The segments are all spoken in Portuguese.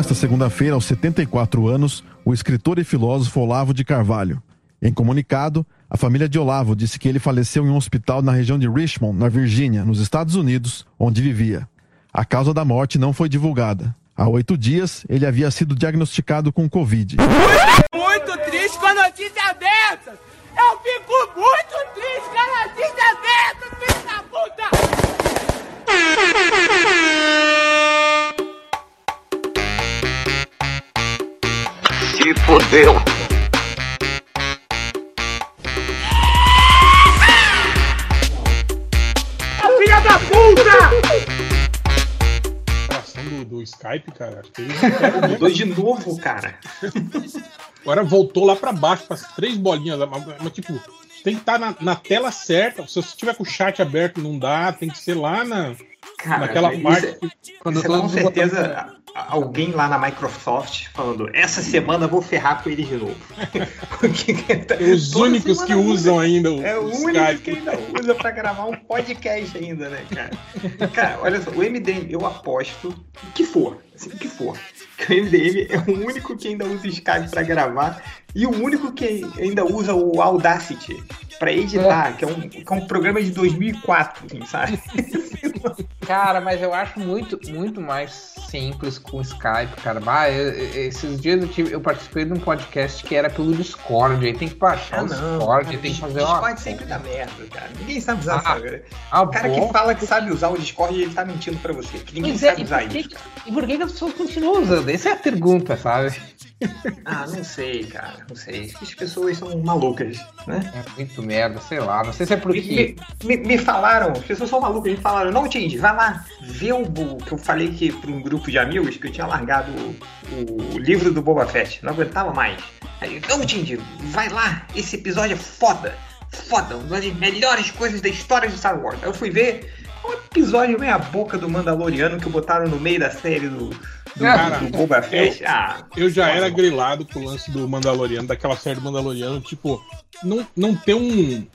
nesta segunda-feira aos 74 anos o escritor e filósofo Olavo de Carvalho. Em comunicado, a família de Olavo disse que ele faleceu em um hospital na região de Richmond, na Virgínia, nos Estados Unidos, onde vivia. A causa da morte não foi divulgada. Há oito dias, ele havia sido diagnosticado com Covid. Muito triste com a notícia! Eu fico muito triste com a notícia filho da puta! Se fodeu. Filha da puta! Do, do Skype, cara. Mudou de novo, cara. Agora voltou lá pra baixo, para as três bolinhas. lá, Mas, mas, tipo, tem que estar na, na tela certa. Se você tiver com o chat aberto, não dá. Tem que ser lá na, Cara, naquela isso parte. é- que- Quando Isso é com certeza alguém lá na Microsoft falando, essa semana eu vou ferrar com eles de novo. Porque Os toda únicos que usam ainda o, É o o único Skype. que ainda usa pra gravar um podcast ainda, né, cara? Cara, olha só, o MDM, eu aposto o que for, assim, o que for. Que o MDM é o único que ainda usa Skype pra gravar e o único que ainda usa o Audacity pra editar, que, é um, que é um programa de 2004, assim, sabe? Cara, mas eu acho muito, muito mais simples com o Skype, cara. Ah, eu- esses dias eu, tive, eu participei de um podcast que era pelo Discord. Aí tem que baixar o Discord, tem que fazer uma. Discord sempre dá merda, cara. Ninguém sabe usar Ah, essa. Ah, O cara bom. que fala que sabe usar o Discord, ele tá mentindo pra você. Que ninguém é, sabe e usar por, que, isso. e por que, que as pessoas continuam usando? Essa é a pergunta, sabe? Ah, não sei, cara. Não sei. As pessoas são malucas, né? É muito merda, sei lá. Não sei se é porque. me- me- me falaram, as pessoas são malucas, me falaram, não, Tindy, vai lá, vê o que eu falei que para um grupo de amigos que eu tinha largado o, o livro do Boba Fett, não aguentava mais. Aí, não, Tindy, vai lá, esse episódio é foda, foda, uma das melhores coisas da história de Star Wars. Aí eu fui ver um episódio meia boca do Mandaloriano que botaram no meio da série do, do, Cara, do Boba Fett. ah, Eu já era grilado com o lance do Mandaloriano, daquela série do Mandaloriano, tipo, não, não ter um,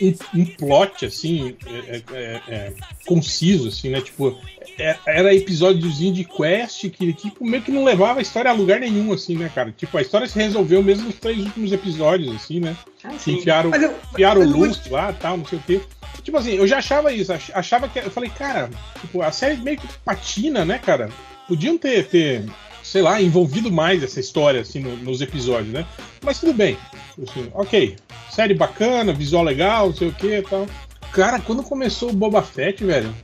um, um plot, assim, é, é, é, é, conciso, assim, né? Tipo, é- era episódiozinho de quest que, tipo, meio que não levava a história a lugar nenhum, assim, né, cara? Tipo, a história se resolveu mesmo nos três últimos episódios, assim, né? Ah, enfiaram, eu- enfiaram o eu vou Lust lá tal, não sei o quê. Tipo assim, eu já achava isso, ach- achava que. Eu falei, cara, tipo, a série meio que patina, né, cara? Podiam ter, ter sei lá, envolvido mais essa história, assim, no- nos episódios, né? Mas tudo bem. Assim, ok. Série bacana, visual legal, não sei o que e tal. Cara, quando começou o Boba Fett, velho,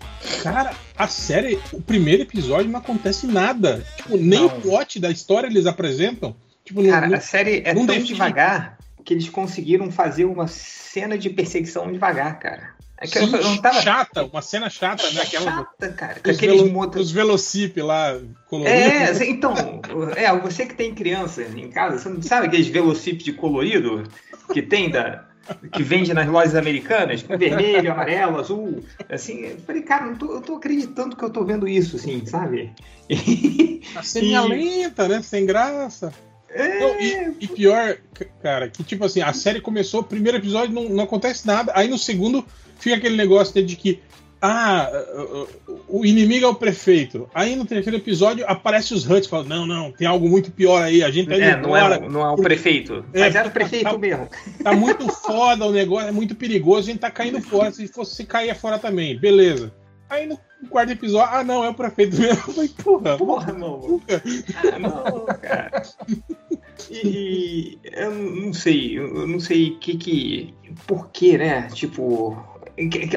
cara, a série, o primeiro episódio não acontece nada. Tipo, nem Não. o plot da história eles apresentam. Tipo, Cara, não- a série é tão define. devagar que eles conseguiram fazer uma cena de perseguição devagar, cara. É que Sim, eu não tava chata, uma cena chata, né? Aquela, chata, cara. Com os, aqueles velo, motos. os velocip lá coloridos. É, assim, então, é, você que tem criança em casa, você não sabe aqueles velocip de colorido que tem da. Que vende nas lojas americanas, com vermelho, amarelo, azul. Assim, eu falei, cara, não tô, eu tô acreditando que eu tô vendo isso, assim, sabe? A E- lenta, né? Sem graça. É, Não, e, e pior, cara, que tipo assim, a série começou, primeiro episódio não, não acontece nada, aí no segundo fica aquele negócio de que, ah, o inimigo é o prefeito. Aí no terceiro episódio aparece os Huts, fala, não, não, tem algo muito pior aí, a gente tá indo é, não, é, não é o prefeito. É, Mas era o tá- prefeito tá- mesmo. tá muito foda o negócio, é muito perigoso, a gente tá caindo fora, se fosse se cair fora também, beleza. Aí no quarto episódio, ah não, é o prefeito mesmo. Eu falei, porra, Porra, não. Ah, não, cara. E eu não sei, eu não sei que que. Por que, né? Tipo.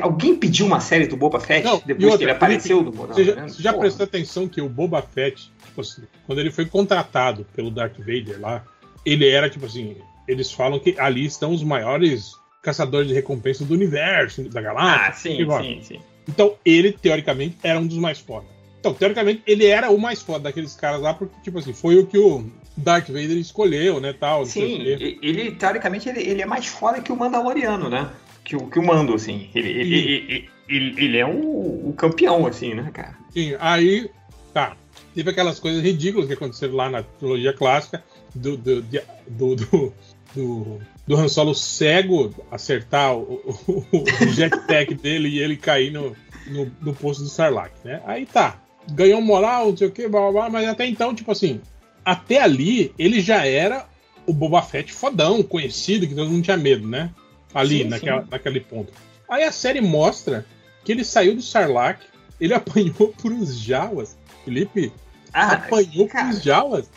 Alguém pediu uma série do Boba Fett Não, depois outra, que ele apareceu no Você já, Boba você já prestou atenção que o Boba Fett, tipo assim, quando ele foi contratado pelo Darth Vader lá, ele era tipo assim, eles falam que ali estão os maiores caçadores de recompensa do universo, da galáxia. Ah, sim, vai. sim, sim. Então ele, teoricamente, era um dos mais foda. Então, teoricamente, ele era o mais foda daqueles caras lá, porque, tipo assim, foi o que o Darth Vader escolheu, né, tal, Sim, ele, teoricamente, ele, ele é mais foda que o Mandaloriano, né? Que o, que o Mando, assim. Ele, ele, ele, ele- ele é o, o campeão, assim, né, cara? Sim, aí, tá. Teve aquelas coisas ridículas que aconteceram lá na trilogia clássica do, do, de- do, do, do, do Han Solo cego acertar o, o, o jetpack dele e ele cair no, no, no poço do Sarlacc, né? Aí tá. ganhou moral, não sei o que, blá, blá, blá, mas até então, tipo assim, até ali ele já era o Boba Fett fodão, conhecido, que todo mundo tinha medo, né? Ali, sim, naquela, sim. naquele ponto. Aí a série mostra que ele saiu do Sarlacc, ele apanhou por uns Jawas. Felipe, ah, apanhou cara, por uns Jawas.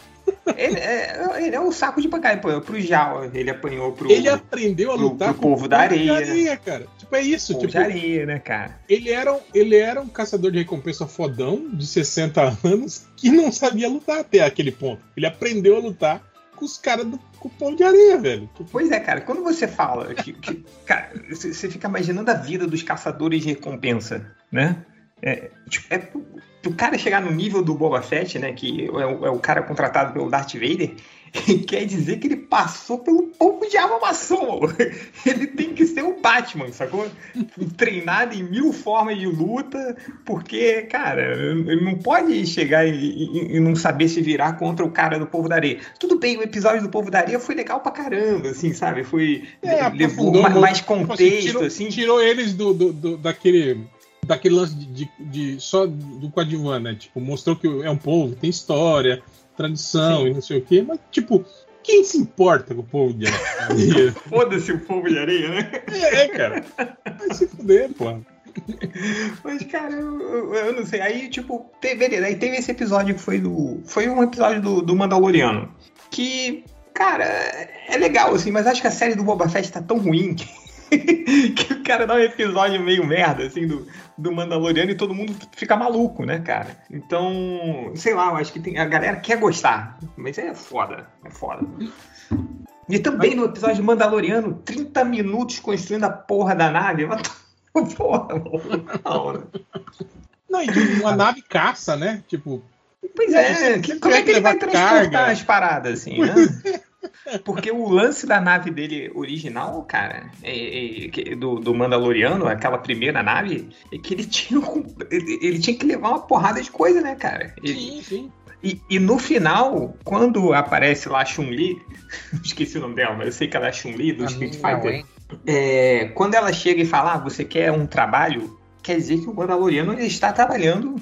Ele é, ele é um saco de pancada, ele apanhou pro Jawa, ele apanhou pro. Ele aprendeu a lutar pro, pro povo da areia. areia. cara. Tipo, é isso. Povo tipo, de areia, né, cara? Ele era, ele era um caçador de recompensa fodão, de 60 anos, que não sabia lutar até aquele ponto. Ele aprendeu a lutar com os caras do povo de areia, velho. Pois é, cara, quando você fala que. que cara, você fica imaginando a vida dos caçadores de recompensa, né? É, tipo, é o cara chegar no nível do Boba Fett, né? Que é o, é o cara contratado pelo Darth Vader, quer dizer que ele passou pelo pouco de arma maçom. Ele tem que ser o Batman, sacou? Treinado em mil formas de luta, porque, cara, ele não pode chegar e, e, e, não saber se virar contra o cara do Povo da Areia. Tudo bem, o episódio do Povo da Areia foi legal pra caramba, assim, sabe? Foi. É, levou mais, mais tipo assim, contexto, assim, tirou, assim. Tirou eles do, do, do daquele daquele lance de, de, de, só do coadjuvante, né? Tipo, mostrou que é um povo, tem história, tradição Sim. e não sei o quê, mas, tipo, quem se importa com o povo de areia? Foda-se o povo de areia, né? É, é cara. Vai se fuder, pô. Mas, cara, eu, eu, não sei. Aí, tipo, teve, aí teve esse episódio que foi do. Foi um episódio do, do Mandaloriano. Que, cara, é legal, assim, mas acho que a série do Boba Fett tá tão ruim que que o cara dá um episódio meio merda, assim, do, do Mandaloriano e todo mundo fica maluco, né, cara? Então, sei lá, eu acho que tem, a galera quer gostar, mas é foda, é foda. E também no episódio Mandaloriano, 30 minutos construindo a porra da nave. Porra, não, né? não, e uma nave caça, né? Tipo. Pois é, como é que ele vai transportar carga? as paradas, assim, né? Porque o lance da nave dele original, cara, é, é, do, do Mandaloriano, aquela primeira nave, é que ele tinha, ele, ele, tinha que levar uma porrada de coisa, né, cara? Ele, sim, sim. E, e, no final, quando aparece lá a Chun-Li, esqueci o nome dela, mas eu sei que ela é Chun-Li do Street Fighter. É, quando ela chega e fala, ah, você quer um trabalho, quer dizer que o Mandaloriano ele está trabalhando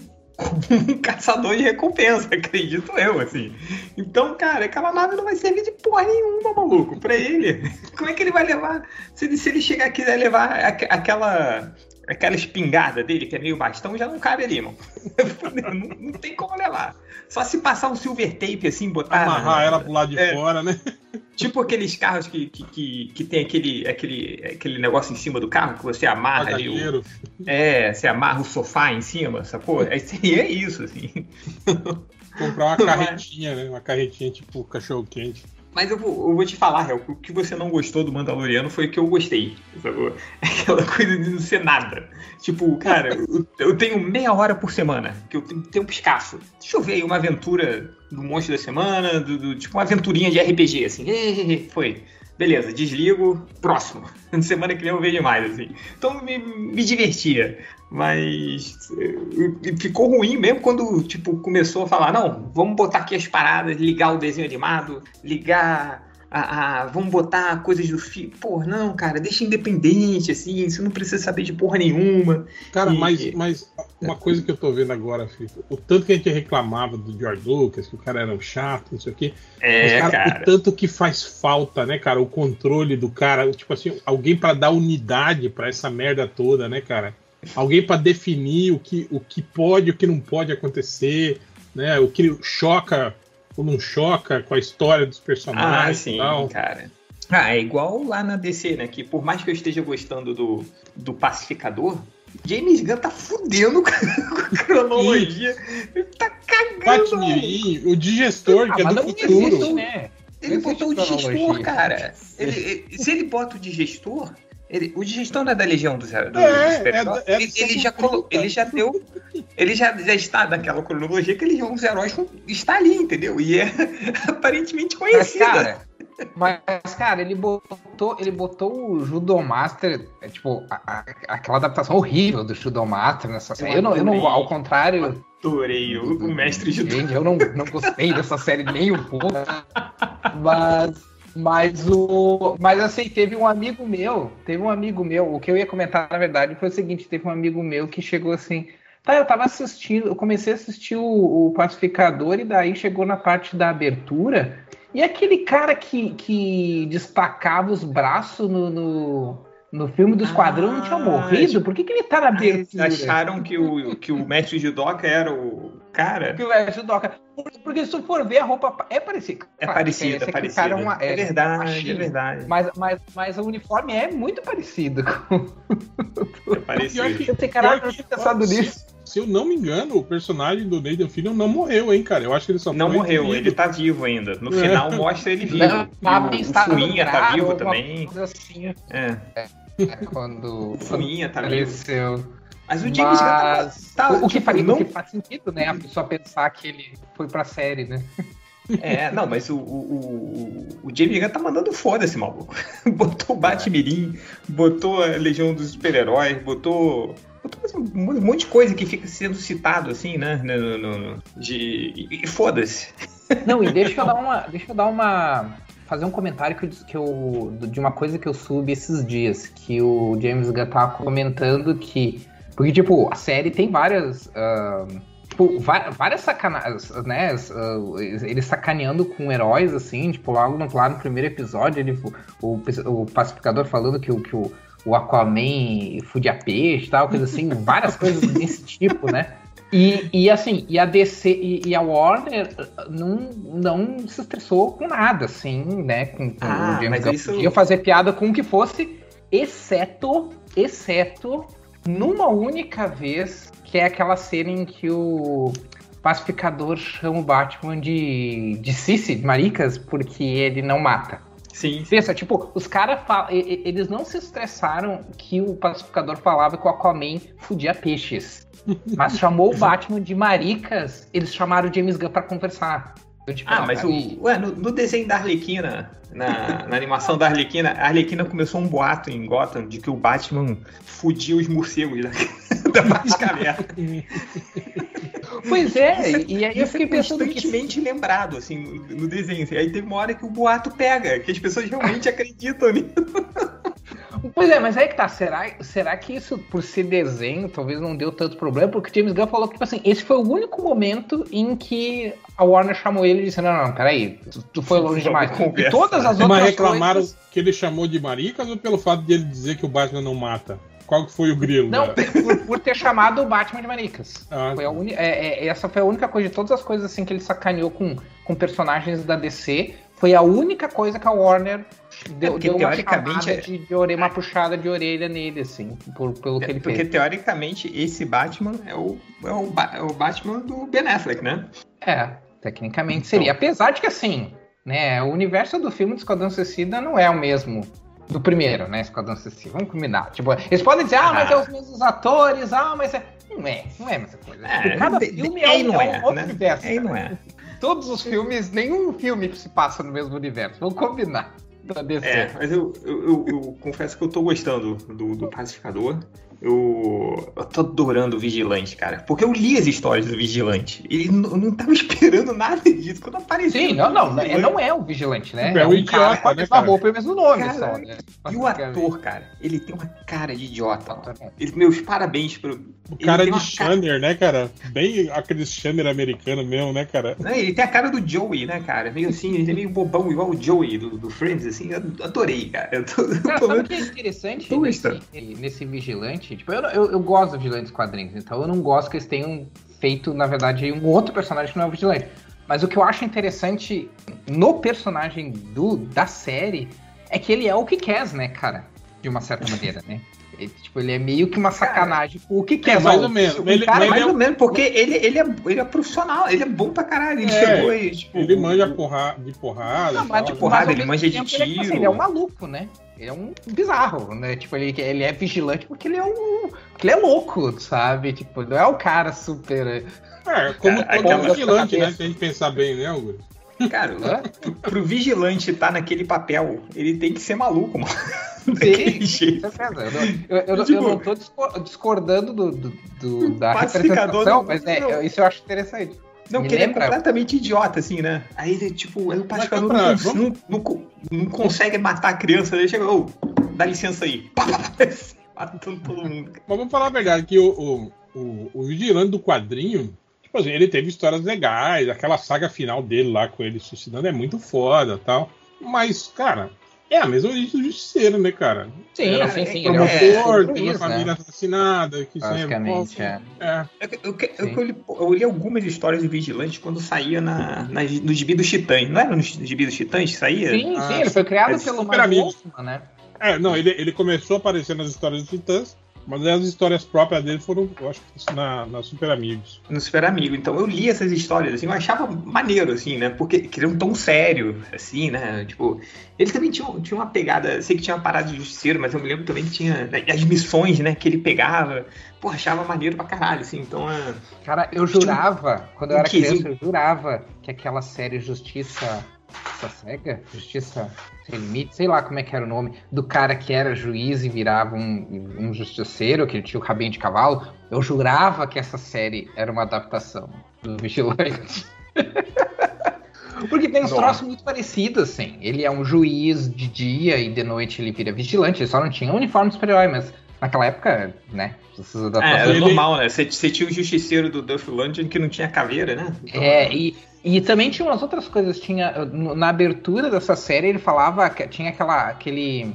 um caçador de recompensa, acredito eu, assim. Então, cara, aquela nave não vai servir de porra nenhuma, maluco, pra ele. Como é que ele vai levar? Se ele, se ele chegar aqui e levar aquela aquela espingarda dele, que é meio bastão, já não cabe ali, mano. não, não, tem como levar. Só se passar um silver tape assim, botar. Amarrar ela pro lado de é, fora, né? Tipo aqueles carros que, que, que, que, tem aquele, aquele, aquele negócio em cima do carro que você amarra ali. O, é, você amarra o sofá em cima, sacou? É, é isso, assim. Comprar uma carretinha, né? Uma carretinha tipo cachorro quente. Mas eu vou, eu vou te falar, Real, o que você não gostou do Mandaloriano foi o que eu gostei. Sabe? Aquela coisa de não ser nada. Tipo, cara, eu, eu, tenho meia hora por semana, que eu tenho tempo escasso. Deixa eu ver aí uma aventura do monstro da semana, do, do tipo uma aventurinha de RPG, assim. Foi. Beleza, desligo, próximo. Semana que vem eu vejo mais, assim. Então me, me divertia. Mas eh, ficou ruim mesmo quando, tipo, começou a falar, não, vamos botar aqui as paradas, ligar o desenho animado, ligar a, a, vamos botar coisas do filme. Pô, não, cara, deixa independente, assim, você não precisa saber de porra nenhuma. Cara, e... mas, mas uma coisa que eu tô vendo agora, Felipe, o tanto que a gente reclamava do George Lucas, que o cara era um chato, não sei o quê. É, mas, cara, cara, o tanto que faz falta, né, cara, o controle do cara, tipo assim, alguém para dar unidade para essa merda toda, né, cara? Alguém para definir o que, o que pode e o que não pode acontecer, né? O que choca ou não choca com a história dos personagens. Ah, sim, tal. cara. Ah, é igual lá na DC, né? Que por mais que eu esteja gostando do, do Pacificador, James Gunn tá fudendo com a cronologia. Ele tá cagando. o digestor, ah, que é do futuro. Existe, né? Ele botou o digestor, cara. Ele, se ele bota o digestor, ele, o digestão não é da Legião do Zero. Do, é, do é, é, ele, ele, já colo, ele já deu. Ele já, já está naquela cronologia que a Legião dos Heróis está ali, entendeu? E é aparentemente conhecida. Mas, cara, mas, cara, ele botou, ele botou o Judomaster, é, tipo, a, a, aquela adaptação horrível do Judomaster nessa série. Eu, eu não, eu não, ao contrário. Adorei o, o mestre Judô. Gente, eu não, não gostei dessa série nem um pouco. Mas. Mas o. Mas assim, teve um amigo meu, teve um amigo meu, o que eu ia comentar, na verdade, foi o seguinte: teve um amigo meu que chegou assim. Tá, eu tava assistindo, eu comecei a assistir o, o Pacificador e daí chegou na parte da abertura. E aquele cara que, que destacava os braços no, no, no filme do Esquadrão ah, não tinha ah, morrido? Por que, que ele tá na abertura? Acharam que o, que o mestre judoca era o cara? Que o mestre judoca. Porque se tu for ver, a roupa é parecida. É parecida, é, parecida. É, uma, é, é, verdade, é verdade. Mas, mas, mas o uniforme é muito parecido com... É parecido. Esse cara pensado nisso se eu não me engano, o personagem do Nathan Fillion não morreu, hein, cara? Eu acho que ele só Não morreu, ele tá vivo ainda. No final mostra ele vivo. Não, o, o Fuinha tá vivo também. Assim. É. é. é. quando. Fuinha tá vivo. Mas o James Mas... tá, tá, o, que tipo, faz, não... o que faz sentido, né? A pessoa pensar que ele foi pra série, né? É, não, mas o, o, o, o James Gunn tá mandando foda esse maluco. botou o Batmirim, botou a Legião dos Super-Heróis, botou um monte de coisa que fica sendo citado assim, né? No, no, no de... E foda-se. Não, e deixa eu dar uma. Deixa eu dar uma. Fazer um comentário que eu, que eu, de uma coisa que eu subi esses dias, que o James Gunn tava comentando que. Porque, tipo, a série tem várias. Uh, tipo, várias sacanagens, né? Uh, ele sacaneando com heróis, assim, tipo, logo no, lá no primeiro episódio, ele, o, o pacificador falando que, que o, o Aquaman fudia peixe tal, coisa assim, várias coisas desse tipo, né? E, e assim, e a DC e, e, a Warner não, não se estressou com nada, assim, né? Com, com ah, o James Gunn. Isso... Podia fazer piada com o que fosse, exceto, exceto numa única vez, que é aquela cena em que o pacificador chama o Batman de, de Cici, de maricas, porque ele não mata. Sim. Pensa, tipo, os caras eles não se estressaram que o pacificador falava que o Aquaman fudia peixes. Mas chamou o Batman de maricas, eles chamaram o James Gunn pra conversar. Tipo, ah, mas o, ué, no, no, desenho da Arlequina, na, na, animação da Arlequina, a Arlequina começou um boato em Gotham de que o Batman fudia os morcegos da, da Batcaverna. Pois é, isso, e aí eu fiquei pensando constantemente que... lembrado, assim, no, no desenho. Assim, aí tem uma hora que o boato pega, que as pessoas realmente acreditam nisso. Pois é, mas aí que tá. Será, será que isso, por ser desenho, talvez não deu tanto problema? Porque o James Gunn falou que, tipo assim, esse foi o único momento em que a Warner chamou ele e disse: Não, não, não peraí, tu, tu foi longe demais. E todas as outras Mas reclamaram coisas... que ele chamou de maricas ou pelo fato de ele dizer que o Batman não mata? Qual que foi o grilo? Não, por, por, ter chamado o Batman de Maricas. Ah, foi uni... é, é, essa foi a única coisa de todas as coisas assim que ele sacaneou com, com personagens da DC. Foi a única coisa que a Warner deu, é deu uma teoricamente é- de, de orelha, uma puxada de orelha nele, assim, por, pelo que é, ele porque, fez. Porque teoricamente esse Batman é o, é o, é o Batman do Ben Affleck, né? É, tecnicamente então. seria. Apesar de que assim, né, o universo do filme do Esquadrão Suicida não é o mesmo do primeiro, né? Esquadrão Suicida. Vamos combinar. Tipo, eles podem dizer, ah, mas é os mesmos atores, ah, mas é. Não é, não é a mesma coisa. É, tipo, cada filme é, um, é, um outro né? universo. É, não é. Todos os filmes, nenhum filme se passa no mesmo universo. Vamos combinar. É, mas eu, eu, eu, eu, confesso que eu tô gostando do, do Pacificador. Eu, eu tô adorando o Vigilante, cara. Porque eu li as histórias do Vigilante. E não, não tava esperando nada disso quando apareceu. Sim, não, não. Não, não é o Vigilante, né? É, é um idiota, cara, né, cara? roupa e o mesmo nome cara, só, né? E o ator, cara, ele tem uma cara de idiota. Ele, meus parabéns pro. O cara de Shanner, né, cara? Bem aquele Shanner americano mesmo, né, cara? Ele tem a cara do Joey, né, cara? Meio assim, ele é meio bobão, igual o Joey do, do Friends, assim. Eu adorei, cara. Eu tô, cara, sabe o que é interessante nesse, nesse Vigilante? Tipo, eu, eu, eu gosto do Vigilante dos quadrinhos, então eu não gosto que eles tenham feito, na verdade, um outro personagem que não é o Vigilante. Mas o que eu acho interessante no personagem do, da série é que ele é o que quer, né, cara? De uma certa maneira, né? Ele, tipo, ele é meio que uma sacanagem o que quer. É, mais ou menos. Ele, cara, mais é ou menos, porque ele, ele, é, ele é profissional, ele é bom pra caralho. Ele é, chegou e, tipo. Ele manja porra, de porrada. Não, mas de porrada, ele manja de tiro. Ele é, assim, ele é um maluco, né? Ele é um bizarro, né? Tipo, ele, ele é vigilante porque ele é um. Porque ele é louco, sabe? Tipo, não é o cara super. É, como é, todo vigilante, né? Se a gente pensar bem, né, Augusto? Cara, pro, pro, vigilante estar tá naquele papel, ele tem que ser maluco, mano. Daquele jeito. Eu, eu, eu, tipo, eu, não tô discordando do, do, do da representação, mas é, isso eu acho interessante. Não, porque ele é completamente idiota, assim, né? Aí ele, tipo, aí o pacificador não, não, não, não, consegue matar a criança, ele chega, ô, oh, dá licença aí. Matando todo mundo. Mas vamos falar a verdade, que o, o o, o Vigilante do quadrinho, tipo assim, ele teve histórias legais, aquela saga final dele lá com ele suicidando é muito foda tal. Mas, cara, é a mesma origem do Justiceiro, né, cara? Sim, Era sim, sim. Promotor, é, tem uma né? família assassinada, que Basicamente, sempre. é. É. Eu, eu, eu, li, eu li algumas histórias do Vigilante quando saía na, na, no gibi dos Titãs. Não era no gibi dos Titãs que saía? Sim, Ah, sim, ele foi criado é pelo. Wolfman, né? É, não, ele, ele começou a aparecer nas histórias dos Titãs, mas as histórias próprias dele foram, eu acho que na, na Super Amigos. no Super Amigo. Então eu li essas histórias, assim, eu achava maneiro, assim, né? Porque queria um tom sério, assim, né? Tipo, ele também tinha, tinha uma pegada, sei que tinha uma parada de justiceiro, mas eu me lembro também que tinha né, as missões, né, que ele pegava. Pô, achava maneiro pra caralho, assim, então é. Cara, eu jurava, quando eu era criança, eu jurava que aquela série Justiça. Justiça Cega? Justiça Sem Limite? Sei lá como é que era o nome. Do cara que era juiz e virava um, um justiceiro, que ele tinha o rabinho de cavalo. Eu jurava que essa série era uma adaptação do Vigilante. Porque tem uns Nossa. troços muito parecidos, assim. Ele é um juiz de dia e de noite ele vira vigilante. Ele só não tinha uniforme de super-herói, mas naquela época, né? É, era ele- normal, né? Você, você tinha o justiceiro do Duff London que não tinha caveira, né? Então, É, e, e também tinha umas outras coisas. Tinha na abertura dessa série ele falava que tinha aquela aquele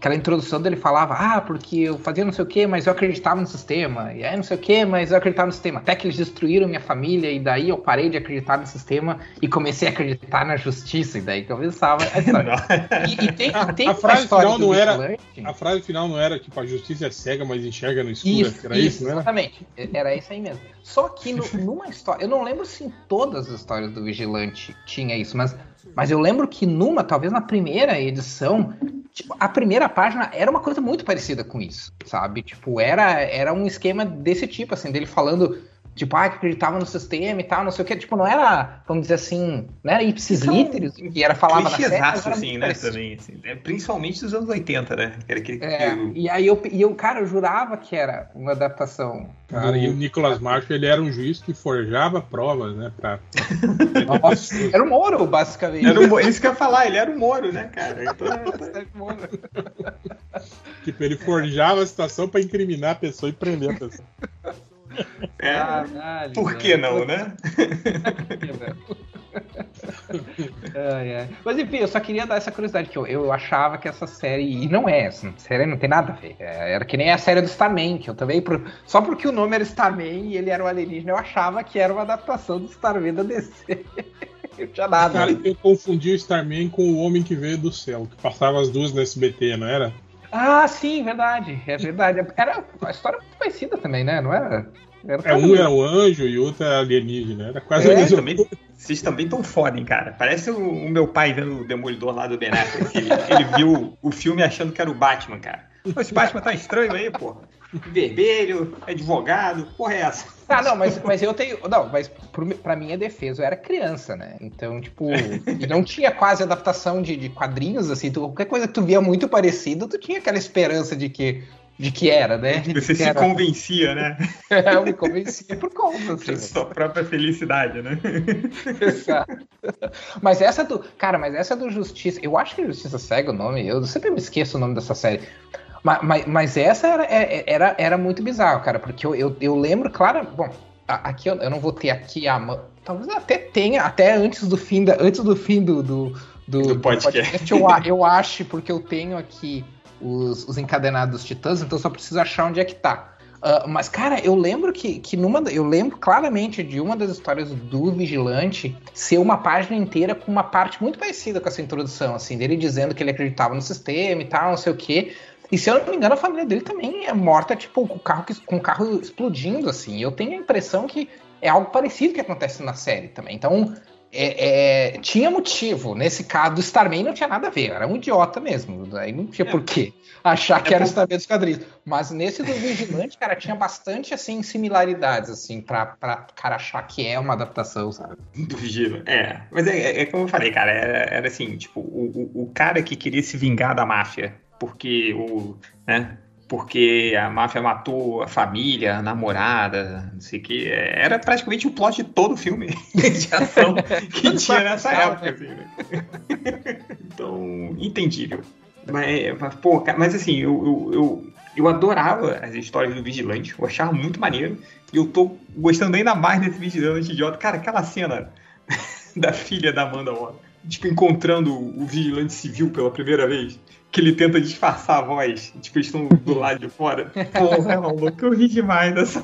aquela introdução dele falava ah porque eu fazia não sei o que mas eu acreditava no sistema e aí não sei o que mas eu acreditava no sistema até que eles destruíram minha família e daí eu parei de acreditar no sistema e comecei a acreditar na justiça e daí começava a história. e, e tem, e tem A uma frase história final não era- Vigilante- A frase final não era tipo a justiça é cega, mas enxerga no escuro. Isso, era isso, isso, não era? exatamente. Era isso aí mesmo. Só que no- numa história, eu não lembro se em todas as histórias do Vigilante tinha isso, mas, mas eu lembro que numa, talvez na primeira edição, tipo, a primeira página era uma coisa muito parecida com isso, sabe? Tipo, era, era um esquema desse tipo, assim, dele falando, tipo, ah, que acreditava no sistema e tal, não sei o que. Tipo, não era, vamos dizer assim, não era ipsis Então, literis, que era falava na série, assim, né? parecido. Também, assim, é, principalmente dos anos 80, né? Que era aquele É, que- e aí eu, e eu, cara, eu jurava que era uma adaptação. Cara, do- e o Nicolas Marshall, ele era um juiz que forjava provas, né? Pra... Nossa, era o Moro, basicamente. Era Mo- isso que eu ia falar, ele era o Moro, né, cara? Então, Era o Moro. Tipo, ele forjava a situação pra incriminar a pessoa e prender a pessoa. é, Caralho, por que velho. não, né? Ai, ai. Mas enfim, eu só queria dar essa curiosidade, que eu, eu achava que essa série. E não é, essa série não tem nada a ver. É, Era que nem a série do Starman, que eu também. por- só porque o nome era Starman e ele era um alienígena, eu achava que era uma adaptação do Starman da DC. Eu tinha nada. Cara, eu confundi o Starman com o Homem que Veio do Céu, que passava as duas no SBT, não era? Ah, sim, verdade. É verdade. Era uma história muito parecida também, né? Não era? era É, um era o anjo e o outro era alienígena. Era quase É, a mesma Também, vocês também tão foda, hein, cara. Parece o, o meu pai vendo o Demolidor lá do Ben Affleck. Ele, ele viu o filme achando que era o Batman, cara. Esse Batman tá estranho aí, porra. Vermelho, advogado, porra é essa? Ah, não, mas, mas eu tenho. Não, mas pro, pra minha defesa, eu era criança, né? Então, tipo, e não tinha quase adaptação de, de quadrinhos, assim. Tu, qualquer coisa que tu via muito parecido, tu tinha aquela esperança de que, de que era, né? De Você se era. convencia, né? Eu me convencia por conta, assim. Da sua própria felicidade, né? Exato. Mas essa do. Cara, mas essa do Justiça. Eu acho que Justiça Cega o nome. Eu sempre me esqueço o nome dessa série. Mas, mas, mas essa era, é- era, era muito bizarro, cara. Porque eu, eu, eu lembro, claro. Bom, aqui eu, eu não vou ter aqui a mão. Talvez até tenha, até antes do fim, da, antes do, fim do, do, do, Do podcast. eu, eu acho, porque eu tenho aqui os, os encadenados dos titãs, então eu só preciso achar onde é que tá. Ah, mas, cara, eu lembro que, que numa. Eu lembro claramente de uma das histórias do Vigilante ser uma página inteira com uma parte muito parecida com essa introdução, assim, dele dizendo que ele acreditava no sistema e tal, não sei o quê. E se eu não me engano, a família dele também é morta, tipo, com o carro, com o carro explodindo, assim. Eu tenho a impressão que é algo parecido que acontece na série também. Então, é- é, tinha motivo. Nesse caso do Starman não tinha nada a ver, era um idiota mesmo. Daí não tinha É. por achar que É era o Starman dos quadrinhos. Mas nesse do Vigilante, cara, tinha bastante, assim, similaridades, assim, pra, pra cara achar que é uma adaptação, sabe? Do Vigila. É. Mas é, é- é como eu falei, cara. Era, era assim, tipo, o, o, o cara que queria se vingar da máfia. Porque o. né? Porque a máfia matou a família, a namorada, não sei o que. Era praticamente o plot de todo o filme de ação que tinha nessa época. Assim, né? então, entendível. Mas, mas, pô, mas assim, eu, eu, eu- Eu adorava as histórias do Vigilante, eu achava muito maneiro. E eu tô gostando ainda mais desse Vigilante idiota. Cara, aquela cena da filha da Amanda Waller, tipo, encontrando o Vigilante Civil pela primeira vez que ele tenta disfarçar a voz. Tipo, eles estão do lado de fora. Porra, maluco, eu ri demais dessa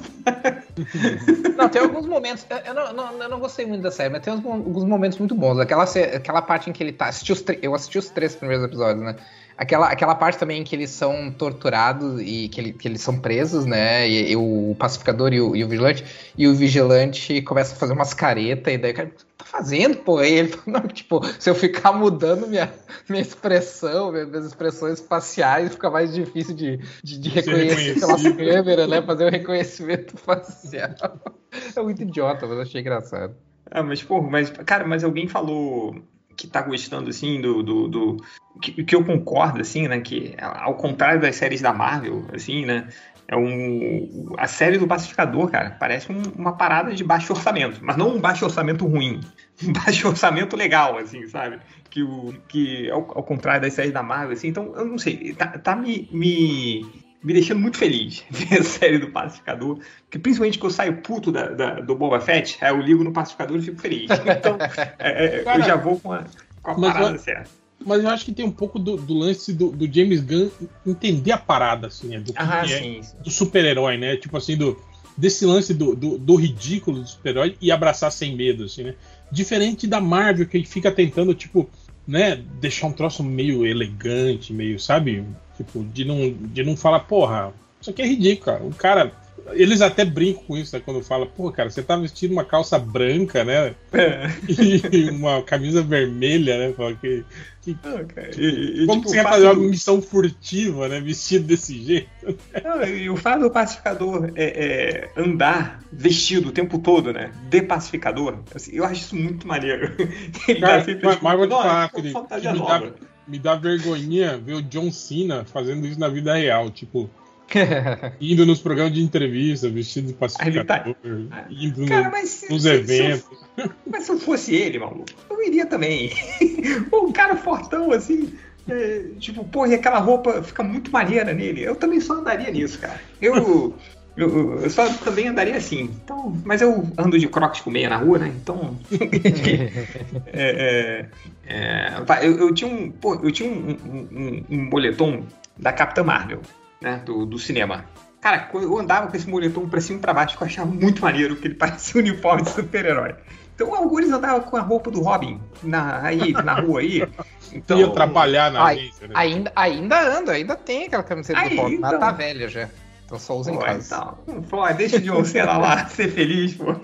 Não, tem alguns momentos. Eu não, não, eu não gostei muito da série, mas tem alguns momentos muito bons. Aquela, aquela parte em que ele tá. Assisti os, eu assisti os três primeiros episódios, né? Aquela, aquela parte também em que eles são torturados e que, ele, que eles são presos, né? E, e o pacificador e o, e o, vigilante. E o vigilante começa a fazer umas caretas, e daí o cara, fazendo, pô? E ele não, tipo, se eu ficar mudando minha, minha expressão, minhas expressões faciais, fica mais difícil de, de, de reconhecer pela câmera, né? Fazer o reconhecimento facial. É muito idiota, mas eu achei engraçado. Ah, mas, pô, mas, cara, mas alguém falou que tá gostando, assim, do. do, do que, que, eu concordo, assim, né? Que ao contrário das séries da Marvel, assim, né? É um, a série do Pacificador, cara, parece um, uma parada de baixo orçamento, mas não um baixo orçamento ruim, um baixo orçamento legal, assim, sabe? Que, o, que ao, ao contrário das séries da Marvel, assim, então eu não sei, tá, tá me, me, me deixando muito feliz ver a série do Pacificador, que principalmente que eu saio puto da, da, do Boba Fett, aí eu ligo no Pacificador e fico feliz. Então, é, é, eu já vou com a, com a parada certa. Mas eu acho que tem um pouco do, do lance do, do, James Gunn entender a parada, assim, né? do ah, é do super-herói, né? Tipo assim, do, desse lance do, do, do ridículo do super-herói e abraçar sem medo, assim, né? Diferente da Marvel, que fica tentando, tipo, né, deixar um troço meio elegante, meio, sabe? Tipo, de não, de não falar, porra, isso aqui é ridículo, cara. O cara eles até brincam com isso, né? Quando fala, pô, cara, você tá vestindo uma calça branca, né? É. E uma camisa vermelha, né? Fala que. que ah, e, e, como tipo, você vai fazer uma missão furtiva, né? Vestido desse jeito? Não, e o fato do pacificador é, é, andar vestido o tempo todo, né? De pacificador, assim, eu acho isso muito maneiro. Ele cara, tá sempre, mas, tipo, mas vou te falar, me, dá, me dá vergonhinha ver o John Cena fazendo isso na vida real, tipo. indo nos programas de entrevista, vestido de pacificador, tá... indo Cara, no, nos se, eventos. Se eu, mas se eu fosse ele, maluco, eu iria também. um cara fortão assim. É, tipo, porra, e aquela roupa fica muito maneira nele. Eu também só andaria nisso, cara. Eu. Eu, eu, só também andaria assim. Então, mas eu ando de crocs com meia na rua, né? Então. é, é, é, eu, eu, tinha um. Pô, eu tinha um, um, um, um boletom da Capitã Marvel né, do, do cinema. Cara, eu andava com esse moletom pra cima e pra baixo, que eu achava muito maneiro, que ele parecia um uniforme de super-herói. Então alguns andavam com a roupa do Robin na, aí, na rua aí. Então, Ia atrapalhar na agência, né? Ainda, ainda anda, ainda tem aquela camiseta do Robin, mas tá velha já. Então só usa em casa. Então, pô, deixa o John Cena lá ser feliz, pô.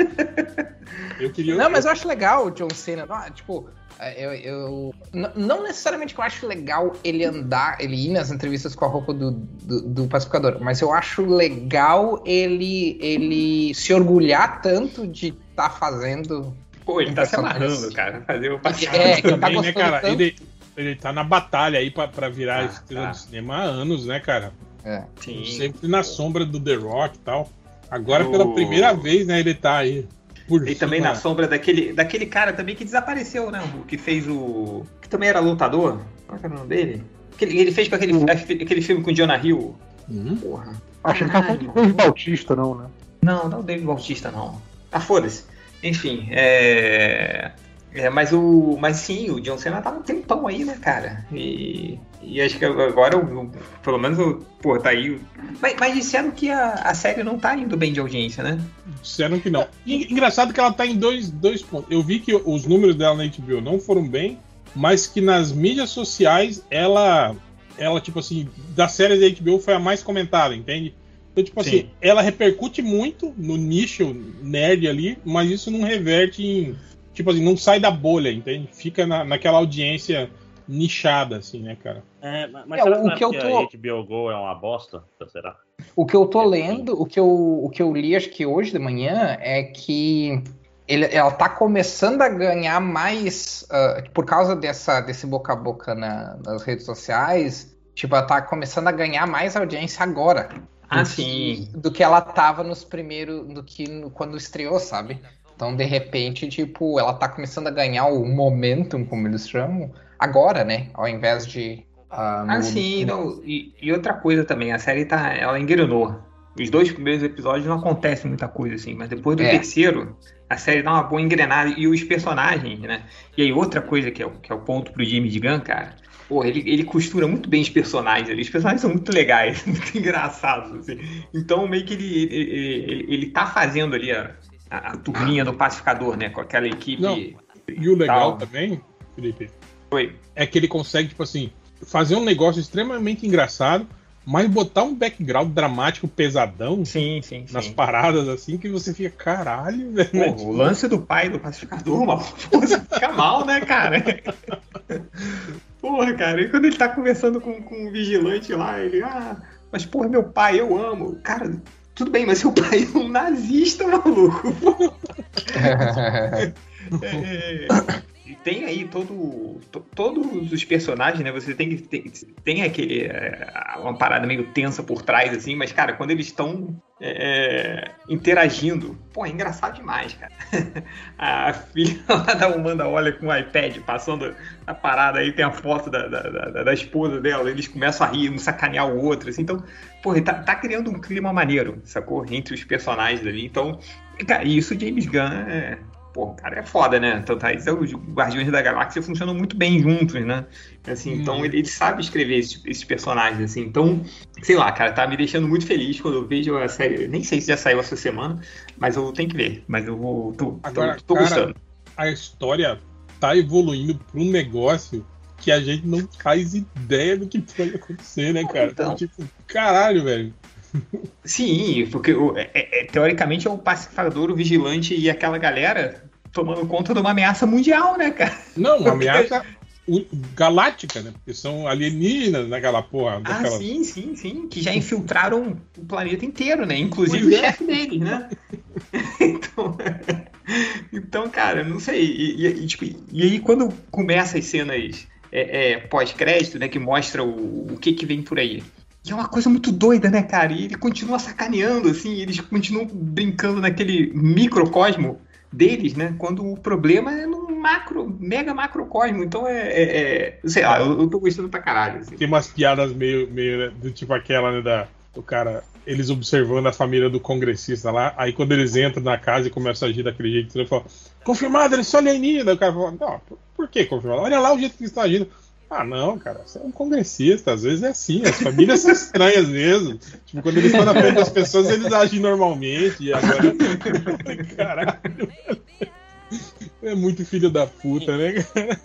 Eu queria... Não, mas eu acho legal o John Cena. Ah, tipo, é, eu, eu, não necessariamente que eu acho legal ele andar, ele ir nas entrevistas com a roupa do, do, do, pacificador, mas eu acho legal ele, ele se orgulhar tanto de estar tá fazendo. Pô, ele tá se amarrando, cara, fazer o pacificador. É, que tá né, cara? Ele, ele tá na batalha aí pra, pra virar ah, estrela tá. do cinema há anos, né, cara? É. Sim. Sempre na sombra do The Rock e tal. Agora, pela primeira vez, né, ele tá aí. Por e também na sombra daquele, daquele cara também que desapareceu, né? O que fez o. Que também era lutador. Qual era o nome dele? Ele, ele fez com aquele, uhum. aquele filme com o Jonah Hill. Uhum. Porra. Acho que tá falando do Dave Bautista, não, né? Não, não o Dave Bautista, não. Ah, foda-se. Enfim, é. É, mas o. Mas sim, o John Cena tá um tempão aí, né, cara? E. E acho que agora, pelo menos, pô, tá aí. Mas, mas, disseram que a, a série não tá indo bem de audiência, né? Disseram que não. E, engraçado que ela tá em dois, dois pontos. Eu vi que os números dela na HBO não foram bem, mas que nas mídias sociais ela. Ela, tipo assim, da série da HBO foi a mais comentada, entende? Então, tipo assim, Sim. assim, ela repercute muito no nicho nerd ali, mas isso não reverte em. Tipo assim, não sai da bolha, entende? Fica na, naquela audiência nichada, assim, né, cara? É, mas é, o que, eu tô... a HBO Go é uma bosta? Será? O que eu tô lendo, o que eu, o que eu li acho que hoje de manhã é que ele, ela tá começando a ganhar mais uh, por causa dessa, desse boca a boca na, nas redes sociais. Tipo, ela tá começando a ganhar mais audiência agora. Ah, do. Que, do que ela tava nos primeiros. do que no, quando estreou, sabe? Então, de repente, tipo, ela tá começando a ganhar o momentum, como eles chamam, agora, né? Ao invés de Ah, no... ah sim, não, e, e, outra coisa também, a série tá, ela engrenou. Os dois primeiros episódios não acontece muita coisa assim, mas depois do é. terceiro, a série dá uma boa engrenada e os personagens, né? E aí outra coisa que é, que é o ponto pro James Gunn, cara, porra, ele, ele costura muito bem os personagens ali. Os personagens são muito legais, muito engraçados, assim. Então, meio que ele, ele, ele, ele tá fazendo ali a, a, a turminha do pacificador, né? Com aquela equipe. Não. E o legal tal. também, Felipe, Oi. é que ele consegue, tipo assim, fazer um negócio extremamente engraçado, mas botar um background dramático pesadão sim, sim, nas sim. paradas assim que você fica, caralho, velho. Pô, né? O lance do pai do pacificador, mano, você fica mal, né, cara? Porra, cara, e quando ele tá conversando com, com o vigilante lá, ele, ah, mas porra, meu pai, eu amo. Cara, tudo bem, mas seu pai é um nazista, maluco. é, é, tem aí todo, to, todos os personagens, né? Você tem que tem, tem aquele é, uma parada meio tensa por trás assim, mas cara, quando eles estão é, interagindo, pô, é engraçado demais, cara. a filha lá da Amanda olha com o iPad passando a parada aí, tem a foto da, da, da, da esposa dela, eles começam a rir, um sacanear o outro, assim, então, pô, tá, tá criando um clima maneiro, sacou? Entre os personagens ali, então, cara, isso James Gunn é pô, o cara é foda, né? Tanto aí os Guardiões da Galáxia funcionam muito bem juntos, né? Assim, hum. Então ele, ele, sabe escrever esses, esses, personagens, assim. Então, sei lá, cara, tá me deixando muito feliz quando eu vejo a série. Nem sei se já saiu essa semana, mas eu tenho que ver. Mas eu vou. Tô, Agora, tô, tô cara, gostando. A história tá evoluindo pra um negócio que a gente não faz ideia do que pode acontecer, né, cara? Então, tipo, caralho, velho. Sim, porque é, é, teoricamente é o pacificador, o vigilante e aquela galera tomando conta de uma ameaça mundial, né, cara? Não, uma ameaça galáctica, né? Porque são alienígenas naquela porra. Ah, sim, sim, sim. Que já infiltraram o planeta inteiro, né? Inclusive pois o é. chefe deles, né? então, então, cara, não sei. E, e, tipo, e, aí, quando começa as cenas é, é, pós-crédito, né? Que mostra o, o que, que vem por aí. E é uma coisa muito doida, né, cara? E ele continua sacaneando, assim, eles continuam brincando naquele microcosmo deles, né? Quando o problema é no macro, mega macrocosmo. Então é. é, é sei lá, eu, eu tô gostando pra caralho. Assim. Tem umas piadas meio, meio né, do tipo aquela, né, da, do cara. Eles observando a família do congressista lá, aí quando eles entram na casa e começam a agir daquele jeito, ele fala, confirmado, eles são alienígenas. O cara fala, não, por, por que confirmado? Olha lá o jeito que eles estão agindo. Ah, não, cara, você é um congressista, às vezes é assim, as famílias são estranhas mesmo. Tipo, quando eles estão na frente das pessoas, eles agem normalmente, e agora. Caralho. É muito filho da puta, né, cara?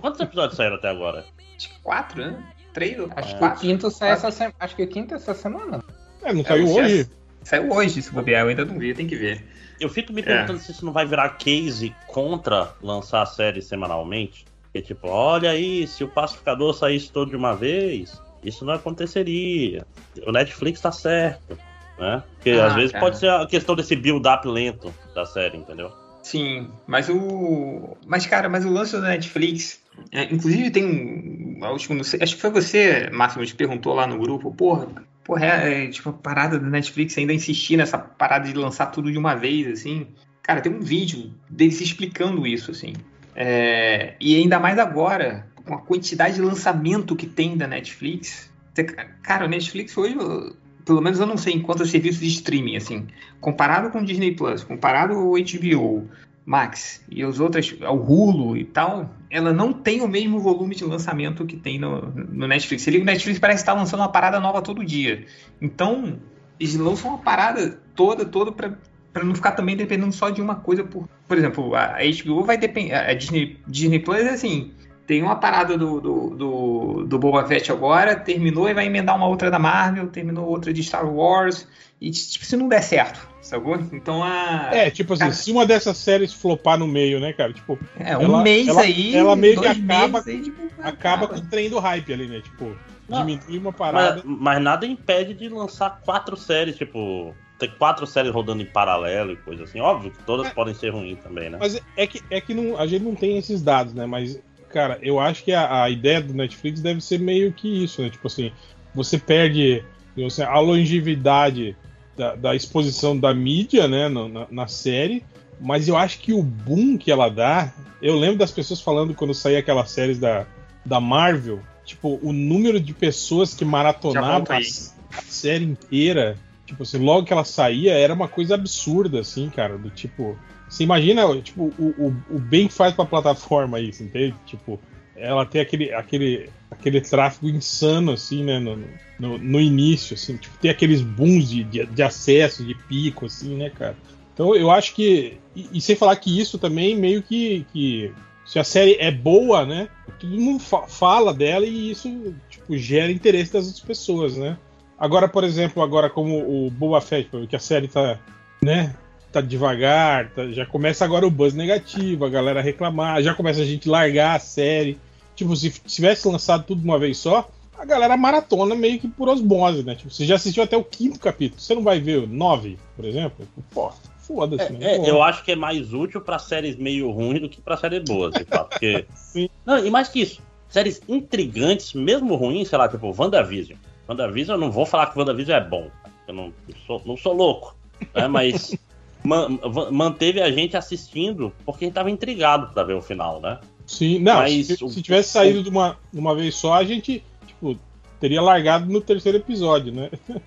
Quantos episódios saíram até agora? Acho que quatro, né? Três ou Acho quatro. que o quinto sai essa semana. Acho que o quinto é essa semana. É, não saiu é, hoje? Saiu hoje, se bobear, eu ainda não vi, tem que ver. Eu fico me perguntando é. se isso não vai virar case contra lançar a série semanalmente. Que tipo, olha aí, se o pacificador saísse todo de uma vez, isso não aconteceria. O Netflix tá certo, né? Porque ah, às vezes cara. pode ser a questão desse build-up lento da série, entendeu? Sim, mas o. Mas, cara, mas o lance do Netflix. É, inclusive tem um. Último, acho que foi você, Máximo, que perguntou lá no grupo, porra, porra, é, é, tipo, a parada do Netflix ainda insistir nessa parada de lançar tudo de uma vez, assim. Cara, tem um vídeo deles explicando isso, assim. É, e ainda mais agora, com a quantidade de lançamento que tem da Netflix. Cara, o Netflix hoje, pelo menos eu não sei em quantos serviços de streaming, assim, comparado com o Disney Plus, comparado ao HBO Max e os outros, ao Hulu e tal, ela não tem o mesmo volume de lançamento que tem no, no Netflix. Você liga o Netflix parece estar lançando uma parada nova todo dia. Então, eles lançam uma parada toda, toda para para não ficar também dependendo só de uma coisa por por exemplo a HBO vai depender a Disney Disney Plus é assim tem uma parada do, do, do, do, Boba Fett agora terminou e vai emendar uma outra da Marvel terminou outra de Star Wars e tipo se não der certo sacou? então a é tipo assim se uma dessas séries flopar no meio né cara? Tipo é um ela, mês ela, aí ela meio que acaba aí, tipo, acaba, acaba. com o trem do hype ali né? Tipo diminui uma parada. mas, mas nada impede de lançar quatro séries tipo ter quatro séries rodando em paralelo e coisa assim. Óbvio que todas é, podem ser ruins também, né? Mas é que, é que não, a gente não tem esses dados, né? Mas, cara, eu acho que a, a ideia do Netflix deve ser meio que isso, né? Tipo assim, você perde você, a longevidade da, da, exposição da mídia, né, na, na, série, mas eu acho que o boom que ela dá. Eu lembro das pessoas falando quando saía aquelas séries da, da Marvel, tipo, o número de pessoas que maratonavam a, a série inteira, tipo assim, logo que ela saía, era uma coisa absurda, assim, cara, do tipo. Você imagina, tipo, o, o, o bem que faz pra plataforma isso, entende? Tipo, ela tem aquele, aquele, aquele tráfego insano, assim, né, no, no, no início, assim, tipo, tem aqueles booms de, de, de, acesso, de pico, assim, né, cara? Então eu acho que, e, e, sem falar que isso também meio que, que, se a série é boa, né, todo mundo fa fala dela e isso, tipo, gera interesse das outras pessoas, né? Agora, por exemplo, agora como o Boba Fett, que a série tá, né, tá devagar, tá, já começa agora o buzz negativo, a galera reclamar, já começa a gente largar a série. Tipo, se tivesse lançado tudo de uma vez só, a galera maratona meio que por osmose, né? Tipo, você já assistiu até o quinto capítulo, você não vai ver o nove, por exemplo? Pô, foda-se, é, né? É, eu acho que é mais útil para séries meio ruins do que para séries boas, de fato. Porque... Sim. Não, e mais que isso, séries intrigantes, mesmo ruins, sei lá, tipo WandaVision. WandaVision, eu não vou falar que WandaVision é bom. Eu não, eu sou, não sou louco, né? Mas man, manteve a gente assistindo porque a gente tava intrigado para ver o final, né? Sim, não, Mas, se, se, tivesse saído de uma, de uma vez só, a gente, tipo, teria largado no terceiro episódio, né?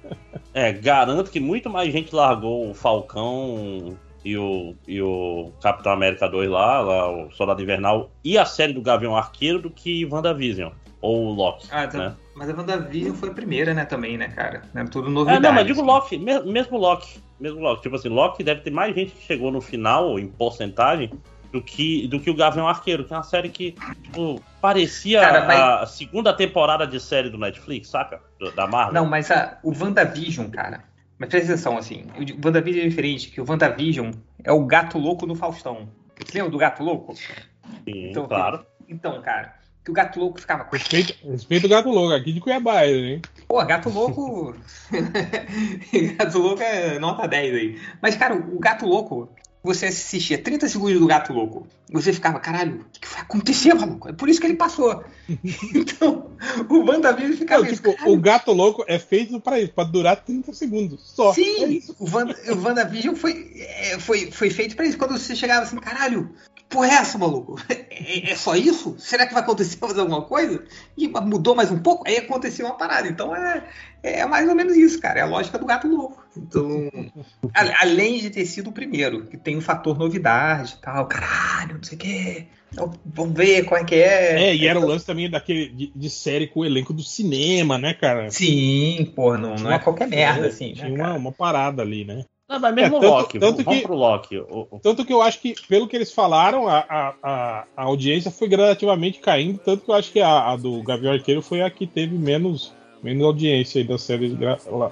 é, garanto que muito mais gente largou o Falcão e o, e o Capitão América 2 lá, lá, o Soldado Invernal, e a série do Gavião Arqueiro do que WandaVision. Ou Loki. Ah, então, né? Mas a WandaVision foi a primeira, né, também, né, cara? Era tudo novidade. É, não, mas digo assim. Loki, mesmo Loki. Mesmo Loki. Tipo assim, Loki deve ter mais gente que chegou no final, em porcentagem, do que, do que o Gavião Arqueiro, que é uma série que, tipo, parecia Cara, mas... a segunda temporada de série do Netflix, saca? Da Marvel. Não, mas a, o WandaVision, cara. Mas presta atenção, assim, o WandaVision é diferente, que o WandaVision é o gato louco do Faustão. Você lembra do gato louco? Sim, então, claro. Então, cara, que o gato louco ficava. Respeito, respeito o gato louco, aqui de Cuiabá, hein? Pô, gato louco. gato louco é nota 10 aí. Mas, cara, o gato louco, você assistia 30 segundos do Gato Louco, você ficava, caralho, o que vai acontecer, maluco? É por isso que ele passou. então, o WandaVision ficava Não, tipo, O Gato Louco é feito para isso, para durar 30 segundos só. Sim, é o, Wanda, o WandaVision foi, é, foi, foi feito para isso. Quando você chegava assim, caralho, porra é essa, maluco? É, é, só isso? Será que vai acontecer mais alguma coisa? E mudou mais um pouco? Aí aconteceu uma parada. Então é, é mais ou menos isso, cara. É a lógica do gato louco. Então, a, além de ter sido o primeiro, que tem um fator novidade e tal, caralho, não sei o quê. Então, vamos ver qual é que é. É, e era o lance também daquele de, de, série com o elenco do cinema, né, cara? Sim, porra, não, não é qualquer merda, assim. Tinha né, uma, uma parada ali, né? Não, mas mesmo é, tanto, Loki, tanto vamos que, pro Loki. O, o... Tanto que eu acho que, pelo que eles falaram, a, a, a, audiência foi gradativamente caindo, tanto que eu acho que a, a do Gavião Arqueiro foi a que teve menos, menos audiência aí das séries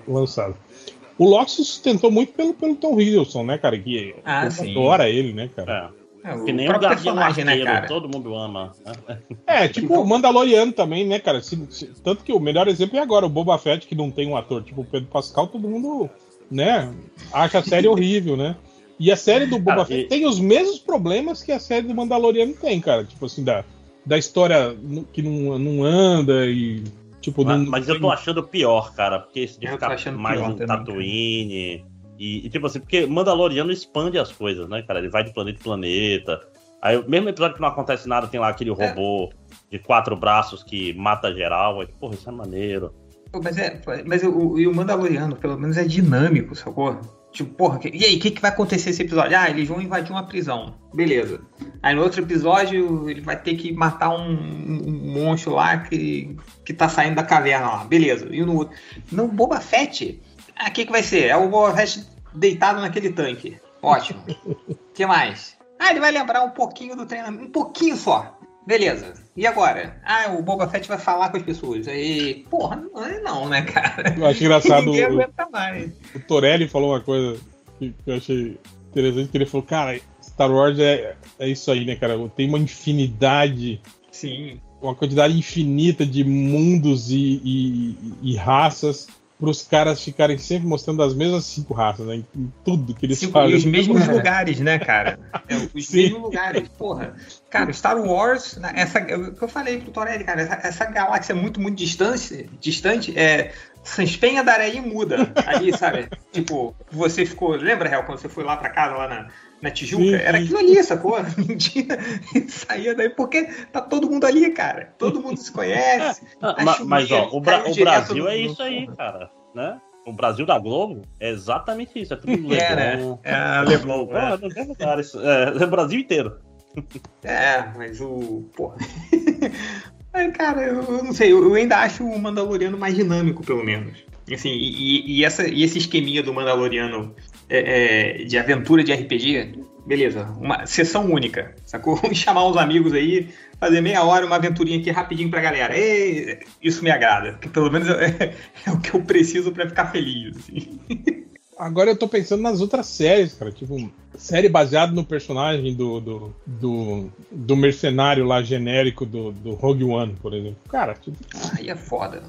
lançadas. O Loki se sustentou muito pelo, pelo Tom Hiddleston, né, cara? Que ah, adora ele, né, cara? É. É, que nem o Gavião Arqueiro, né, todo mundo ama. É, tipo o Mandaloriano também, né, cara? Se, se, tanto que o melhor exemplo é agora, o Boba Fett, que não tem um ator tipo o Pedro Pascal, todo mundo né, acha a série horrível, né? E a série do Boba Fett e... tem os mesmos problemas que a série do Mandaloriano tem, cara. Tipo assim, da, da história que não, não anda e. Tipo, mas, não, mas eu tô achando pior, cara, porque esse de ficar mais um Tatooine. E, e, tipo assim, porque Mandaloriano expande as coisas, né, cara? Ele vai de planeta em planeta. Aí, mesmo episódio que não acontece nada, tem lá aquele é. robô de quatro braços que mata geral. Aí, porra, isso é maneiro. Mas, é, mas o, o Mandaloriano, pelo menos, é dinâmico, sacou? Tipo, porra, e aí, o que, que vai acontecer nesse episódio? Ah, eles vão invadir uma prisão. Beleza. Aí no outro episódio, ele vai ter que matar um, um monstro lá que, que tá saindo da caverna lá. Beleza. E no outro. No Boba Fett, ah, o que, que vai ser? É o Boba Fett deitado naquele tanque. Ótimo. O que mais? Ah, ele vai lembrar um pouquinho do treinamento. Um pouquinho só. Beleza. E agora? Ah, o Boba Fett vai falar com as pessoas. Aí, porra, não é não, né, cara? Eu acho engraçado. Ninguém aguenta mais. O Torelli falou uma coisa que eu achei interessante, que ele falou, cara, Star Wars é, é isso aí, né, cara? Tem uma infinidade. Sim. Uma quantidade infinita de mundos e, e, e raças para os caras ficarem sempre mostrando as mesmas cinco raças, né? Em tudo que eles cinco, fazem. E os mesmos lugares, né, cara? É, os Sim. mesmos lugares. Porra. Cara, Star Wars, né, essa, o que eu falei pro Torelli, cara, essa, essa, galáxia é muito, muito distante, distante, é. Sanspenha da areia muda. Ali, sabe? tipo, você ficou. Lembra, Real, quando você foi lá pra casa, lá na, na Tijuca, era aquilo ali, sacou? Não tinha. saía daí, porque tá todo mundo ali, cara. Todo mundo se conhece. Ah, mas, mas, ó, o, Bra o Brasil é isso aí, cara. Né? O Brasil da Globo é exatamente isso. É tudo Leblon. É, né? É, Leblon. É, é. lugar. Isso, é, é o Brasil inteiro. É, mas o. Porra. Cara, eu não sei, eu ainda acho o Mandaloriano mais dinâmico, pelo menos. Assim, e, e, essa, e esse esqueminha do Mandaloriano é, é, de aventura de RPG, beleza, uma sessão única, sacou? Vamos chamar os amigos aí, fazer meia hora, uma aventurinha aqui rapidinho pra galera. E, isso me agrada, que pelo menos é, é, o que eu preciso para ficar feliz. Assim. Agora eu tô pensando nas outras séries, cara. Tipo, série baseada no personagem do, do, do, do, mercenário lá genérico do, do Rogue One, por exemplo. Cara, tipo. Aí é foda.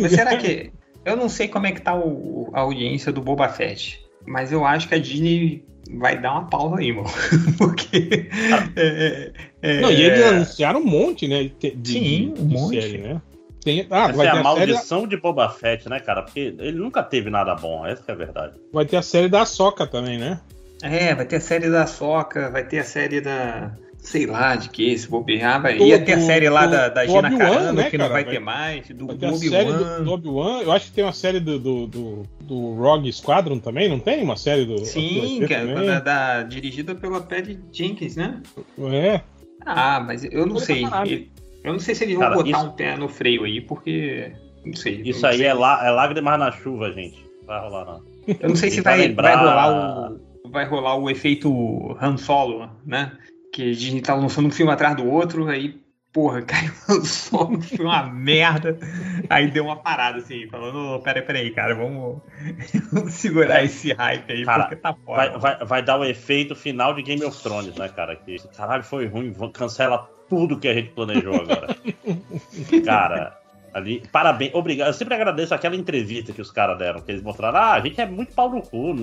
Mas será que. Eu não sei como é que tá o, a audiência do Boba Fett. Mas eu acho que a Disney vai dar uma pausa aí, mano. Porque. É, é, não, e eles anunciaram um monte, né? De, Sim, um monte. Série, né? Tem, ah, essa é a, a maldição série... de Boba Fett, né, cara? Porque ele nunca teve nada bom, essa é a verdade. Vai ter a série da Soca também, né? É, vai ter a série da Soca, vai ter a série da. Sei lá de que, se bobear, vai. Ia ter a série lá do, da, da Gina Carano, né, que cara? não vai, vai, ter mais. Do, vai ter a série do, do Obi-Wan. Eu acho que tem uma série do, do, do, do Rogue Squadron também, não tem? Uma série do. Sim, que é da, da, dirigida pela Patty Jenkins, né? É. Ah, mas eu não sei. Eu não sei se eles vão Cara, botar isso... um pé no freio aí, porque. Não sei. Isso não aí sei. É, lá, é lágrimas na chuva, gente. Vai rolar, não. Eu não sei se vai, lembrar... vai, rolar o, vai rolar o efeito Han Solo, né? Que a gente tá lançando um filme atrás do outro, aí, porra, caiu Han Solo, foi uma merda. Aí deu uma parada, assim, falando, peraí, peraí, cara, vamos, vamos segurar esse hype aí, cara, porque tá foda. Vai, vai, vai, dar o efeito final de Game of Thrones, né, cara? Que caralho foi ruim, cancela tudo que a gente planejou agora. cara, ali, parabéns, obrigado. Eu sempre agradeço aquela entrevista que os caras deram, que eles mostraram, ah, a gente é muito pau no cu.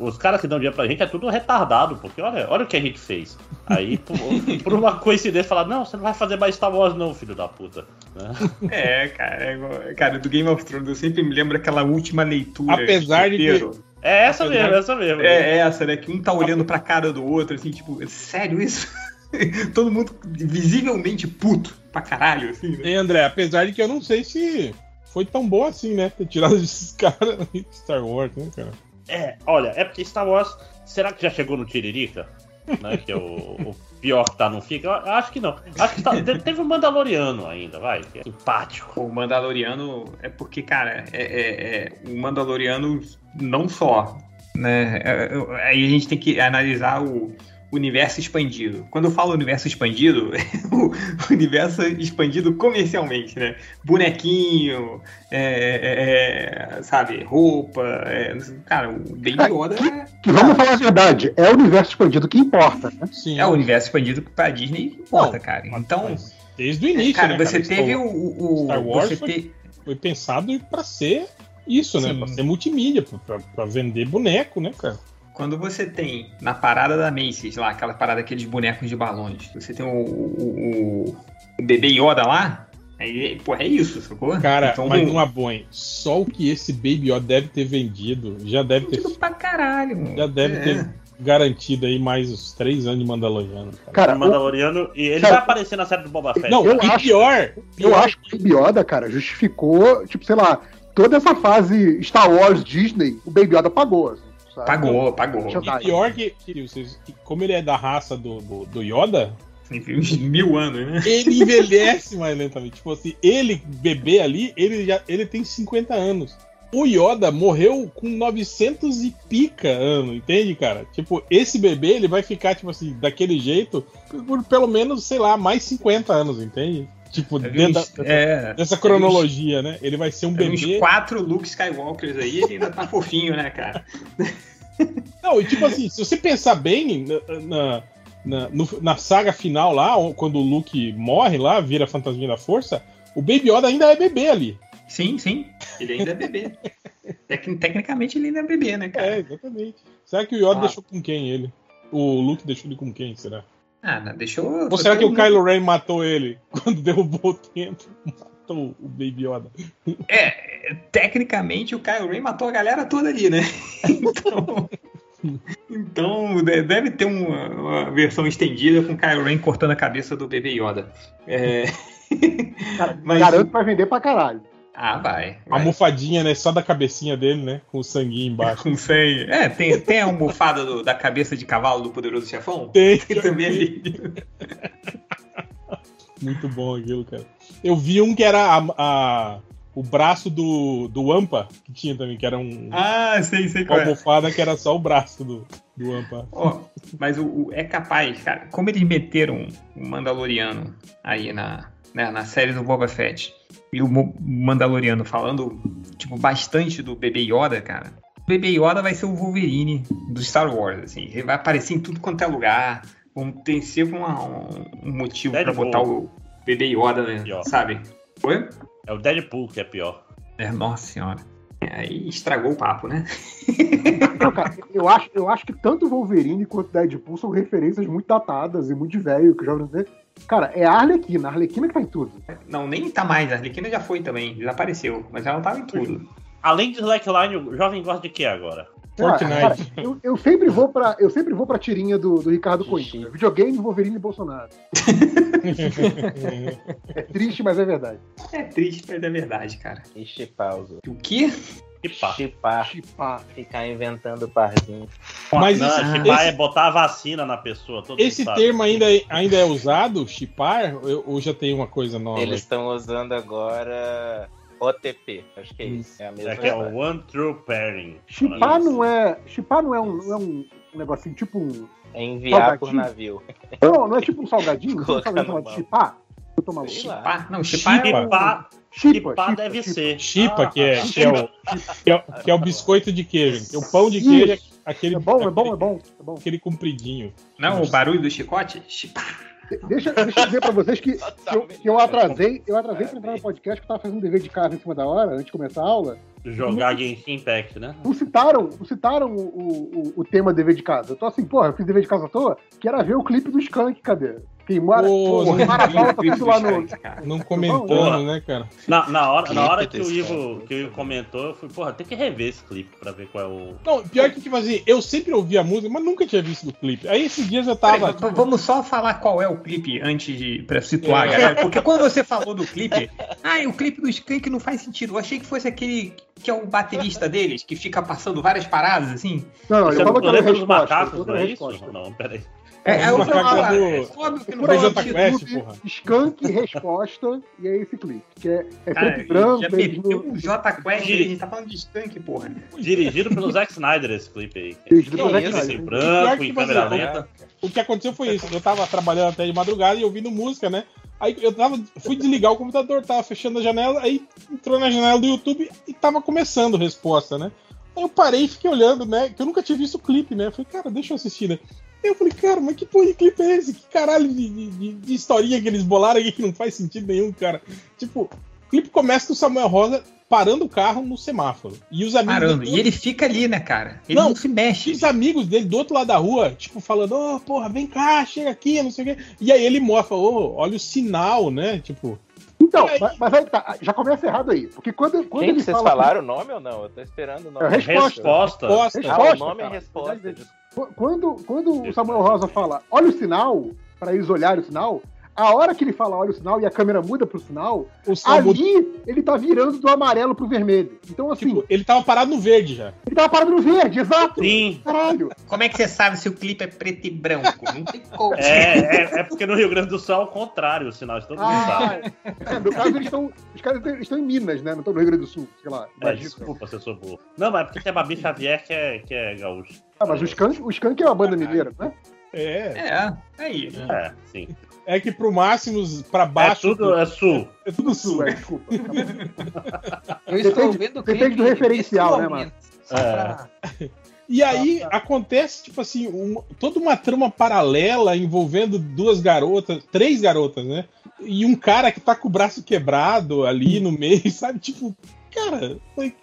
Os caras que dão dinheiro pra gente é tudo retardado, porque olha, olha o que a gente fez. Aí, por, por uma coincidência, falar, não, você não vai fazer mais Star Wars, não, filho da puta. É, cara, é, cara, do Game of Thrones, eu sempre me lembro aquela última leitura. Apesar de que. É essa Apesar mesmo, é essa mesmo. É, é essa, né? Que um tá olhando pra cara do outro, assim, tipo, sério isso? Todo mundo visivelmente puto pra caralho, assim, né? E André, apesar de que eu não sei se foi tão bom assim, né? Ter tirado esses caras de Star Wars, né, cara? É, olha, é porque Star Wars, será que já chegou no Tiririca? né, que é o, o, pior que tá, não fica? Eu acho que não. Acho que tá, teve o um Mandaloriano ainda, vai, que é simpático. O Mandaloriano é porque, cara, é, é, é o Mandaloriano não só, né? É, aí a gente tem que analisar o universo expandido. Quando eu falo universo expandido, o universo expandido comercialmente, né? Bonequinho, é, é, é sabe, roupa. É, cara, o Baby Yoda é. Vamos falar a verdade, é o universo expandido que importa, né? Sim. É o universo expandido que pra Disney importa, Não, cara. Então. Desde o início, cara, né, você cara? teve o, o. Star Wars foi, te... foi pensado para ser isso, né? Pra ser multimídia, pra, pra vender boneco, né, cara? Quando você tem na parada da Macy's, lá, aquela parada aqueles bonecos de balões, você tem o, o, o bebê Yoda lá, aí, pô, é isso, sacou? Cara, então, mas uma boa, só o que esse Baby Yoda deve ter vendido, já deve vendido ter. pra caralho, mano. Já deve é. ter garantido aí mais uns três anos de Mandaloriano. Cara, cara Mandaloriano, e ele cara, vai aparecer na série do Boba Fett. Não, eu acho, pior, pior. Eu acho que o Baby Yoda, cara, justificou, tipo, sei lá, toda essa fase Star Wars Disney, o Baby Yoda pagou. Sabe? Pagou, pagou. E pior que, como ele é da raça do, do, do Yoda, mil anos, né? Ele envelhece mais lentamente. Tipo assim, ele, bebê ali, ele já ele tem 50 anos. O Yoda morreu com 900 e pica anos, entende, cara? Tipo, esse bebê, ele vai ficar, tipo assim, daquele jeito por pelo menos, sei lá, mais 50 anos, entende? Tipo, é dentro uns, da, é, dessa cronologia, né? Ele vai ser um bebê. Uns quatro Luke Skywalkers aí, ele ainda tá fofinho, né, cara? Não, e tipo assim, se você pensar bem na, na, no, na saga final lá, quando o Luke morre lá, vira fantasminha da força, o Baby Yoda ainda é bebê ali. Sim, sim. Ele ainda é bebê. Tecnicamente ele ainda é bebê, né, cara? É, exatamente. Será que o Yoda ah. deixou com quem ele? O Luke deixou ele com quem, será? Ah, não, deixou. Ou será que o Kylo Ren matou ele quando derrubou o tempo? Matou o Baby Yoda. É, tecnicamente o Kylo Ren matou a galera toda ali, né? Então. Então, de- deve ter uma, uma versão estendida com Kylo Ren cortando a cabeça do bebê Yoda. É... Cara, Mas- Garanto que vai vender pra caralho. Ah, vai. A almofadinha, né? Só da cabecinha dele, né? Com o sanguinho embaixo. Com sangue. É, tem, tem a almofada do- da cabeça de cavalo do poderoso chefão? Tem. Tem também ali. Muito bom aquilo, cara. Eu vi um que era a, a- o braço do, do Ampa, que tinha também, que era um, Ah, sei, sei uma qual é. almofada que era só o braço do, do Ampa. Ó, mas o, o- é capaz, cara, como eles meteram o Mandaloriano aí na, né, na série do Boba Fett e o Mandaloriano falando, tipo, bastante do Bebê Yoda, cara. O Bebê Yoda vai ser o Wolverine do Star Wars, assim. Ele vai aparecer em tudo quanto é lugar. Vão ter sempre uma- um, motivo pra Deadpool. botar o Bebê Yoda, né? Pior. Sabe? Oi? É o Deadpool que é pior. É, nossa senhora. Aí estragou o papo, né? Não, cara, eu acho, eu acho que tanto o Wolverine quanto o Deadpool são referências muito datadas e muito de velho que eu já ouvi dizer. Cara, é a Arlequina, a Arlequina que tá em tudo. Não, nem tá mais. A Arlequina já foi também, desapareceu. Mas ela tava em tudo. Além de Slackline, o jovem gosta de que agora? Cara, Fortnite. cara, eu, eu sempre vou pra, eu sempre vou pra tirinha do, do Ricardo Coimbra. Videogame, Wolverine e Bolsonaro. É triste, mas é verdade. É triste, mas é verdade, cara. E os outros. O quê? Pá. Chipar, Chipar. ficar inventando parzinho. Mas Não, esse, chipar esse- é botar a vacina na pessoa. Todo esse termo ainda, é- ainda é usado, chipar, ou já tem uma coisa nova? Eles estão usando agora OTP. Acho que é isso. É a mesma É que é o One True Pairing. Chipar não é. Chipar não é um, não é um negocinho tipo um. É enviar por Salgadinho? navio. Não, não é tipo um salgadinho? Não um salgadinho chamado chipar? Eu tô maluco. Sei lá. Chipar? Não, chipar é o... Chipar, Chipa, chipa, deve chipa. ser. Chipa, Ah, que, é, que, é o, que, é, o- que é o biscoito de queijo. Que é o pão de queijo, é aquele, É bom, é bom, aquele, é bom, é bom. aquele compridinho. Não, o barulho do chicote? Chipar. De- Deixa, deixa eu dizer pra vocês que, que, eu, que eu atrasei, eu atrasei pra entrar no podcast, que eu tava fazendo dever de casa em cima da hora, antes de começar a aula. Jogar Genshin Impact, né? Não citaram, não citaram o, o, o tema dever de casa. Eu tô assim, porra, eu fiz dever de casa à toa, que era ver o clipe do Skank, cadê? Pô, pô, mora a bola, tudo lá no. Não comentando, né, cara? Na, na hora, na hora que, o Ivo, que o Ivo comentou, eu fui, porra, tem que rever esse clipe pra ver qual é o. Não, pior que, tipo assim, eu sempre ouvia a música, mas nunca tinha visto o clipe. Aí esses dias eu tava. V- vamos só falar qual é o clipe antes de pra situar, É. galera. Porque quando você falou do clipe, ah, o clipe do Skank não faz sentido. Eu achei que fosse aquele que é o baterista deles, que fica passando várias paradas assim. Não, não, eu falo que dos resposta. macacos, não é resposta. isso? Não, peraí. É, é o que eu macacos falo, do- é aí no. Skank Resposta, e é esse clipe. Que é, é Cara, preto e branco, já meteu no- o J Quest, a gente tá falando de Skank, porra. Dirigido pelo Zack Snyder esse clipe aí. no isso, Zack Em Snyder. branco, em câmera lenta. O que aconteceu foi isso. Eu tava trabalhando até de madrugada e ouvindo música, né? Aí eu tava, fui desligar o computador, tava fechando a janela, aí entrou na janela do YouTube e tava começando a resposta, né? Aí eu parei e fiquei olhando, né? Que eu nunca tinha visto o clipe, né? Eu falei, cara, deixa eu assistir, né? Eu falei, cara, mas que porra de clipe é esse? Que caralho de, de, de- de historinha que eles bolaram aqui que não faz sentido nenhum, cara. Tipo, o clipe começa com o Samuel Rosa parando o carro no semáforo. E os amigos. Parando. dele- E ele fica ali, né, cara? Ele não, Não, se mexe. e os amigos dele do outro lado da rua, tipo, falando, ô, porra, vem cá, chega aqui, não sei o quê. E aí ele mostra, ô, olha o sinal, né? Tipo, Então, aí? mas, mas aí tá, já começa errado aí. Porque quando, quando Gente, ele vocês fala. falaram o nome ou não? Eu tô esperando o nome. É, resposta. Resposta. posta. Ah, o Resposta, nome é cara. resposta. desculpa. Qu- Quando, quando o Samuel Rosa fala, olha o sinal, pra eles olharem o sinal, a hora que ele fala olha o sinal e a câmera muda pro sinal, O sinal muda- ali ele tá virando do amarelo pro vermelho. Então, assim, tipo, ele tava parado no verde já. ele tava parado no verde, exato. Sim. Caralho. Como é que você sabe se o clipe é preto e branco? Não tem como. É, é, é porque no Rio Grande do Sul é o contrário, os sinais, todo mundo sabe. Ah, é, no caso, eles estão. Os caras eles estão em Minas, né? Não estão no Rio Grande do Sul, sei lá. É, desculpa se eu sou burro. Não, mas é porque tem a Babi Xavier que é, que é gaúcho. Ah, mas o Skank, o Skank é uma banda mineira, né? É. É, aí. É, sim. É que pro Máximos, pra É baixo. tudo, é sul. é tudo sul. É, desculpa. Eu estou Depende- vendo o depende do referencial, né, só É. pra- E aí acontece, tipo assim, um- toda uma trama paralela envolvendo duas garotas, três garotas, né? E um cara que tá com o braço quebrado ali no meio, sabe? Tipo, cara, foi-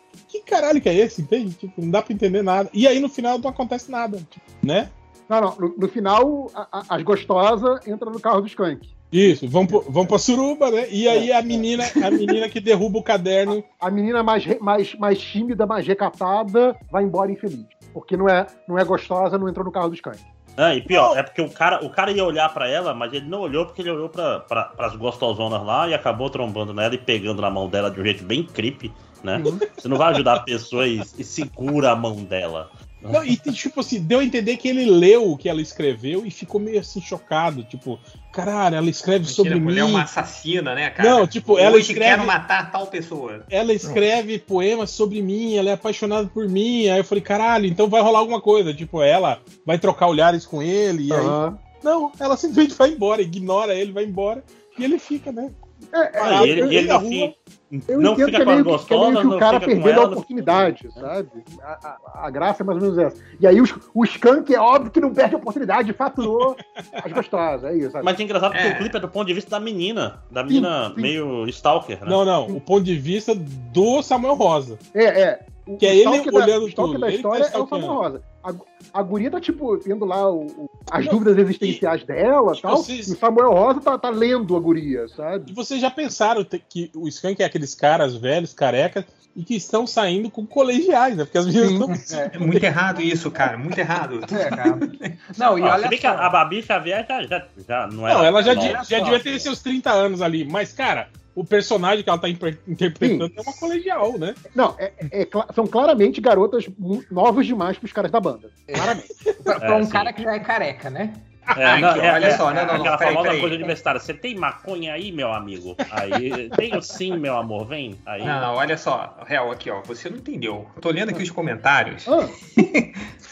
que caralho que é esse, entende? Tipo, não dá pra entender nada. E aí no final não acontece nada, tipo, né? Não, não. No, no final, a- a- as gostosas entram no carro do Skank. Isso, vão, pro- vão pra suruba, né? E aí a menina, a menina que derruba o caderno. A menina mais, mais, mais tímida, mais recatada, vai embora infeliz. Porque não é, não é gostosa, não entrou no carro dos cães. Ah, e pior, é porque o cara, o cara ia olhar pra ela, mas ele não olhou porque ele olhou pra, pra, pras gostosonas lá e acabou trombando nela e pegando na mão dela de um jeito bem creepy, né? Você não vai ajudar a pessoa e, e segura a mão dela. Não, e tipo assim, deu a entender que ele leu o que ela escreveu e ficou meio assim chocado. Tipo, caralho, ela escreve sobre Mentira, mulher é mim. uma assassina, né, cara? Não, tipo, ela Hoje escreve- quero matar tal pessoa. Ela escreve poemas sobre mim, ela é apaixonada por mim. Aí eu falei, caralho, então vai rolar alguma coisa. Tipo, ela vai trocar olhares com ele. E aí. Aham. Não, ela simplesmente vai embora, ignora ele, vai embora. E ele fica, né? É, é, Ah, e ele, eu- e ele rua- fim Eu não entendo fica que é meio que, que é meio que o não cara perdendo a ela, não oportunidade, sabe? A, a- a graça é mais ou menos essa. E aí os- o Skank é óbvio que não perde a oportunidade, faturou as gostosas, é isso. Sabe? Mas é engraçado porque É. o clipe é do ponto de vista da menina. Da menina sim. meio stalker, né? Não, não. O ponto de vista do Samuel Rosa. É, é. O, Que é ele stalker da, olhando o tudo, da tá história é o. Samuel Rosa. A, a guria tá, tipo, tendo lá o- o- as dúvidas existenciais dela e Tipo, tal. vocês- E o Samuel Rosa tá, tá lendo a guria, sabe? E vocês já pensaram que o Skank é aqueles caras velhos, carecas, e que estão saindo com colegiais, né? Porque as meninas estão. É muito errado isso, cara. Muito errado. É, cara. Não, e Ó, olha bem que só. a, a Babi Xavier já, já, já não era. Não, ela já, já só. devia ter seus 30 anos ali. Mas, cara, o personagem que ela tá inter- interpretando é uma colegial, né? Não, é- é são claramente garotas novas demais pros caras da banda. Claramente. Pra, pra É, um sim. cara que já é careca, né? É, não, Aqui, é- olha é- só, não, não, não, aquela peraí, famosa peraí. coisa universitária. Você tem maconha aí, meu amigo? Aí, tenho sim, meu amor, vem. Aí, Não, não, olha só, real aqui, ó. Você não entendeu. Eu tô lendo aqui os comentários. Ah,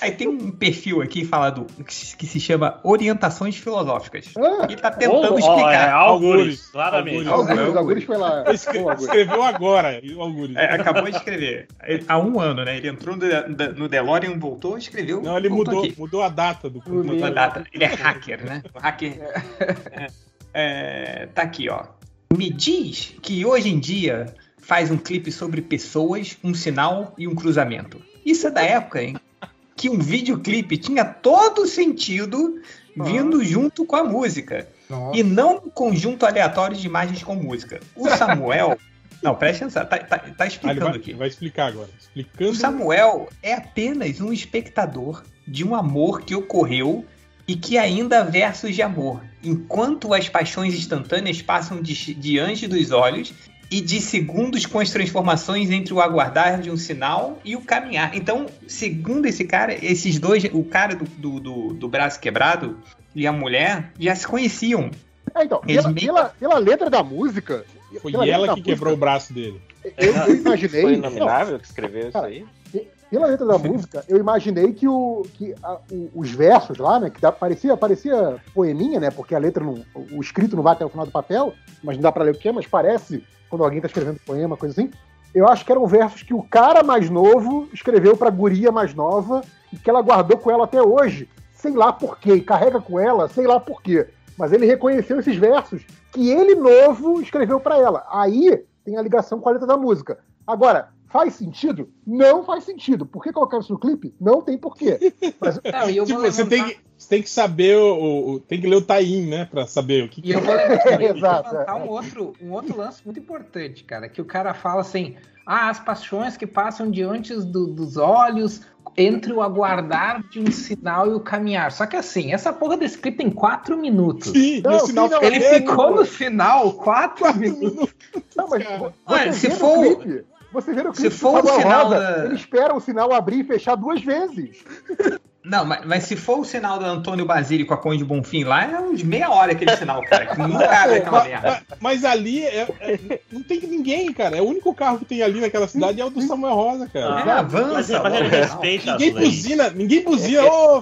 Aí tem um perfil aqui falado que se chama Orientações Filosóficas. ah, Ele tá tentando Ó, explicar. é, algures, claramente. algures. Foi lá. Escreveu agora, o Algures. É, acabou de escrever. Ele- Há um ano, né? Ele entrou no, De- no DeLorean, voltou, escreveu. Não, ele mudou, aqui. mudou a data do Mudou a data. Ele é hacker, né? O hacker. É, é, tá aqui, ó. Me diz que hoje em dia faz um clipe sobre pessoas, um sinal e um cruzamento. Isso é da época, hein? Que um videoclipe tinha todo sentido vindo junto com a música. Nossa. E não um conjunto aleatório de imagens com música. O Samuel. Não, presta atenção, tá, tá- tá Ah, explicando vai, aqui. vai explicar agora. O Explicando. Samuel é apenas um espectador de um amor que ocorreu e que ainda há versos de amor, enquanto as paixões instantâneas passam de- diante dos olhos e de segundos com as transformações entre o aguardar de um sinal e o caminhar. Então, segundo esse cara, esses dois, o cara do, do, do- do braço quebrado e a mulher, já se conheciam. É, então, pela, meio- pela, pela letra da música. Foi ela que quebrou o braço dele. música, Eu, eu imaginei. Foi não, inominável que escreveu isso aí? Pela letra da música, eu imaginei que, o, que a- o- os versos lá, né? Que dá, parecia, parecia poeminha, né? Porque a letra não. O escrito não vai até o final do papel, mas não dá pra ler o que é, mas parece quando alguém tá escrevendo poema, coisa assim. Eu acho que eram versos que o cara mais novo escreveu pra guria mais nova e que ela guardou com ela até hoje. Sei lá por quê, carrega com ela, sei lá por quê. Mas ele reconheceu esses versos que ele novo escreveu pra ela. Aí tem a ligação com a letra da música. Agora, faz sentido? Não faz sentido. Por que colocar isso no clipe? Não tem porquê. Mas Não, Tipo, vou você tem, que, você tem que saber o, o- Tem que ler o Taim, né? Pra saber o que, E que eu vou levantar, eu vou Exato, levantar é. um, outro, um outro lance muito importante, cara, que o cara fala assim, ah, as paixões que passam diante do- dos olhos, entre o aguardar de um sinal e o caminhar. Só que assim, essa porra desse clipe tem quatro minutos. Sim, Não, no sim, não, Ele negro. ficou no final quatro minutos. Não, mas Olha, se for- clipe, você vê se clipe for do o final Rosa, da- ele espera o sinal abrir e fechar duas vezes. Não, mas, mas se for o sinal do Antônio Basílio com a Conde Bonfim lá, é uns meia hora aquele sinal, cara. Que nunca abre aquela Mas, merda. mas- mas ali é- é- não tem ninguém, cara. É o único carro que tem ali naquela cidade é o do Samuel Rosa, cara. É, Mas, avança. mas logo. respeita as Ninguém leis. buzina, ninguém buzina. Ô,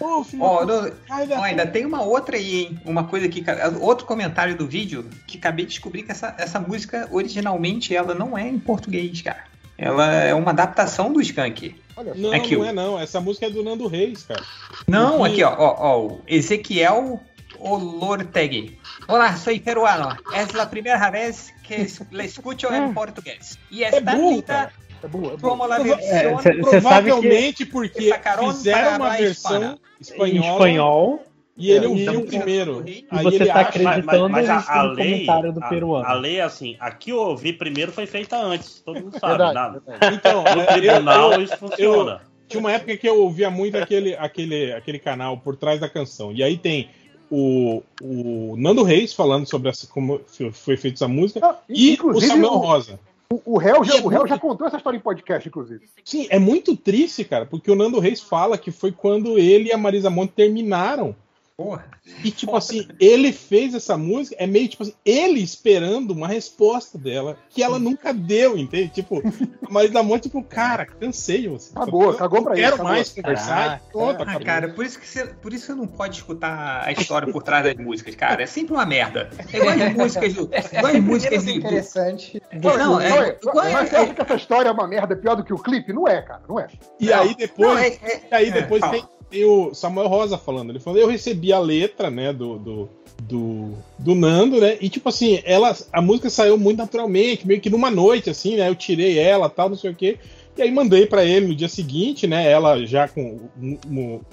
ô, filho. Ó, no- Ai, da- ó, ainda tem uma outra aí, hein? Uma coisa que. Outro comentário do vídeo que acabei de descobrir que essa, essa música, originalmente, ela não é em português, cara. Ela é uma adaptação do Skank. Olha. Não, Aqui, não o- é não. Essa música é do Nando Reis, cara. Não, aqui, ó, ó, ó, o Ezequiel Olortegui. Olá, sou peruano. É a primeira vez que la escucho em português. E É burro, cara. É boa, é boa. como a É, versão cê- Você sabe que Provavelmente porque fizeram uma versão em espanhola espanhol E ele É, ouviu então, primeiro. e Aí você ele tá acha. acreditando Mas, mas a, a no lei, comentário do a- peruano. A, lei é assim, a que eu ouvi primeiro foi feita antes, todo mundo sabe. Verdade, nada. verdade. Então, No é, tribunal eu- isso funciona. Tinha uma época que eu ouvia muito aquele, aquele, aquele canal por trás da canção. E aí tem o, o Nando Reis falando sobre essa, como foi- feita essa música. Ah, E o inclusive, Samuel o- Rosa. O, o réu, já, é o réu muito- já contou essa história em podcast, inclusive. Sim, é muito triste, cara, porque o Nando Reis fala que foi quando ele e a Marisa Monte terminaram. Porra. E, tipo assim, ele fez essa música, é meio tipo assim, ele esperando uma resposta dela, que ela nunca deu, entende? Tipo, a Marisa Monte, tipo, cara, cansei você. Cagou, cagou pra não ele, quero cagou. mais conversar. pronto, Ah, acabou. cara, por isso, que você, por isso você não pode escutar a história por trás das músicas, cara. É sempre uma merda. É igual as músicas do. Igual as músicas do. do- interessante. Não, é, Oi, igual mas você é, acha que essa história é uma merda pior do que o clipe? Não é, cara, não é. E aí depois, não, é- é- e aí é, depois fala. tem, tem o Samuel Rosa falando. Ele falou: eu recebi a letra, né, do, do, do, do Nando, né? E tipo assim, ela, a música saiu muito naturalmente, meio que numa noite, assim, né? Eu tirei ela, tal, não sei o quê. E aí mandei pra ele no dia seguinte, né? Ela já com,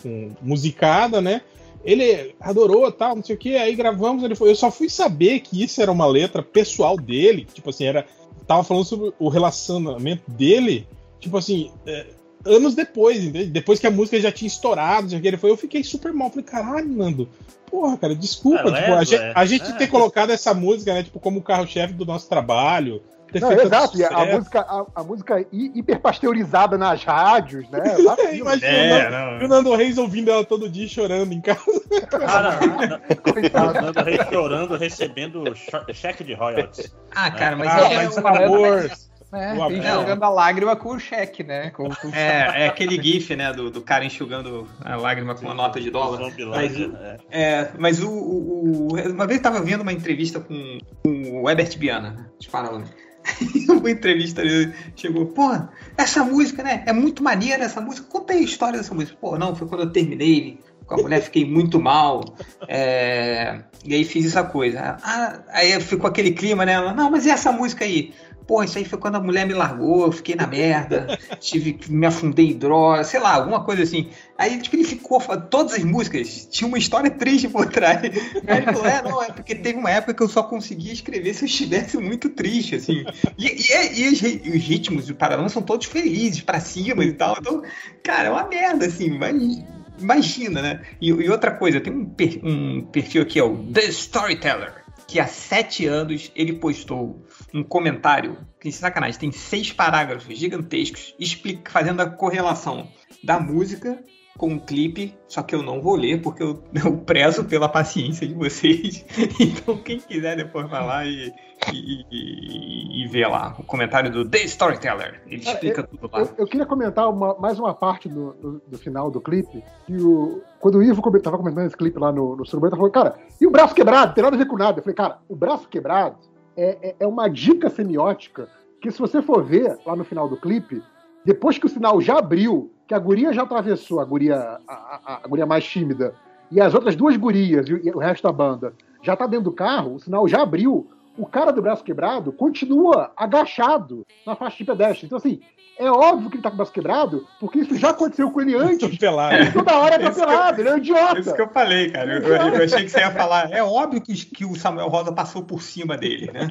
com musicada, né? Ele adorou, tal, não sei o quê. Aí gravamos, ele foi. Eu só fui saber que isso era uma letra pessoal dele, tipo assim, era tava falando sobre o relacionamento dele, tipo assim, é, anos depois, entende? Depois que a música já tinha estourado, o que, ele foi, eu fiquei super mal. Falei, caralho, Nando, porra, cara, desculpa. É, tipo, leva, a gente, é. a gente É. ter colocado essa música, né, tipo, como carro-chefe do nosso trabalho. Ter Não, feito exato, e a, a música, a, a música hi- hiperpasteurizada nas rádios, né? É, imagina É, o Nando- não. e o Nando Reis ouvindo ela todo dia chorando em casa. Cara, Coitado. Nando Reis chorando, recebendo cheque de royalties. Ah, cara, mas Ah, é, mas é, o amor. É, tem jogando a lágrima com o cheque, né? Com, com- é, é aquele gif, né, do, do cara enxugando a lágrima com uma nota de dólar. Mas, o- É. é, mas o, o- o- Uma vez eu tava vendo uma entrevista com, com o Herbert Viana, de Paralamas. uma entrevista ele chegou, pô, essa música, né? É muito maneira essa música. Conta aí a história dessa música. Pô, não, foi quando eu terminei com a mulher, fiquei muito mal. é, e aí fiz essa coisa. Ah, aí ficou aquele clima, né? Ela, Não, mas e essa música aí? Pô, isso aí foi quando a mulher me largou, eu fiquei na merda, tive me afundei em droga, sei lá, alguma coisa assim. Aí tipo, ele ficou, todas as músicas tinham uma história triste por trás. Aí ele falou, é, não, é porque teve uma época que eu só conseguia escrever se eu estivesse muito triste, assim. E, e, é- e os, os ritmos do Paralamas são todos felizes, pra cima e tal. Então, cara, é uma merda, assim, mas imagina, né? E, e outra coisa, tem um, per- um perfil aqui, é o The Storyteller, que há sete anos ele postou um comentário, que sacanagem, tem seis parágrafos gigantescos explica, fazendo a correlação da música com o clipe, só que eu não vou ler porque eu, eu prezo pela paciência de vocês. Então quem quiser depois vai lá e, e, e- e ver lá o comentário do The Storyteller. Ele Cara, explica tudo lá. Eu, eu queria comentar uma- mais uma parte do, do- do final do clipe. Que o, quando o Ivo estava comentando esse clipe lá no, no Surubeta, falou, cara, e o braço quebrado? Tem nada a ver com nada. Eu falei, cara, o braço quebrado é, é- é uma dica semiótica que, se você for ver lá no final do clipe, depois que o sinal já abriu, que a guria já atravessou, a guria, a, a- a guria mais tímida, e as outras duas gurias e, o- resto da banda já tá dentro do carro, o sinal já abriu, o cara do braço quebrado continua agachado na faixa de pedestre. Então, assim, é óbvio que ele tá com o braço quebrado, porque isso já aconteceu com ele antes. Atropelado. Ele toda hora é eu- atropelado, ele é um idiota. Isso que eu falei, cara. Eu, eu achei que você ia falar. É óbvio que, que o Samuel Rosa passou por cima dele, né?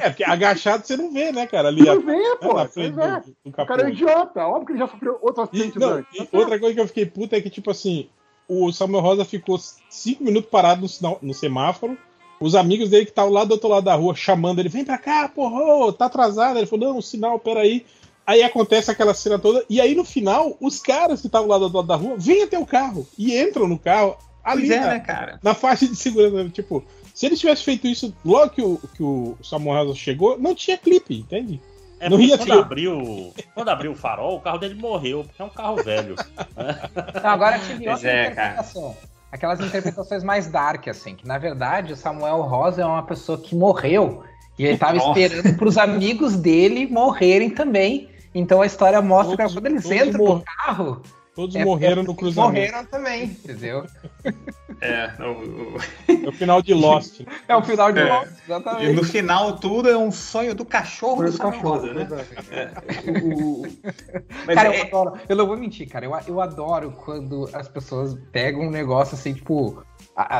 É, porque agachado você não vê, né, cara? Ali Não a- vê, pô. na frente do, do O cara é um idiota. Óbvio que ele já sofreu outros E, acidentes não, antes. e outra coisa que eu fiquei puta é que, tipo assim, o Samuel Rosa ficou cinco minutos parado no, sinal- no semáforo. Os amigos dele que estavam lá do outro lado da rua chamando ele, vem pra cá, porra, ô, tá atrasado. Ele falou, não, o sinal, peraí. Aí acontece aquela cena toda, e aí no final, os caras que estavam lá do outro lado da rua vêm até o carro e entram no carro ali Pois é, na, né, cara? na faixa de segurança. Tipo, se ele tivesse feito isso logo que o, que o Samuel Rosa chegou, não tinha clipe, entende? É Não ia quando ter. abriu, quando abriu o farol, o carro dele morreu, porque é um carro velho. Não, agora tive outra é, cara. interpretação. Aquelas interpretações mais dark, assim, que na verdade o Samuel Rosa é uma pessoa que morreu e ele tava Nossa. esperando pros amigos dele morrerem também. Então a história mostra que Todos- quando eles entram no carro, Todos É, morreram no cruzamento. Morreram também, entendeu? É, o- o- É o final de Lost. É o final de É. Lost, e exatamente. no final tudo é um sonho do cachorro do cachorro, né? é. O- Cara, eu é- adoro. Eu não vou mentir, cara. Eu, eu adoro quando as pessoas pegam um negócio assim, tipo.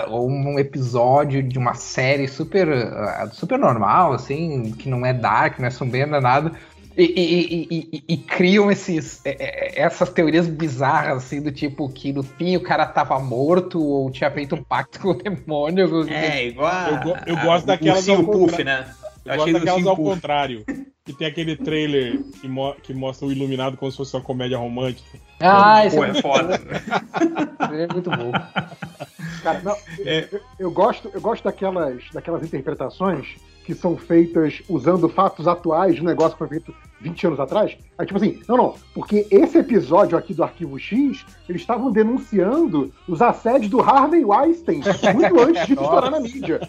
ou um episódio de uma série super, ah, super normal, assim, que não é dark, não é sombrio, não é nada. E, e- e- e- e- e criam esses, é, é, essas teorias bizarras, assim, do tipo que no fim o cara tava morto ou tinha feito um pacto com o demônio. É, igual a, Eu eu a- gosto o daquelas ao Puff, contrário. né? Eu Eu gosto daquelas ao Puff. contrário. Que tem aquele trailer que, mo- que mostra o Iluminado como se fosse uma comédia romântica. Ah, Pô, é, é muito, foda. é muito bom. Cara, não, É. eu, eu gosto, eu gosto daquelas, daquelas interpretações que são feitas usando fatos atuais de um negócio que foi feito 20 anos atrás. Aí, tipo assim, não, não, porque esse episódio aqui do Arquivo X, eles estavam denunciando os assédios do Harvey Weinstein muito antes de estourar na mídia.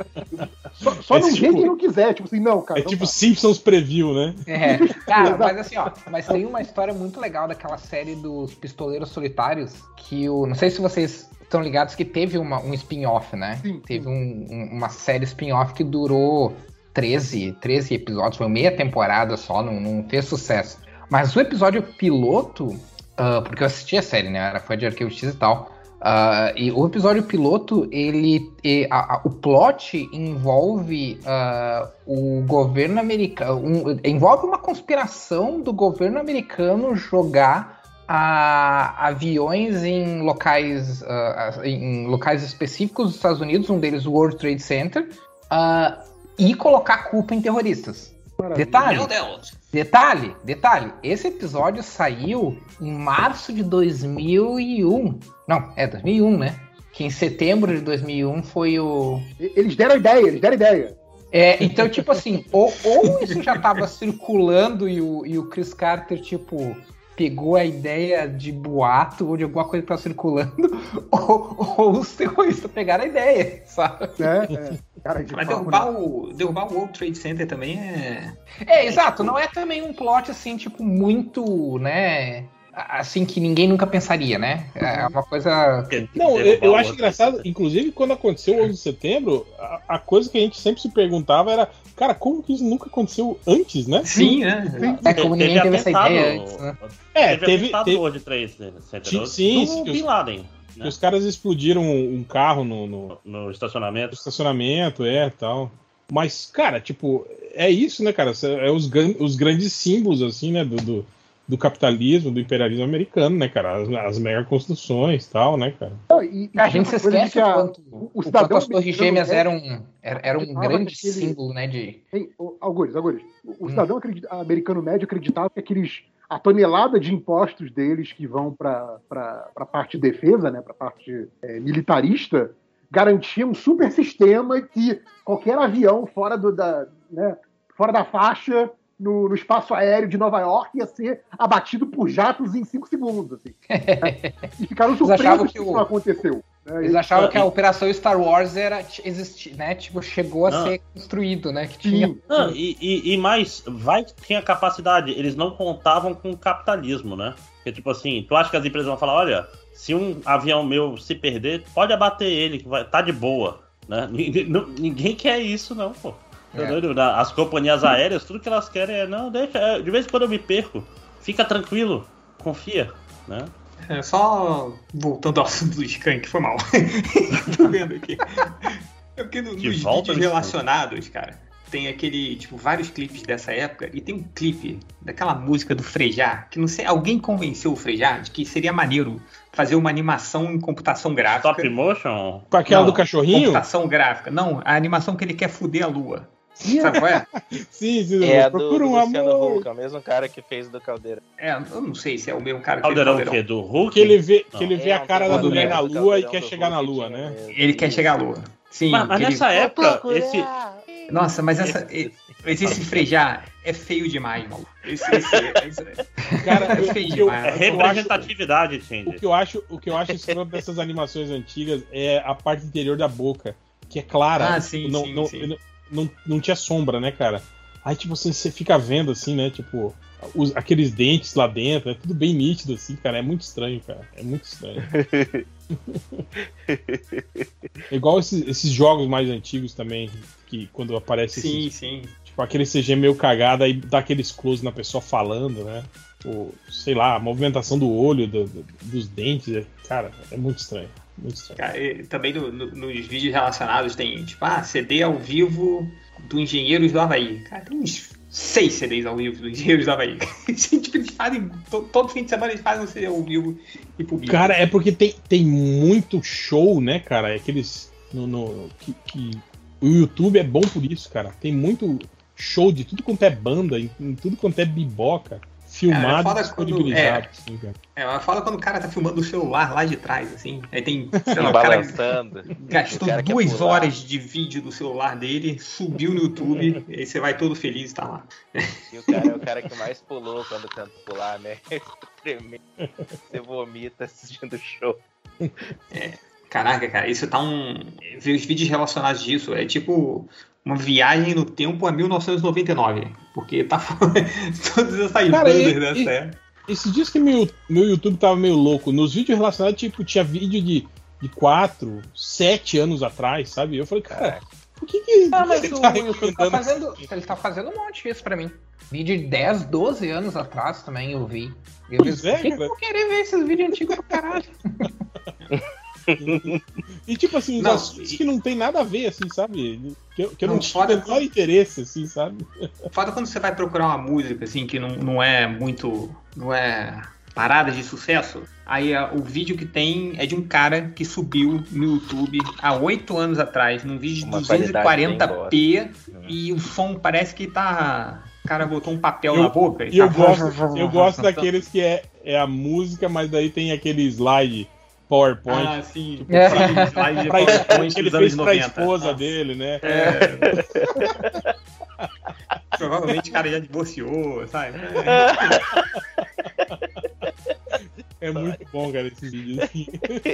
Só, só É não tipo- vê quem não quiser, tipo assim, não, cara. É não tipo tá. Simpsons Preview, né? É, cara, mas assim, ó, mas tem uma história muito legal daquela série dos Pistoleiros Solitários, que o. Não sei se vocês estão ligados que teve uma, um spin-off, né? Sim, teve um- um- uma série spin-off que durou 13, 13 episódios, foi meia temporada só, não, não fez sucesso. Mas o episódio piloto, ah, porque eu assisti a série, né? Era fã de Arquivo X e tal. ah, e o episódio piloto, ele. e a- a- o plot envolve ah, o governo americano. um- envolve uma conspiração do governo americano jogar a- aviões em locais, ah, em locais específicos dos Estados Unidos, um deles o World Trade Center, ah, e colocar culpa em terroristas. Maravilha. Detalhe, detalhe, detalhe. Esse episódio saiu em março de 2001. Não, é 2001, né? Que em setembro de 2001 foi o. Eles deram ideia, eles deram ideia. É, então, tipo assim, ou, ou isso já tava circulando e o, e o Chris Carter, tipo, pegou a ideia de boato ou de alguma coisa que tava circulando, ou, ou os terroristas pegaram a ideia, sabe? Né? É. Cara, de Mas papo, derrubar né? o, derrubar o World Trade Center também é. É, exato, não é também um plot assim, tipo, muito, né? Assim que ninguém nunca pensaria, né? É uma coisa. Não, eu, eu acho engraçado, inclusive quando aconteceu o 11 de setembro, a, a coisa que a gente sempre se perguntava era, cara, como que isso nunca aconteceu antes, né? Sim, né? É como ninguém teve essa atentado- ideia antes, né? É, teve, teve, teve- no World Trade Center Sim, sim, Bin os- Laden, né? os caras explodiram um, carro no, no no estacionamento. estacionamento, é, tal. Mas, cara, tipo, é isso, né, cara? É os, os grandes símbolos, assim, né, do, do, do capitalismo, do imperialismo americano, né, cara? As, as mega construções e tal, né, cara? Não, e- e A gente se esquece que o a- quanto, o o quanto as Torres americano Gêmeas é- eram, era, era um acreditava grande ele- símbolo, né? De... Hein, Algures, Algures. O o Hum. cidadão acredita- americano médio acreditava que aqueles a tonelada de impostos deles que vão para a parte de defesa, né, para a parte é, militarista, garantia um super sistema que qualquer avião fora do, da, né, fora da faixa no, no espaço aéreo de Nova York ia ser abatido por jatos em 5 segundos. Assim, né? E ficaram surpresos que que isso o- não aconteceu. né? Eles achavam Ah, que a Operação Star Wars era existir, né? Tipo, chegou a Não. ser construído, né? Que tinha. Não, e, e, e mais, vai que tinha capacidade. Eles não contavam com o capitalismo, né? Porque, tipo assim, tu acha que as empresas vão falar, olha, se um avião meu se perder, pode abater ele, que vai, tá de boa. Né? Ninguém, não- ninguém quer isso, não, pô. É. doido? As companhias aéreas, tudo que elas querem é, não, deixa, é, de vez em quando eu me perco, fica tranquilo, confia, né? É, só voltando ao assunto do Skank, foi mal. Tô vendo aqui. É porque no- nos vídeos relacionados, cara, tem aquele, tipo, vários clipes dessa época e tem um clipe daquela música do Frejá, que não sei, alguém convenceu o Frejá de que seria maneiro fazer uma animação em computação gráfica. Stop motion, Com aquela Não, do cachorrinho? Computação gráfica. Não, a animação que ele quer fuder a lua. Sabe qual é? Sim, sim, É do, procura do um Luciano amor. Huck, é o mesmo cara que fez do Caldeira. É, eu não sei se é o mesmo cara que fez o Caldeirão o Caldeirão. quê? Do Hulk? Que ele vê, Não. que ele vê É, a cara tem da mulher na do lua e quer do chegar na Hulk, lua, né? Ele quer chegar à lua. Sim, Mas, mas ele- nessa época, esse, Nossa, mas essa, esse, esse frejar é feio demais, mano. Esse, esse, esse- Cara, é feio eu- demais. é representatividade, O Tindy. que eu acho, o que eu acho escroto dessas animações antigas é a parte interior da boca, que é clara. Ah, sim, não, sim, não, sim. Não, não, não tinha sombra, né, cara? Aí, tipo, assim, você fica vendo assim, né? Tipo, os- aqueles dentes lá dentro, é tudo bem nítido, assim, cara. É muito estranho, cara. É muito estranho. É igual esses, esses jogos mais antigos também, que quando aparece Sim, esses, sim. tipo, aquele CG meio cagado, aí dá aqueles close na pessoa falando, né? Ou, sei lá, a movimentação do olho, do- do- dos dentes, é- cara, é muito estranho. Muito estranho. Cara, também no- no- nos vídeos relacionados tem, tipo, ah, CD ao vivo do Engenheiros do Havaí. Cara, tem uns seis CDs ao vivo do Engenheiros do Havaí. tipo, eles fazem, to- todo fim de semana eles fazem um CD ao vivo e publicam. Cara, é porque tem, tem muito show, né, cara? É Aqueles. No, no- que, que- o YouTube é bom por isso, cara. Tem muito show de tudo quanto é banda, em, em tudo quanto é biboca, filmado foda e quando- disponibilizado. é. assim, cara. É, mas fala quando o cara tá filmando o celular lá de trás, assim. Aí tem, sei lá, o cara gastou O cara duas horas de vídeo do celular dele, subiu no YouTube, e aí você vai todo feliz e tá lá. E o cara é o cara que mais pulou quando tenta pular, né? Tremendo. Você vomita assistindo o show. Caraca, cara, isso tá um. Ver os vídeos relacionados disso é tipo uma viagem no tempo a 1999. Porque tá todas essas Cara, bandas e- dessa e- época. Esses dias que meu, meu YouTube tava meio louco. Nos vídeos relacionados, tipo, tinha vídeo de, de 4, 7 anos atrás, sabe? Eu falei, cara, por que que. Ah, mas ele o tá YouTube tá recomendando fazendo. Ele tá fazendo um monte disso pra mim. Vídeo de 10, 12 anos atrás também eu vi. Eu Pois vi- é, que eu vou querer ver esses vídeos antigos pra caralho? E tipo assim, os Não, assuntos e- que não tem nada a ver, assim, sabe? Que eu, que eu não, Não, tinha o foda- menor interesse, assim, sabe? Foda quando você vai procurar uma música, assim, que não, não é muito. não é parada de sucesso. Aí o vídeo que tem é de um cara que subiu no YouTube há oito anos atrás, num vídeo de Uma qualidade bem 240p, Uhum. e o som parece que tá. O cara botou um papel Eu- na boca E eu tá- gosto, eu gosto daqueles que é, é a música, mas daí tem aquele slide PowerPoint. Ah, sim. Tipo, É. Slide de pra, PowerPoint que ele dos anos fez pra 90. esposa Nossa. dele, né? Provavelmente o cara já divorciou, sabe? É muito bom, cara, esse vídeo. Assim.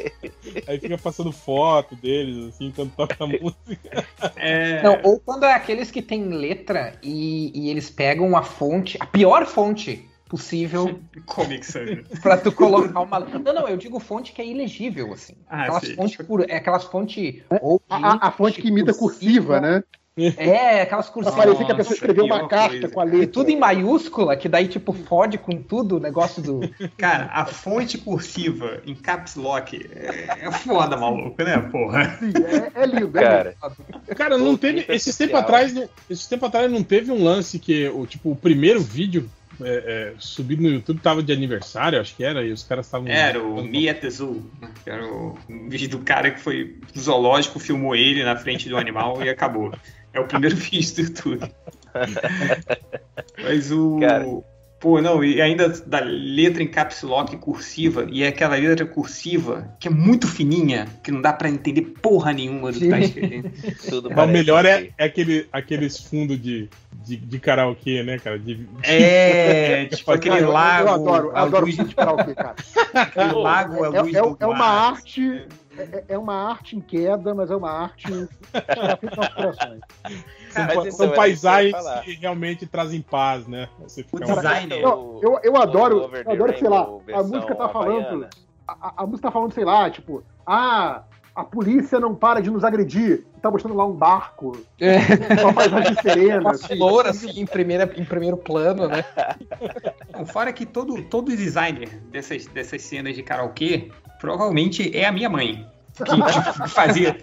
Aí fica passando foto deles, assim, quando toca a música. É, Não, ou quando é aqueles que tem letra e, e eles pegam a fonte, a pior fonte possível Comic Sans. pra tu colocar uma. Não, não, eu digo fonte que é ilegível, assim. Ah, aquelas fontes cur... é aquelas fontes. ou A, a- a fonte que imita cursiva, né? É, aquelas cursivas. parecer que a pessoa escreveu uma carta coisa. com a E letra. tudo em maiúscula, que daí, tipo, fode com tudo o negócio do. Cara, a fonte cursiva em caps lock é, é foda, maluco, né, porra? Sim, é, é lindo, é Cara, Cara, não teve. Esses tempos social. atrás, não, esses tempos atrás não teve um lance que o, tipo, o primeiro vídeo é, é, subido no YouTube tava de aniversário, acho que era, e os caras estavam. Era o the Zoo. né? que Era o um vídeo do cara que foi zoológico, filmou ele na frente do animal e acabou. É o primeiro vídeo do YouTube. Mas o. Cara. Pô, não, e ainda da letra em caps lock cursiva, e é aquela letra cursiva que é muito fininha, que não dá pra entender porra nenhuma do que tá Sim. escrevendo. tudo Mas o parece melhor é, que- é aquele, aqueles fundos de, de, de karaokê, né, cara? De, É, tipo aquele Cara, eu- lago. Eu adoro, eu a adoro luz, de karaokê, cara. aquele lago, a É, luz é- do é uma mar. arte. É, é uma arte em queda, mas é uma arte que feita nos corações. São, são paisagens que realmente trazem paz, né? Você O fica designer. Eu, eu, eu adoro, eu adoro, sei lá, a música tá falando. A, a- música tá falando, sei lá, tipo, ah, a polícia não para de nos agredir. Tá mostrando lá um barco, É, uma paisagem serena. uma assim. flor, assim, em, primeira, em primeiro plano, né? Fora que todo, todo designer dessas, dessas cenas de karaokê provavelmente é a minha mãe. Que, que fazia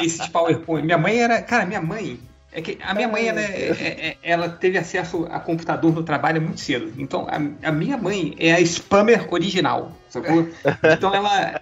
esses PowerPoint. Minha mãe era. Cara, minha mãe. É que a minha mãe, ela, é- é- é- ela teve acesso a computador no trabalho muito cedo. Então, a, a minha mãe é a spammer original, sacou? Então, ela,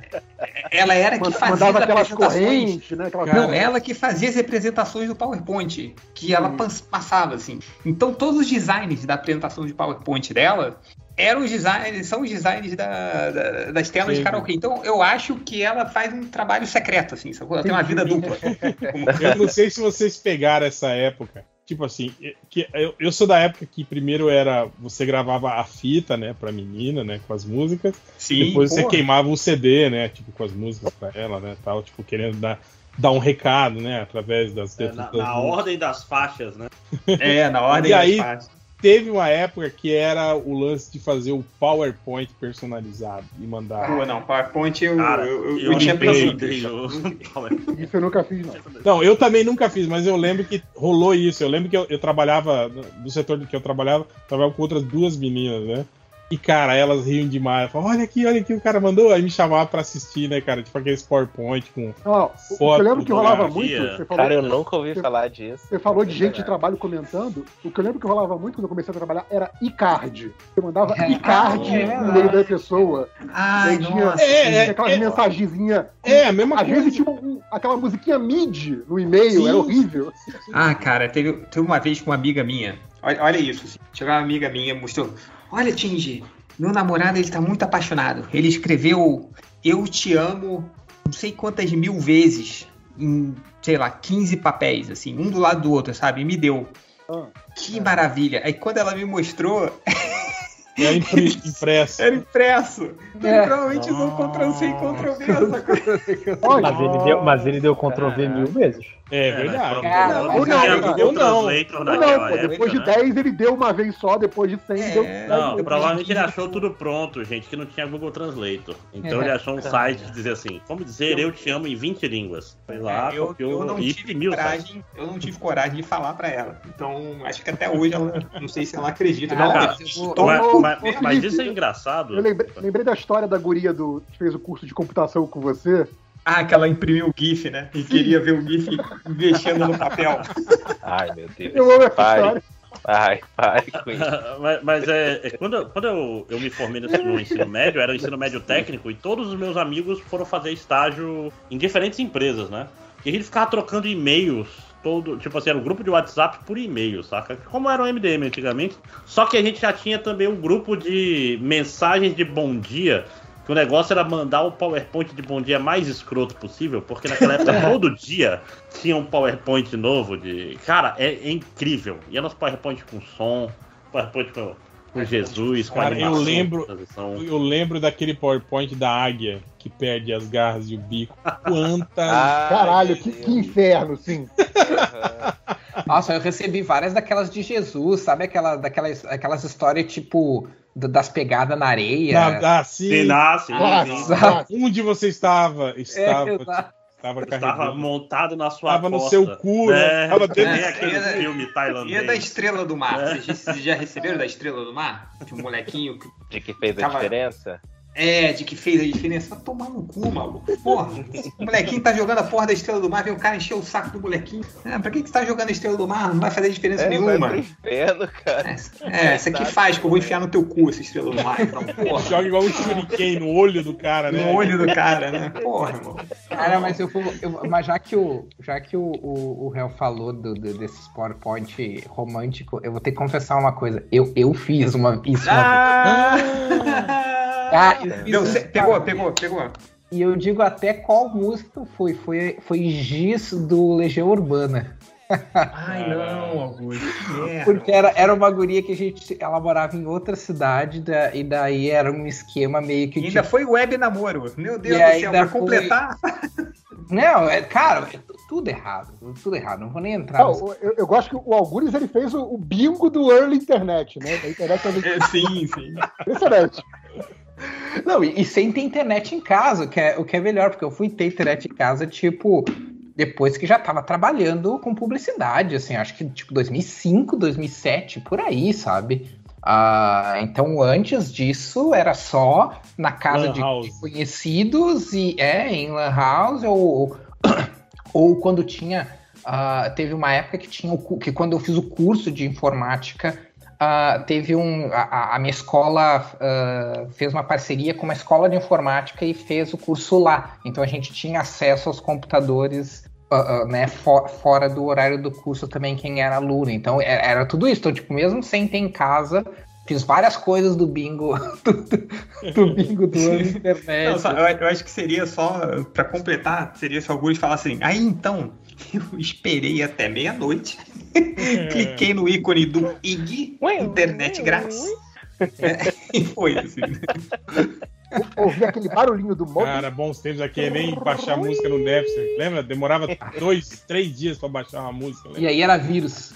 ela era que fazia Mandava as apresentações. correntes, né? Não, ela que fazia as representações do PowerPoint, que ela pas- passava, assim. Então, todos os designs da apresentação de PowerPoint dela eram os designs, são os designs da- da- das telas Sim. de karaokê. Então, eu acho que ela faz um trabalho secreto, assim? Ela tem uma vida dupla. Eu não sei se vocês pegaram essa época. Tipo assim, que eu, eu sou da época que primeiro era você gravava a fita, né, pra menina, né, com as músicas. Sim, depois você porra. queimava um CD, né, tipo com as músicas pra ela, né, tal, tipo querendo dar, dar um recado, né, através das É, na, das na ordem das faixas, né? É, na ordem E aí- das partes. Teve uma época que era o lance de fazer o PowerPoint personalizado e mandar. Pô, não, PowerPoint eu, Cara, eu, eu, eu eu tinha princípios. Isso eu nunca fiz, não. Não, eu também nunca fiz, mas eu lembro que rolou isso. Eu lembro que eu, eu trabalhava, no- do setor do que eu trabalhava, trabalhava com outras duas meninas, né? E, cara, elas riam demais. Falavam, olha aqui, olha aqui, o cara mandou. Aí me chamava pra assistir, né, cara? Tipo aqueles PowerPoint com. O que eu lembro que rolava muito, você falou, Cara, eu nunca ouvi falar disso. você falou de gente de trabalho comentando, o que eu lembro que rolava muito quando eu comecei a trabalhar era Icard. Você mandava É. Icard É, no meio da pessoa. Ai, Aí tinha. É, tinha é, aquelas é. mensagenzinhas. É, a mesma Às coisa. vezes tinha um- aquela musiquinha MIDI no e-mail, Sim. era horrível. Ah, cara, teve, teve uma vez com uma amiga minha. Olha, olha isso. Assim. Chegou uma amiga minha mostrou. Olha, Tingy, meu namorado ele tá muito apaixonado. Ele escreveu Eu te amo não sei quantas mil vezes em, sei lá, 15 papéis, assim, um do lado do outro, sabe? E me deu. Ah. Que maravilha. Aí quando ela me mostrou, É impre- impresso. era impresso. É. Provavelmente usou Ctrl C e Ctrl V. essa coisa. Olha, Mas ele deu, mas ele deu Ctrl V mil vezes. É mas verdade. Cara, não, ou não, não, cara, ou não. Pô, época, depois de né? 10 ele deu uma vez só, depois de 100 É. deu. Não, provavelmente ele 15. achou tudo pronto, gente, que não tinha Google Translator. Então É. ele achou um site que dizia assim, como dizer eu te amo em 20 línguas. Foi lá, É, eu, copiou eu não e tive coragem, eu não tive coragem de falar pra ela. Então, acho que até hoje ela não sei se ela acredita. Ah, não, cara, mas Mas, mas- isso é engraçado. Eu lembrei, lembrei da história da guria do, que fez o curso de computação com você. Ah, que ela imprimiu o GIF, né? E queria ver o GIF mexendo no papel. Ai, meu Deus. Eu amo essa história. Ai, isso. mas mas é, é, quando, eu- quando eu, eu me formei no, no ensino médio, era o ensino médio técnico, e todos os meus amigos foram fazer estágio em diferentes empresas, né? E a gente ficava trocando e-mails, todo, tipo assim, era um grupo de WhatsApp por e-mail, saca? Como era o MDM antigamente. Só que a gente já tinha também um grupo de mensagens de bom dia. Que o negócio era mandar o PowerPoint de bom dia mais escroto possível, porque naquela época todo dia tinha um PowerPoint novo de. Cara, é, é incrível. E era uns PowerPoint com som, PowerPoint com, com Jesus, com Cara, eu animação, lembro- transição. Eu lembro daquele PowerPoint da águia que perde as garras e o bico. Quantas. Ai, Caralho, que, que inferno, sim. Nossa, eu recebi várias daquelas de Jesus, sabe? Aquela, daquelas, aquelas histórias tipo das pegadas na areia. Ah, ah, sim. Sim, nasce, Ah. Onde você estava? É, Estava, exato. estava Estava montado na sua Estava no seu cu, É, tava dentro É, aquele e da- filme E a da tailandês. Estrela do Mar? Vocês, vocês já receberam da Estrela do Mar? De um molequinho que De que fez a Tava- diferença? É, de que fez a diferença. Vai tomar no cu, maluco. Porra, o molequinho tá jogando a porra da Estrela do Mar, vem o cara encher o saco do molequinho. Ah, pra que, que você tá jogando a Estrela do Mar? Não vai fazer diferença É, vai nenhuma. pro inferno, cara. É, isso aqui faz que eu vou enfiar no teu cu essa Estrela do Mar. Então, porra. Joga igual um shuriken no olho do cara, né? No olho do cara, né? Porra, irmão. Cara, mas eu vou. eu- mas já que o, já que o, o, o Réu falou do, do- desses PowerPoint romântico, eu vou ter que confessar uma coisa. Eu, eu fiz uma, isso uma. Ah, fiz Deu, isso, cê- cara. pegou, pegou, pegou. E eu digo até qual música foi. Foi, foi Giz do Legião Urbana. Ai, não, Augusto. Porque era, era uma guria que a gente. Ela morava em outra cidade, da- e daí era um esquema meio que. E ainda tipo, foi web namoro. Meu Deus E do céu, pra completar. Não, é, cara, é tu- tudo errado. Tudo errado. Não vou nem entrar. Não, nessa- eu, eu gosto que o Algures ele fez o, o bingo do early internet, né? A internet É, sim, sim. impressionante. Não, e, e sem ter internet em casa, o que, é, o que é melhor, porque eu fui ter internet em casa, tipo, depois que já tava trabalhando com publicidade, assim, acho que tipo 2005, 2007, por aí, sabe? Ah, então, antes disso, era só na casa de, de conhecidos e é em lan house ou, ou quando tinha ah, teve uma época que tinha o que quando eu fiz o curso de informática ah, teve um a- a, minha escola ah, fez uma parceria com uma escola de informática e fez o curso lá. Então a gente tinha acesso aos computadores ah, né, fo- fora do horário do curso também quem era aluno. Então era, era tudo isso. Então tipo mesmo sem ter em casa fiz várias coisas do bingo do, do- do bingo do ano internet Não, só- eu, eu acho que seria só, pra completar, seria se o Augusto falasse assim, aí então, eu esperei até meia-noite, cliquei no ícone do IG, internet grátis, É, e foi assim. Ouvi aquele barulhinho do modo. Cara, bons tempos aqui, é nem baixar música no Napster. Lembra? Demorava dois, três dias pra baixar uma música. e Lembra? aí era vírus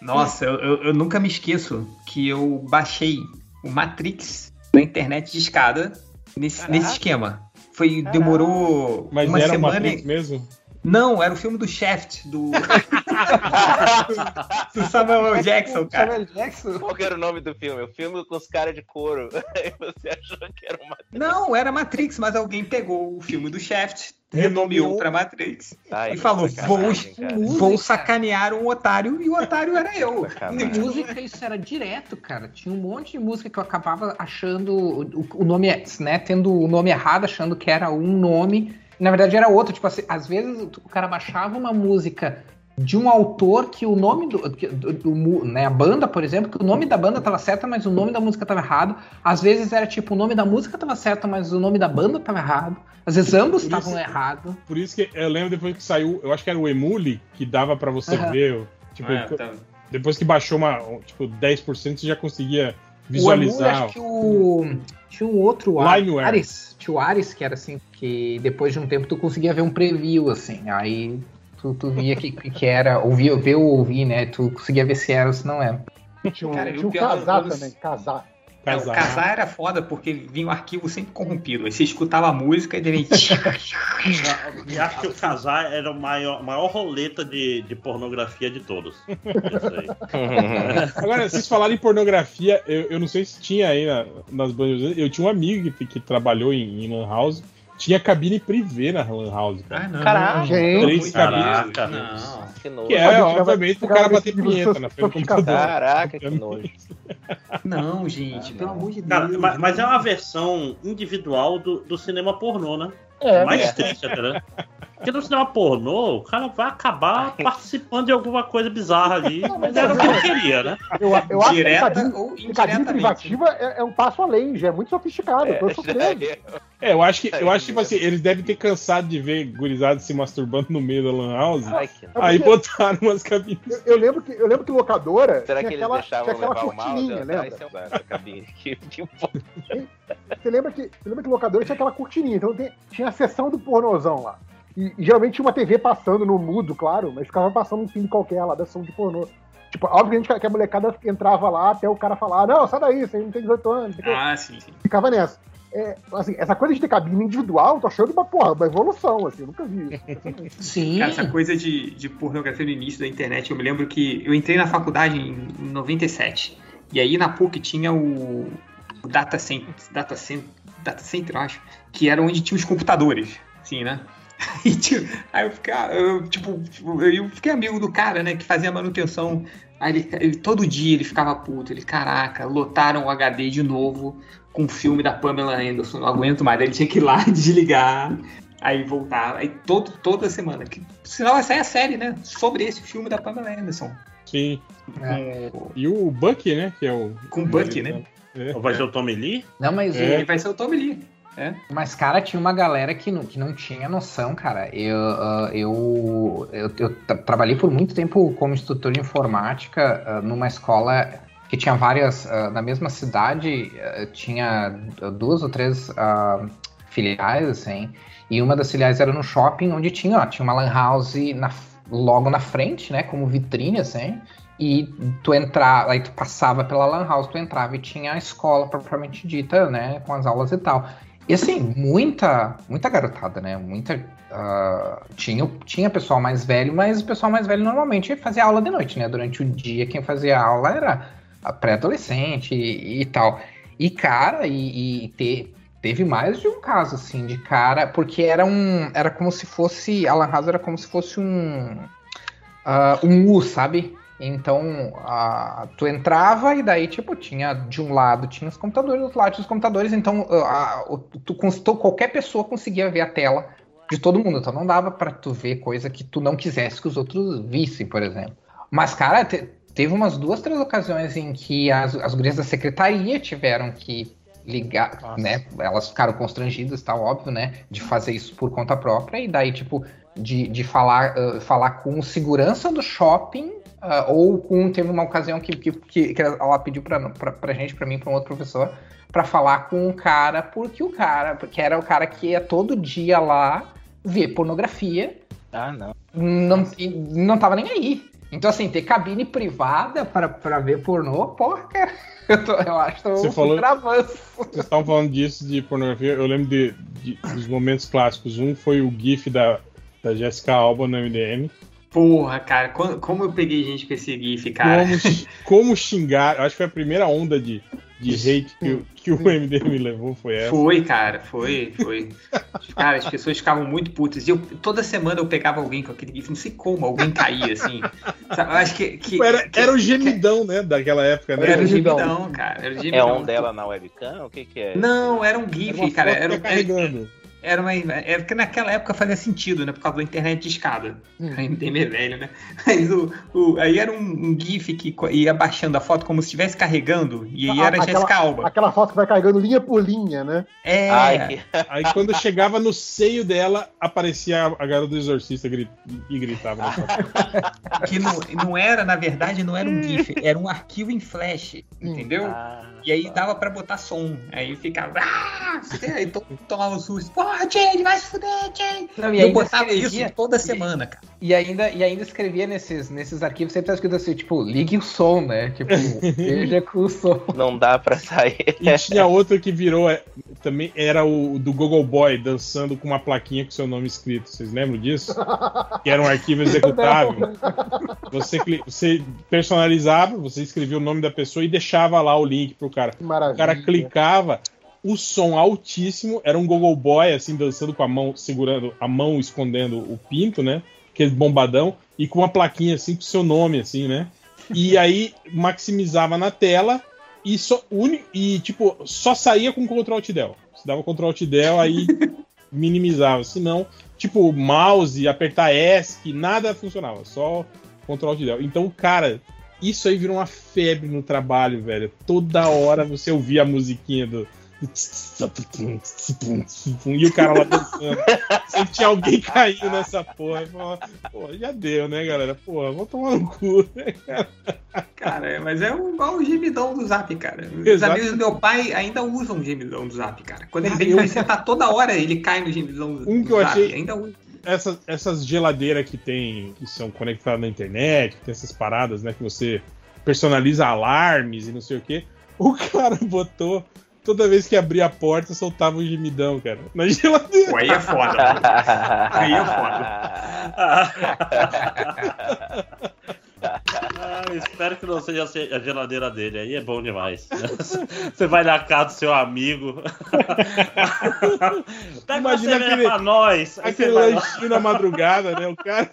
Nossa, eu, eu, eu nunca me esqueço que eu baixei o Matrix na internet de escada nesse, nesse esquema. Foi, demorou Mas uma era semana. Matrix mesmo? Não, era o filme do Shaft, do. do Samuel Jackson, cara. Samuel Jackson? Qual que era o nome do filme? O filme com os caras de couro. Aí você achou que era uma. Não, era Matrix, mas alguém pegou o filme do Shaft, renomeou pra Matrix Ai, e que falou: vou, vou sacanear um otário e o otário era eu. Sacanagem. música, isso era direto, cara. Tinha um monte de música que eu acabava achando o, o nome, né? Tendo o nome errado, achando que era um nome. Na verdade era outro. Tipo assim, às vezes o cara baixava uma música de um autor que o nome do, que- do- do mu- né, a banda, por exemplo, que o nome da banda tava certo, mas o nome da música tava errado. Às vezes era tipo, o nome da música tava certo, mas o nome da banda tava errado. Às vezes ambos estavam errados. Por isso que eu lembro depois que saiu, eu acho que era o Emule, que dava pra você Aham. ver. Tipo, Ah, tá. depois que baixou uma, tipo, 10%, você já conseguia O Emule, visualizar. acho que o. Tinha um outro. Ares. Tinha o Ares, que era assim, que depois de um tempo tu conseguia ver um preview, assim. Aí tu, tu via que, que era, ouvia, ver ou ouvir, né? Tu conseguia ver se era ou se não era. Tinha, um- Cara, tinha o pior- casar também, casar. É, o Casar. casar era foda porque vinha um arquivo sempre corrompido. Aí você escutava a música e de repente. E acho que o casar era o maior, maior roleta de, de pornografia de todos. Isso aí. Agora, vocês falaram em pornografia, eu, eu não sei se tinha aí na- nas bandas. Eu tinha um amigo que, que trabalhou em, em Lan House. Tinha cabine privê na Lan House, cara. Ah, não. Caraca. Gente, Três Caraca. cabines. Não. Que nojo. Que é, obviamente, chegava cara bater punheta na frente do computador. Caraca, que nojo. Não, gente, pelo amor de Deus. Cara, ma- mas, é uma versão individual do, do cinema pornô, né? É, Mais É. triste até, né? Porque no cinema pornô, o cara vai acabar participando de alguma coisa bizarra ali, mas era o que ele queria, né? eu, eu acho que cabine indiretamente. privativa é, é um passo além, já é muito sofisticado. eu tô surpreso. É, eu acho que, eu acho que tipo assim, eles devem ter cansado de ver gurizada se masturbando no meio da Lan House. Ai. Aí botaram umas cabines. Eu, eu lembro que, eu lembro que locadora Será que eles aquela, deixavam tinha levar o mouse? lembra? é o Você lembra que, você lembra que locadora tinha aquela cortininha, então tem- tinha a sessão do pornozão lá. E, e geralmente tinha uma TV passando no mudo, claro, mas ficava passando um filme qualquer lá da sessão de pornô. Tipo, obviamente que a molecada entrava lá até o cara falar, não, sai daí, você não tem 18 anos. Ah, sim, sim. ficava nessa. É, assim, essa coisa de ter cabine individual, tô achando uma porra, uma evolução, assim, eu nunca vi isso. Sim. Cara, essa coisa de, de pornografia no início da internet, eu me lembro que eu entrei na faculdade em 97. E aí na PUC tinha o, o Data Center, Data Center, Data Center, eu acho, que era onde tinha os computadores, assim, né? E tinha- aí eu ficava, eu, tipo, tipo, eu fiquei amigo do cara, né, que fazia manutenção. Aí ele, ele- todo dia ele ficava puto, ele, caraca, lotaram o HD de novo com o filme da Pamela Anderson, não aguento mais. Aí ele tinha que ir lá desligar, aí voltar, aí todo, toda semana. Que, senão vai sair a série, né, sobre esse filme da Pamela Anderson. Sim. Com, E o Bucky, né? Que é o. com o Bucky, né? É. Ou vai ser o Tommy Lee? Não, mas, É. Ele vai ser o Tommy Lee. É. mas, cara, tinha uma galera que não, que não tinha noção, cara. Eu, ah, eu, eu, eu tra- trabalhei por muito tempo como instrutor de informática ah, numa escola que tinha várias. ah, na mesma cidade, tinha duas ou três ah, filiais, assim. E uma das filiais era no shopping, onde tinha, ó, tinha uma lan house na, logo na frente, né? Como vitrine, assim. E tu entrava, aí tu passava pela lan house, tu entrava e tinha a escola propriamente dita, né? Com as aulas e tal. E assim, muita, muita garotada, né? Muita. ah, tinha, tinha pessoal mais velho, mas o pessoal mais velho normalmente fazia aula de noite, né? Durante o dia, quem fazia aula era pré-adolescente e, e tal. E, cara, e, e te- teve mais de um caso, assim, de cara, porque era um. Era como se fosse. A Lan House era como se fosse um. ah, um U, sabe? Então, ah, tu entrava e daí, tipo, tinha de um lado tinha os computadores, do outro lado tinha os computadores, então ah, o- tu, cons- tu- qualquer pessoa conseguia ver a tela de todo mundo, então não dava pra tu ver coisa que tu não quisesse que os outros vissem, por exemplo. Mas, cara, te- teve umas duas, três ocasiões em que as, as gurias da secretaria tiveram que ligar, Nossa. né? Elas ficaram constrangidas, tá óbvio, né? De fazer isso por conta própria, e daí, tipo, de, de falar, ah, falar com o segurança do shopping, ah, ou com. Teve uma ocasião que, que, que, ela pediu pra, pra, pra gente, pra mim, pra um outro professor, pra falar com um cara, porque o cara, porque era o cara que ia todo dia lá ver pornografia Ah, não. não, e não tava nem aí. Então, assim, ter cabine privada pra, pra ver pornô, porra, cara. Eu, tô- eu acho que Você eu falou- avanço. Vocês estavam falando disso, de pornografia. Eu lembro de, de- dos momentos clássicos. Um foi o GIF da, da Jessica Alba no MDM. Porra, cara, como, como eu peguei gente com esse GIF, cara. Como, como xingar. eu Acho que foi a primeira onda de, de hate que, o- que o MDM levou. Foi essa. Foi, cara, foi, foi. Cara, as pessoas ficavam muito putas. E eu, toda semana eu pegava alguém com aquele GIF, não sei como, alguém caía assim. Sabe, eu acho que. que- Era, que- era o gemidão, né? Daquela época, né? Era o gemidão. cara. Era o É gemidão. um dela na webcam? O que que é? Não, era um Era GIF, uma cara. foto Era, carregando. Era uma. É porque naquela época fazia sentido, né? Por causa da internet de escada. Hum. A MDM é velho, né? Mas o, o- aí era um, um GIF que ia baixando a foto como se estivesse carregando. E aí A- era aquela- Jessica Alba. Aquela foto que vai carregando linha por linha, né? É. Ai. Aí quando chegava no seio dela, aparecia a, garota do exorcista gri- e gritava. na foto. Que não, não era, na verdade, não era um GIF, era um arquivo em flash, entendeu? Ah, E aí dava pra botar som. Aí ficava. Ah! Aí to- tomava um susto. Porra, Jane, vai se fuder, Jane! Não, E eu ainda botava escrevia- isso toda semana, cara. E ainda, e ainda escrevia nesses, nesses arquivos, sempre tá escrito assim, tipo, ligue o som, né? Tipo, veja com o som. não dá pra sair. E tinha outro que virou. é, também era o do Google Boy dançando com uma plaquinha com seu nome escrito. Vocês lembram disso? Que era um arquivo executável. Você, você personalizava, você escrevia o nome da pessoa e deixava lá o link pro cara. Que O maravilha. cara clicava, o som altíssimo, era um Google Boy, assim, dançando com a mão, segurando a mão, escondendo o pinto, né? Aquele bombadão, e com uma plaquinha assim com o seu nome, assim, né? E aí maximizava na tela e, só, e tipo, só saía com Ctrl Alt Del. Se dava Ctrl Alt Del, aí minimizava. Se não, tipo, mouse, apertar ESC, nada funcionava, só Ctrl Alt Del. Então, cara, isso aí virou uma febre no trabalho, velho. Toda hora você ouvia a musiquinha do. E o cara lá dançando. Sempre tinha alguém caindo nessa porra. Falava, Pô, já deu, né, galera? Pô, vou tomar no cu, né, cara? Cara, mas é igual o gemidão do Zap, cara. Os Exato. amigos do meu pai ainda usam o gemidão do Zap, cara. Quando ele Ah, vem pra sentar toda hora, ele cai no gemidão do, Um do que eu Zap. achei- Ainda usa. Essas, essas geladeiras que tem, que são conectadas na internet, que tem essas paradas, né, que você personaliza alarmes e não sei o que. O cara botou, toda vez que abria a porta, soltava um gemidão, cara, na geladeira. Pô, aí é foda. mano. Aí é Ah, espero que não seja a geladeira dele. Aí é bom demais. Você vai na casa do seu amigo. Pega uma Imagina cerveja aquele- pra nós. Aquele lanchinho na madrugada, né? O cara.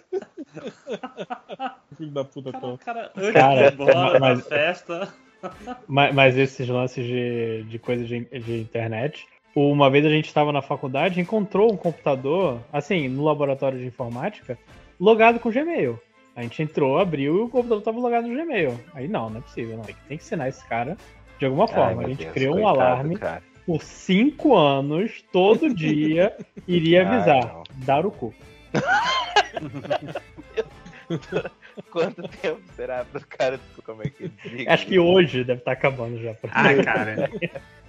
Filho da puta, Cara, cara, antes Cara, de ir embora mas- na festa. Mas, mas esses lances de, de coisas de, de internet. Uma vez a gente estava na faculdade, encontrou um computador, assim, no laboratório de informática, logado com Gmail. A gente entrou, abriu e o computador estava logado no Gmail. Aí não, não é possível, não. Tem que, tem que ensinar esse cara de alguma Ai, forma. meu a gente Deus, criou um coitado, alarme cara. por cinco anos, todo dia, iria Ai, avisar, não. dar o cu. Quanto tempo será pro cara como é que desliga? Acho que hoje deve estar acabando já. Ah, cara.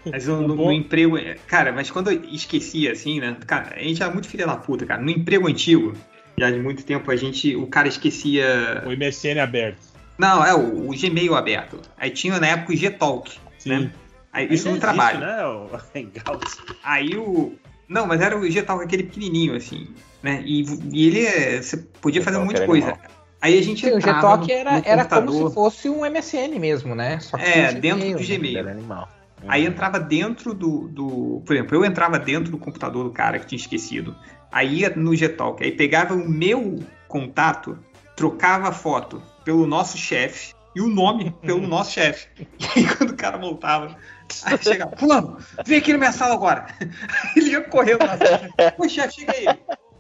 Mas no, no- no emprego. Cara, mas quando eu esquecia, assim, né? Cara, a gente era muito filha da puta, cara. No emprego antigo, já de muito tempo, a gente. O cara esquecia. O MSN aberto. Não, é o, o Gmail aberto. Aí tinha na época o Gtalk. Sim. Né? Aí, isso no Ainda trabalho. existe, Né. Aí o. Não, mas era o Gtalk aquele pequenininho, assim. Né? E, e ele é. Você podia fazer Gtalk muita era coisa. animal. Aí a gente Sim, o entrava Gtalk no- era, no era como computador. se fosse um MSN mesmo, né? Só que É, dentro do né? Gmail. Era animal. Aí entrava dentro do, do. Por exemplo, eu entrava dentro do computador do cara que tinha esquecido. Aí ia no Gtalk. Aí pegava o meu contato, trocava a foto pelo nosso chefe e o nome pelo nosso chefe. E aí quando o cara voltava, aí chegava, Fulano, vem aqui na minha sala agora. Ele ia correndo na sala. Oi, chefe, chega aí.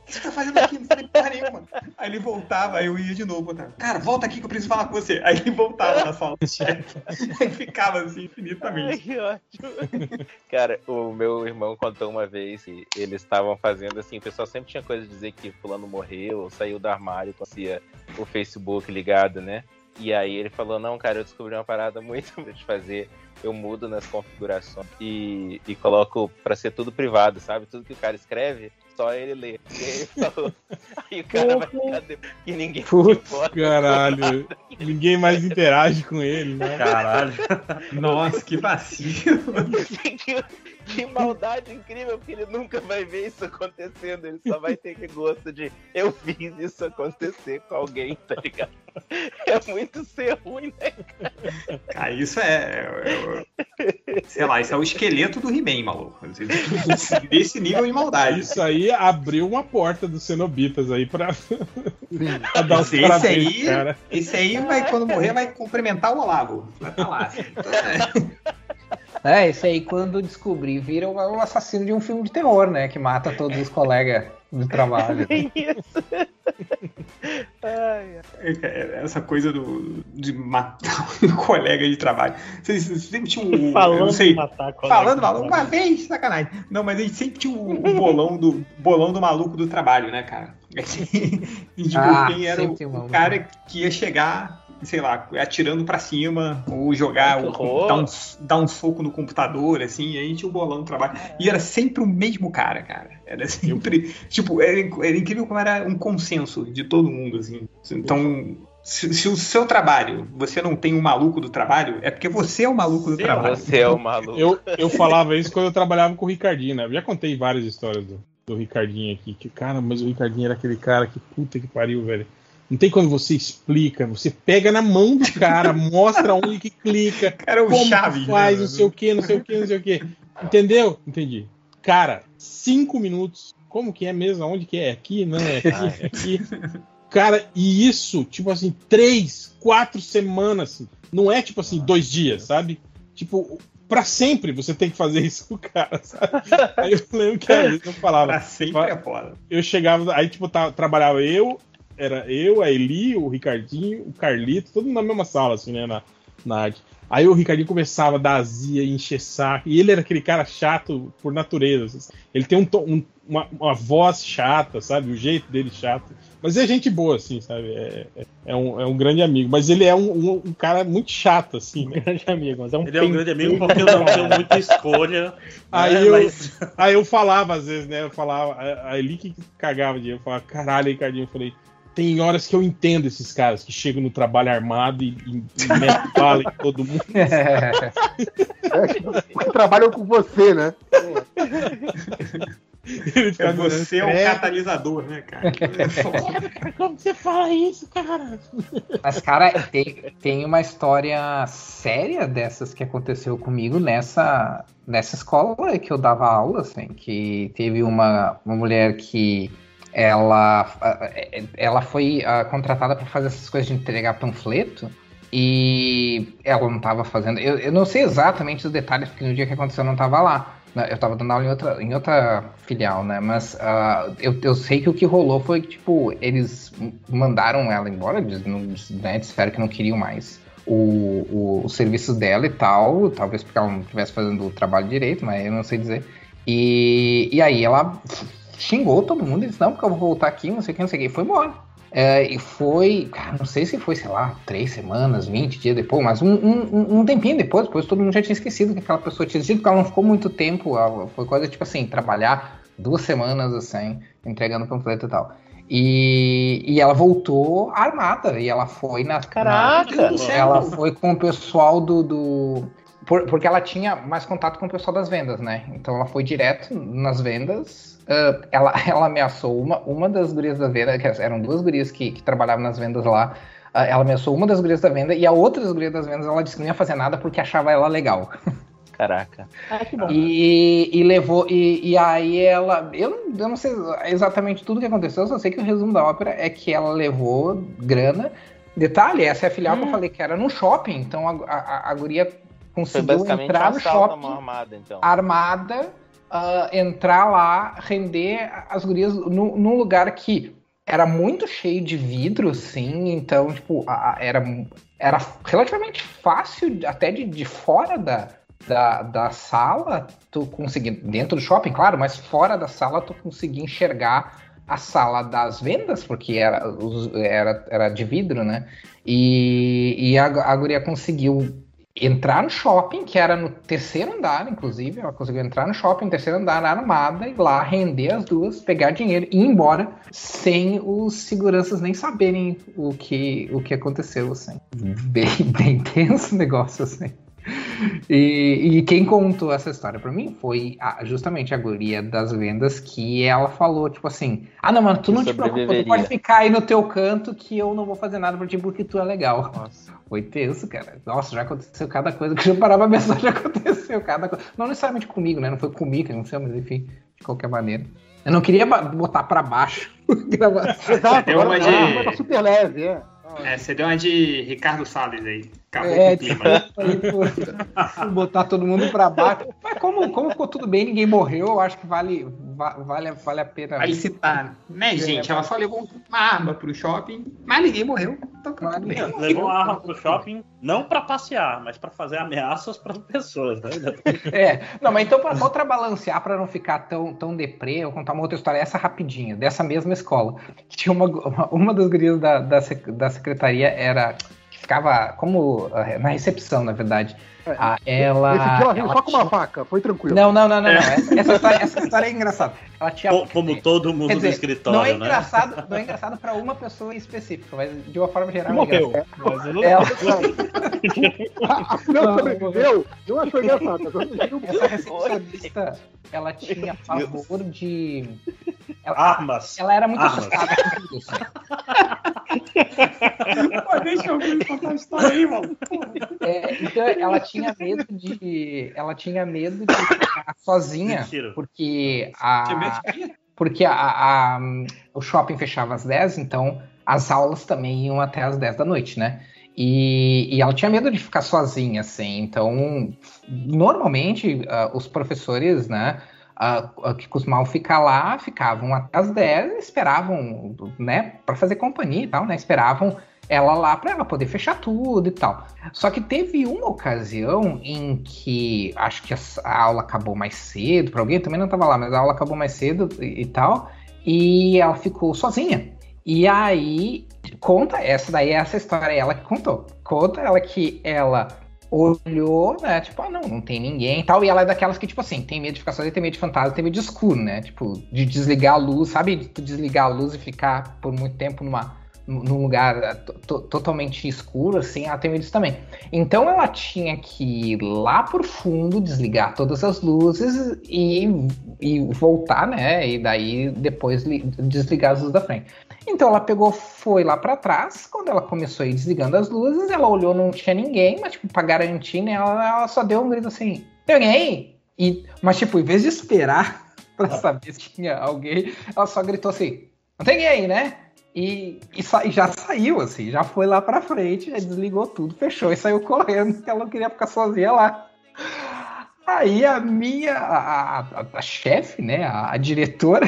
O que você tá fazendo aqui? Não falei porra nenhuma. Aí ele voltava, aí eu ia de novo. Botava, cara, volta aqui que eu preciso falar com você. Aí ele voltava na sala do chefe. Aí ficava assim infinitamente. Ai, que ótimo. Cara, o meu irmão contou uma vez que eles estavam fazendo assim, o pessoal sempre tinha coisa de dizer que fulano morreu, ou saiu do armário, conhecia o Facebook ligado, né? E aí ele falou, não, cara, eu descobri uma parada muito de fazer. Eu mudo nas configurações e, e coloco pra ser tudo privado, sabe? Tudo que o cara escreve só ele ler. E aí ele falou, aí o cara vai ficar depois que ninguém Putz, caralho. Ninguém mais interage com ele, né? Caralho. Nossa, que vacilo. Que, maldade incrível, porque ele nunca vai ver isso acontecendo. Ele só vai ter que gosto de eu fiz isso acontecer com alguém, tá ligado? É muito ser ruim, né? Cara, isso é, é- Sei lá, isso é o esqueleto do He-Man, maluco. Desse nível de maldade. Isso aí abriu uma porta dos cenobitas aí pra, pra dar os Esse parabéns, aí, cara. esse aí vai, quando morrer, vai cumprimentar o Olavo. Vai assim. Então, é. É, esse aí quando descobrir vira o o assassino de um filme de terror, né? Que mata todos os colegas do trabalho. Isso. Ai, É, Essa coisa do, de matar um colega de trabalho. Vocês vocês sempre tinham um. eu Falando não sei, em matar colega Falando, de uma vez, sacanagem. Não, mas a gente sempre tinha o, o bolão, do, bolão do maluco do trabalho, né, cara? E tipo, Ah, quem era o, o cara que ia chegar, sei lá, atirando pra cima, ou jogar, ou dar um, dar um soco no computador, assim, e aí tinha o bolão do trabalho. E era sempre o mesmo cara, cara. Era sempre. Tipo, era, era incrível como era um consenso de todo mundo, assim. Então. Se, se o seu trabalho, você não tem um maluco do trabalho, é porque você é o maluco do Sim, trabalho. Você é o maluco. Eu, eu falava isso quando eu trabalhava com o Ricardinho, né? Eu já contei várias histórias do, do Ricardinho aqui. Que, cara, mas o Ricardinho era aquele cara que puta que pariu, velho. Não tem quando você explica, você pega na mão do cara, mostra onde que clica, Era o como Chaves, que faz, né? não sei o que, não sei o que, não sei o que. Entendeu? Entendi. Cara, cinco minutos. Como que é mesmo? Onde que é? Aqui? Não, é aqui, é aqui. Cara, e isso, tipo assim, três, quatro semanas, assim. Não é tipo assim, dois dias, sabe? Tipo, pra sempre você tem que fazer isso com o cara, sabe? Aí eu lembro que às vezes eu falava, Pra sempre é foda. eu chegava, aí tipo, tá- trabalhava eu, era eu, a Eli, o Ricardinho, o Carlito, todo mundo na mesma sala, assim, né, na, na arte. Aí o Ricardinho começava a dar azia e encher saco, e ele era aquele cara chato por natureza. assim. Ele tem um, um- uma, uma voz chata, sabe? O jeito dele chato. Mas é gente boa, assim, sabe? É, é- é um, é um grande amigo. Mas ele é um, um- um cara muito chato, assim, né? grande amigo, mas é um Ele é um grande amigo porque eu não tenho muita escolha. Aí né, eu- mas- Aí eu falava, às vezes, né? Eu falava, a a Eli que cagava de eu falava, caralho, Ricardinho, eu falei, tem horas que eu entendo esses caras que chegam no trabalho armado e, e, e metem bala em todo mundo. É, porque trabalham com você, né? Ele É fica olhando, você é o "Credo, catalisador, né, cara? É. Como você fala isso, cara? Mas, cara, tem, tem uma história séria dessas que aconteceu comigo nessa, nessa escola que eu dava aula, assim, que teve uma, uma mulher que ela, ela foi ah, contratada para fazer essas coisas de entregar panfleto e ela não estava fazendo. Eu, eu não sei exatamente os detalhes, porque no dia que aconteceu eu não estava lá. né? Eu estava dando aula em outra, em outra filial, né? Mas ah, eu, eu sei que o que rolou foi que, tipo, eles mandaram ela embora, né, disseram que não queriam mais o, o, os serviços dela e tal, talvez porque ela não estivesse fazendo o trabalho direito, mas eu não sei dizer. E, e aí ela xingou todo mundo disse, não, porque eu vou voltar aqui, não sei o que, não sei o que, e foi embora. É, e foi, cara, não sei se foi, sei lá, três semanas, 20 dias depois, mas um, um, um tempinho depois, depois todo mundo já tinha esquecido que aquela pessoa tinha existido, porque ela não ficou muito tempo, ela- foi coisa tipo assim, trabalhar duas semanas assim, entregando panfleto e tal. E, e ela voltou armada, e ela foi na. Caraca! na- ela foi com o pessoal do. do por- porque ela tinha mais contato com o pessoal das vendas, né? Então ela foi direto nas vendas. Ah, ela, ela ameaçou uma, uma das gurias da venda, que eram duas gurias que, que trabalhavam nas vendas lá. ah, ela ameaçou uma das gurias da venda e a outra das gurias das vendas ela disse que não ia fazer nada porque achava ela legal. Caraca. Ah, que bom. E, e levou. E, e aí ela. Eu não, eu não sei exatamente tudo que aconteceu, eu só sei que o resumo da ópera é que ela levou grana. Detalhe, essa é a filial que eu falei que era no shopping, então a, a, a guria conseguiu basicamente entrar no shopping mão armada, então. armada, ah, entrar lá, render as gurias no- num lugar que era muito cheio de vidro, assim, então, tipo, a- a- era, era relativamente fácil, até de, de fora da, da, da sala, tu conseguir, dentro do shopping, claro, mas fora da sala tu conseguia enxergar a sala das vendas, porque era, era, era de vidro, né? E, e a, a guria conseguiu entrar no shopping, que era no terceiro andar, inclusive. Ela conseguiu entrar no shopping, terceiro andar, armada, e lá render as duas, pegar dinheiro e ir embora, sem os seguranças nem saberem o que, o que aconteceu, assim. Bem, bem tenso o negócio, assim. E, e, quem contou essa história para mim foi a, justamente a guria das vendas que ela falou, tipo assim, ah não, mano, tu não te preocupa, tu pode ficar aí no teu canto que eu não vou fazer nada pra ti porque tu é legal. Nossa. Foi tenso, cara. Nossa, já aconteceu cada coisa que eu parava a pensar, já aconteceu cada coisa. Não necessariamente comigo, né? Não foi comigo que aconteceu, mas enfim, de qualquer maneira. Eu não queria botar pra baixo. Exato, deu uma de... Tá super leve, é. É, você deu uma de Ricardo Salles aí. Acabou é, com o clima. Tipo, botar todo mundo pra baixo. Mas como, como ficou tudo bem, ninguém morreu, eu acho que vale, vale, vale a pena. Vale citar, né, é, gente? Ela só levou uma arma pro shopping, mas ninguém morreu. Então tá tudo bem. Levou uma arma pro shopping, não pra passear, mas pra fazer ameaças pras pessoas, né? É, não, mas então pra contrabalancear, pra não ficar tão, tão deprê, eu vou contar uma outra história, essa rapidinha, dessa mesma escola. Tinha uma, uma, uma das gurias da, da, da secretaria era ficava como eh, na recepção, na verdade. É. Ah, ela. Esse dia ela veio só com uma faca, foi tranquilo. Não, não, não, não. É. não. Essa, essa, história, essa, história, é engraçada. Ela tinha, como dizer, todo mundo dizer, do escritório. Não é né? engraçado, não é engraçado pra uma pessoa em específico, mas de uma forma geral. Morreu. É mas eu não ela... a fulana sobreviveu, engraçado. Essa recepcionista, ela tinha favor de. Ela, Armas. Ela era muito Armas. assustada com tudo. Pô, deixa eu contar a história aí, mano. É, então, ela tinha medo de. Ela tinha medo de ficar sozinha. Mentira. Porque a. Porque a, a, o shopping fechava às 10, então as aulas também iam até às 10 da noite, né? E, e, ela tinha medo de ficar sozinha, assim. Então, normalmente, uh, os professores, né, uh, que costumavam ficar lá, ficavam até as 10 esperavam, né, para fazer companhia e tal, né? Esperavam ela lá para ela poder fechar tudo e tal. Só que teve uma ocasião em que acho que a aula acabou mais cedo, para alguém também não estava lá, mas a aula acabou mais cedo e, e tal, e ela ficou sozinha. E aí conta essa daí essa história ela que contou. Conta ela que ela olhou, né? Tipo, ah, não, não tem ninguém e tal. E ela é daquelas que, tipo assim, tem medo de ficar sozinha, tem medo de fantasma, tem medo de escuro, né? Tipo, de desligar a luz, sabe? De desligar a luz e ficar por muito tempo numa num lugar eh, totalmente escuro, assim, ela tem isso também. Então ela tinha que ir lá por fundo, desligar todas as luzes e, e voltar, né? E daí depois desligar as luzes da frente. Então ela pegou, foi lá para trás. Quando ela começou a ir desligando as luzes, ela olhou, não tinha ninguém, mas tipo, pra garantir, né? Ela, ela só deu um grito assim: tem alguém? E, mas, tipo, em vez de esperar pra saber se tinha alguém, ela só gritou assim: não tem ninguém né? E, e, sa já saiu, assim, já foi lá pra frente, desligou tudo, fechou e saiu correndo, porque ela não queria ficar sozinha lá. Aí a minha, a, a, a chefe, né, a, a diretora,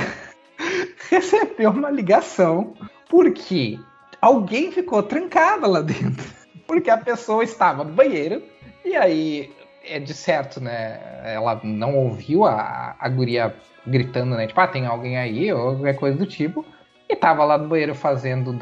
recebeu uma ligação porque alguém ficou trancada lá dentro. Porque a pessoa estava no banheiro e aí, é de certo, né, ela não ouviu a, a guria gritando, né, tipo, ah, tem alguém aí ou qualquer coisa do tipo e tava lá no banheiro fazendo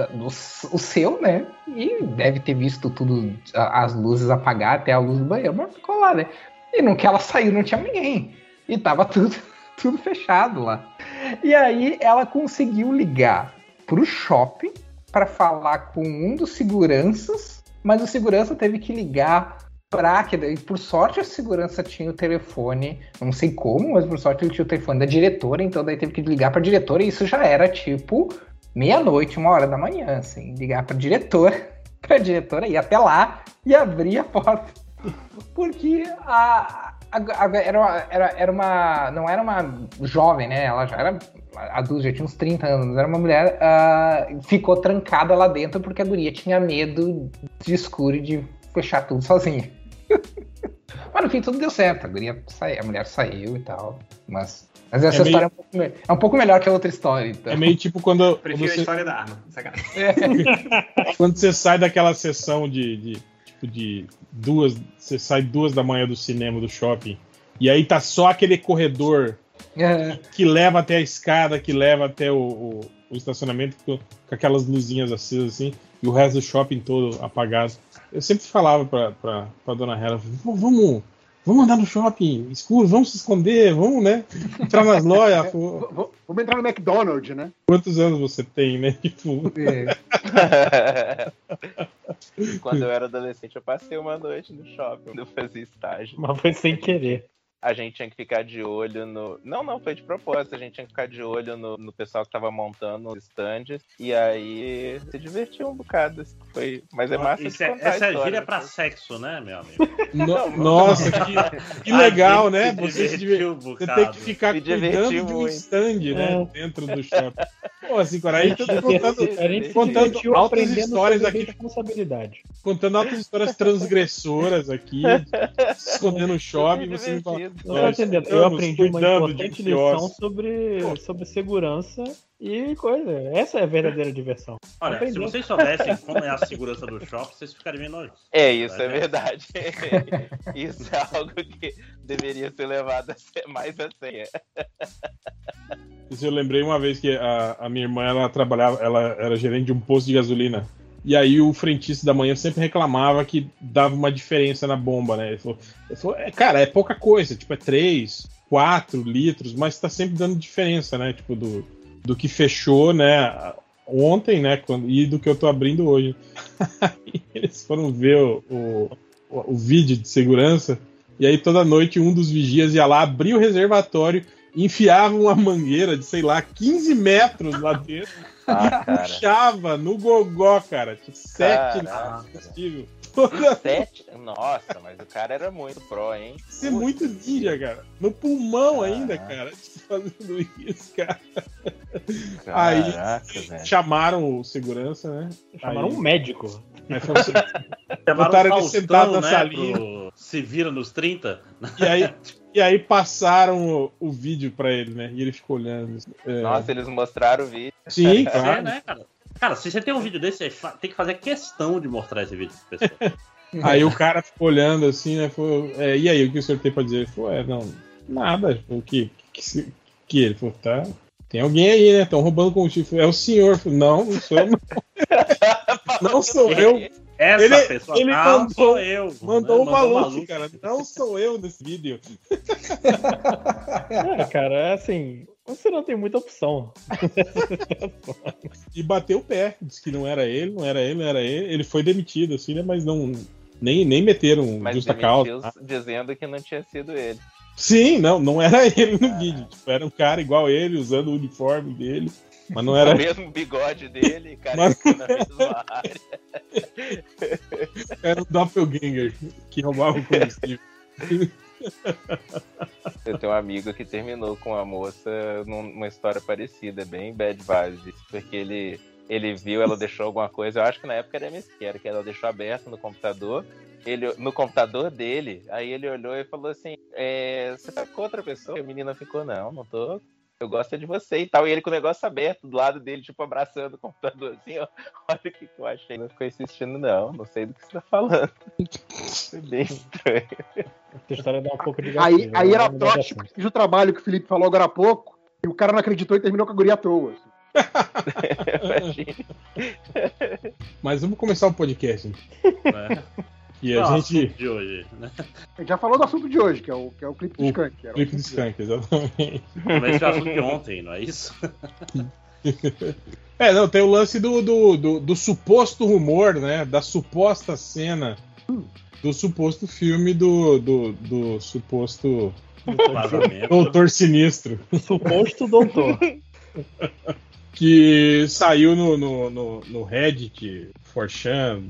o seu, né? E deve ter visto tudo, as luzes apagar até a luz do banheiro, mas ficou lá, né? E no que ela saiu não tinha ninguém. E tava tudo, tudo fechado lá. E aí ela conseguiu ligar pro shopping para falar com um dos seguranças, mas o segurança teve que ligar pra que por sorte a segurança tinha o telefone, não sei como, mas por sorte ele tinha o telefone da diretora, então daí teve que ligar pra diretora e isso já era tipo meia-noite, uma hora da manhã, assim, ligar pra diretora, pra diretora ir até lá e abrir a porta. Porque a, a, era, era, era uma. Não era uma jovem, né? Ela já era adulta, já tinha uns 30 anos, era uma mulher, uh, ficou trancada lá dentro porque a guria tinha medo de escuro e de fechar tudo sozinha. Mas no fim tudo deu certo. A, guria a mulher saiu e tal. Mas, mas essa é história meio... é, um pouco, é um pouco melhor que a outra história. Então. É meio tipo quando. Prefiro você... a história da arma. É. quando você sai daquela sessão de, de, tipo de duas. Você sai duas da manhã do cinema, do shopping. E aí tá só aquele corredor é. que leva até a escada, que leva até o, o, o estacionamento com, com, aquelas luzinhas acesas assim. e o resto do shopping todo apagado. Eu sempre falava pra, pra, pra dona Hela, vamos, vamos andar no shopping escuro, vamos se esconder, vamos, né? Entrar nas lojas. É, vamos entrar no McDonald's, né? Quantos anos você tem, né? Tipo... É. Quando eu era adolescente, eu passei uma noite no shopping, quando eu fazia estágio. Mas foi sem querer a gente tinha que ficar de olho no. Não, não, foi de propósito. A gente tinha que ficar de olho no, no pessoal que tava montando os stands. E aí se divertiu um bocado. Foi... Mas é massa Isso de é, Essa é gíria pra sexo, né, meu amigo? No, nossa, que, que legal, né? Você, se diver... um Você tem que ficar cuidando de um stand, né? É. Dentro do shopping. Pô, assim, cara, aí tô contando, contando altas histórias aqui. Responsabilidade. Contando altas histórias transgressoras aqui, escondendo o shopping, você me fala. Não entendendo. Eu aprendi uma importante lição sobre, sobre segurança e coisa. Essa é a verdadeira diversão. Olha, Aprendeu. se vocês soubessem como é a segurança do shopping, vocês ficariam nojos. É, isso é verdade. isso é algo que deveria ser levado a ser mais a sério. Isso eu lembrei uma vez que a, a minha irmã ela trabalhava, ela era gerente de um posto de gasolina. E aí o frentista da manhã sempre reclamava que dava uma diferença na bomba, né? Ele falou, ele falou é, cara, é pouca coisa, tipo, é 3, 4 litros, mas tá sempre dando diferença, né? Tipo, do, do que fechou, né? Ontem, né? Quando, e do que eu tô abrindo hoje. eles foram ver o, o, o, vídeo de segurança, e aí toda noite um dos vigias ia lá, abrir o reservatório, enfiava uma mangueira de, sei lá, 15 metros lá dentro. Ah, puxava no gogó, cara. Tipo, sete combustível. Sete? Nossa, mas o cara era muito pró, hein? Isso é muito ninja, cara. No pulmão ainda, cara. Fazendo isso, cara. Caraca, Aí velho. chamaram o segurança, né? Chamaram Aí... um médico. Aí foi assim, Botaram ele sentado na né, salinha. Pro... Se vira nos 30. E aí, e aí passaram o, o vídeo pra ele, né? E ele ficou olhando. É... Nossa, eles mostraram o vídeo. Sim, claro. É, né, cara? Cara, se você tem um vídeo desse, tem que fazer questão de mostrar esse vídeo pra pessoa. aí o cara ficou olhando assim, né? Falou, é, e aí, o que o senhor tem pra dizer? Ele falou, é, não, nada. O que, que, que ele falou, tá. Tem alguém aí, né? Estão roubando combustível. É o senhor. Falei, não, não sou eu, não. não sou eu. Essa ele, pessoa ele não mandou, sou eu. Mandou o maluco, maluco, cara. Não sou eu nesse vídeo. É, cara, é assim, você não tem muita opção. e bateu o pé. Disse que não era ele, não era ele, não era ele. Ele foi demitido, assim, né? Mas não. Nem, nem meteram Mas justa causa. Dizendo que não tinha sido ele. Sim, não, não era ele no ah. vídeo. Tipo, era um cara igual ele, usando o uniforme dele. Mas não era. O mesmo bigode dele, cara, Mas... na mesma área. Era o Doppelganger que roubava o combustível. Eu tenho um amigo que terminou com uma moça numa história parecida, bem bad vibes, porque ele, ele viu, ela deixou alguma coisa, eu acho que na época era MS, que era que ela deixou aberto no computador, ele, no computador dele, aí ele olhou e falou assim, é, você tá com outra pessoa? E a menina ficou, não, não tô eu gosto de você e tal. E ele com o negócio aberto do lado dele, tipo, abraçando o computador assim, ó. Olha o que, eu achei. Não ficou insistindo, não. Não sei do que você tá falando. Foi bem estranho. Essa história dá um pouco de gatilho, Aí, aí era tóxico o trabalho que o Felipe falou agora há pouco, e o cara não acreditou e terminou com a guria à toa. Assim. Mas vamos começar o podcast. É. E a gente. de hoje, né? A gente já falou do assunto de hoje, que é o, que é o clipe do o Skank. Clipe do Skank, exatamente. Mas foi o assunto de ontem, não é isso? é, não, tem o lance do, do, do, do, suposto rumor, né? Da suposta cena do suposto filme do, do, do suposto. Doutor Sinistro. Suposto doutor. que saiu no, no, no, no Reddit, Forchan,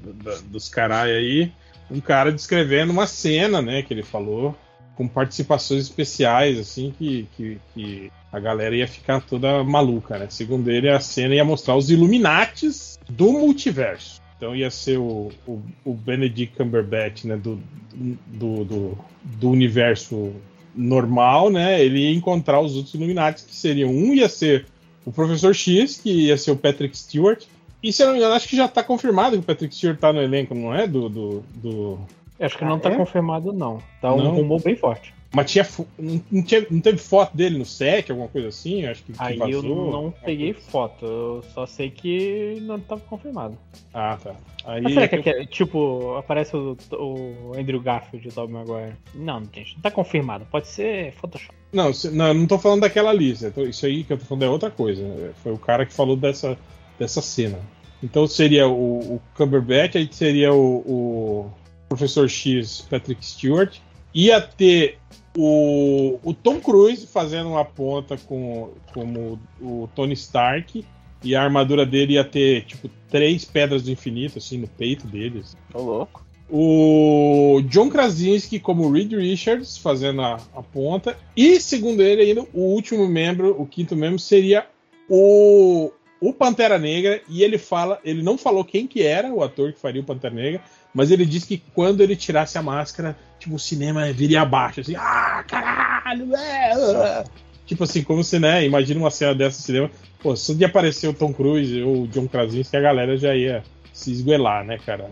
dos carai aí, um cara descrevendo uma cena, né, que ele falou, com participações especiais, assim, que, que, que a galera ia ficar toda maluca, né? Segundo ele, a cena ia mostrar os Illuminates do multiverso. Então ia ser o, o, o Benedict Cumberbatch, né, do, do, do, do, universo normal, né? Ele ia encontrar os outros Illuminates, que seriam um ia ser o Professor X, que ia ser o Patrick Stewart, e se eu não me engano, acho que já tá confirmado que o Patrick Stewart tá no elenco, não é? Do. do, do... Acho que não ah, tá é? confirmado, não. Tá um não? rumor bem forte. Mas tinha, não, não tinha, não teve foto dele no set, alguma coisa assim? Acho que, que Aí eu não peguei foto, eu só sei que não tava confirmado. Ah, tá. Aí, Mas será que, é que é, tipo, aparece o, o Andrew Garfield de Tobey Maguire? Não, gente, não tá confirmado. Pode ser Photoshop. Não, se- não, eu não tô falando daquela lista. Isso aí que eu tô falando é outra coisa. Foi o cara que falou dessa, dessa cena. Então seria o, o Cumberbatch, aí seria o, o Professor X, Patrick Stewart. Ia ter o, o Tom Cruise fazendo uma ponta com, como o Tony Stark. E a armadura dele ia ter, tipo, três pedras do infinito, assim, no peito dele. assim. Ô, louco. O John Krasinski como Reed Richards fazendo a, a ponta. E, segundo ele, ainda, o último membro, o quinto membro, seria o, o Pantera Negra. E ele fala, ele não falou quem que era o ator que faria o Pantera Negra, mas ele disse que quando ele tirasse a máscara, tipo, o cinema viria abaixo, assim, ah, caralho, é, é." Tipo assim, como se, né, imagina uma cena dessa no cinema, pô, só de aparecer o Tom Cruise ou o John Krasinski, a galera já ia se esguelar, né, cara?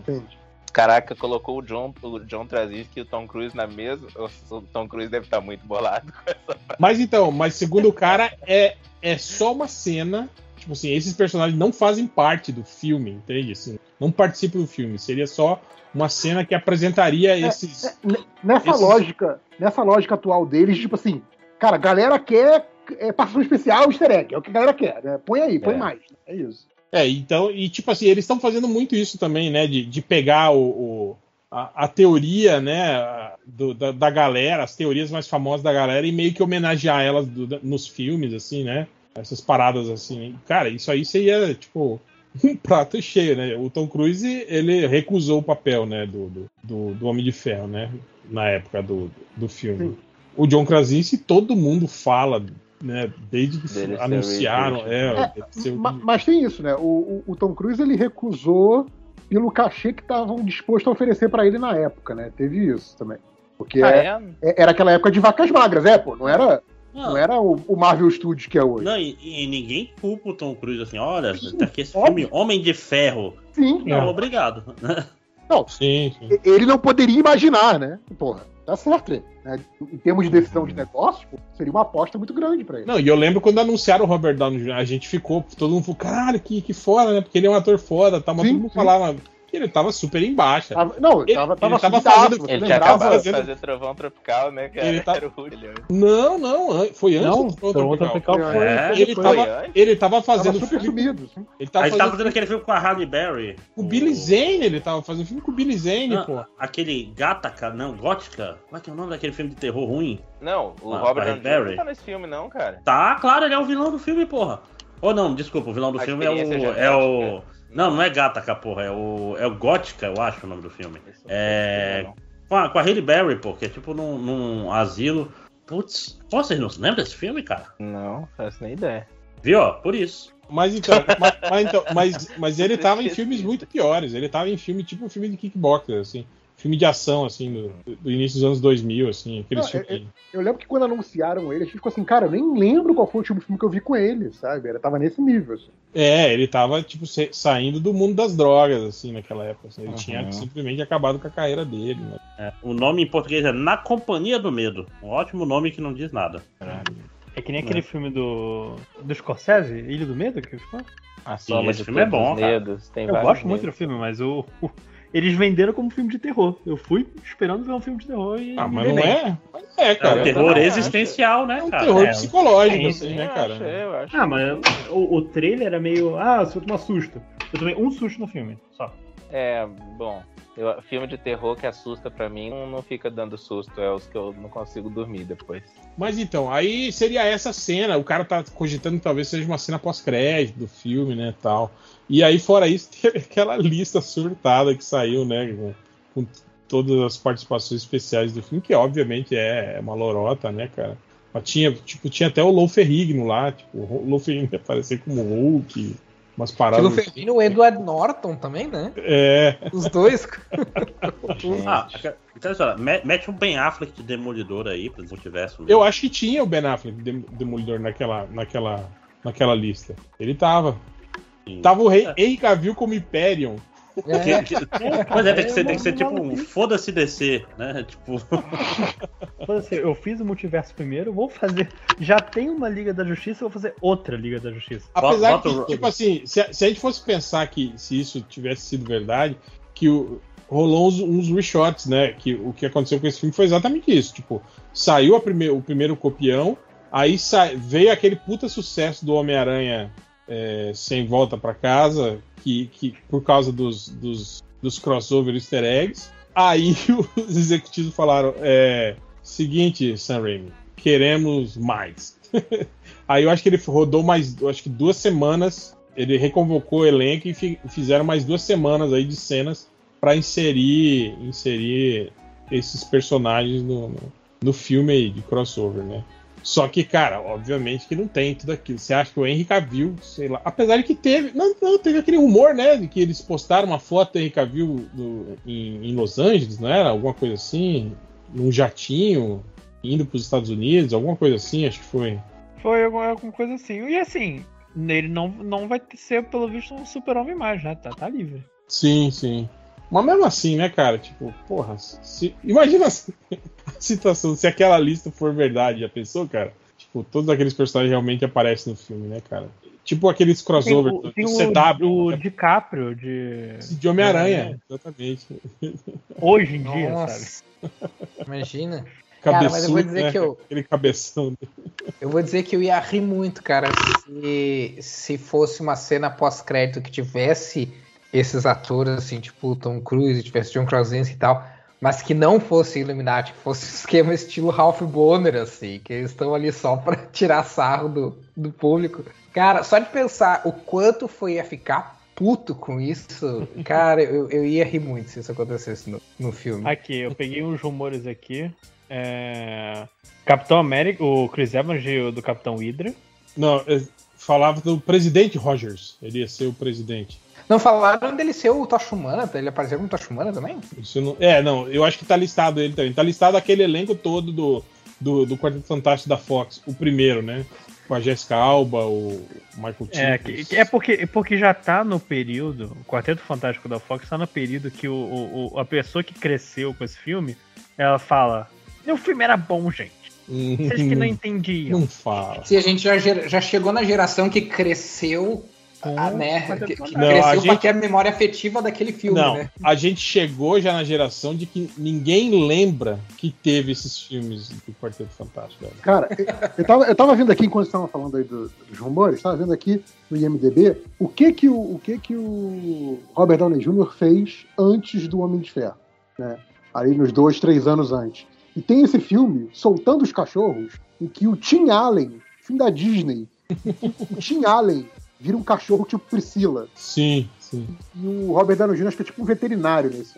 Caraca, colocou o John, o John Krasinski e o Tom Cruise na mesa. O Tom Cruise deve estar muito bolado. Mas então, mas segundo o cara, é, é só uma cena. Tipo assim, esses personagens não fazem parte do filme, entende? Assim, não participam do filme. Seria só uma cena que apresentaria esses. N- Nessa Esses- lógica, nessa lógica atual deles, tipo assim, cara, a galera quer é, participação especial, easter egg, é o que a galera quer, né? Põe aí, põe É. mais. É isso. É, então, e tipo assim, eles estão fazendo muito isso também, né? De, de pegar o, o- a, a teoria, né? do- da, da galera, as teorias mais famosas da galera, e meio que homenagear elas do- da- nos filmes, assim, né? Essas paradas assim. Cara, isso aí seria, tipo, um prato cheio, né? O Tom Cruise, ele recusou o papel, né? Do, do, do, Homem de Ferro, né? Na época do, do filme. Sim. O John Krasinski, todo mundo fala, né? Desde que anunciaram. É, É, deve ser o- Ma- Mas tem isso, né? O, o- o Tom Cruise ele recusou pelo cachê que estavam dispostos a oferecer pra ele na época, né? Teve isso também. Porque Ah, é- é? é- era aquela época de vacas magras, é, pô. Não era, Não, não era o, o Marvel Studios que é hoje. não, e, e ninguém culpa o Tom Cruise assim, olha, Sim, tá aqui esse óbvio. filme Homem de Ferro. Sim, Não, É. obrigado. Sim, sim. e- ele não poderia imaginar, né? Porra, tá certo. Né? Em termos de decisão de negócios, pô, seria uma aposta muito grande pra ele. Não, e eu lembro quando anunciaram o Robert Downey Jr., a gente ficou, todo mundo falou, caralho, que, que foda, né? Porque ele é um ator foda, tá? Mas Sim, todo mundo sim. falava que ele tava super em baixa. Tava- não, Ele- tava, ele tava, tava subidaço, fazendo- Ele tinha acabado de fazer Trovão Tropical, né, cara? Ele tá- Era o Julio. Não, não, foi antes Não, do Tropical. Trovão Tropical foi. É, foi Ele depois. tava, Foi antes? ele tava Tava fazendo super filme, sumido. ele tava fazendo tava fazendo aquele filme com a Halle Berry. com o Billy Zane, ele tava fazendo filme com o Billy Zane, Não, pô. Aquele Gataca, não, Gótica. Qual é que é o nome daquele filme de terror ruim? Não, o Ah, Robert Downey não tá nesse filme, não, cara. Tá, claro, ele é o vilão do filme, porra. Ou não, desculpa, o vilão do A filme é o. É o. Não, não é Gataca, porra, é o. É o Gótica, eu acho o nome do filme. É. foi Com a, com a Berry, pô, que é tipo num, num asilo. Putz, pô, vocês não se lembram desse filme, cara? Não, não faço nem ideia. Viu? Por isso. Mas então, mas, mas então, mas, mas ele tava em filmes muito piores. Ele tava em filme tipo um filme de kickboxer, assim. Filme de ação, assim, do, do início dos anos 2000, assim. Aqueles Não, é- filmes. Eu lembro que quando anunciaram ele, a gente ficou assim, cara, eu nem lembro qual foi o último filme que eu vi com ele, sabe? Ele tava nesse nível. assim. É, ele tava, tipo, saindo do mundo das drogas, assim, naquela época. assim. Ele Uhum. tinha simplesmente acabado com a carreira dele, né? É, o nome em português é Na Companhia do Medo. Um ótimo nome que não diz nada. É que nem aquele filme do. do Scorsese, Ilha do Medo, que ficou. A Sim, soma esse de filme é bom, medos. Tem Eu gosto muito do medos. filme, mas o. Eles venderam como filme de terror. Eu fui esperando ver um filme de terror e. Ah, mas não é? Mas é, É cara. um terror também existencial, né, É um cara? terror É, psicológico, sim, assim, Sim, né, eu cara? acho, eu acho. Ah, mas o, o trailer era meio. Ah, você vai tomar susto. Eu tomei um susto no filme, só. É, bom. eu- filme de terror que assusta pra mim não, não fica dando susto. É os que eu não consigo dormir depois. Mas então, aí seria essa cena. O cara tá cogitando que talvez seja uma cena pós-crédito do filme, né, tal. E aí, fora isso, teve aquela lista surtada que saiu, né, com, com todas as participações especiais do filme, que obviamente é uma lorota, né, cara. Mas tinha, tipo, tinha até o Lou Ferrigno lá, tipo, o Lou Ferrigno ia aparecer como Hulk, umas paradas. Pelo Ferrino, o Edward Norton também, né? É, Os dois. Ah, então, olha, me- mete um Ben Affleck de Demolidor aí, pra multiverso. né? eu acho que tinha o Ben Affleck de Demolidor naquela, naquela, naquela lista. Ele tava. Tava o rei É. Henry Cavill como Hyperion. Que- que- Pois é, tem que ser, tem que ser tipo um foda-se DC, né? Tipo. Assim, eu fiz o multiverso primeiro, vou fazer. Já tem uma Liga da Justiça, vou fazer outra Liga da Justiça. Apesar Bota que, tipo assim, se, a- se a gente fosse pensar que se isso tivesse sido verdade, que o- rolou uns, uns reshots, né? Que o que aconteceu com esse filme foi exatamente isso. Tipo, saiu a prime o primeiro copião, aí sa- veio aquele puta sucesso do Homem-Aranha é, sem volta pra casa, que, que por causa dos, dos, dos crossover easter eggs. Aí os executivos falaram: é, seguinte, Sam Raimi, queremos mais. Aí eu acho que ele rodou mais, acho que duas semanas. Ele reconvocou o elenco e fi- fizeram mais duas semanas aí de cenas para inserir, inserir esses personagens no, no, no filme aí de crossover, né? Só que, cara, obviamente que não tem tudo aquilo. Você acha que o Henry Cavill, sei lá. Apesar de que teve. Não, não, teve aquele rumor, né? De que eles postaram uma foto do Henry Cavill do- em, em Los Angeles, não era? Alguma coisa assim. Num jatinho, indo para os Estados Unidos, alguma coisa assim, acho que foi. Foi alguma, alguma coisa assim. E assim, ele não, não vai ser, pelo visto, um super-homem mais, né? Tá, tá livre. Sim, sim. Mas mesmo assim, né, cara? Tipo, porra, se- imagina a situação, se aquela lista for verdade, já pensou, cara? Tipo, todos aqueles personagens realmente aparecem no filme, né, cara? Tipo aqueles crossover Tem do, tem do o, CW, o né? DiCaprio de. de Homem-Aranha, exatamente. Hoje em dia, Nossa. sabe? Imagina. Cara, mas eu vou Cabeçudo, dizer né? que eu, Aquele cabeção. eu vou dizer que eu ia rir muito, cara, se, se fosse uma cena pós-crédito que tivesse esses atores, assim, tipo Tom Cruise, tivesse John Krasinski e tal, mas que não fosse Illuminati, que fosse esquema estilo Ralph Bonner, assim, que eles estão ali só pra tirar sarro do, do público. Cara, só de pensar o quanto foi ia ficar puto com isso, cara, eu, eu ia rir muito se isso acontecesse no, no filme. Aqui, eu peguei uns rumores aqui. É... Capitão América, o Chris Evans do Capitão Hydra. Não, eu falava do presidente Rogers. Ele ia ser o presidente. Não falaram dele ser o Tocha Humana? Ele apareceu como Tocha Humana também? Isso não- é, não, eu acho que tá listado ele também. Tá listado aquele elenco todo do, do, do Quarteto Fantástico da Fox. O primeiro, né? Com a Jessica Alba, o Michael É, é porque, porque já tá no período, o Quarteto Fantástico da Fox tá no período que o, o- o- a pessoa que cresceu com esse filme, ela fala, meu filme era bom, gente. Vocês que não entendiam. Não fala. Se a gente já, já chegou na geração que cresceu, ah, né? Quarteto Que, que Fantástico. Não, cresceu a com gente- aquela memória afetiva daquele filme, Não, né? a gente chegou já na geração de que ninguém lembra que teve esses filmes do Quarteto Fantástico. velho. Cara, eu, eu, tava, eu tava vendo aqui, enquanto estavam falando aí do- dos rumores, tava vendo aqui no IMDB o que que o, o, que que o Robert Downey Jr. fez antes do Homem de Ferro, né? Ali nos dois, três anos antes. E tem esse filme, Soltando os Cachorros, em que o Tim Allen, filme da Disney, o Tim Allen vira um cachorro tipo Priscila. Sim, sim. E o Robert Downey Jr. acho que é tipo um veterinário nesse.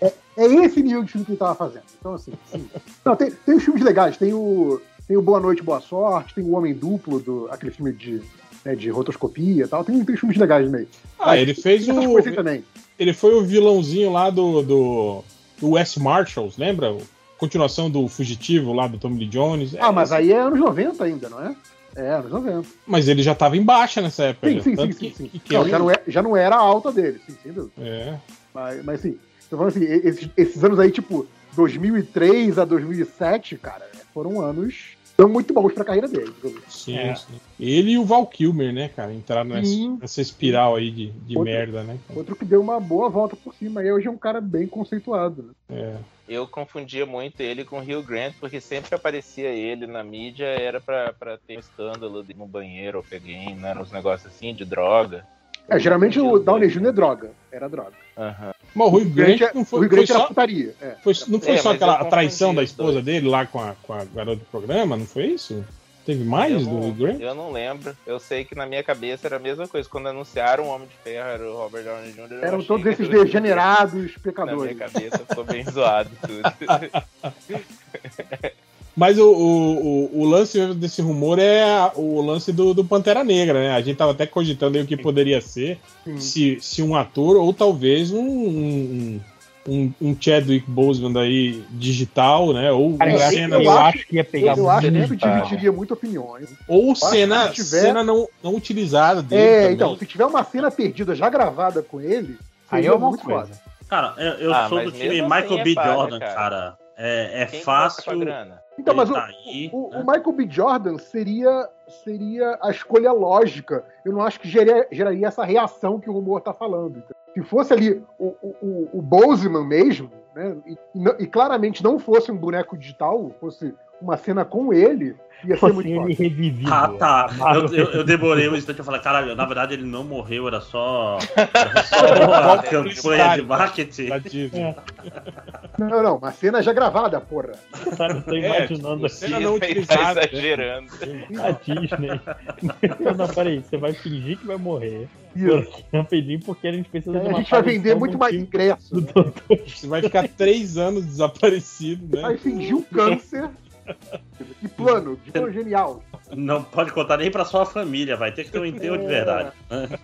É, é esse nível de filme que ele tava fazendo. Então, assim, sim. Não, tem, tem os filmes legais. Tem o, tem o Boa Noite, Boa Sorte, tem o Homem Duplo, do, aquele filme de, né, de rotoscopia e tal. Tem, tem filmes legais no meio. Ah, ele fez o. também. Ele foi o vilãozinho lá do, do, do Wes Marshalls, lembra? Continuação do Fugitivo lá do Tommy Lee Jones. É, Ah, mas aí é anos 90 ainda, não é? É, anos 90. Mas ele já tava em baixa nessa época. Sim, já. sim, sim, sim. sim. que- que Não, um- já, não é, já não era a alta dele, sim, sem dúvida. É. Mas, mas assim, tô falando assim, esses, esses anos aí, tipo, 2003 a 2007, cara, foram anos tão muito bons pra carreira dele. Sim, É. sim. Ele e o Val Kilmer, né, cara? Entraram nessa, Sim. nessa espiral aí de, de Outro- merda, né? cara? Outro que deu uma boa volta por cima. E hoje é um cara bem conceituado. Né? É. Eu confundia muito ele com o Hugh Grant, porque sempre que aparecia ele na mídia era pra, pra ter um escândalo de- no banheiro ou peguei, né? Uns negócios assim, de droga. É, geralmente o Downey. Jr. é droga. Era droga. Aham. Mas o Rui O Grant Grant, não foi, foi Grant era só, putaria. É. foi- não foi É, só aquela traição da os esposa dois. dele lá com a, com a garota do programa, não foi isso? Teve mais eu, do Grant? eu não lembro. Eu sei que na minha cabeça era a mesma coisa. Quando anunciaram o Homem de Ferro, era o Robert Downey Jr. Eram todos esses era- degenerados Na minha pecadores. cabeça ficou bem zoado tudo. Mas o, o, o, o lance desse rumor é o lance do, do Pantera Negra, né? A gente tava até cogitando aí o que poderia ser Sim. se, se um ator ou talvez um, um, um, um Chadwick Boseman aí digital, né? Ou Cara, eu, o acho, cena, eu eu acho que ia pegar Eu acho que isso dividiria muito opiniões. ou cena, se tiver- cena não, não utilizada dele. É, também. então, se tiver uma cena perdida já gravada com ele, Aí Seria é uma muito coisa. foda. Cara, eu, eu Ah, sou do time Michael assim é B. paga, Jordan, cara. cara. É, é fácil. Então, mas o, tá aí, o, né? o Michael B. Jordan seria, seria a escolha lógica. Eu não acho que geraria, geraria essa reação que o rumor tá falando. Se fosse ali o, o, o- Bozeman mesmo, né, e, e e claramente não fosse um boneco digital, fosse uma cena com ele, ia ser muito ele revivido. Ah, tá. Eu, eu, eu demorei um instante e falei, caralho, na verdade ele não morreu, era só, era só uma campanha de marketing. É. Não, não, uma cena já gravada, porra. Sabe, eu tô É, imaginando tipo, aqui cena não tá utilizada. né? exagerando. a Disney. não, peraí, você vai fingir que vai morrer. Rapidinho, porque a gente precisa Aí de a gente vai vender muito mais filme ingresso. do Doutor Você vai ficar três anos desaparecido, né? Vai fingir um câncer. Que plano, que plano genial. Não pode contar nem pra sua família, vai ter que ter um enterro de verdade.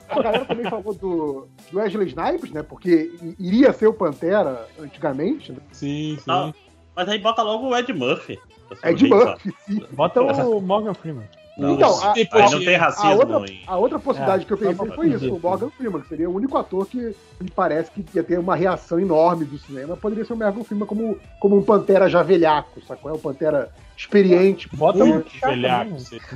A galera também falou do, do Wesley Snipes, né? Porque iria ser o Pantera antigamente. Né? Sim, sim. Ah, Mas aí bota logo o Ed Murphy. Ed Murphy, sim. Bota o Morgan Freeman. Não, Então, a- a- não tem A racismo outra, em. a outra possibilidade É, que eu pensei foi isso, o Morgan Freeman, que seria o único ator que me parece que ia ter uma reação enorme do cinema. Poderia ser o Morgan Freeman como, como um Pantera já velhaco, sacou? É um Pantera experiente. Bota Muito o velhaco.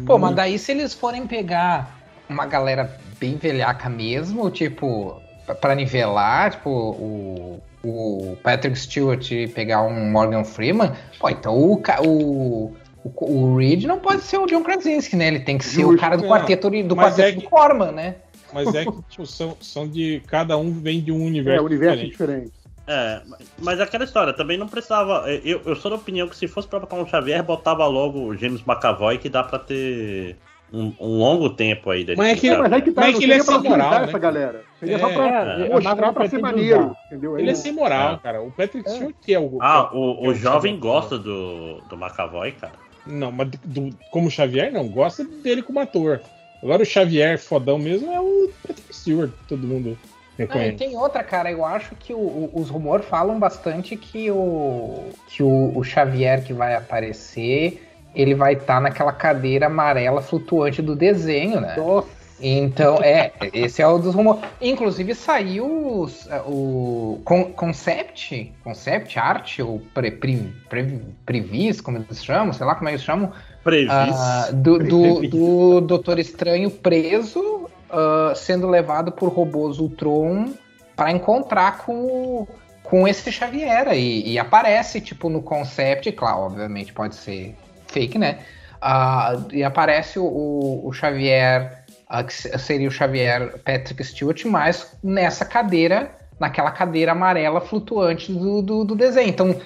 Pô, mas daí se eles forem pegar uma galera bem velhaca mesmo, tipo, pra- pra nivelar, tipo, o, o Patrick Stewart pegar um Morgan Freeman, pô, então o, o, o, o Reed não pode ser o John Krasinski, né? Ele tem que ser o Justo. cara do Não, quarteto, do mas quarteto é que- do Corman, né? Mas é que tipo, são, são de. Cada um vem de um É, universo. universo diferente. diferente. É, mas aquela história, também não precisava. Eu, eu sou da opinião que se fosse pra botar um Xavier, botava logo o James McAvoy, que dá pra ter um, um longo tempo aí dele. Mas é que- Mas aí que tá, Mas é que ele é pra sem moral, né? essa galera. Seria É, só pra é, mostrar pra ser maneiro, usar. entendeu? Ele é sem moral, É. cara. O Patrick Stewart que é o. Ah, que é o, é o jovem gosta do, do McAvoy, cara. Não, mas do- como Xavier, não. Gosta dele como ator. Agora o Xavier fodão mesmo é o Patrick Stewart, todo mundo Não, e reconhece. tem outra, cara, eu acho que o- o- os rumores falam bastante que o que o, o Xavier que vai aparecer, ele vai estar naquela cadeira amarela flutuante do desenho, né? Nossa, Então, é, esse é o dos rumores. Inclusive saiu os- o con- concept, concept art, ou pre, pre, pre, previs, como eles chamam, sei lá como eles chamam, Previsto. ah, do, do, do Doutor Estranho preso, ah, sendo levado por robôs Ultron para encontrar com, o- com esse Xavier. E, e aparece, tipo, no concept, claro, obviamente pode ser fake, né? Ah, e aparece o, o- o Xavier, que se- seria o Xavier Patrick Stewart, mas nessa cadeira, naquela cadeira amarela flutuante do, do, do desenho. Então,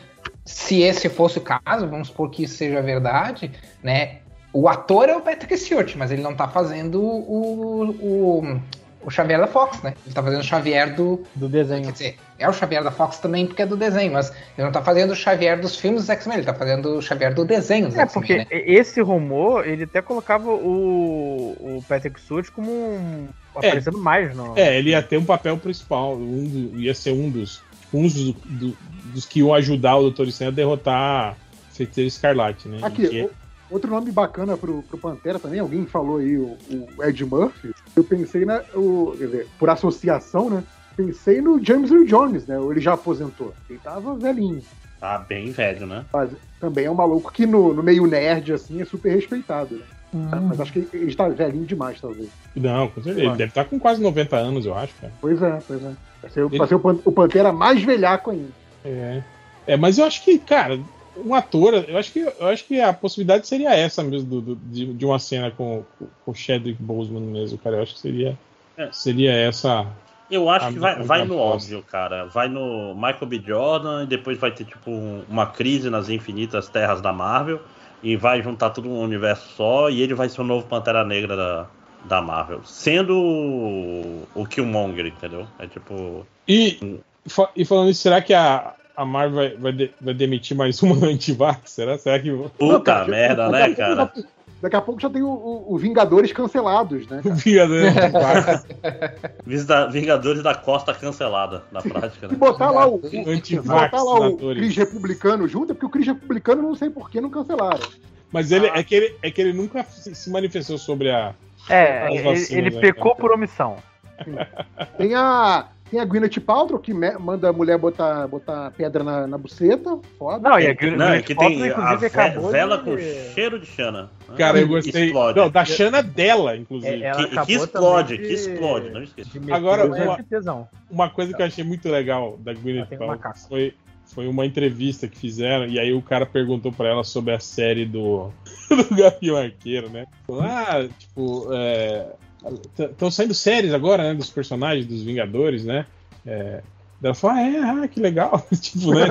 se esse fosse o caso, vamos supor que isso seja verdade, né? O ator é o Patrick Stewart, mas ele não tá fazendo o, o, o Xavier da Fox, né? Ele tá fazendo o Xavier do. Do desenho. Quer dizer, é o Xavier da Fox também porque é do desenho, mas ele não tá fazendo o Xavier dos filmes dos X-Men, ele tá fazendo o Xavier do desenho dos É, porque né? esse rumor, ele até colocava o, o Patrick Stewart como um, aparecendo mais no... É, ele ia ter um papel principal. Um do- ia ser um dos. Um dos, do- dos que iam ajudar o Doutor Estranho a derrotar a Feiticeira Escarlate, né? Aqui, outro nome bacana pro, pro Pantera também, alguém falou aí, o, o Ed Murphy. Eu pensei na. O, quer dizer, por associação, né? Pensei no James Earl Jones, né? Ele já aposentou. Ele tava velhinho. Tá bem velho, né? Mas também é um maluco que no, no meio nerd, assim, é super respeitado, né? Mas acho que ele está velhinho demais, talvez. Não, com certeza. Ele deve estar com quase 90 anos, eu acho, cara. Pois é, pois é. Vai ser, Ele- vai ser o Pantera mais velhaco ainda. É. É, mas eu acho que, cara, um ator, eu acho que, eu acho que a possibilidade seria essa mesmo, do, do- de, de uma cena com, o Chadwick Boseman mesmo, cara. Eu acho que seria, É. seria essa. Eu acho A que vai, vai no óbvio, cara. Vai no Michael B. Jordan e depois vai ter, tipo, um- uma crise nas infinitas terras da Marvel e vai juntar tudo num universo só e ele vai ser o novo Pantera Negra da, da Marvel. Sendo o, o Killmonger, entendeu? É tipo. E, e falando isso, será que a, a Marvel vai, vai, de- vai demitir mais uma antivax? Será? Será que Puta cara, merda, daqui né, pouco cara? já- daqui a pouco já tem o, o- o Vingadores cancelados, né? cara? Vingador antivax, Vingadores da Costa cancelada, na prática, né? botar lá o, antivax botar lá o. Cris Republicano junto, é porque o Cris Republicano não sei por que não cancelaram. Mas ele, é, que ele, é que ele nunca se manifestou sobre a. É, As ele, vacinas, ele né, pecou por omissão. Tem a, Tem a Gwyneth Paltrow, que manda a mulher botar, botar pedra na, na buceta. Foda. Não, e a Gwyneth Não, é que tem Paltrow, a inclusive, ve- acabou vela de- com cheiro de Xana. Cara, eu gostei. Explode. Não, da Xana dela, inclusive. É, que, que explode, que de- explode, não esqueça. Agora, uma-. Uma coisa que eu achei muito legal da Gwyneth Paltrow foi, foi uma entrevista que fizeram, e aí o cara perguntou pra ela sobre a série do, do Gavião Arqueiro, né? Falou, Ah, tipo, estão saindo séries agora, né, dos personagens dos Vingadores, né? É, ela falou, ah, é, ah, que legal. tipo, né?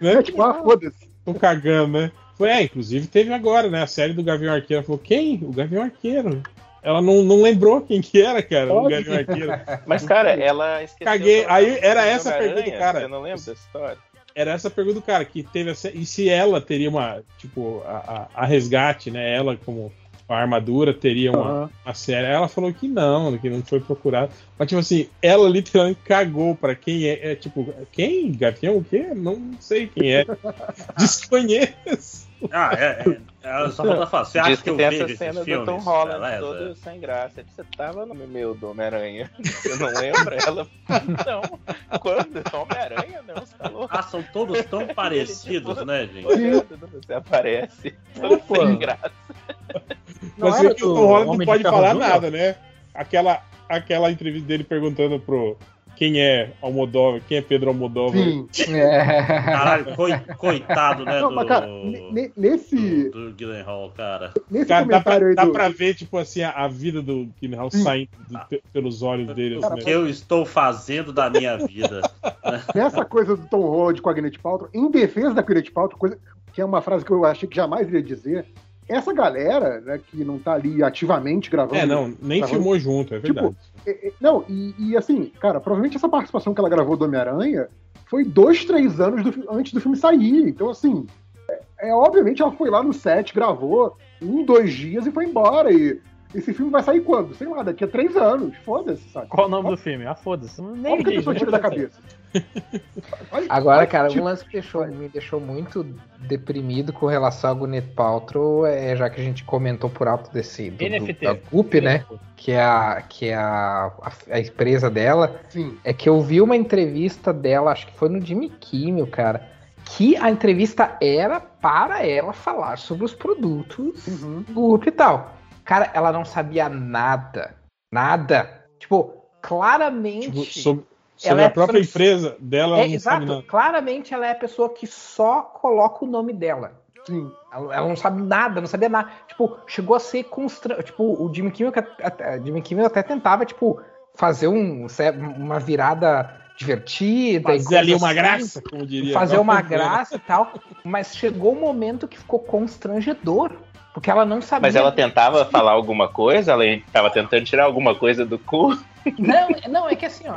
né? É tipo, ah, foda-se. Tô cagando, né? Foi, é, inclusive teve agora, né? A série do Gavião Arqueiro. Ela falou, quem? O Gavião Arqueiro. Ela não, não lembrou quem que era, cara, o Pode. Gavião Arqueiro. Mas, cara, ela esqueceu. Caguei. do- Aí era essa a pergunta do cara. Você não lembra dessa história? Era essa a pergunta do cara, que teve a, sé- E se ela teria uma. Tipo, a, a, a resgate, né? Ela como a armadura teria uma, Aham. uma série. Ela falou que não, que não foi procurado. Mas, tipo assim, ela literalmente cagou pra quem é. é tipo, quem? Gavião? O quê? Não sei quem é. Desconheço. Ah, é, é, é só falta falar. Você acha Diz que que eu tem vejo essa esses cena do? Tom Holland Beleza? todo sem graça. Você tava no meu do Homem-Aranha. Você não lembra? Ela. Não. Quando? Homem-Aranha? Não, você tá louco. Ah, são todos tão parecidos, né, gente? Olhando, Você aparece. Todo pô. sem graça. Não Mas é que o Tom Holland não pode falar nada, né? Aquela, aquela entrevista dele perguntando pro quem é Almodóvar, quem é Pedro Almodóvar. Sim. É. Caralho, coi- coitado, né, Não, do, mas, cara, ne- ne- nesse, do, do Gyllenhaal, cara. nesse Cara, dá pra, dá do. pra ver, tipo assim, a, a vida do Gyllenhaal Sim. saindo do- pe- pelos olhos dele. O assim, que né? eu estou fazendo da minha vida? Nessa coisa do Tom Holland com a Gwyneth Paltrow, em defesa da Gwyneth Paltrow, coisa que é uma frase que eu achei que jamais iria dizer, essa galera, né, que não tá ali ativamente gravando... É, não, nem Tá filmou junto, é Tipo, verdade. É, é, Não, e, e assim, cara, provavelmente essa participação que ela gravou do Homem-Aranha foi dois, três anos do antes do filme sair. Então, assim, é, é, obviamente ela foi lá no set, gravou um, dois dias e foi embora. E esse filme vai sair quando? Sei lá, daqui a três anos. Foda-se, sabe? Qual o nome do filme? Ah, foda-se. Nem Como que a diz, pessoa tira da cabeça? Olha- Agora, olha cara, que um lance que deixou- me deixou muito deprimido com relação a Gwyneth Paltrow, é, já que a gente comentou por alto desse do, do, NFT. da Goop, né? Que é, a, que é a, a, a empresa dela, Sim. é que eu vi uma entrevista dela, acho que foi no Jimmy Kimmel, cara, que a entrevista era para ela falar sobre os produtos Uhum. do Goop e tal. Cara, ela não sabia nada. Nada. Tipo, claramente. Tipo, sobre sobre a é própria empresa dela, É, exato. Claramente ela é a pessoa que só coloca o nome dela. Sim. Ela, não sabe nada, não sabia nada. Tipo, chegou a ser constran... Tipo, o Jimmy Kimmel, até, Jimmy Kimmel até tentava, tipo, fazer um, uma virada divertida. Fazer ali uma assim, graça, como diria. Fazer uma graça e tal. Mas chegou um momento que ficou constrangedor. Porque ela não sabia. Mas ela tentava falar alguma coisa? Ela tava tentando tirar alguma coisa do cu? Não, não, é que assim, ó,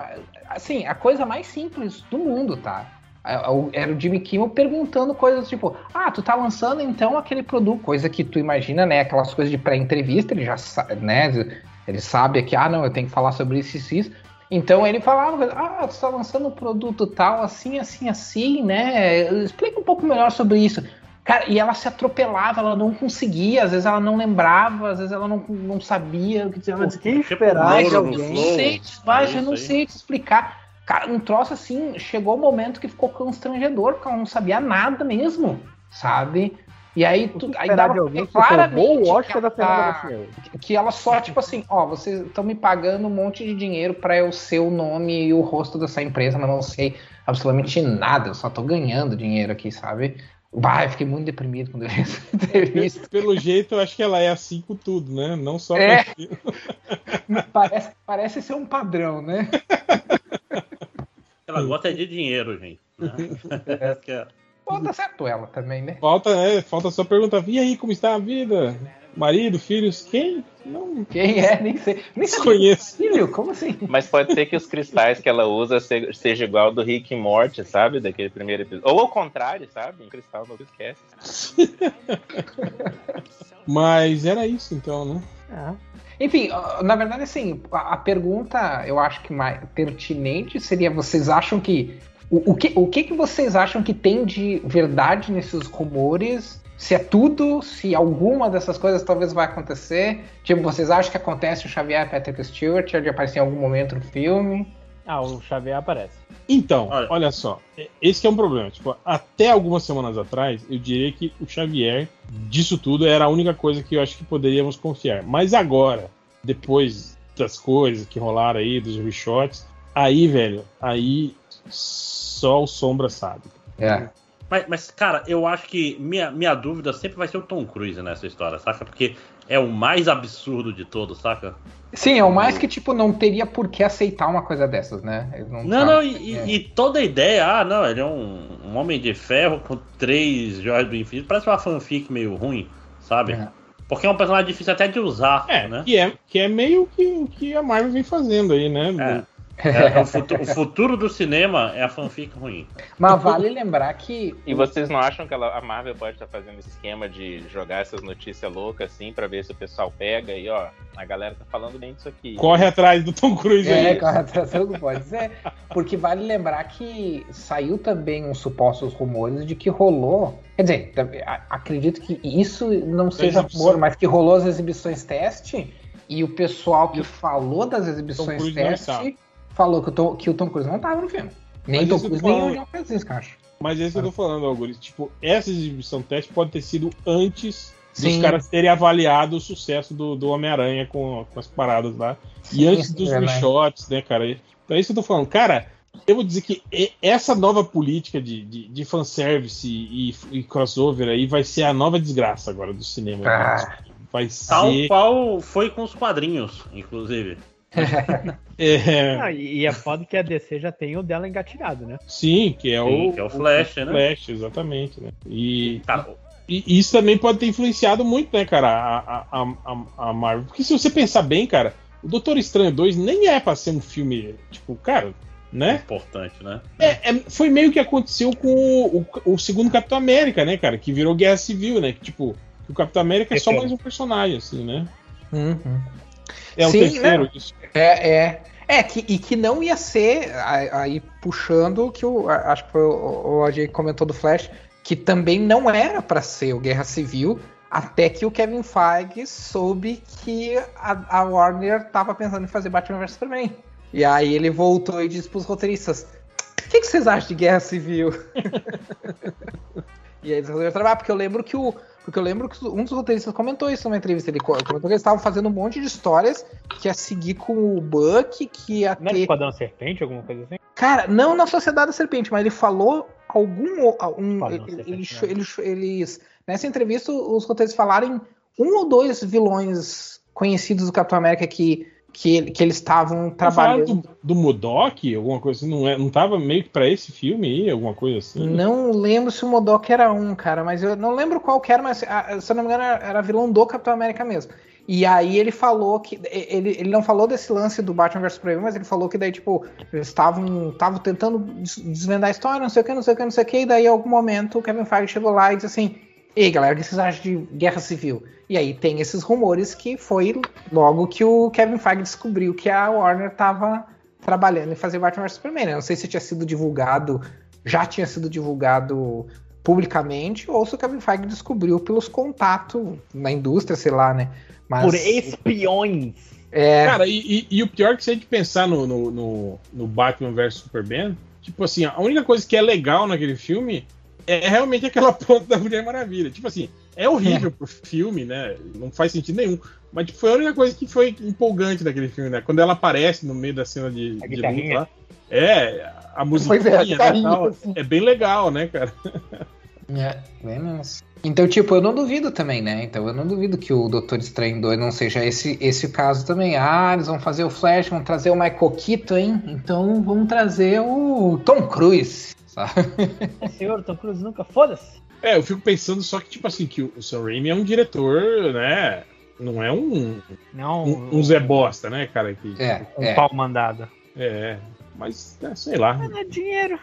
assim, a coisa mais simples do mundo, tá? É, o- Era o Jimmy Kimmel perguntando coisas tipo, ah, tu tá lançando então aquele produto, coisa que tu imagina, né? Aquelas coisas de pré-entrevista, ele já sabe, né? Ele sabe que, ah, não, eu tenho que falar sobre isso e isso, isso. Então ele falava, ah, tu tá lançando um produto tal, assim, assim, assim, né? Explica um pouco melhor sobre isso. Cara, e ela se atropelava, ela não conseguia, às vezes ela não lembrava, às vezes ela não, não sabia o que dizer. Ela dizia, O que esperar de alguém? não sei, mas É eu não sei te explicar. Cara, um troço assim, chegou o momento que ficou constrangedor, porque ela não sabia nada mesmo, sabe? E aí, tu, aí dava de alguém pra que o que ela da tá- que ela só, tipo assim, ó, vocês estão me pagando um monte de dinheiro pra eu ser o nome e o rosto dessa empresa, mas não sei absolutamente nada, eu só tô ganhando dinheiro aqui, sabe? Bah, eu fiquei muito deprimido quando eu vi essa entrevista. Pelo jeito, eu acho que ela é assim com tudo, né? Não só É. parece, parece ser um padrão, né? Ela gosta de dinheiro, gente. né? É- tá certo ela também, né? Falta, né? Falta só perguntar, e aí, como está a vida? Marido, filhos, quem? Não Quem é? Nem sei. Nem sei. desconheço. Filho, como assim? Mas pode ser que os cristais que ela usa se- seja igual ao do Rick e Morty, sabe? Daquele primeiro episódio. Ou ao contrário, sabe? Um cristal não esquece. Mas era isso então, né? Enfim, ó, na verdade, assim, a, a pergunta eu acho que mais pertinente seria: vocês acham que. O, o que, o que, que vocês acham que tem de verdade nesses rumores? Se é tudo, se alguma dessas coisas talvez vai acontecer. Tipo, vocês acham que acontece o Xavier Patrick Stewart de aparecer em algum momento no filme? Ah, o Xavier aparece. Então, Olha. olha. só, esse que é um problema. Tipo, até algumas semanas atrás, eu diria que o Xavier, disso tudo, era a única coisa que eu acho que poderíamos confiar. Mas agora, depois das coisas que rolaram aí, dos reshots, aí, velho, aí só o Sombra sabe. É. Mas, mas, cara, eu acho que minha, minha dúvida sempre vai ser o Tom Cruise nessa história, saca? Porque é o mais absurdo de todos, saca? Sim, é o mais que, tipo, não teria por que aceitar uma coisa dessas, né? Ele Não, tá- não, e, e- é. e toda a ideia, ah, não, ele é um, um homem de ferro com três joias do infinito, parece uma fanfic meio ruim, sabe? É. Porque é um personagem difícil até de usar, É, né? que é, que é meio que o que a Marvel vem fazendo aí, né? É. É, o, futu- o futuro do cinema é a fanfic ruim. Mas vale lembrar que. E vocês não acham que ela- a Marvel pode estar fazendo esse esquema de jogar essas notícias loucas assim pra ver se o pessoal pega e ó, a galera tá falando bem disso aqui. Corre atrás do Tom Cruise É, aí. com a atração não pode ser. Porque vale lembrar que saiu também uns supostos rumores de que rolou. Quer dizer, acredito que isso não seja rumor, mas que rolou as exibições teste e o pessoal que falou das exibições Cruise não teste. Falou que o, Tom, que o Tom Cruise não tava no filme. Nem Mas Tom Cruise, nem o John Krasinski, acho. Mas é isso que eu tô falando, Augusto. Tipo, essa exibição teste pode ter sido antes dos Sim. caras terem avaliado o sucesso do, do Homem-Aranha com, com as paradas lá. E Sim, antes dos é, né? reshots, né, cara? Então é isso que eu tô falando. Cara, eu vou dizer que e- essa nova política de, de, de fanservice e, e crossover aí vai ser a nova desgraça agora do cinema. Ah. Vai Tal ser. qual foi com os quadrinhos, inclusive. É, Ah, e, é foda que a DC já tem o dela engatilhado, né? sim, que é Sim, o. que é o Flash, né? Flash, exatamente, né? E, Cara, E isso também pode ter influenciado muito, né, cara, a, a, a, a Marvel. Porque se você pensar bem, cara, o Doutor Estranho 2 nem é pra ser um filme, tipo, cara, né? importante, né? É, é- foi meio que aconteceu com o, o- o segundo Capitão América, né, cara? Que virou Guerra Civil, né? Que, tipo, o Capitão América é só Terceiro. mais um personagem, assim, né? Uhum. É o Sim, terceiro né? isso. É, é. É, que, e que não ia ser, aí puxando o que o, acho que foi o, o AJ comentou do Flash, que também não era pra ser o Guerra Civil, até que o Kevin Feige soube que a, a Warner tava pensando em fazer Batman vs Superman. E aí ele voltou e disse pros roteiristas, o que, que vocês acham de Guerra Civil? e aí eles resolveram trabalhar, porque eu lembro que o. Porque eu lembro que um dos roteiristas comentou isso numa entrevista. Ele co- comentou que eles estavam fazendo um monte de histórias que ia seguir com o Buck, que ia Não ter. Esquadrão Serpente, alguma coisa assim? Cara, não na Sociedade da Serpente, mas ele falou algum. Um, ele, ele- né? eles, eles- Nessa entrevista, os roteiristas falaram em um ou dois vilões conhecidos do Capitão América que, que, que eles estavam trabalhando. do, do Modok, alguma coisa assim, não, é, não tava meio que pra esse filme aí, alguma coisa assim? Não lembro se o Modok era um, cara, mas eu não lembro qual que era, mas ah, se eu não me engano era, era vilão do Capitão América mesmo. E aí ele falou que. Ele, ele não falou desse lance do Batman vs Superman, mas ele falou que daí, tipo, eles estavam estavam tentando des- desvendar a história, não sei o que, não sei o que, não sei o que, e daí em algum momento o Kevin Feige chegou lá e disse assim. Ei, galera, o que vocês acham de guerra civil? E aí tem esses rumores que foi logo que o Kevin Feige descobriu que a Warner tava trabalhando em fazer Batman vs Superman. né? Não sei se tinha sido divulgado, já tinha sido divulgado publicamente, ou se o Kevin Feige descobriu pelos contatos na indústria, sei lá, né? Mas, Por espiões. é, Cara, e, e- e o pior é que se a gente pensar no, no, no, no Batman vs Superman, tipo assim, a única coisa que é legal naquele filme é realmente aquela ponta da Mulher Maravilha. Tipo assim, é horrível pro filme, né? Não faz sentido nenhum. Mas tipo, foi a única coisa que foi empolgante naquele filme, né? Quando ela aparece no meio da cena de, A de luta lá. É, a musiquinha, é, né, tal, assim. é bem legal, né, cara? É, bem mesmo. Então, tipo, eu não duvido também, né? Então, eu não duvido que o Doutor Estranho 2 não seja esse, esse caso também. Ah, eles vão fazer o Flash, vão trazer o Michael Keaton, hein? Então, vamos trazer o Tom Cruise, sabe? É, senhor, Tom Cruise nunca foda-se. É, eu fico pensando só que, tipo assim, que o Sam Raimi é um diretor, né? Não é um, Não, um, um Zé Bosta, né, cara? Que, É, um é, pau mandado. É, mas é, sei lá. Não é dinheiro.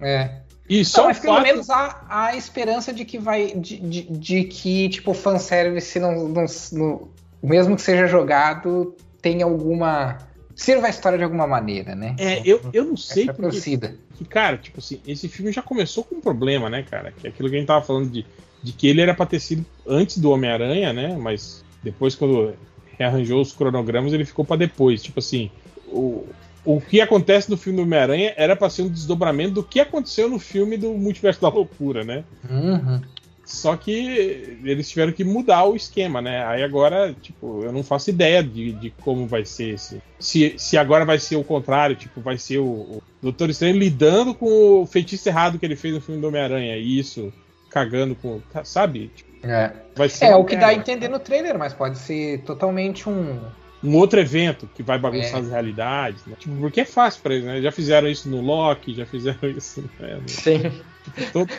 é. E Não, só o mas pelo fato... menos há, há a esperança de que vai. De, de, de que, tipo, o fanservice não, não, não. Mesmo que seja jogado, tenha alguma. Sirva a história de alguma maneira, né? É, eu, eu não sei Essa é porque, torcida. Que, cara, tipo assim, esse filme já começou com um problema, né, cara? Que é aquilo que a gente tava falando de, de que ele era pra ter sido antes do Homem-Aranha, né? Mas depois, quando rearranjou os cronogramas, ele ficou pra depois. Tipo assim, o, o que acontece no filme do Homem-Aranha era pra ser um desdobramento do que aconteceu no filme do Multiverso da Loucura, né? Uhum. Só que eles tiveram que mudar o esquema, né? Aí agora, tipo, eu não faço ideia de, de como vai ser esse. Se, se agora vai ser o contrário, tipo, vai ser o, o Doutor Estranho lidando com o feitiço errado que ele fez no filme do Homem-Aranha. E isso, cagando com. Sabe? Tipo, É. vai ser É o que dá a entender no trailer, mas pode ser totalmente um. um outro evento que vai bagunçar É. as realidades, né? Tipo, porque é fácil pra eles, né? Já fizeram isso no Loki, já fizeram isso. Né? Sim.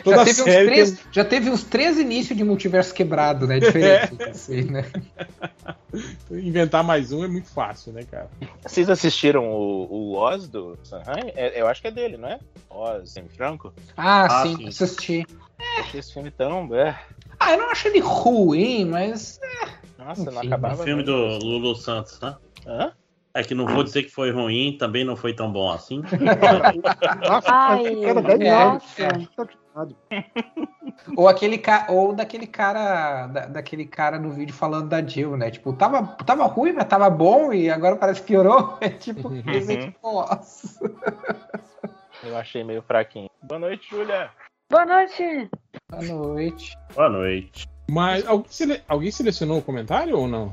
Já teve, uns série. três, tem- já teve uns três inícios de multiverso quebrado, né? Diferente. assim, né? Inventar mais um é muito fácil, né, cara? Vocês assistiram o, o Oz do Sanheim? É- eu acho que é dele, não é? Oz sem Franco? Ah, Ah, sim, sim. assisti. Achei esse filme tão. É. Ah, eu não acho ele ruim, mas. Nossa, não Enfim, acabava. O filme nunca. do Lulu Santos, né? Hã? É que não vou dizer que foi ruim, também não foi tão bom assim. Nossa, Ai, é, mais. é. Tá. Ou aquele ca... ou daquele cara. da- daquele cara no vídeo falando da Jill, né? Tipo, tava, tava ruim, mas tava bom e agora parece que piorou. É tipo, Resident Loss. Eu achei meio fraquinho. Boa noite, Júlia. Boa noite. Boa noite. Boa noite. Mas alguém, sele- alguém selecionou o comentário ou não?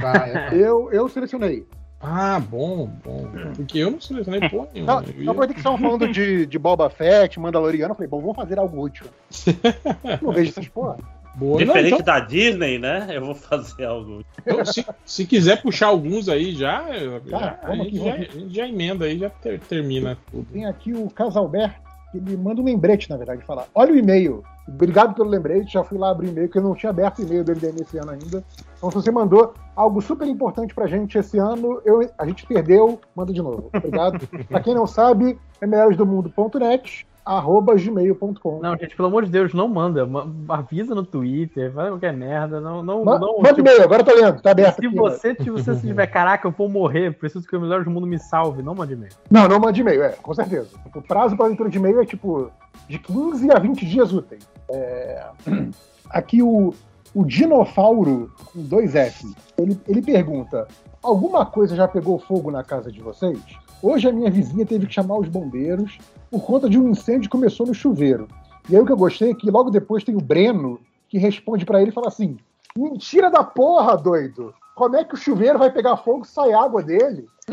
Vai, Eu, eu selecionei. Ah, bom, bom. Porque eu não selecionei porra nenhuma. Não, Eu por que estavam falando de, de Boba Fett, Mandaloriano, eu falei, bom, vamos fazer algo útil. Não vejo essas porra. Boa. Não, Diferente então, da Disney, né? Eu vou fazer algo. então, se, se quiser puxar alguns aí já, já- a, vamos gente aqui, já, já emenda aí, já ter- termina tudo. Tem aqui o Casalberto, que ele manda um lembrete, na verdade, falar. Olha o e-mail. Obrigado pelo lembrete, já fui lá abrir e-mail, porque eu não tinha aberto o e-mail do MDM esse ano ainda. Então, se você mandou algo super importante pra gente esse ano, eu, a gente perdeu, manda de novo. Obrigado. pra quem não sabe, é melhoresdomundo.net, arroba gmail.com. Não, gente, pelo amor de Deus, não manda. Ma- Avisa no Twitter, faz qualquer merda. Não, não, Ma- não. Manda tipo, e-mail, agora eu tô lendo, tá aberto se aqui. você, se você se tiver, caraca, eu vou morrer, preciso que o melhor do mundo me salve, não mande e-mail. Não, não mande e-mail, é, com certeza. O prazo para leitura de e-mail é tipo de 15 a 20 dias úteis. É, Aqui o, o Dinofauro, com dois F, ele, ele pergunta: alguma coisa já pegou fogo na casa de vocês? Hoje a minha vizinha teve que chamar os bombeiros por conta de um incêndio que começou no chuveiro. E aí o que eu gostei é que logo depois tem o Breno que responde para ele e fala assim: Mentira da porra, doido! Como é que o chuveiro vai pegar fogo se sai água dele?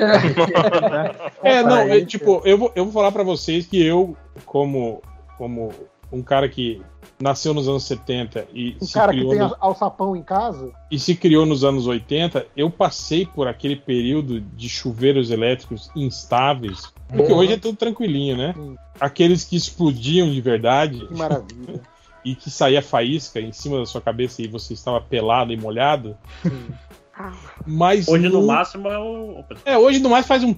É, não, Aí, é, tipo, eu vou, eu vou falar pra vocês que eu, como, como um cara que nasceu nos anos 70 e, Um se cara que criou tem nos- alçapão em casa. e se criou nos anos 80, eu passei por aquele período de chuveiros elétricos instáveis, porque Uhum. hoje é tudo tranquilinho, né? Sim. Aqueles que explodiam de verdade Que maravilha. e que saía faísca em cima da sua cabeça e você estava pelado e molhado. Mas Hoje, no nu- máximo, é o. É, hoje no mais faz um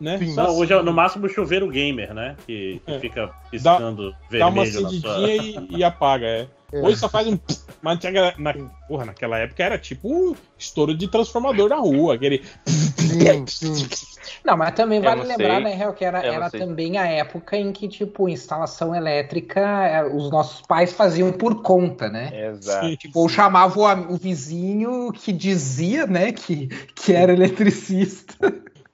né? Sim. Não, hoje é no máximo o chuveiro gamer, né? Que, que É. fica piscando dá uma vermelho sua. cedidinha e, e apaga, é. É. Hoje só faz um. Mas tinha- na, porra, naquela época era tipo um estouro de transformador na rua, aquele. Sim, sim. Não, mas também vale lembrar, sei. né, Real, que era, era também a época em que, tipo, instalação elétrica, é, os nossos pais faziam por conta, né? Exato. Tipo, ou chamavam o, o vizinho que dizia, né, que, que era eletricista.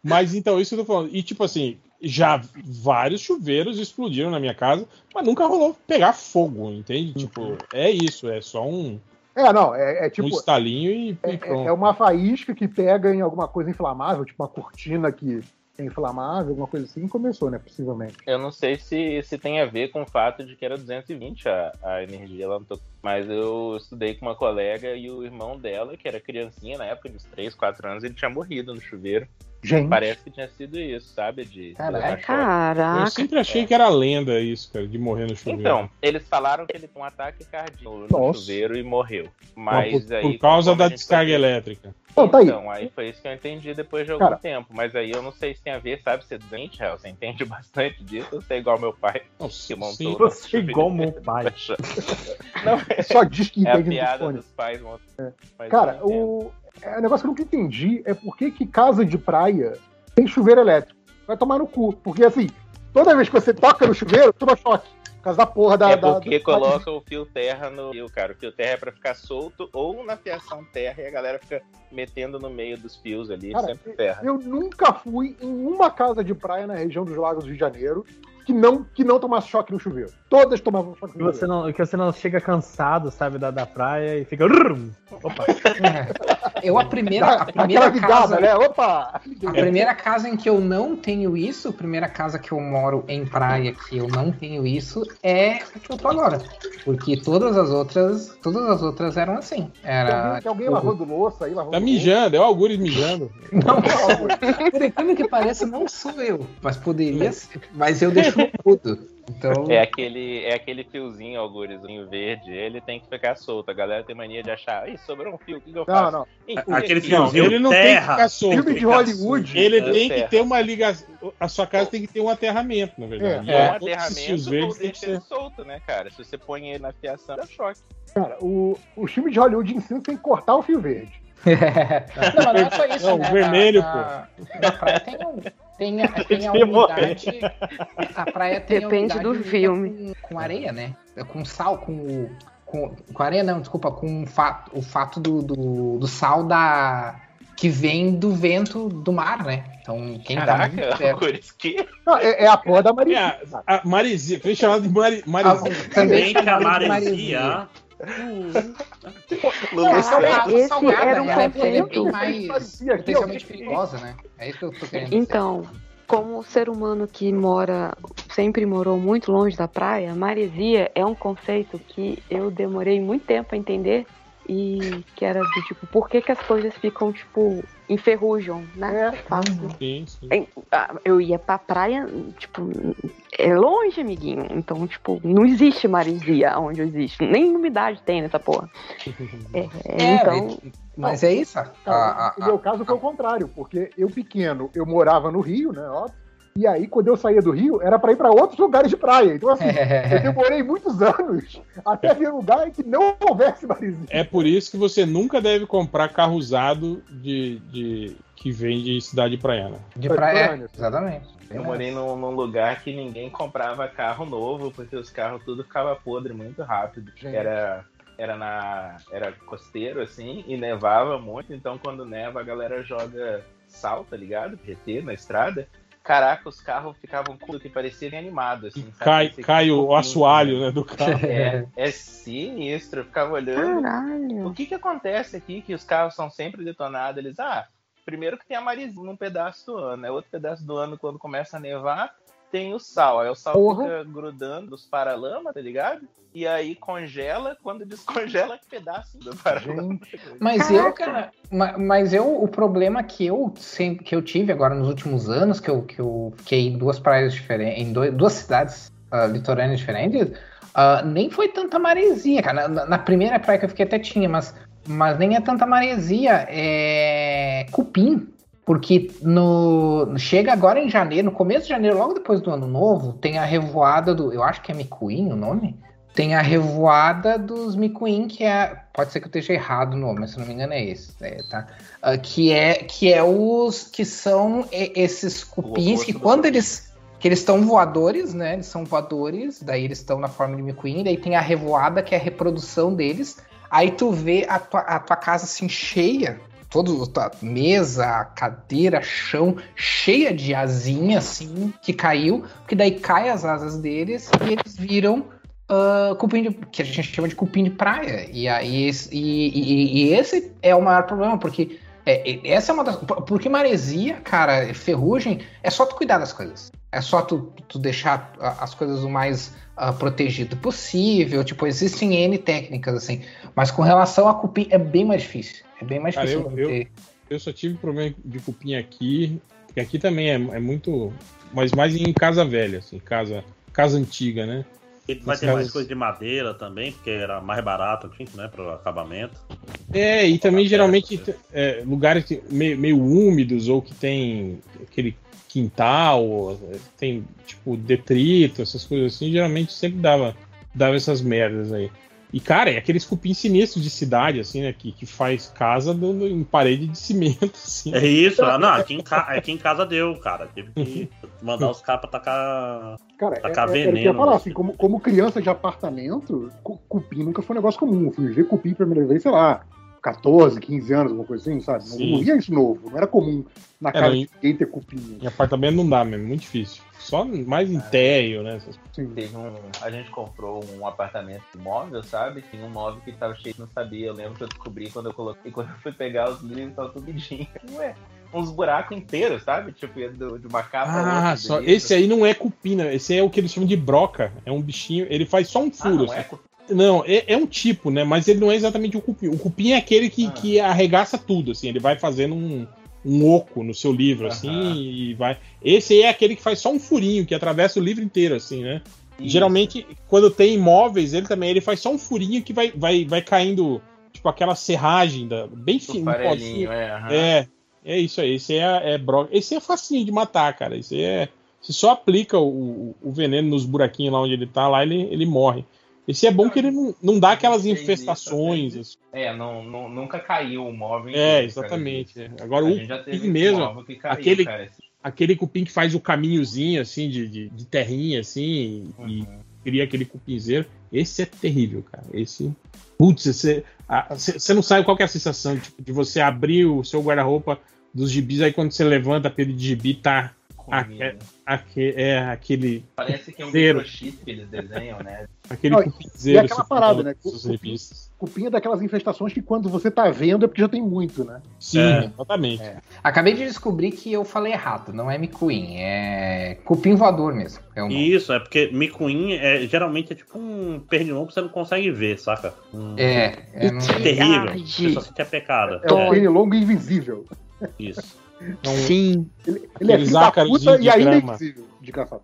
Mas então, isso que eu tô falando. E tipo assim, já vários chuveiros explodiram na minha casa, mas nunca rolou pegar fogo, entende? Tipo, é isso, é só um, É, não, é, é um tipo. estalinho e, e É, pronto. é uma faísca que pega em alguma coisa inflamável, tipo uma cortina que é inflamável, alguma coisa assim, e começou, né? Possivelmente. Eu não sei se, se tem a ver com o fato de que era 220 a, a energia lá no Tocantins, mas eu estudei com uma colega e o irmão dela, que era criancinha na época, de uns 3, 4 anos, ele tinha morrido no chuveiro. Gente, Parece que tinha sido isso, sabe? De, de Caraca. levar choque. Eu Caraca. sempre achei que era lenda isso, cara, de morrer no chuveiro. Então, eles falaram que ele teve um ataque cardíaco no Nossa. chuveiro e morreu. Mas Mas por, aí. por causa da descarga foi- elétrica. Então, tá aí. Então, aí foi isso que eu entendi depois de algum Cara. tempo. Mas aí eu não sei se tem a ver, sabe, ser doente, Real. Você entende bastante disso ou você é igual meu pai? Nossa, Que montou sim. Você é igual meu pai. Não, é, só diz que é a entende piada dos pais. mano. Mas Cara, o, é, o negócio que eu nunca entendi é por que, que casa de praia tem chuveiro elétrico. Vai tomar no cu. Porque assim, Toda vez que você toca no chuveiro, toma choque. Por causa da porra da. é porque da- coloca o fio terra no fio, cara. O fio terra é pra ficar solto ou na fiação terra e a galera fica metendo no meio dos fios ali, Cara, sempre terra. Eu nunca fui em uma casa de praia na região dos Lagos do Rio de Janeiro que não, que não tomasse choque no chuveiro. Todas tomavam choque Que no você chuveiro. não, que você não chega cansado, sabe, da, da praia e fica. Opa. Eu, a primeira, a Aquela primeira ligada, casa. né? Opa! A primeira casa em que eu não tenho isso, a primeira casa que eu moro em praia que eu não tenho isso é a que eu tô agora. Porque todas as outras, todas as outras eram assim. Tem Era alguém, tem alguém lavando louça aí, lavando Tá mijando, é o Algures mijando. Não, por incrível que pareça, não sou eu, mas poderia ser. Mas eu deixo tudo. Então, É aquele, é aquele fiozinho, algurizinho verde, ele tem que ficar solto. A galera tem mania de achar, ih, sobrou um fio, o que, que eu Não, faço? não. Enfia Aquele fiozinho ele não tem que terra. ficar solto. Filme de Hollywood. Ele tem que terra. ter uma ligação. A sua casa tem que ter um aterramento, na verdade. É, É, um aterramento ou deixa que ele ser. solto, né, cara? Se você põe ele na fiação, dá choque. Cara, o, o filme de Hollywood ensina tem que cortar o fio verde. Não, mas não é só isso, Não, né? vermelho, na, na, na praia tem, um, tem, a- tem a umidade. A praia tem Depende a do filme. Com, com areia, né? Com sal, com. Com, com areia, não, desculpa, com o fato, o fato do, do, do sal da. que vem do vento do mar, né? Então, quem tá Caraca, algures que. Não, é, é a porra da É, Maria. a, a Maresia, foi chamado de Mari, Ah, Maresia. também Bem que a chamado de maresia. Lulu Essa Santos. é Esse salgada, era um é- é bem mais potencialmente perigosa, né? É isso que eu tô querendo dizer. Então, como ser humano que mora, sempre morou muito longe da praia, maresia é um conceito que eu demorei muito tempo a entender e que era do tipo, por que, que as coisas ficam, tipo, enferrujam, né? É. Sim, sim. Eu ia pra praia, tipo, é longe, amiguinho. Então, tipo, não existe maresia onde eu existe. Nem umidade tem nessa porra. É, É, então, Mas é isso. a- Cara, a- no meu caso foi o contrário, porque eu pequeno, eu morava no Rio, né? Óbvio, e aí, quando eu saía do Rio, era pra ir pra outros lugares de praia. Então, assim, eu demorei muitos anos até ver um lugar em que não houvesse maresia. É por isso que você nunca deve comprar carro usado de, de que vem de cidade praiana. de praia, é, exatamente. Eu morei num, num lugar que ninguém comprava carro novo, porque os carros tudo ficava podre muito rápido. Gente. Era, era na. Era costeiro, assim, e nevava muito, então quando neva a galera joga sal, tá ligado? GT na estrada. Caraca, os carros ficavam com que parecia animado, assim. Cai, cai um o assoalho né, do carro. É, é sinistro, eu ficava olhando. O caralho. que que acontece aqui que os carros são sempre detonados? Eles, ah, primeiro que tem a maresia num pedaço do ano, é outro pedaço do ano quando começa a nevar, tem o sal. Aí o sal Porra. fica grudando os paralamas, tá ligado? E aí congela, quando descongela, que pedaço do paralama. Mas eu, cara, ma- mas eu, o problema que eu sempre que eu tive agora nos últimos anos, que eu, que eu fiquei em duas praias diferentes, em dois- duas cidades ah, litorâneas diferentes, ah, nem foi tanta maresia, cara. Na, na primeira praia que eu fiquei até tinha, mas, mas nem é tanta maresia, é cupim. Porque no chega agora em janeiro, no começo de janeiro, logo depois do ano novo, tem a revoada do. Eu acho que é Micuim o nome. Tem a revoada dos Micuim, que é. Pode ser que eu esteja errado o nome, mas se não me engano é esse. é, tá? Ah, que, é, que é os. Que são esses cupins que quando eles. Que eles estão voadores, né? Eles são voadores, daí eles estão na forma de Micuim, daí tem a revoada, que é a reprodução deles. Aí tu vê a tua, a tua casa assim cheia, toda a tua mesa, cadeira, chão, cheia de asinha assim, que caiu, porque daí cai as asas deles e eles viram ah, cupim de, que a gente chama de cupim de praia. E aí esse, e, e- e esse é o maior problema, porque é, essa é uma das. por- Porque maresia, cara, ferrugem, é só tu cuidar das coisas. É só tu, tu deixar as coisas o mais ah, protegido possível. Tipo, existem N técnicas, assim. Mas com relação a cupim, é bem mais difícil. É bem mais Cara, difícil. eu- manter. Eu só tive problema de cupim aqui, porque aqui também é, é muito. Mas mais em casa velha, assim, casa, casa antiga, né? E vai ter mais casas- coisa de madeira também, porque era mais barato, assim, né, pro acabamento. É, e também geralmente é. é, lugares que- meio, meio úmidos ou que tem aquele quintal, ou, tem tipo detrito, essas coisas assim, geralmente sempre dava, dava essas merdas aí. E, cara, é aqueles cupim sinistros de cidade, assim, né? Que, que faz casa no, no- em parede de cimento, assim. É isso, ah, não, aqui em, ca- aqui em casa deu, cara. Teve que mandar os caras pra tacar. Cara, é, Tacar é, era o que eu ia veneno, falar, né? assim, como, como criança de apartamento, cu- cupim nunca foi um negócio comum. Eu fui ver cupim pela primeira vez, sei lá, 14, 15 anos, alguma coisa assim, sabe? Não, Sim. não via isso novo, não era comum na É, casa não, de ninguém ter cupim. Em apartamento não dá mesmo, muito difícil. Só mais em térreo, né? essas- Teve um, a gente comprou um apartamento móvel, sabe? Tinha um móvel que tava cheio, não sabia. Eu lembro que eu descobri quando eu coloquei, quando eu fui pegar os livros, tava tudo midinho. Ué, uns buracos inteiros, sabe? Tipo, do- de uma capa Ah, outra só, esse aí não é cupim, né? Esse aí é o que eles chamam de broca. É um bichinho, ele faz só um Ah, furo. não é assim. Não, é, é um tipo, né? Mas ele não é exatamente o cupim. O cupim é aquele que, Ah. que arregaça tudo, assim. Ele vai fazendo um, um oco no seu livro, assim, Aham. e vai. Esse aí é aquele que faz só um furinho, que atravessa o livro inteiro, assim, né? Isso. Geralmente, quando tem imóveis, ele também ele faz só um furinho que vai, vai, vai caindo, tipo, aquela serragem da, bem fininho. farelinho, é. aham. É, é isso aí. Esse é, é bro... Esse é facinho de matar, cara. Esse é. Você só aplica o, o- o veneno nos buraquinhos lá onde ele tá, lá ele, ele morre. Esse é bom que ele não, não dá aquelas isso infestações. assim. É, não, não- nunca caiu o móvel. É, exatamente. cara. é. Agora A o cupim mesmo, móvel que caiu, aquele- cara. Aquele cupim que faz o caminhozinho assim de, de, de terrinha assim e Uhum. cria aquele cupinzeiro, esse é terrível, cara. Esse. Putz, você, a- você não sabe qual que é a sensação tipo, de você abrir o seu guarda-roupa dos gibis, aí quando você levanta aquele gibi tá Aque- aque- é aquele Parece que é um Zero. microchip que eles desenham, né? aquele Não, cupinzeiro e aquela assim, parada, né? Cupim é daquelas infestações que quando você tá vendo é porque já tem muito, né? Sim, É. exatamente. É. Acabei de descobrir que eu falei errado, não é micuim, é cupim voador mesmo. É o nome. Isso, é porque micuim é, geralmente é tipo um pernilongo que você não consegue ver, saca? Um, É, é, terrível. Você só sente a pecada. É o Dói. pernilongo invisível. isso. Então, Sim. Ele, ele é filho puta de e ainda é grama. invisível de caçar.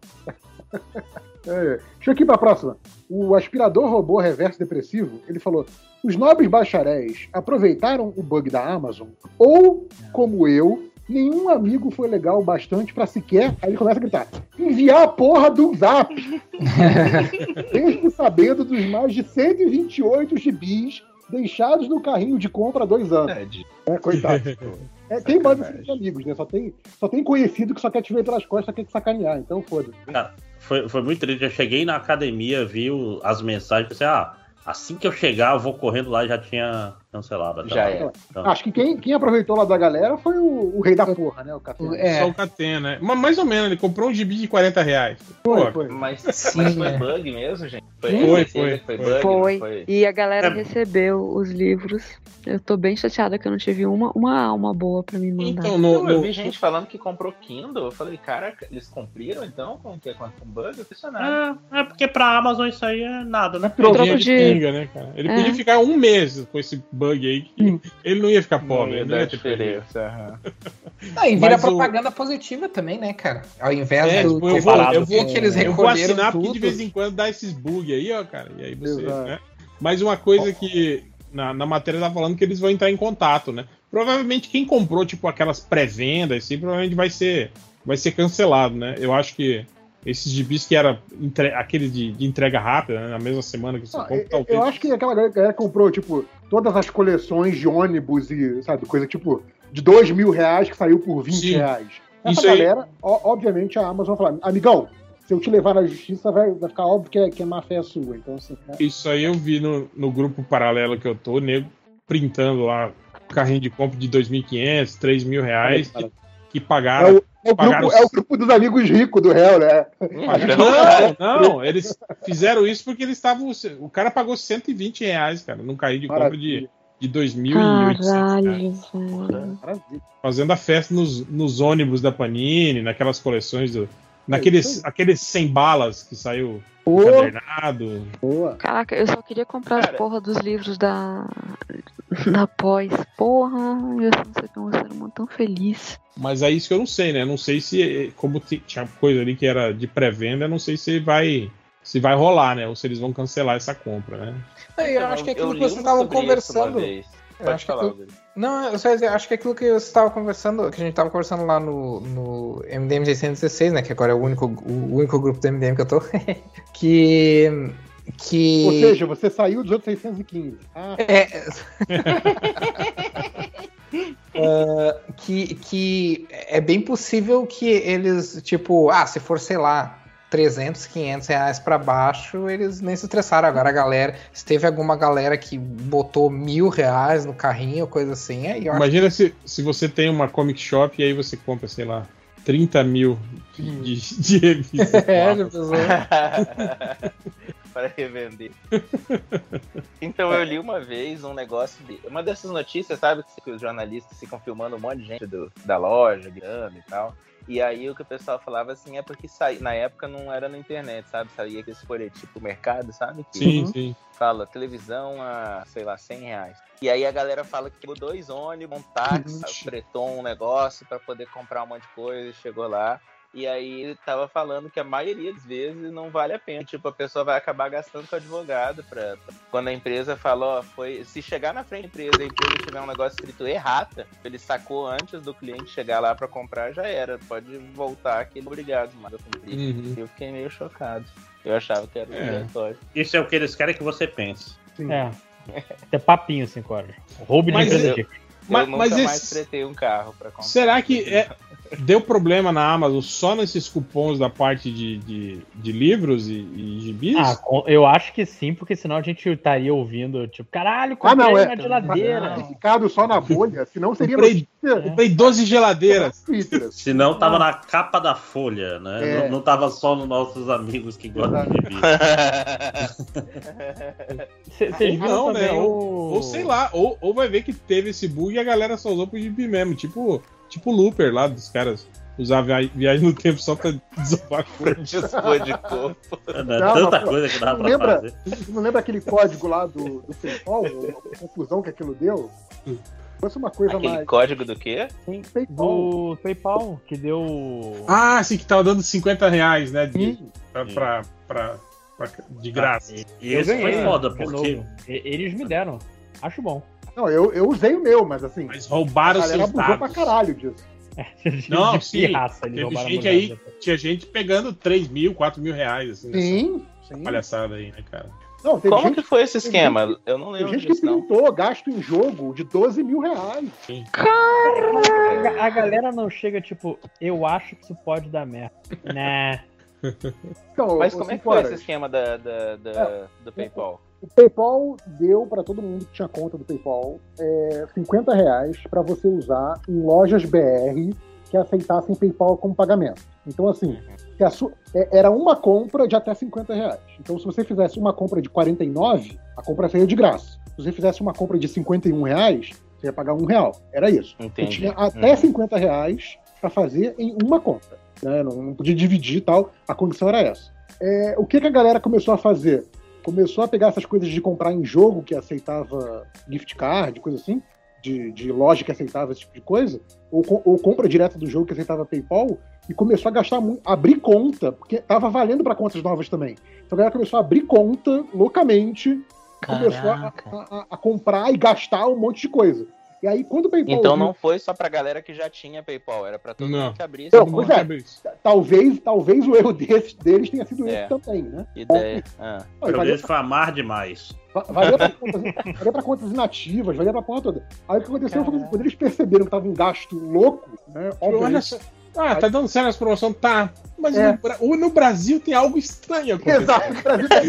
É, deixa eu aqui pra próxima. O aspirador robô reverso depressivo, ele falou: os nobres bacharéis aproveitaram o bug da Amazon, ou, como eu, nenhum amigo foi legal o bastante pra sequer. Aí ele começa a gritar: enviar a porra do zap! Mesmo sabendo dos mais de 128 gibis deixados no carrinho de compra há dois anos. É, coitado. É, tem mais de amigos, né? Só tem, só tem conhecido que só quer te ver pelas costas, só quer te sacanear. Então, foda. Cara, foi, foi muito triste. Eu cheguei na academia, vi o- as mensagens, pensei, ah, assim que eu chegar, eu vou correndo lá e já tinha cancelado. a Já é. Então, Acho que quem, quem aproveitou lá da galera foi o, o rei da porra, né? O café. É. Só o Catena, né? Mas mais ou menos, ele comprou um gibi de 40 reais. Foi, Pô, foi. Mas, Sim, mas foi é. bug mesmo, gente? Foi, foi, que foi. bug, Foi. foi? E a galera É. recebeu os livros. Eu tô bem chateada que eu não tive uma, uma alma boa pra me mandar. Então, no, Não, eu no- vi gente falando que comprou Kindle. Eu falei, cara, eles cumpriram então com, que- com, com bug? Impressionante. é, é porque pra Amazon isso aí é nada, né? Troco de de- pinga, né, cara? Ele É. podia ficar um mês com esse bug aí, que ele não ia ficar pobre, não ia perdido. diferença. aham. Ah, e vira Mas o- propaganda positiva também, né, cara? Ao invés É, do tipo, eu ter vou, eu vou, que eles eu vou assinar porque tudo. de vez em quando dá esses bugs aí, ó, cara. E aí você, Exato. né? Mas uma coisa que na, na matéria tá falando que eles vão entrar em contato, né? Provavelmente quem comprou, tipo, aquelas pré-vendas, assim, provavelmente vai ser, vai ser cancelado, né? Eu acho que esses gibis que era entre, aquele de, de entrega rápida, né? Na mesma semana que você Ah, compra, eu, talvez. eu acho que aquela galera, galera comprou, tipo, todas as coleções de ônibus e, sabe, coisa tipo, de dois mil reais que saiu por 20 Sim. reais. Essa Isso aí- galera, ó, obviamente, a Amazon vai falar, amigão, se eu te levar na justiça, vai, vai ficar óbvio que é, que é má fé sua. Então, assim, né? Isso aí eu vi no, no grupo paralelo que eu tô, nego printando lá carrinho de compra de 2.500, 3.000 reais que, que pagaram. É o, é o grupo, é o grupo dos amigos ricos do réu, né? Não, não, eles fizeram isso porque eles estavam. O cara pagou 120 reais, cara, num carrinho de compra de, de 2.800 reais. Caralho, velho. Maravilha. Fazendo a festa nos, nos ônibus da Panini, naquelas coleções do. Naqueles aqueles 100 balas que saiu Pô, encadernado. boa. Caraca, eu só queria comprar as Cara. porra dos livros da. da pós. Porra, eu não sei como ser humano tão feliz. Mas é isso que eu não sei, né? Não sei se, como ti- tinha coisa ali que era de pré-venda, eu não sei se vai. Se vai rolar, né? Ou se eles vão cancelar essa compra, né? Eu acho que é aquilo que vocês estavam conversando. Eu Pode acho que. Não, eu só dizer, acho que é aquilo que você estava conversando, que a gente estava conversando lá no, no MDM 616, né? Que agora é o único, o único grupo do MDM que eu tô. que que. Ou seja, você saiu dos outros 615. Ah, É. Ah, que, que é bem possível que eles, tipo, ah, se for, sei lá, 300, 500 reais pra baixo, eles nem se estressaram. Agora a galera, se teve alguma galera que botou mil reais no carrinho, coisa assim, aí eu acho Imagina se, se você tem uma comic shop e aí você compra, sei lá, 30 mil de, de revista. É, para revender. Então eu li uma vez um negócio de. Uma dessas notícias, sabe? Que os jornalistas ficam filmando um monte de gente do- da loja, gritando e tal. E aí o que o pessoal falava assim é porque sai, na época não era na internet, sabe? Saía aqueles folhetos tipo mercado, sabe? Que Sim, sim. fala televisão a, sei lá, 100 reais. E aí a galera fala que pegou dois ônibus, um táxi, fretou um negócio pra poder comprar um monte de coisa, chegou lá. E aí ele tava falando que a maioria das vezes não vale a pena. Tipo, a pessoa vai acabar gastando com advogado pra. Quando a empresa fala, ó, foi. Se chegar na frente da empresa e a empresa tiver um negócio escrito errata, ele sacou antes do cliente chegar lá pra comprar, já era. Pode voltar que ele é obrigado a cumprir. Uhum. Eu fiquei meio chocado. Eu achava que era É. obrigatório. Isso é o que eles querem que você pense. sim. É. É papinho 5 horas. Roubo de Mas empresa é- de- Mas- eu nunca mas mais esse- um carro pra comprar. Será que é, deu problema na Amazon só nesses cupons da parte de, de, de livros e, e gibis? Ah, com- eu acho que sim, porque senão a gente estaria ouvindo, tipo, caralho, Ah, comprei não, é. na geladeira. Ter ficado só na bolha, senão seria Comprei- notícia Comprei 12 geladeiras. Twitter. Senão tava na capa da folha, né? É. Não, não tava só nos nossos amigos que gostam de. Cê- Vocês viram Não, também né? o... Ou, ou sei lá, ou, ou vai ver que teve esse bug e a galera só usou pro gibi mesmo. Tipo, tipo o Looper lá dos caras usar via- viagem no tempo só pra desovar coisa. Dispor de corpo. Né? Não, Tanta mas, coisa que dava não pra lembra? fazer. Não lembra aquele código lá do, do PayPal? A confusão que aquilo deu? Fosse uma coisa Aquele mais. código do quê? PayPal. do PayPal, que deu... Ah, sim, que tava dando 50 reais, né? De, Sim. pra, pra, pra- pra- de graça. E, e Eu esse ganhei, foi foda, porque. E- Eles me deram. Acho bom. Não, eu, eu usei o meu, mas assim, Mas a roubaram galera seus abusou pra dados. caralho disso. Não, de sim. pirraça, Teve gente aí, moeda. tinha gente pegando 3 mil, 4 mil reais, assim, Sim, sim. palhaçada aí, né, cara? Não, Como gente, que foi esse esquema? Eu não lembro gente que disso, não. pintou gasto em jogo de 12 mil reais. A, a galera não chega, tipo, eu acho que isso pode dar merda. Né? Então, Mas como é que foi horas, esse esquema da, da- da- do PayPal? O PayPal deu para todo mundo que tinha conta do PayPal é, 50 reais para você usar em lojas BR que aceitassem PayPal como pagamento. Então, assim, é- era uma compra de até 50 reais. Então, se você fizesse uma compra de 49, a compra seria de graça. Se você fizesse uma compra de 51 reais, você ia pagar um real. Era isso. Você Entendi. tinha até Uhum. 50 reais para fazer em uma conta. né? Não, não podia dividir e tal. A condição era essa. É, o que, que a galera começou a fazer? Começou a pegar essas coisas de comprar em jogo que aceitava gift card, coisa assim, de, de loja que aceitava esse tipo de coisa, ou, ou compra direta do jogo que aceitava PayPal, e começou a gastar muito, abrir conta, porque tava valendo para contas novas também. Então a galera começou a abrir conta loucamente, e começou Caraca. a- a- a comprar e gastar um monte de coisa. E aí, quando o PayPal Então viu- não foi só pra galera que já tinha PayPal, era pra todo Não. mundo que abrisse. Não, pois é. talvez, talvez o erro deles, deles tenha sido É. esse também, né? Ideia. Ah. Olha, eu valia, deixo amar demais. va- valia pra contas, valia pra contas inativas, valia pra porra toda. Aí o que aconteceu foi que quando eles perceberam que tava um gasto louco, né? Olha. Ah, tá dando certo essa promoção? Tá. Mas É. no, no Brasil tem algo estranho acontecendo. Exato, o Brasil tá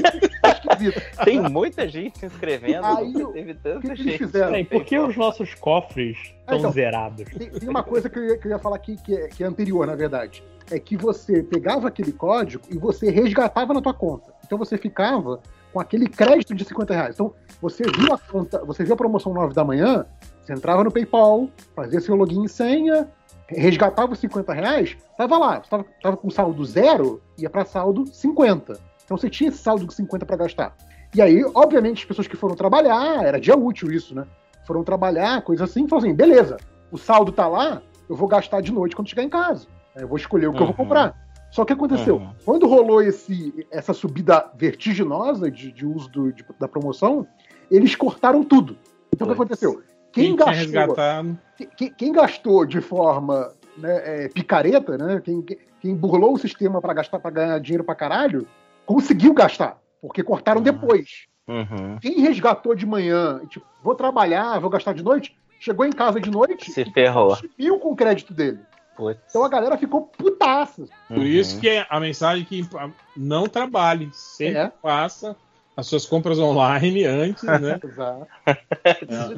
esquisito. Tem muita gente se inscrevendo, Aí, teve tanta que, que eles gente. fizeram? Peraí, por que os nossos cofres estão então. zerados? Tem, tem uma coisa que eu, ia, que eu ia falar aqui que é, que é anterior, na verdade. É que você pegava aquele código e você resgatava na tua conta. Então você ficava com aquele crédito de 50 reais. Então você viu a conta, você viu a promoção 9 da manhã, você entrava no PayPal, fazia seu login e senha, resgatava os 50 reais, tava lá. Você tava, tava com saldo zero, ia para saldo 50. Então você tinha esse saldo de 50 para gastar. E aí, obviamente, as pessoas que foram trabalhar, era dia útil isso, né? Foram trabalhar, coisa assim, falaram assim, beleza, o saldo tá lá, eu vou gastar de noite quando chegar em casa. Eu vou escolher o que eu vou Uhum. comprar. Só que o que aconteceu? Uhum. Quando rolou esse, essa subida vertiginosa de, de uso do- de- da promoção, eles cortaram tudo. Então o que aconteceu? Quem, Quem gastou, resgatado. quem, quem gastou de forma né, é, picareta, né? Quem, quem- burlou o sistema para gastar para ganhar dinheiro para caralho, conseguiu gastar. Porque cortaram depois. Uhum. Quem resgatou de manhã, tipo, vou trabalhar, vou gastar de noite, chegou em casa de noite Se ferrou. subiu com o crédito dele. Putz. Então a galera ficou putaça. Por isso que é a mensagem que não trabalhe, sempre É. faça as suas compras online antes, né? Exato.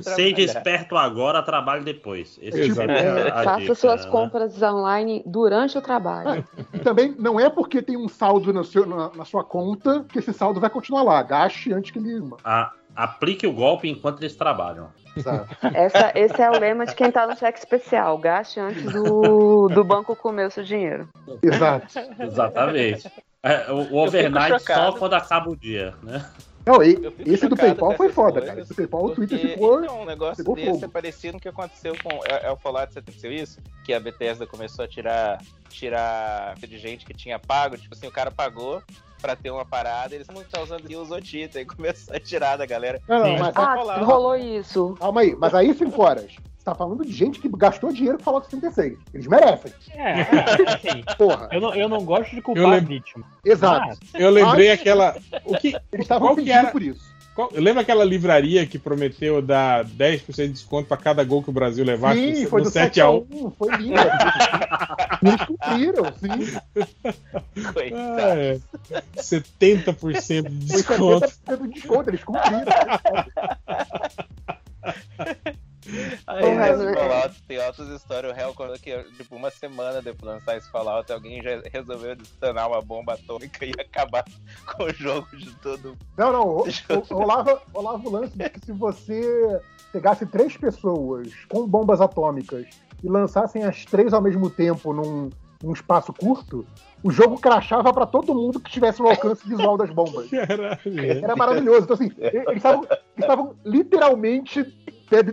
Seja esperto agora, trabalhe depois. Esse Tipo, É, faça dica, suas né? compras online durante o trabalho. E também não é porque tem um saldo no seu- na, na sua conta que esse saldo vai continuar lá. Gaste antes que ele. A- aplique o golpe enquanto eles trabalham. Exato. Essa, esse é o lema de quem tá no cheque especial. Gaste antes do, do banco comer o seu dinheiro. Exato. Exatamente. É, o, overnight só quando acaba o dia, né? Não, e- esse do PayPal foi foda, coisas, cara. Esse do PayPal, o Twitter ficou. então, um negócio desse fogo. é parecido com o que aconteceu com. É, é o Fallout 76 isso? Que a Bethesda começou a tirar, tirar de gente que tinha pago. Tipo assim, o cara pagou pra ter uma parada, eles não estão usando e usou o Tita, e começou a tirar da galera. Não, não, Sim. mas Ah, rolou isso. calma aí. Mas aí, 5 horas. Você tá falando de gente que gastou dinheiro com Fallout 76. Eles merecem. É, assim, Porra. eu não, eu não gosto de Eu culpar a lembro- vítima. Exato. Mas, Eu lembrei Mas- aquela. O que, Eles estavam pedindo era? por isso. qual- lembra aquela livraria que prometeu dar 10% de desconto pra cada gol que o Brasil levasse Sim, foi do 7 a 1 7x1. Foi lindo. Eles cumpriram, sim. Coitado. É, 70% de Foi desconto. 70% de desconto. Eles cumpriram. Aí, Porra, né? Fallout tem altas histórias. O réu contou que, tipo, uma semana depois de lançar esse Fallout, alguém já resolveu detonar uma bomba atômica e acabar com o jogo de todo Não, não. Rolava, rolava o lance de que se você pegasse três pessoas com bombas atômicas e lançassem as três ao mesmo tempo num, num espaço curto, o jogo crachava pra todo mundo que estivesse no alcance visual das bombas. Caralho. Era maravilhoso. Então, assim, eles estavam literalmente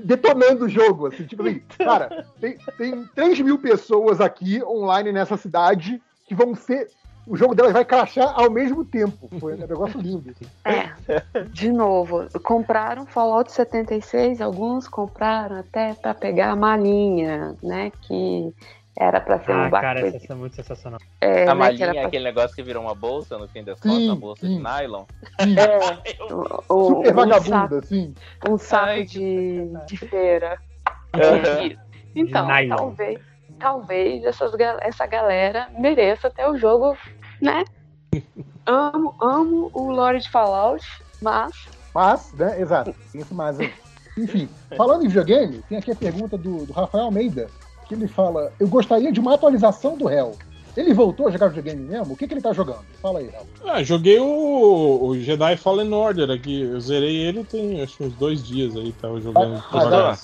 detonando o jogo. Assim, tipo assim, cara, tem, tem 3 mil pessoas aqui online nessa cidade que vão ser. O jogo delas vai crachar ao mesmo tempo. Foi um negócio lindo. assim. É, de novo, compraram Fallout 76, alguns compraram até pra pegar a malinha, né? Que era pra ser um ah, barco. cara, essa é muito sensacional. é, A né, malinha é pra- aquele negócio que virou uma bolsa no fim das Sim, contas, uma bolsa sim. de nylon. é, o, o- Super um vagabunda, saco, assim. um saco Ai, de, de feira. Aham. Então, nylon. talvez, talvez essas, essa galera mereça até o jogo, né? Amo, amo o Lore de Fallout, mas Mas, né? Exato. Tem esse mas aí. Enfim, falando em videogame, tem aqui a pergunta do, do Rafael Almeida, que ele fala: Eu gostaria de uma atualização do Hell. Ele voltou a jogar videogame mesmo? O que, que ele tá jogando? Fala aí, Hell. Ah, joguei o, o Jedi Fallen Order aqui. Eu zerei ele tem acho que uns dois dias aí, tava jogando. Ah, dá-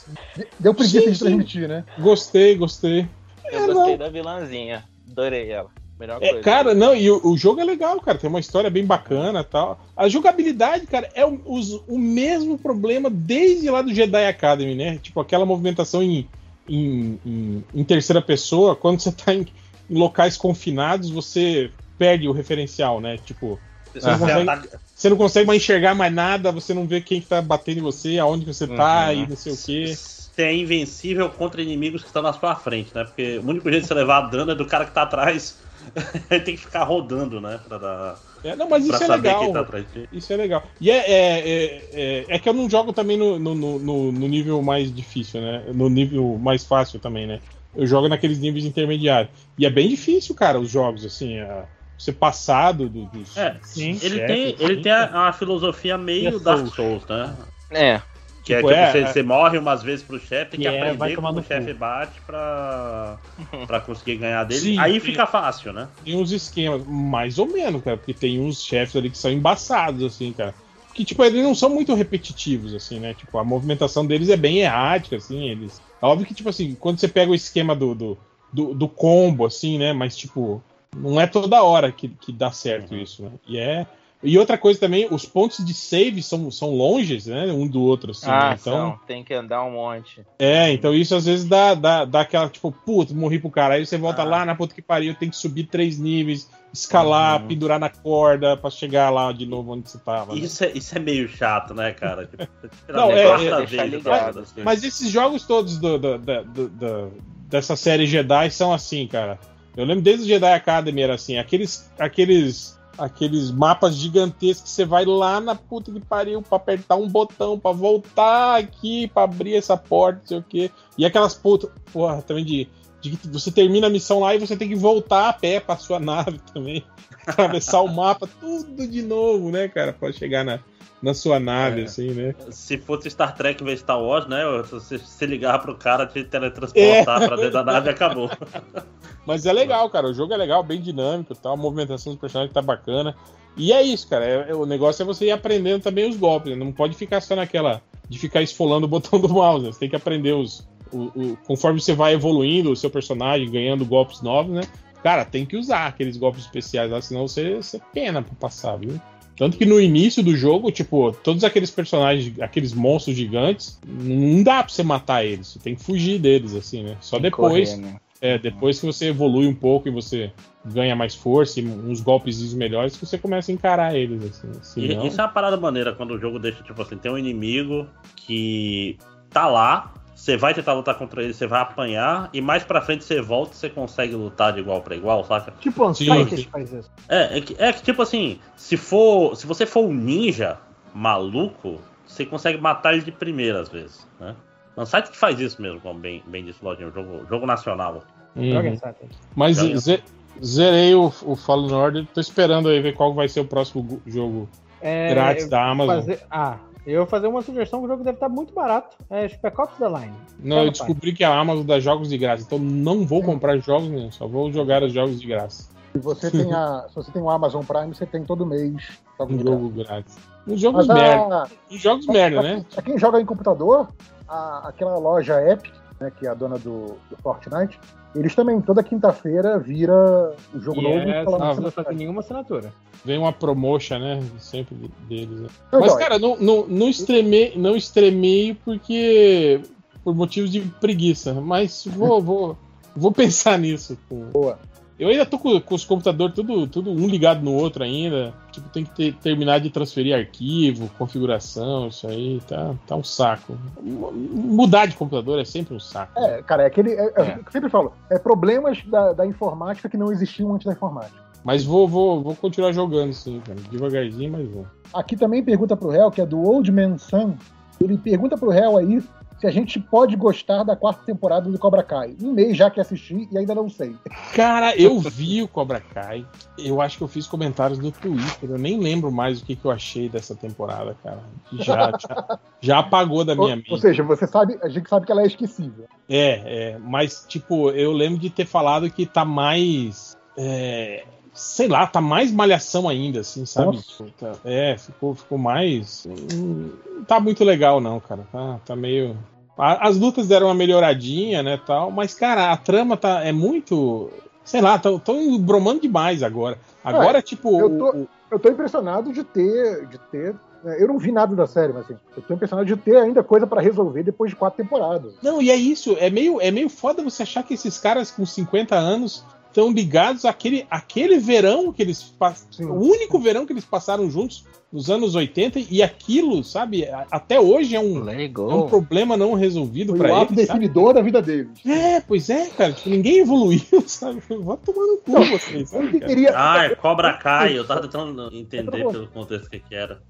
Deu preguiça Sim, de sim. transmitir, né? Gostei, gostei. Eu É, gostei não. da vilãzinha. Adorei ela. Melhor É, coisa. cara, não, e o, o jogo é legal, cara. Tem uma história bem bacana e tal. A jogabilidade, cara, é o, os- o mesmo problema desde lá do Jedi Academy, né? Tipo, aquela movimentação em, em, em- em terceira pessoa, quando você tá em, em locais confinados, você perde o referencial, né? Tipo, você não, consegue, ataca- você não consegue mais enxergar mais nada, você não vê quem que tá batendo em você, aonde você tá Uhum. e não sei o quê. Você é invencível contra inimigos que estão na sua frente, né? Porque o único jeito de você levar dano é do cara que tá atrás. Ele tem que ficar rodando, né? Pra, dar, É, não, mas isso é legal. tá. Isso é legal. E é, é, é, é- é que eu não jogo também no, no, no, no nível mais difícil, né? No nível mais fácil também, né? Eu jogo naqueles níveis intermediários. E é bem difícil, cara, os jogos, assim. é- você passado do, dos. É, Sim, ele chefe, tem, sim. ele tem a, a filosofia meio E a Dark Souls. Souls, né? É. Que Tipo, é tipo, é, você, é. você morre umas vezes pro chefe, tem que é, aprender como o chefe bate pra, pra conseguir ganhar dele. Sim, Aí fica fácil, né? Tem uns esquemas, mais ou menos, cara, porque tem uns chefes ali que são embaçados, assim, cara. Que, tipo, eles não são muito repetitivos, assim, né? Tipo, a movimentação deles é bem errática, assim, eles. É óbvio que, tipo assim, quando você pega o esquema do, do, do, do combo, assim, né? Mas, tipo, não é toda hora que, que dá certo isso, né? E é. E outra coisa também, os pontos de save são, são longes, né? Um do outro, assim. ah, né? Então. são. Tem que andar um monte. É, então isso às vezes dá, dá, dá aquela, tipo, puta, morri pro cara. Aí você volta Ah. lá na puta que pariu, tem que subir três níveis, escalar, Uhum. pendurar na corda pra chegar lá de novo onde você tava. né? Isso é, isso é meio chato, né, cara? Tipo, Não, é- é- vez, ligado, assim. Mas esses jogos todos do, do- da- do- dessa série Jedi são assim, cara. Eu lembro desde o Jedi Academy era assim, aqueles, aqueles aqueles mapas gigantescos que você vai lá na puta que pariu pra apertar um botão pra voltar aqui, pra abrir essa porta, não sei o quê. E aquelas putas, porra, também de, de que você termina a missão lá e você tem que voltar a pé pra sua nave também. Atravessar o mapa, tudo de novo, né, cara, pra chegar na, na sua nave, É. assim, né? Se fosse Star Trek vs Star Wars, né? Você se ligar pro cara, te teletransportar É. pra dentro da nave acabou. Mas é legal, cara. O jogo é legal, bem dinâmico tal. A movimentação dos personagens tá bacana. E é isso, cara. É- é- o negócio é você ir aprendendo também os golpes. né? Não pode ficar só naquela de ficar esfolando o botão do mouse. né? Você tem que aprender os. o- o- conforme você vai evoluindo o seu personagem, ganhando golpes novos, né? Cara, tem que usar aqueles golpes especiais lá, senão você, você pena pra passar, viu? Tanto que no início do jogo, tipo, todos aqueles personagens, aqueles monstros gigantes, não dá pra você matar eles. Você tem que fugir deles, assim, né? Só Tem depois. correr, né? É, depois que você evolui um pouco e você ganha mais força e uns golpes melhores, que você começa a encarar eles, assim. E Senão- Isso é uma parada maneira quando o jogo deixa, tipo assim, tem um inimigo que tá lá, você vai tentar lutar contra ele, você vai apanhar, e mais pra frente você volta e você consegue lutar de igual pra igual, saca? Tipo Sim, Unsighted faz isso. É, é que, é que, tipo assim, se for. Se você for um ninja maluco, você consegue matar ele de primeira às vezes, né? Não site que faz isso mesmo, como bem, bem disse o Lodinho, jogo, jogo nacional. Unsighted. Mas ze- zerei o, o Fallen Order, tô esperando aí ver qual vai ser o próximo jogo É, grátis da Amazon. fazer- Ah, eu vou fazer uma sugestão, o jogo deve estar muito barato. É Spec Ops The Line. Não, Pega, eu descobri que a Amazon dá jogos de graça, então não vou comprar jogos nenhum, só vou jogar os jogos de graça. Se você tem, a, se você tem o Amazon Prime, você tem todo mês. jogos Um jogo grátis. Uns jogos Mas merda. Uns jogos merda, né? Pra quem joga em computador, a- aquela loja Epic, né, que é a dona do, do Fortnite, eles também toda quinta-feira vira o jogo E novo. é, e não precisa fazer nenhuma assinatura. Vem uma promotion, né? Sempre de- deles. né? Mas, cara, não, não, não, extremei, não extremei porque. por motivos de preguiça. Mas vou, vou, vou pensar nisso. Boa. Eu ainda tô com, com os computadores tudo, tudo um ligado no outro ainda. Tipo, tem que ter- terminar de transferir arquivo, configuração, isso aí. Tá, tá um saco. Mudar de computador é sempre um saco. É, cara, é aquele. É, é o que eu sempre falo, é problemas da, da informática que não existiam antes da informática. Mas vou, vou, vou continuar jogando, sim, cara. Devagarzinho, mas vou. Aqui também pergunta pro réu, que é do Old Man Sun. Ele pergunta pro réu aí se a gente pode gostar da quarta temporada do Cobra Kai. Um mês já que assisti e ainda não sei. Cara, eu vi o Cobra Kai. Eu acho que eu fiz comentários no Twitter. Eu nem lembro mais o que, que eu achei dessa temporada, cara. Já, já, já apagou da minha Ou, mente. ou seja, você sabe, a gente sabe que ela é esquecível. É, é, mas, tipo, eu lembro de ter falado que tá mais. é, sei lá, tá mais malhação ainda, assim, sabe? Nossa. Tipo, tá- é, ficou, ficou mais. hum, Não tá muito legal, não, cara. Tá, tá meio. As lutas deram uma melhoradinha, né, tal, mas, cara, a trama tá, é muito. Sei lá, tão, tão bromando demais agora. Agora, tipo. eu tô- o- Eu tô impressionado de ter. De ter né, eu não vi nada da série, mas assim, eu tô impressionado de ter ainda coisa pra resolver depois de quatro temporadas. Não, e é isso, é meio, é meio foda você achar que esses caras com 50 anos estão ligados àquele, àquele verão que eles passaram. O único verão que eles passaram juntos nos anos 80, e aquilo, sabe, até hoje é um, é um problema não resolvido Foi pra o ato eles. sabe? definidor da vida deles. É, pois é, cara, tipo, ninguém evoluiu, sabe? Vou tomar no cu vocês, Eu sabe, Ah, é Cobra Kai, eu tava tentando entender pelo contexto que que era.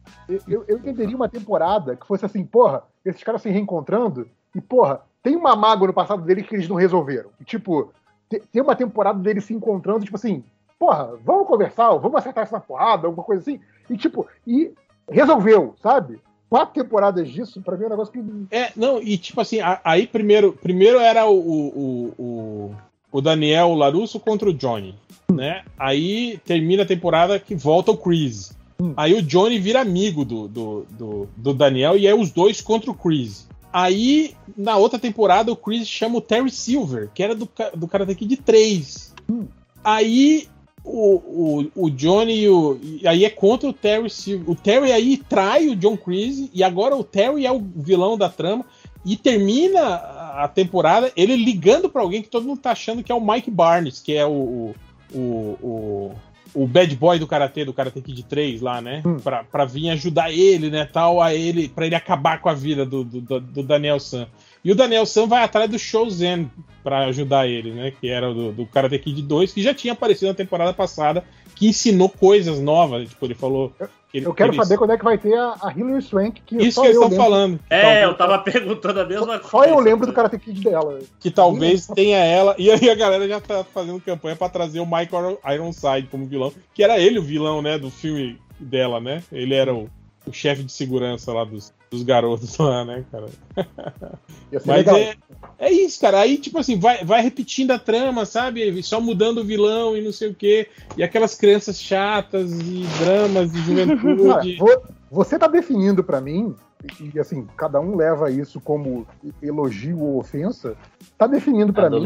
eu, eu entenderia uma temporada que fosse assim, porra, esses caras se reencontrando e, porra, tem uma mágoa no passado deles que eles não resolveram. E, tipo, te- tem uma temporada deles se encontrando, tipo assim, porra, vamos conversar, vamos acertar essa porrada, alguma coisa assim. E, tipo, e resolveu, sabe? Quatro temporadas disso, pra mim é um negócio que. É, não, e tipo assim, aí primeiro, primeiro era o, o, o, o Daniel Larusso contra o Johnny, né? Aí termina a temporada que volta o Chris. Aí o Johnny vira amigo do, do, do, do Daniel e é os dois contra o Chris. Aí, na outra temporada, o Chris chama o Terry Silver, que era do, do Karate Kid 3. Aí o, o, o Johnny e o, aí é contra o Terry Silver. O Terry aí trai o John Creasy e agora o Terry é o vilão da trama e termina a- temporada ele ligando pra alguém que todo mundo tá achando que é o Mike Barnes, que é o o, o, o, bad boy do karatê do Karate Kid 3 lá, né? Pra, pra vir ajudar ele, né, tal, a ele para ele acabar com a vida do, do, do- Daniel San. E o Daniel San vai atrás do Shouzen pra ajudar ele, né? Que era do, do Karate Kid 2, que já tinha aparecido na temporada passada que ensinou coisas novas. Tipo, ele falou. que ele- Eu quero que ele- saber quando é que vai ter a, a Hilary Swank, que Isso só que eles eu estão lembro- falando. É, eu tava perguntando a mesma coisa. Só eu lembro do Karate Kid dela. Que talvez tenha ela. E aí a galera já tá fazendo campanha pra trazer o Michael Ironside como vilão. Que era ele o vilão, né? Do filme dela, né? Ele era o, o chefe de segurança lá dos, dos garotos lá, né, cara? Mas legal. é, é isso, cara. Aí, tipo assim, vai, vai repetindo a trama, sabe? Só mudando o vilão e não sei o quê. E aquelas crianças chatas e dramas de juventude. vo- você tá definindo pra mim, e assim, cada um leva isso como elogio ou ofensa, tá definindo pra mim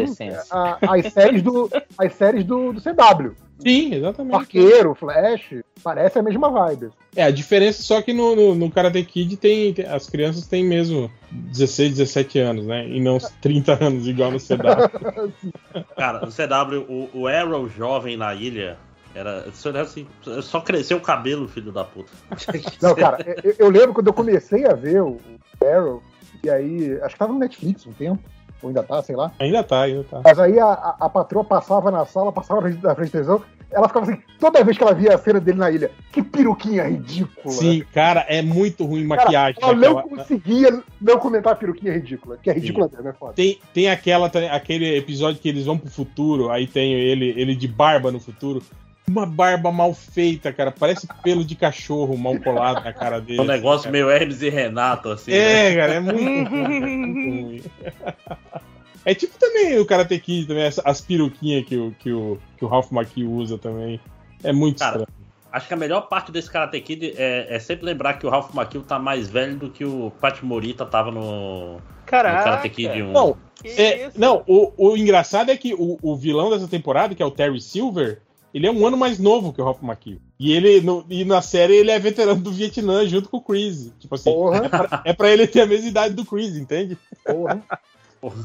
a- as séries do, as séries do, do CW. Sim, exatamente. Arqueiro, Flash, parece a mesma vibe. É, a diferença só que no, no, no Karate Kid tem, tem- as crianças têm mesmo 16, 17 anos, né? E não 30 anos igual no CW. Cara, no CW, o, o Arrow jovem na ilha era. Assim, só cresceu o cabelo, filho da puta. Não, cara, eu, eu lembro quando eu comecei a ver o, o Arrow, e aí, acho que tava no Netflix um tempo, ou ainda tá, sei lá. ainda tá, ainda tá. Mas aí a, a, patroa passava na sala, passava na frente da frente da televisão, ela ficava assim, toda vez que ela via a cena dele na ilha, que peruquinha ridícula. Sim, cara, é muito ruim Cara, maquiagem. ela não conseguia não comentar a peruquinha ridícula, que é ridícula mesmo, é foda. Tem, tem aquela, aquele episódio que eles vão pro futuro, aí tem ele, ele de barba no futuro. Uma barba mal feita, cara. Parece pelo de cachorro mal colado na cara dele. Um negócio cara. meio Hermes e Renato, assim. É, né? cara, é muito ruim. muito ruim. É tipo também o Karate Kid, também, as, as peruquinhas que o, que, o, que o Ralph Macchio usa também. É muito Cara, estranho. Acho que a melhor parte desse Karate Kid é, é sempre lembrar que o Ralph Macchio tá mais velho do que o Pat Morita tava no, no Caraca. Karate Kid 1. Não, é, não o, o engraçado é que o, o vilão dessa temporada, que é o Terry Silver, ele é um ano mais novo que o Ralph Macchio. E ele no, e na série ele é veterano do Vietnã junto com o Chris. Tipo assim, Porra, é pra ele ter a mesma idade do Chris, entende? porra,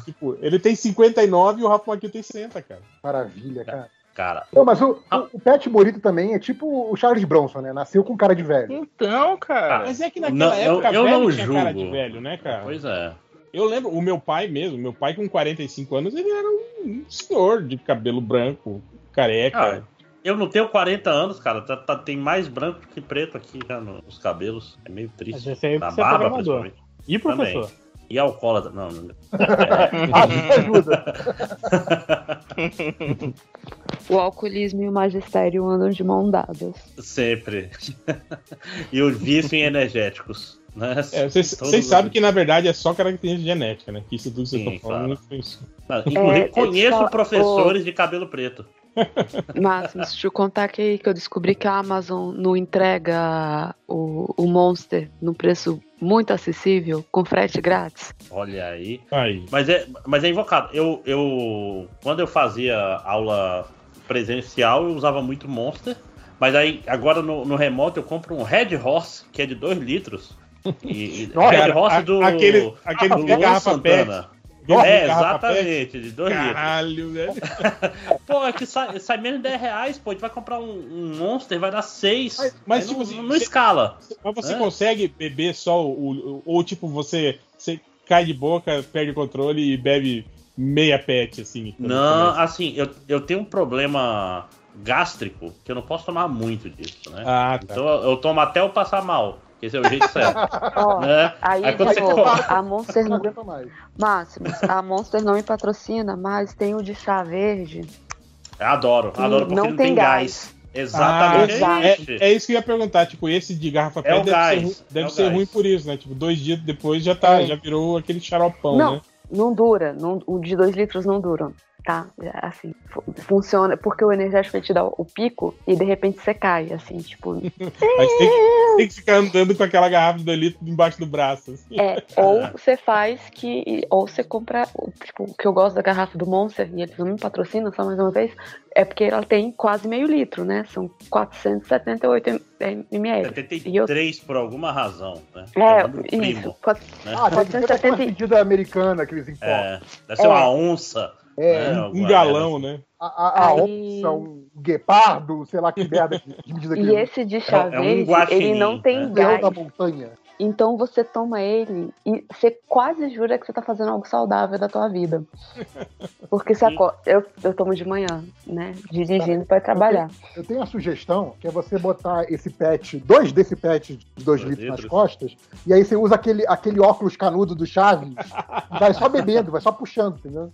Tipo, ele tem 59 e o Ralph Macchio tem 60, cara. maravilha, cara. Cara, Não, mas o, o, o Pat Morita também é tipo o Charles Bronson, né? Nasceu com cara de velho. Então, cara. Mas é que naquela Não, eu- época eu velho não tinha cara julgo. de velho, né, cara? pois é. Eu lembro, o meu pai mesmo, meu pai com 45 anos, ele era um senhor de cabelo branco, careca. Ah, eu não tenho 40 anos, cara. Tá- tá- tem mais branco que preto aqui já nos cabelos. É meio triste. Mas esse aí Na você é barba, programador. principalmente. E professor? E alcoólatra. Não, não. Acho ajuda. O alcoolismo e o magistério andam de mão dadas. Sempre. e o vício em energéticos. Né? É, vocês vocês os- sabem que na verdade é só característica genética, né? Que isso tudo que vocês estão falando claro. Não, Inclusive, É, conheço só- professores de cabelo preto. Máximo, deixa eu contar que, que eu descobri que a Amazon não entrega o, o Monster no preço muito acessível, com frete grátis. Olha aí. Aí. Mas é, mas é invocado. Eu, eu, quando eu fazia aula presencial, eu usava muito Monster. Mas aí, agora no, no remoto, eu compro um Red Horse, que é de 2 litros. E, e- Nossa, Red cara, Horse a- do. aquele- aquele do é Luan garrafa Santana. É, exatamente, de 2 litros. Caralho, velho. Pô, é que sai, sai menos de 10 reais, pô. A gente vai comprar um, um Monster, vai dar 6. Mas- mas, tipo não, assim, não escala. Mas você É. consegue beber só o, Ou tipo, você, você cai de boca, perde o controle e bebe meia pet, assim. Não, assim, eu, eu tenho um problema gástrico que eu não posso tomar muito disso, né? Ah, tá. Então eu tomo até eu passar mal. Que Esse é o jeito certo. Ó, né? Aí, Aí de você novo, a Monster Não não. aguenta mais. Máximo, a Monster não me patrocina, mas tem o de chá verde. Eu adoro, que adoro porque não não tem tem gás. Ah, Exatamente. Exato. é é, isso. que eu ia perguntar. Tipo, esse de garrafa É deve, gás, ser, deve é ser gás. ruim por isso, né? Tipo, dois dias depois já, tá, É. já virou aquele xaropão, Não, né? não dura. Não, o de 2 litros não dura. Tá? É Assim, fu- funciona. Porque o energético te dá o pico e de repente você cai. Assim, tipo. Tem que, tem que ficar andando com aquela garrafa de dois litros embaixo do braço. assim. É, ou você faz que. Ou você compra. Tipo, o que eu gosto da garrafa do Monster, e eles não me patrocinam só mais uma vez, é porque ela tem quase meio litro, né? São 478 ml. E eu- 73 por alguma razão, né? É, do primo, isso. quatro- né? Ah, deve ser uma 470 medida americana que eles importam. É, deve ser É. uma onça. É, né? Um galão, né? A, a, a Aí- onça, um guepardo, sei lá que merda de medida que E esse de chá É um verde, guaxinim, ele não tem né? leão gás. da montanha. Então você toma ele e você quase jura que você tá fazendo algo saudável da tua vida. porque saco... eu, eu tomo de manhã, né? Dirigindo para trabalhar. Eu tenho a sugestão que é você botar esse pet, dois desse pet de dois litros, nas costas, e aí você usa aquele, aquele óculos canudo do Chaves, vai só bebendo, vai só puxando, entendeu?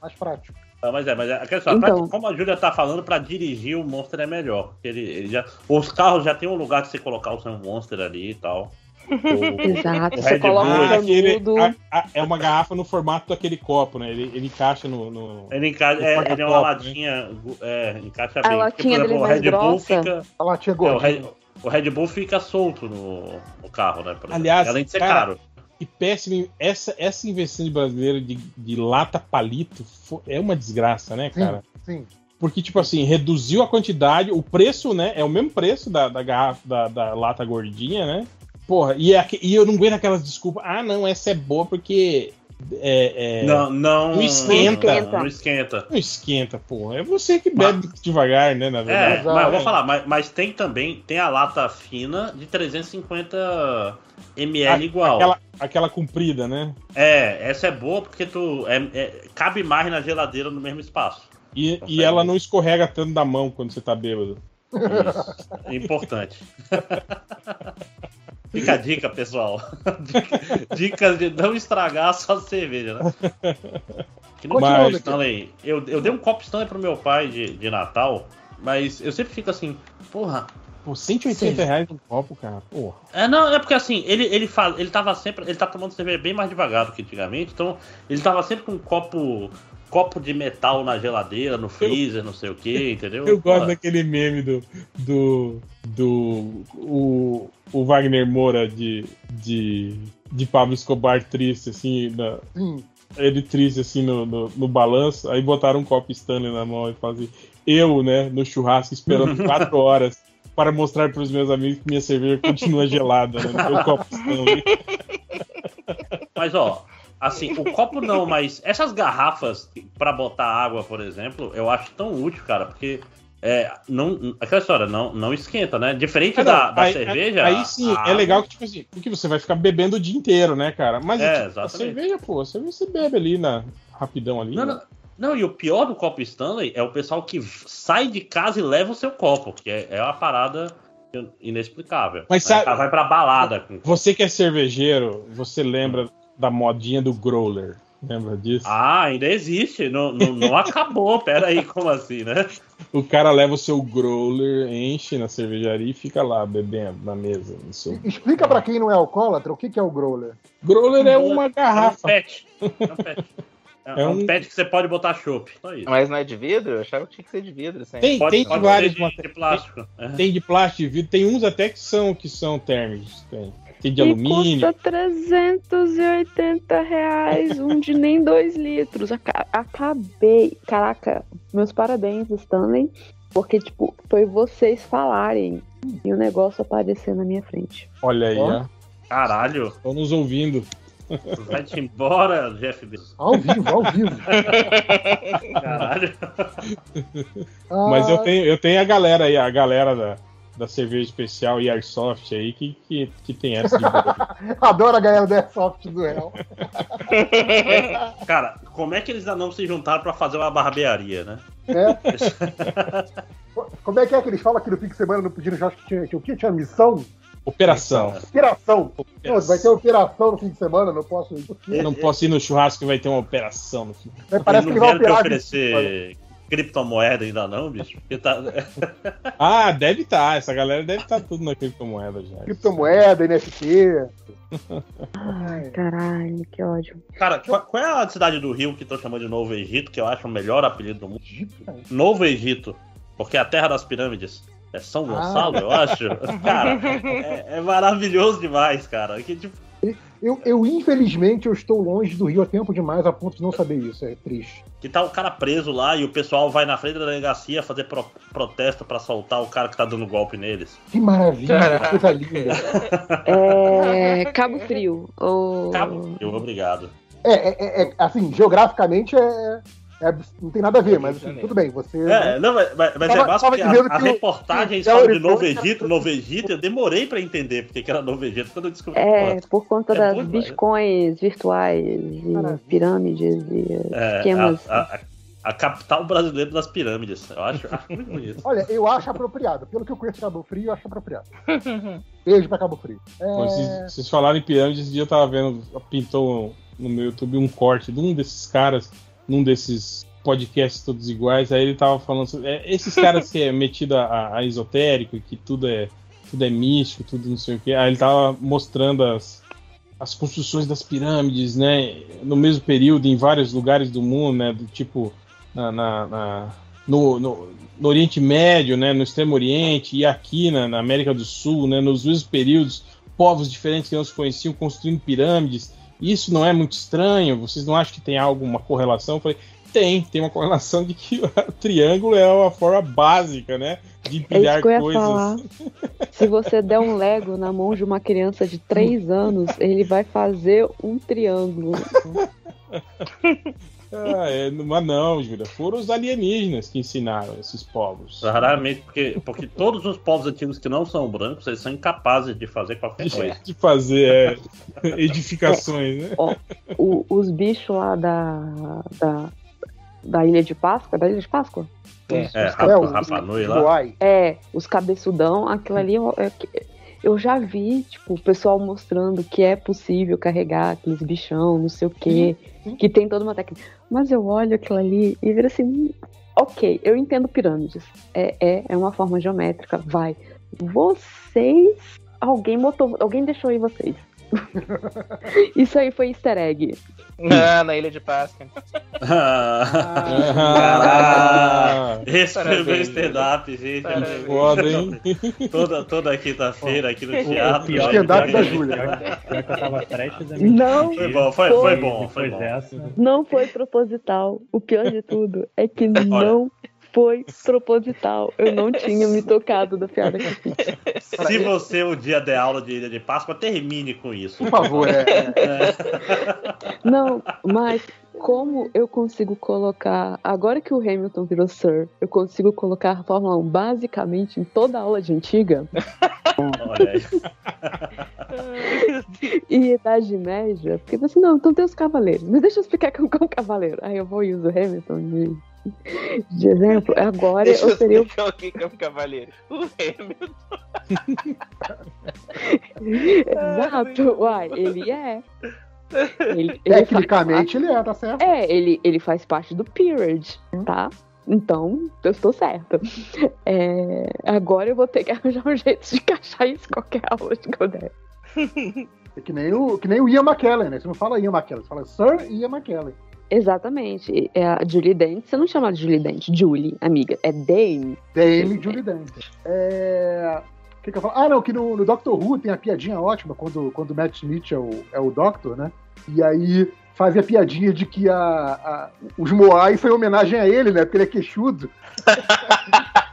Mais prático. Não, mas é, mas é, a questão, Então. como a Júlia tá falando, pra dirigir o Monster é melhor. Porque ele, ele já, os carros já tem um lugar de você colocar o seu Monster ali e tal. O- Exato, o você Red coloca Bull, o Aquele- a- a- é uma garrafa no formato daquele copo, né? Ele, ele encaixa no. no- Ele, encaixa, é, no ele é uma né? latinha, é, encaixa A bem. latinha dele o mais Red Bull grossa. fica. A latinha é, o, gordinha. Red, o Red Bull fica solto no, no carro, né? por exemplo. Aliás, além de ser cara, caro. Que péssimo. Essa, essa investida brasileira de, de lata palito é uma desgraça, né, Sim, cara? sim. Porque, tipo assim, reduziu a quantidade, o preço, né? É o mesmo preço da, da garrafa, da, da lata gordinha, né? Porra, e, é e eu não aguento aquelas desculpas. Ah, não, essa é boa porque. É, é- Não, não, não esquenta. Não, não esquenta. Não esquenta, porra. É você que bebe devagar, né? Na É, verdade. mas eu vou falar, mas, mas tem também, tem a lata fina de 350 ml A- igual. Aquela, aquela comprida, né? É, essa é boa porque tu é, é- cabe mais na geladeira no mesmo espaço. E, e ela não escorrega tanto da mão quando você tá bêbado. Isso. É importante. Fica a dica, pessoal. Dica- Dicas de não estragar a sua cerveja, né? Que nem Mas- copo Stanley. Eu, eu dei um copo Stanley pro meu pai de, de Natal, mas eu sempre fico assim, porra. Pô, 180 reais um copo, cara. Porra. É, não, é porque assim, ele, ele, fala, ele tava sempre. Ele tá tomando cerveja bem mais devagar do que antigamente, então ele tava sempre com um copo. Copo de metal na geladeira, no freezer, não sei o que, entendeu? Eu gosto Pô, daquele meme do. do. do. o, o Wagner Moura de. de. de Pablo Escobar triste, assim, na, ele triste assim no, no, no balanço, aí botaram um copo Stanley na mão e assim, eu, né, no churrasco, esperando quatro horas para mostrar para os meus amigos que minha cerveja continua gelada, né, no meu copo Stanley. Mas ó, assim, o copo não, mas essas garrafas pra botar água, por exemplo, eu acho tão útil, cara, porque é, não, aquela história, não, não esquenta, né? Diferente não, da, da aí, cerveja. Aí, sim, a é legal que, tipo assim, porque você vai ficar bebendo o dia inteiro, né, cara? Mas É, tipo, a cerveja, pô, a cerveja você bebe ali na, rapidão ali. Não, né? não, não, e o pior do copo Stanley é o pessoal que sai de casa e leva o seu copo, que é, é uma parada inexplicável. Mas Aí o sabe- cara vai pra balada com Você que é cervejeiro, você lembra da modinha do growler? Lembra disso? Ah, ainda existe, não, não, não acabou, pera aí, como assim, né? O cara leva o seu growler, enche na cervejaria e fica lá bebendo na mesa. no seu- Explica pra quem não é alcoólatra o que, que é o growler. Growler é uma É um garrafa. pet. É um pet. É, É um um- pet que você pode botar chopp. Isso. Mas não é de vidro? Eu achava que tinha que ser de vidro. Assim. Tem, Pode, tem pode vários ser de, de plástico. É. Tem de plástico de vidro, tem uns até que são, que são térmicos. Tem, tem de E alumínio. custa 380 reais, um de nem 2 litros. Aca- Acabei. Caraca, meus parabéns, Stanley. Porque, tipo, foi vocês falarem e o negócio aparecer na minha frente. Olha aí, Ó. Caralho, Estão nos ouvindo. vai-te embora, Jeff Bezos. Ao vivo, ao vivo. Caralho. Mas Ah, eu tenho, eu tenho a galera aí, a galera da, da cerveja especial e Airsoft aí que, que, que tem essa de. Adoro a galera do Airsoft do Real. Cara, como é que eles ainda não se juntaram pra fazer uma barbearia, né? É. Como é que é que eles falam aqui no fim de semana no Pedindo Jorge que tinha, tinha o quê? Tinha missão? Operação. Operação. Não, vai ter operação no fim de semana, não posso ir. Eu não posso ir no churrasco que vai ter uma operação no final. Mas Parece que ele não vai operar. oferecer criptomoeda ainda não, bicho? Porque tá... Ah, deve estar. Essa galera deve estar tudo na criptomoeda já. Criptomoeda, NFT. Ai, caralho, que ódio. Cara, qual, qual é a cidade do Rio que estão chamando de Novo Egito, que eu acho o melhor apelido do mundo? Egito. Novo Egito, porque é a terra das pirâmides. É São Gonçalo, eu acho. Cara, é, é maravilhoso demais, cara. Que, tipo, Eu, eu, infelizmente, eu estou longe do Rio há tempo demais a ponto de não saber isso. É triste. que tá o cara preso lá e o pessoal vai na frente da delegacia fazer pro- protesto pra soltar o cara que tá dando golpe neles. Que maravilha, que coisa linda. É. Cabo Frio. Ou... Cabo, eu obrigado. É, é, é, é, assim, geograficamente é, É, não tem nada a ver, mas assim, tudo bem, você. É, não, mas, mas é Tava- massa tava porque a, a reportagem Teórico- Novo Egito, Novo Egito, eu demorei pra entender porque que era Novo Egito quando eu descobri. É, por conta É das bom bitcoins virtuais e pirâmides e é, esquemas. a, a- a capital brasileira das pirâmides. Eu acho, acho muito bonito. Olha, eu acho apropriado. Pelo que eu conheço de Cabo Frio, eu acho apropriado. Beijo pra Cabo Frio. É, Pô, Vocês, vocês falaram em pirâmide, esse dia eu tava vendo, pintou no meu YouTube um corte de um desses caras, num desses podcasts todos iguais, aí ele tava falando sobre. é, esses caras que é metido a, a esotérico, que tudo é, tudo é místico, tudo não sei o que, aí ele tava mostrando as, as construções das pirâmides, né, no mesmo período, em vários lugares do mundo, né, do tipo na, na- na- no, no, no Oriente Médio, né, no Extremo Oriente e aqui na, na América do Sul, né, nos mesmos períodos, povos diferentes que não se conheciam construindo pirâmides. Isso não é muito estranho? Vocês não acham que tem alguma correlação? Eu falei, tem, tem uma correlação de que o triângulo é uma forma básica, né, de É empilhar isso que eu ia coisas. falar. Se você der um Lego na mão de uma criança de 3 anos, ele vai fazer um triângulo. Ah, é, mas não, Júlia, foram os alienígenas que ensinaram esses povos. Raramente, porque, porque todos os povos antigos que não são brancos, eles são incapazes de fazer qualquer coisa. De fazer é, edificações, né? Ó, o- os bichos lá da, da, da Ilha de Páscoa, da Ilha de Páscoa? É, Os- é, os Rapa- Rapa Nui lá. É, os cabeçudão, aquilo ali é que- eu já vi, tipo, o pessoal mostrando que é possível carregar aqueles bichão, não sei o quê, que tem toda uma técnica. Mas eu olho aquilo ali e viro assim, "Hum, ok, eu entendo pirâmides. É, é, é uma forma geométrica, vai. Vocês. Alguém botou. Alguém deixou aí vocês. Isso aí foi easter egg. Ah, na Ilha de Páscoa. Caraca! Esse foi o meu Parabéns, stand-up, gente. Parabéns. Foda, hein? Toda, toda quinta-feira aqui no O teatro. pior- Stand-up da Pior- Júlia. Pior que eu tava prestes a Não Foi bom, foi, foi Foi. bom, foi bom. dessa. Não foi proposital. O pior de tudo é que não foi proposital. Eu não tinha me tocado da piada que eu fiz. Se você um dia der aula de Ilha de Páscoa, termine com isso. Por favor, é. é. Não, mas como eu consigo colocar. Agora que o Hamilton virou Sir, eu consigo colocar a Fórmula 1 basicamente em toda aula de antiga e Idade Média. Porque assim, não, então tem os cavaleiros. Mas deixa eu explicar como é um cavaleiro. Aí eu vou e uso o Hamilton de, de exemplo. Agora Deixa eu eu seria o o que é um cavaleiro. O Hamilton. Exato, uai, ele é. Ele, ele Tecnicamente ele é, tá certo? faz, é, ele, ele faz parte do Peerage, tá? Então, eu estou certa. É, agora eu vou ter que arranjar um jeito de encaixar isso em qualquer aula que eu der. É que nem o, que nem o Ian McKellen, né? Você não fala Ian McKellen, você fala Sir Ian McKellen. Exatamente. É a Julie Dent. Você não chama de Julie Dent, Julie, amiga. É Dame. Dame Julie Dent. É... O que, que eu falo? Ah, não, que no, no Doctor Who tem a piadinha ótima quando, quando o Matt Smith é o, é o Doctor, né? E aí fazia a piadinha de que a, a- os Moai foi em homenagem a ele, né? Porque ele é queixudo.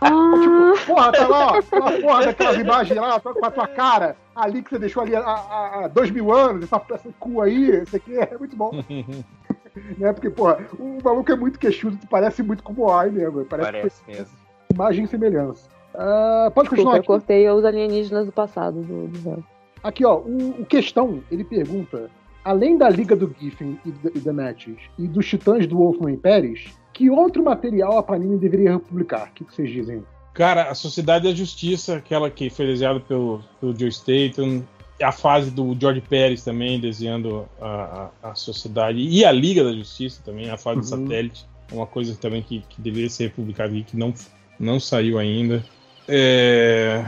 Ah, Porra, tá lá, ó, aquela porra daquelas imagens lá, com a tua cara, ali que você deixou ali há, há- há dois mil anos, essa, essa cu aí, isso aqui é muito bom. né? Porque, porra, o maluco é muito queixudo, parece muito com o Moai mesmo. Parece, Parece mesmo. imagem e semelhança. Ah, pode desculpa, continuar eu aqui. cortei os alienígenas do passado do. Aqui, ó, o, o questão, ele pergunta, além da Liga do Giffen e, do- e da Matches e dos Titãs do Wolfman Pérez, que outro material a Panini deveria republicar? O que que vocês dizem? Cara, a Sociedade da Justiça, aquela que foi desenhada pelo, pelo Joe Staton, a fase do George Pérez também desenhando a, a, a Sociedade e a Liga da Justiça também, a fase do Uhum. satélite, é uma coisa também que, que deveria ser republicada aqui, que não, não saiu ainda. É...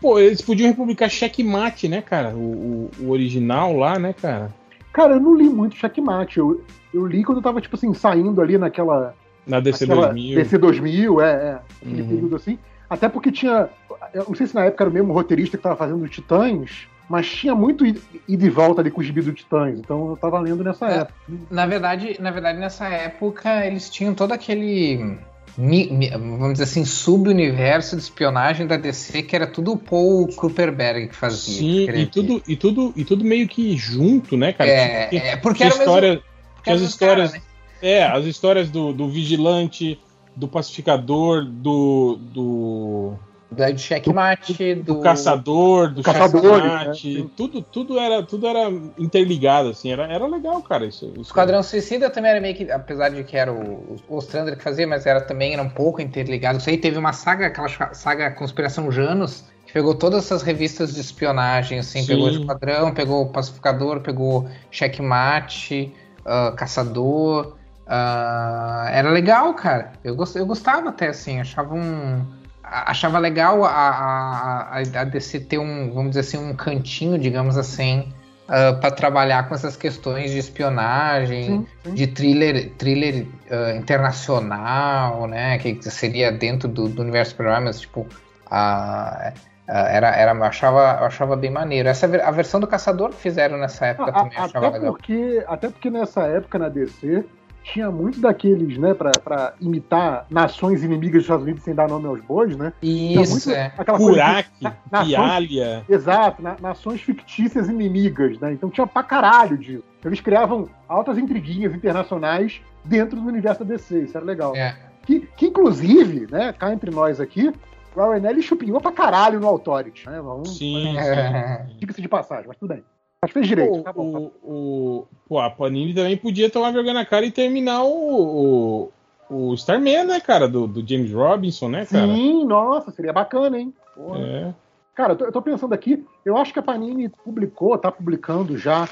Pô, eles podiam republicar Checkmate, né, cara? O, o, o original lá, né, cara? Cara, eu não li muito Checkmate, eu, eu li quando eu tava, tipo assim, saindo ali naquela... Na DC naquela 2000. DC 2000, é, é aquele Uhum. período assim. Até porque tinha, eu não sei se na época era o mesmo roteirista que tava fazendo os Titãs, mas tinha muito ida e de volta ali com os gibis do Titãs, então eu tava lendo nessa É. época. Na verdade, na verdade, nessa época, eles tinham todo aquele. mi- mi- vamos dizer assim, subuniverso de espionagem da DC, que era tudo o Paul Kupperberg que fazia. Sim, e tudo, e, tudo, e tudo meio que junto, né, cara? É, Tinha- é, porque era o mesmo- história, porque as histórias, caras, né? É, as histórias do, do vigilante, do pacificador, do. do. Do checkmate, do, do caçador, do Caçadores, checkmate, tudo, tudo, era, tudo era interligado, assim, era, era legal, cara. Isso, isso O Esquadrão Suicida também era meio que, apesar de que era o, o Ostrander que fazia, mas era também era um pouco interligado. Isso aí teve uma saga, aquela saga Conspiração Janos, que pegou todas essas revistas de espionagem, assim, Sim. pegou o Esquadrão, pegou o Pacificador, pegou Checkmate, ah, Caçador. ah, era legal, cara. Eu, gost, eu gostava até, assim, achava um. Achava legal a, a, a, DC ter um, vamos dizer assim, um cantinho, digamos assim, para trabalhar com essas questões de espionagem, Sim, sim. de thriller, thriller ah, internacional, né? Que seria dentro do, do universo super mas tipo. ah, ah, era, era, eu, achava, eu achava bem maneiro. Essa, a versão do Caçador que fizeram nessa época A- também a- achava até, legal. porque, até porque nessa época na DC tinha muito daqueles, né, pra, pra imitar nações inimigas dos Estados Unidos sem dar nome aos bois, né? Tinha Isso, muito é. aquela coisa de- Curac, Pialha. Exato, na- nações fictícias inimigas, né? Então tinha pra caralho disso. Eles criavam altas intriguinhas internacionais dentro do universo da DC, isso era legal. É. Que, que inclusive, né, cá entre nós aqui, o Warren Ellis chupinhou pra caralho no Authority, né? Vamos, Sim, sim. É. diga-se de passagem, mas tudo bem. Mas fez direito, tá bom. O, o, pô, a Panini também podia tomar vergonha na cara e terminar o, o, o Starman, né, cara? Do, do James Robinson, né, cara? Sim, nossa, seria bacana, hein? Porra. É. Cara, eu tô, eu tô pensando aqui, eu acho que a Panini publicou, tá publicando já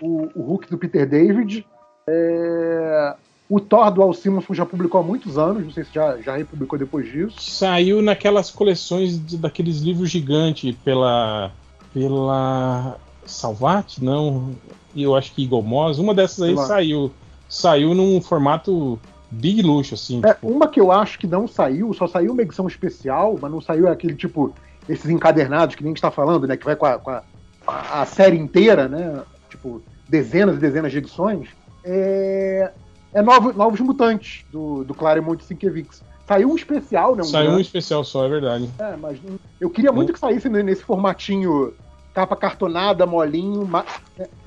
o, o Hulk do Peter David. É, o Thor do Al Simonson já publicou há muitos anos, não sei se já, já republicou depois disso. Saiu naquelas coleções de- daqueles livros gigantes pela. pela. Salvat? Não. E eu acho que Eagle Moss. Uma dessas aí saiu. Saiu num formato big luxo, assim. É, tipo, uma que eu acho que não saiu, só saiu uma edição especial, mas não saiu aquele tipo, esses encadernados que nem a gente tá falando, né? Que vai com a, com a- a série inteira, né? Tipo, dezenas e dezenas de edições. É, é Novo- Novos Mutantes, do, do Claremont Sienkiewicz. Saiu um especial, né? Um saiu um grande, especial só, é verdade. é, mas eu queria muito que saísse ne- nesse formatinho capa cartonada, molinho.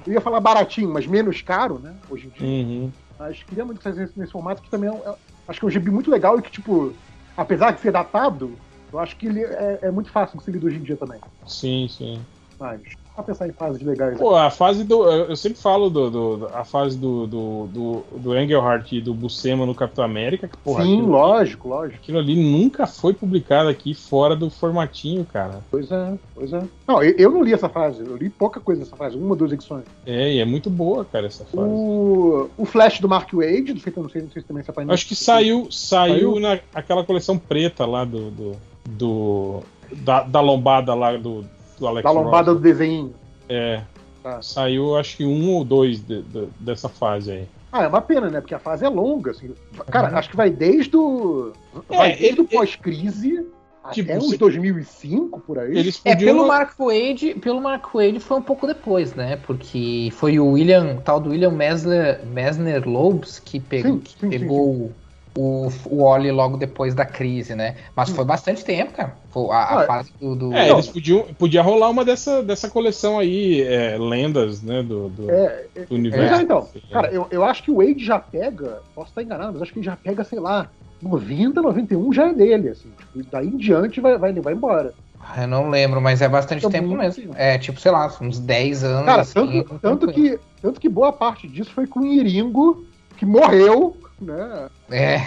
Eu ia falar baratinho, mas menos caro, né? Hoje em dia. Uhum. Mas queria muito que saísse nesse, formato, que também é, é- acho que é um gibi muito legal e que, tipo, apesar de ser datado, eu acho que ele é, é muito fácil de ser lido hoje em dia também. Sim, sim. Mas, pra pensar em fases legais. Pô, a fase do. Eu sempre falo do, do- a fase do, do, do, do Engelhart e do Buscema no Capitão América. Que, porra, Sim, lógico, lógico. aquilo ali nunca foi publicado aqui fora do formatinho, cara. Pois é, pois é. Não, eu, eu não li essa fase, eu li pouca coisa dessa fase, uma, duas edições. É, e é muito boa, cara, essa fase. O, o Flash do Mark Wade, não sei, não sei, não sei se também essa página. Acho que saiu, saiu, Saiu? naquela coleção preta lá do. do, do- da, da lombada lá do, do Alex Da lombada Ross. do desenho. É. Tá. Saiu acho que um ou dois de- de- dessa fase aí. Ah, é uma pena, né? Porque a fase é longa, assim. Cara, acho que vai desde o. Vai É, desde ele- o pós-crise Tipo, até uns se- 2005, por aí. Eles É, pelo Mark Wade, pelo Mark Wade foi um pouco depois, né? Porque foi o William, tal do William Mesner, Mesner Lobes que, pe- Sim, que sim, pegou o, o Oli logo depois da crise, né? Mas foi bastante tempo, cara. Foi a, a Ah, fase do. do- É, eles podiam. Podia rolar uma dessa, dessa coleção aí, é, lendas, né? Do, do, É, do Mas universo. é, então, cara, eu, eu acho que o Wade já pega, posso estar enganado, mas acho que ele já pega, sei lá, 90, 91 já é dele, assim. Tipo, e daí em diante vai, vai, vai embora. Ah, Eu não lembro, mas é bastante É tempo muito mesmo. É tipo, sei lá, uns 10 anos. Cara, assim, tanto, tanto, que, tanto que boa parte disso foi com o Iringo, que morreu, né? É,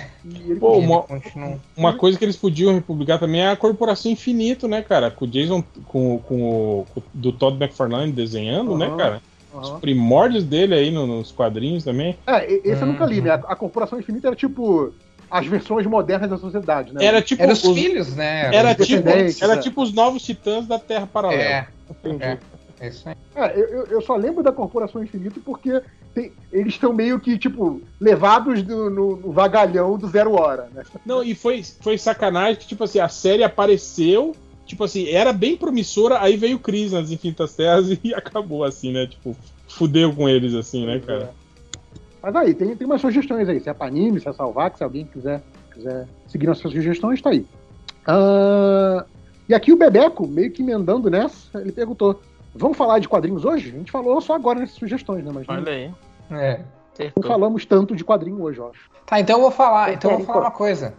Pô, ele uma- continua. Uma coisa que eles podiam republicar também é a Corporação Infinito, né, cara? Com o Jason, com, com o com o- do Todd McFarlane desenhando, né, Aham. cara? Os Aham. primórdios dele aí no- nos quadrinhos também. É, esse eu nunca li, Uhum. né? A, a Corporação Infinita era tipo as versões modernas da sociedade, né? Era tipo. Era os os- filhos, né? era Os tipo, era né? tipo os novos titãs da Terra Paralela. É, Entendi. é, é isso aí. É, eu, eu- só lembro da Corporação Infinito porque tem- eles estão meio que, tipo, levados do- no, no vagalhão do Zero Hora, né? Não, e foi, foi sacanagem que, tipo assim, a série apareceu, tipo assim, era bem promissora, aí veio Cris nas Infinitas Terras e acabou assim, né? Tipo, fudeu com eles, assim, né, cara? Mas aí, tem, tem umas sugestões aí. Se é a Panini, se é a Salvac, se alguém quiser, quiser seguir nossas sugestões, tá aí. Ah, e aqui o Bebeco, meio que emendando nessa, ele perguntou: Vamos falar de quadrinhos hoje? A gente falou só agora nessas sugestões, né? Mas não- Olha aí. É. Não falamos tanto de quadrinho hoje, eu acho. Tá, então eu vou falar, então eu vou falar uma coisa.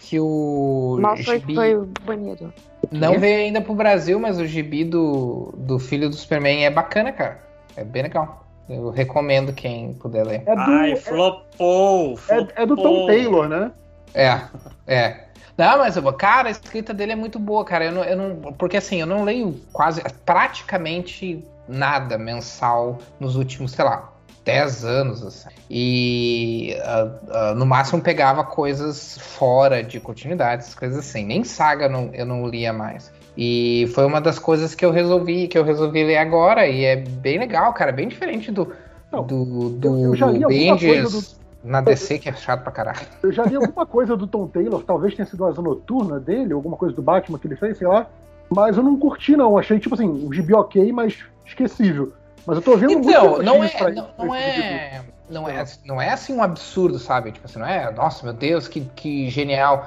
Que o Nossa, foi, gibi foi banido. não veio ainda pro Brasil, mas o gibi do, do filho do Superman é bacana, cara. É bem legal. Eu recomendo quem puder ler. É do, Ai, é, flopou, é- é do Tom flopou. Taylor, né? É, é. Não, mas, eu- cara, a escrita dele é muito boa, cara. Eu não, eu não, porque assim, eu não leio quase, praticamente nada mensal nos últimos, sei lá, 10 anos. Assim. E ah, ah, no máximo pegava coisas fora de continuidades, coisas assim. Nem saga eu não, eu não lia mais. E foi uma das coisas que eu resolvi, que eu resolvi ler agora. E é bem legal, cara. Bem diferente do, Não, do, do eu- eu já li alguma coisa na DC, que é chato pra caralho. Eu já li alguma coisa do Tom Taylor, talvez tenha sido a asa noturna dele, alguma coisa do Batman que ele fez, sei lá. Mas eu não curti, não. Achei, tipo assim, um gibi ok, mas esquecível. Mas eu tô vendo Então, muito não é, pra- não, pra não gibi. é, não é, não é assim um absurdo, sabe? Tipo assim, não é, nossa, meu Deus, que, que genial.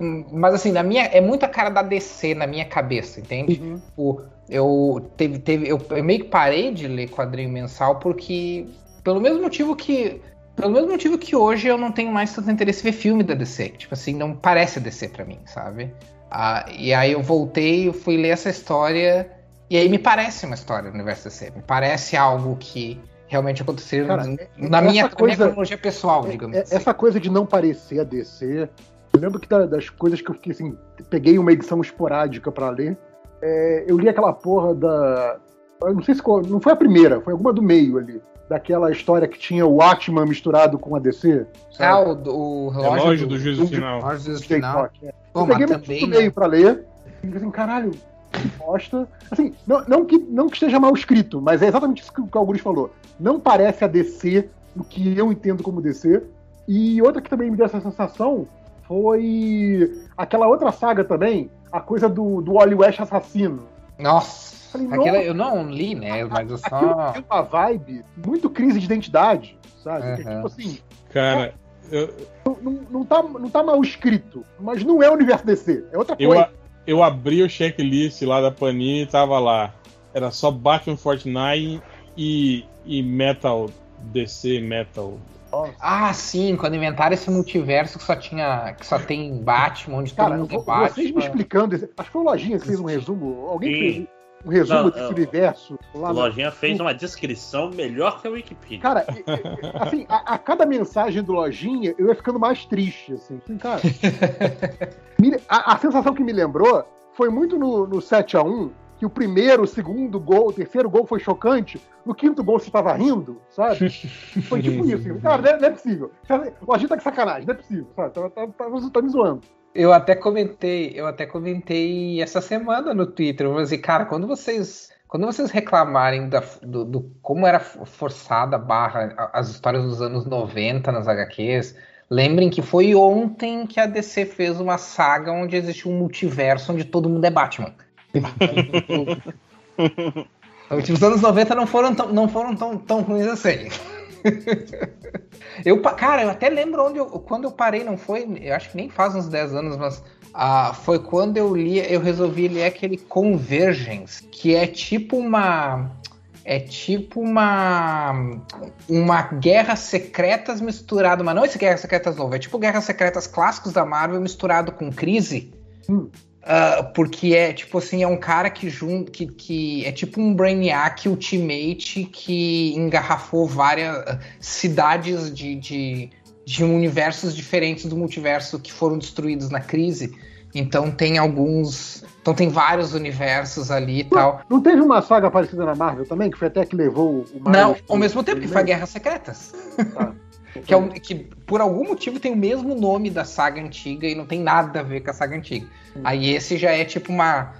M- mas assim, na minha, é muita cara da DC na minha cabeça, entende? Uhum. Tipo, eu teve, teve, eu, eu meio que parei de ler quadrinho mensal porque pelo mesmo motivo que pelo mesmo motivo que hoje eu não tenho mais tanto interesse em ver filme da DC, tipo assim, não parece DC pra mim, sabe? Ah, e aí eu voltei, eu fui ler essa história e aí me parece uma história do universo DC, me parece algo que realmente aconteceu Cara, na, minha, essa na minha coisa- cronologia pessoal, digamos É- assim. Essa coisa de não parecer a DC. Eu lembro que da- das coisas que eu fiquei assim, peguei uma edição esporádica pra ler. é, eu li aquela porra da. Não sei se não foi a primeira, foi alguma do meio ali. Daquela história que tinha o Atman misturado com a DC. Ah, sabe? o, o Relógio relógio do do, juízo do- final. relógio do Stay final. É. Pô, eu peguei também, né? meio pra ler. E assim, caralho, que bosta. Assim, não, não, que, não que esteja mal escrito, mas é exatamente isso que o Algures falou. Não parece a DC, o que eu entendo como DC. E outra que também me deu essa sensação foi aquela outra saga também, a coisa do, do Wally West assassino. Nossa, Falei, aquela nossa. eu não li, né? Mas eu só. tem uma vibe muito crise de identidade, sabe? Que é tipo assim, Cara, eu, não, não, tá, não tá mal escrito, mas não é o universo DC, é outra eu, coisa. a- eu abri o checklist lá da Panini e tava lá. Era só Batman Fortnite e, e Metal DC Metal. Ah, sim, quando inventaram esse multiverso que só tinha. que só tem Batman, onde Cara, todo mundo é vo- Batman. vocês me explicando, acho que foi o Lojinha que fez um resumo, alguém Sim. fez um resumo Não, desse eu- universo O lá na- Lojinha fez uma descrição melhor que a Wikipedia. Cara, e- e- assim, a, a cada mensagem do Lojinha, eu ia ficando mais triste, assim. Assim, cara, a, a sensação que me lembrou foi muito no, no 7x1, que o primeiro, o segundo gol, o terceiro gol foi chocante, no quinto gol você tava rindo, sabe? Foi tipo isso. assim, Cara, não é, não é possível. O Lojinha tá com sacanagem, não é possível, sabe? Tá, tá, tá, você tá me zoando. Eu até comentei, eu até comentei essa semana no Twitter, eu falei assim, cara, quando vocês. Quando vocês reclamarem da- do, do como era forçada a barra as histórias dos anos 90 nas HQs, lembrem que foi ontem que a DC fez uma saga onde existe um multiverso onde todo mundo é Batman. Então, tipo, os anos 90 não foram tão, não foram tão, tão ruins assim. eu, cara, eu até lembro onde eu, quando eu parei, não foi, eu acho que nem faz uns 10 anos, mas ah, foi quando eu li, eu resolvi ler aquele Convergence, que é tipo uma é tipo uma uma Guerra Secretas misturado, mas não esse Guerra Secretas novo, é tipo Guerras Secretas clássicos da Marvel misturado com Crise. Ah, porque é tipo assim, é um cara que junto que, que é tipo um Brainiac Ultimate que engarrafou várias ah, cidades de, de, de universos diferentes do multiverso que foram destruídos na crise. Então tem alguns. Então tem vários universos ali e tal. Não teve uma saga parecida na Marvel também, que foi até que levou o Não, Miles ao mesmo tempo que foi. Guerras Secretas. que, é um- que por algum motivo tem o mesmo nome da saga antiga e não tem nada a ver com a saga antiga. Aí esse já é tipo uma.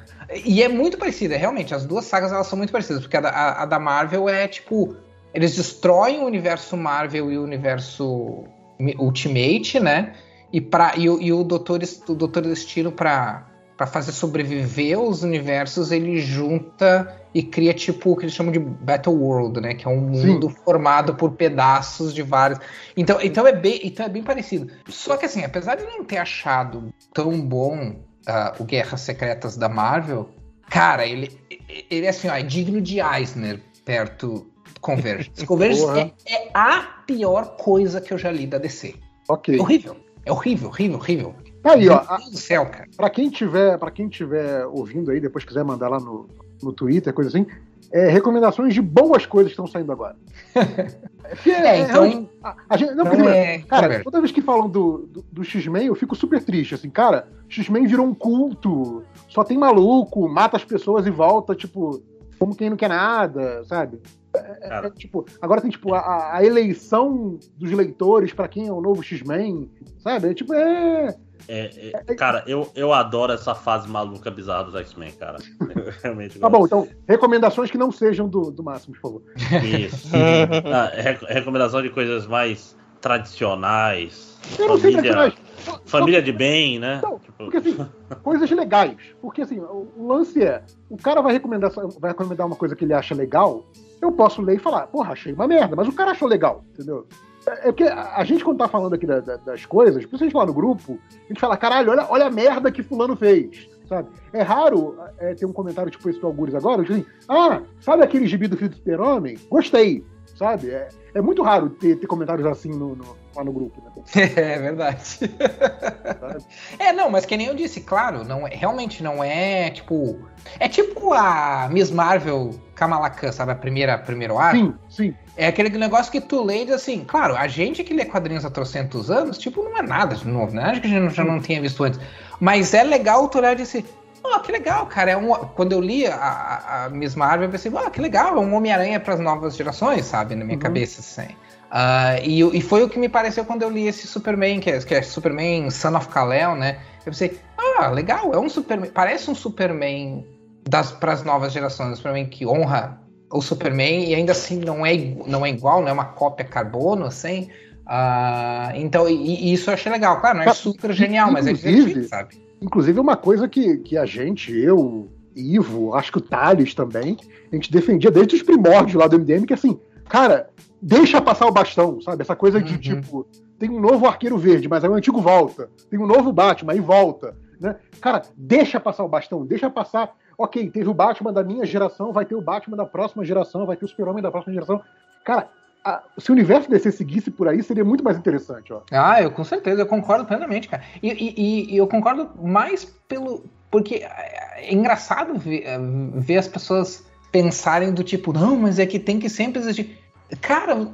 E é muito parecido, é realmente, as duas sagas elas são muito parecidas, porque a da, a- a da Marvel é tipo. Eles destroem o universo Marvel e o universo Ultimate, né? E, pra, e, o, e o Doutor, o Doutor Destino, pra, pra fazer sobreviver os universos, ele junta e cria tipo o que eles chamam de Battle World, né? Que é um Sim. mundo formado por pedaços de vários. Então, então, é bem, então é bem parecido. Só que assim, apesar de não ter achado tão bom ah, o Guerras Secretas da Marvel, cara, ele, ele é assim, ó, é digno de Eisner perto, Convergence. Convergence Porra. é, é a pior coisa que eu já li da DC. Ok. É horrível. É horrível, horrível, horrível. Tá aí, ó. Meu Deus do céu, cara. Pra quem tiver, para quem tiver ouvindo aí, depois quiser mandar lá no, no Twitter, coisa assim, é, recomendações de boas coisas que estão saindo agora. É, É, então- a, a gente, não, então é- cara, toda vez que falam do, do, do X-Men, eu fico super triste, assim, cara, X-Men virou um culto, só tem maluco, mata as pessoas e volta, tipo, como quem não quer nada, sabe? É, Cara. é, tipo, agora tem, tipo, a, a eleição dos leitores pra quem é o novo X-Men, sabe? É, tipo, é... É, é, cara, eu, eu adoro essa fase maluca bizarra dos X-Men, cara. Eu realmente Tá gosto. bom, então, recomendações que não sejam do, do máximo, por favor. Isso. Ah, re- recomendação de coisas mais tradicionais. Eu não sei Família, família de bem, né? Não, Tipo, Porque assim, coisas legais. Porque assim, o o lance é, o cara vai recomendar, vai recomendar uma coisa que ele acha legal, eu posso ler e falar, porra, achei uma merda, mas o cara achou legal, entendeu? É porque a a gente, quando tá falando aqui da- da- das coisas, principalmente lá no grupo, a gente fala, caralho, olha, olha a merda que fulano fez, sabe? É raro é, ter um comentário tipo esse do Algures agora, tipo assim, ah, sabe aquele gibi do filho do super-homem? Gostei, sabe? É, é muito raro ter, ter comentários assim no, no- lá no grupo, né? É verdade. é, não, mas que nem eu disse, claro, não é, realmente não é tipo. É tipo a Miss Marvel Kamala Khan, sabe? A primeira, primeiro arco. Sim, sim. É aquele negócio que tu lê e diz assim, claro, a gente que lê quadrinhos há trocentos anos, tipo, não é nada de novo, né? Acho que a gente já não tinha visto antes. Mas é legal tu olhar e dizer ó, que legal, cara. É um... Quando eu li a, a, a Miss Marvel, eu pensei, ó, que legal, é um Homem-Aranha para as novas gerações, sabe? Na minha Uhum. cabeça, assim. Ah, e, e foi o que me pareceu quando eu li esse Superman, que é, que é Superman Son of Kal-El, né? Eu pensei, ah, legal, é um Superman, parece um Superman para as novas gerações, um Superman que honra o Superman e ainda assim não é, não é igual, não é uma cópia carbono, assim. Ah, então, e, e isso eu achei legal. Claro, não é super genial, mas é divertido, sabe? Inclusive, uma coisa que, que a gente, eu, Ivo, acho que o Thales também, a gente defendia desde os primórdios lá do MDM, que assim, cara, deixa passar o bastão, sabe? Essa coisa de Uhum. tipo, tem um novo arqueiro verde, mas aí o antigo volta. Tem um novo Batman, aí volta. Né? Cara, deixa passar o bastão, deixa passar. Ok, teve o Batman da minha geração, vai ter o Batman da próxima geração, vai ter o Super-Homem da próxima geração. Cara, a- se o universo DC seguisse por aí, seria muito mais interessante, ó. Ah, eu com certeza, eu concordo plenamente, cara. E, e- e- eu concordo mais pelo. Porque é engraçado ver, é, ver as pessoas pensarem do tipo, não, mas é que tem que sempre existir. Cara,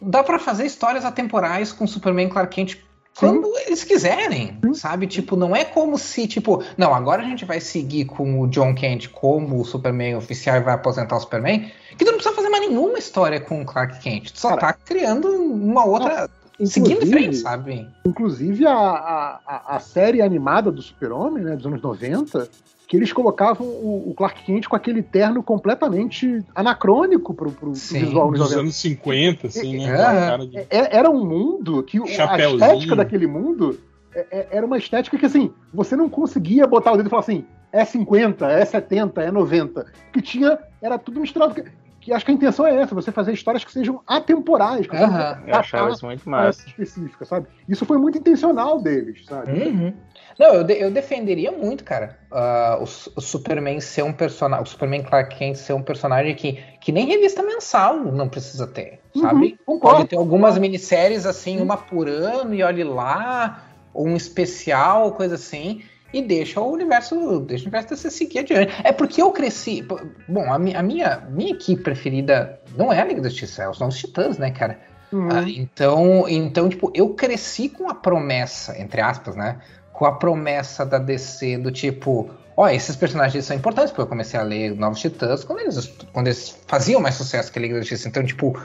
dá pra fazer histórias atemporais com Superman Clark Kent quando eles quiserem, sabe? Tipo, não é como se, tipo, não, agora a gente vai seguir com o John Kent como o Superman oficial e vai aposentar o Superman, que tu não precisa fazer mais nenhuma história com o Clark Kent. Tu só Cara, tá criando uma outra. seguindo em frente, sabe? Inclusive a, a, a- a série animada do Super-Homem, né, dos anos 90, que eles colocavam o, o Clark Kent com aquele terno completamente anacrônico pro, pro Sim, visual dos Dos 90. anos 50, assim, né? É. De- É- Era um mundo que o- a estética daquele mundo é- é- era uma estética que, assim, você não conseguia botar o dedo e falar assim, é 50, é 70, é 90. Que tinha, era tudo misturado. Que, que acho que a intenção é essa, você fazer histórias que sejam atemporais, que Eu achava isso muito massa. específica, sabe? Isso foi muito intencional deles, sabe? Uhum. Não, eu, de- eu defenderia muito, cara, ah, o, o Superman ser um personagem, o Superman Clark Kent ser um personagem que, que nem revista mensal não precisa ter, Uhum, sabe? concordo. Pode ter algumas minisséries assim, uma por ano, e olhe lá, ou um especial, coisa assim, e deixa o universo, deixa o universo DC seguir adiante. É porque eu cresci. Bom, a, mi- a minha, minha equipe preferida não é a Liga da Justiça, é os Novos Titãs, né, cara? Uhum. Ah, então, então, tipo, eu cresci com a promessa, entre aspas, né? Com a promessa da DC do tipo, ó, esses personagens são importantes, porque eu comecei a ler Novos Titãs quando eles, quando eles faziam mais sucesso que a Liga da Justiça. Então, tipo,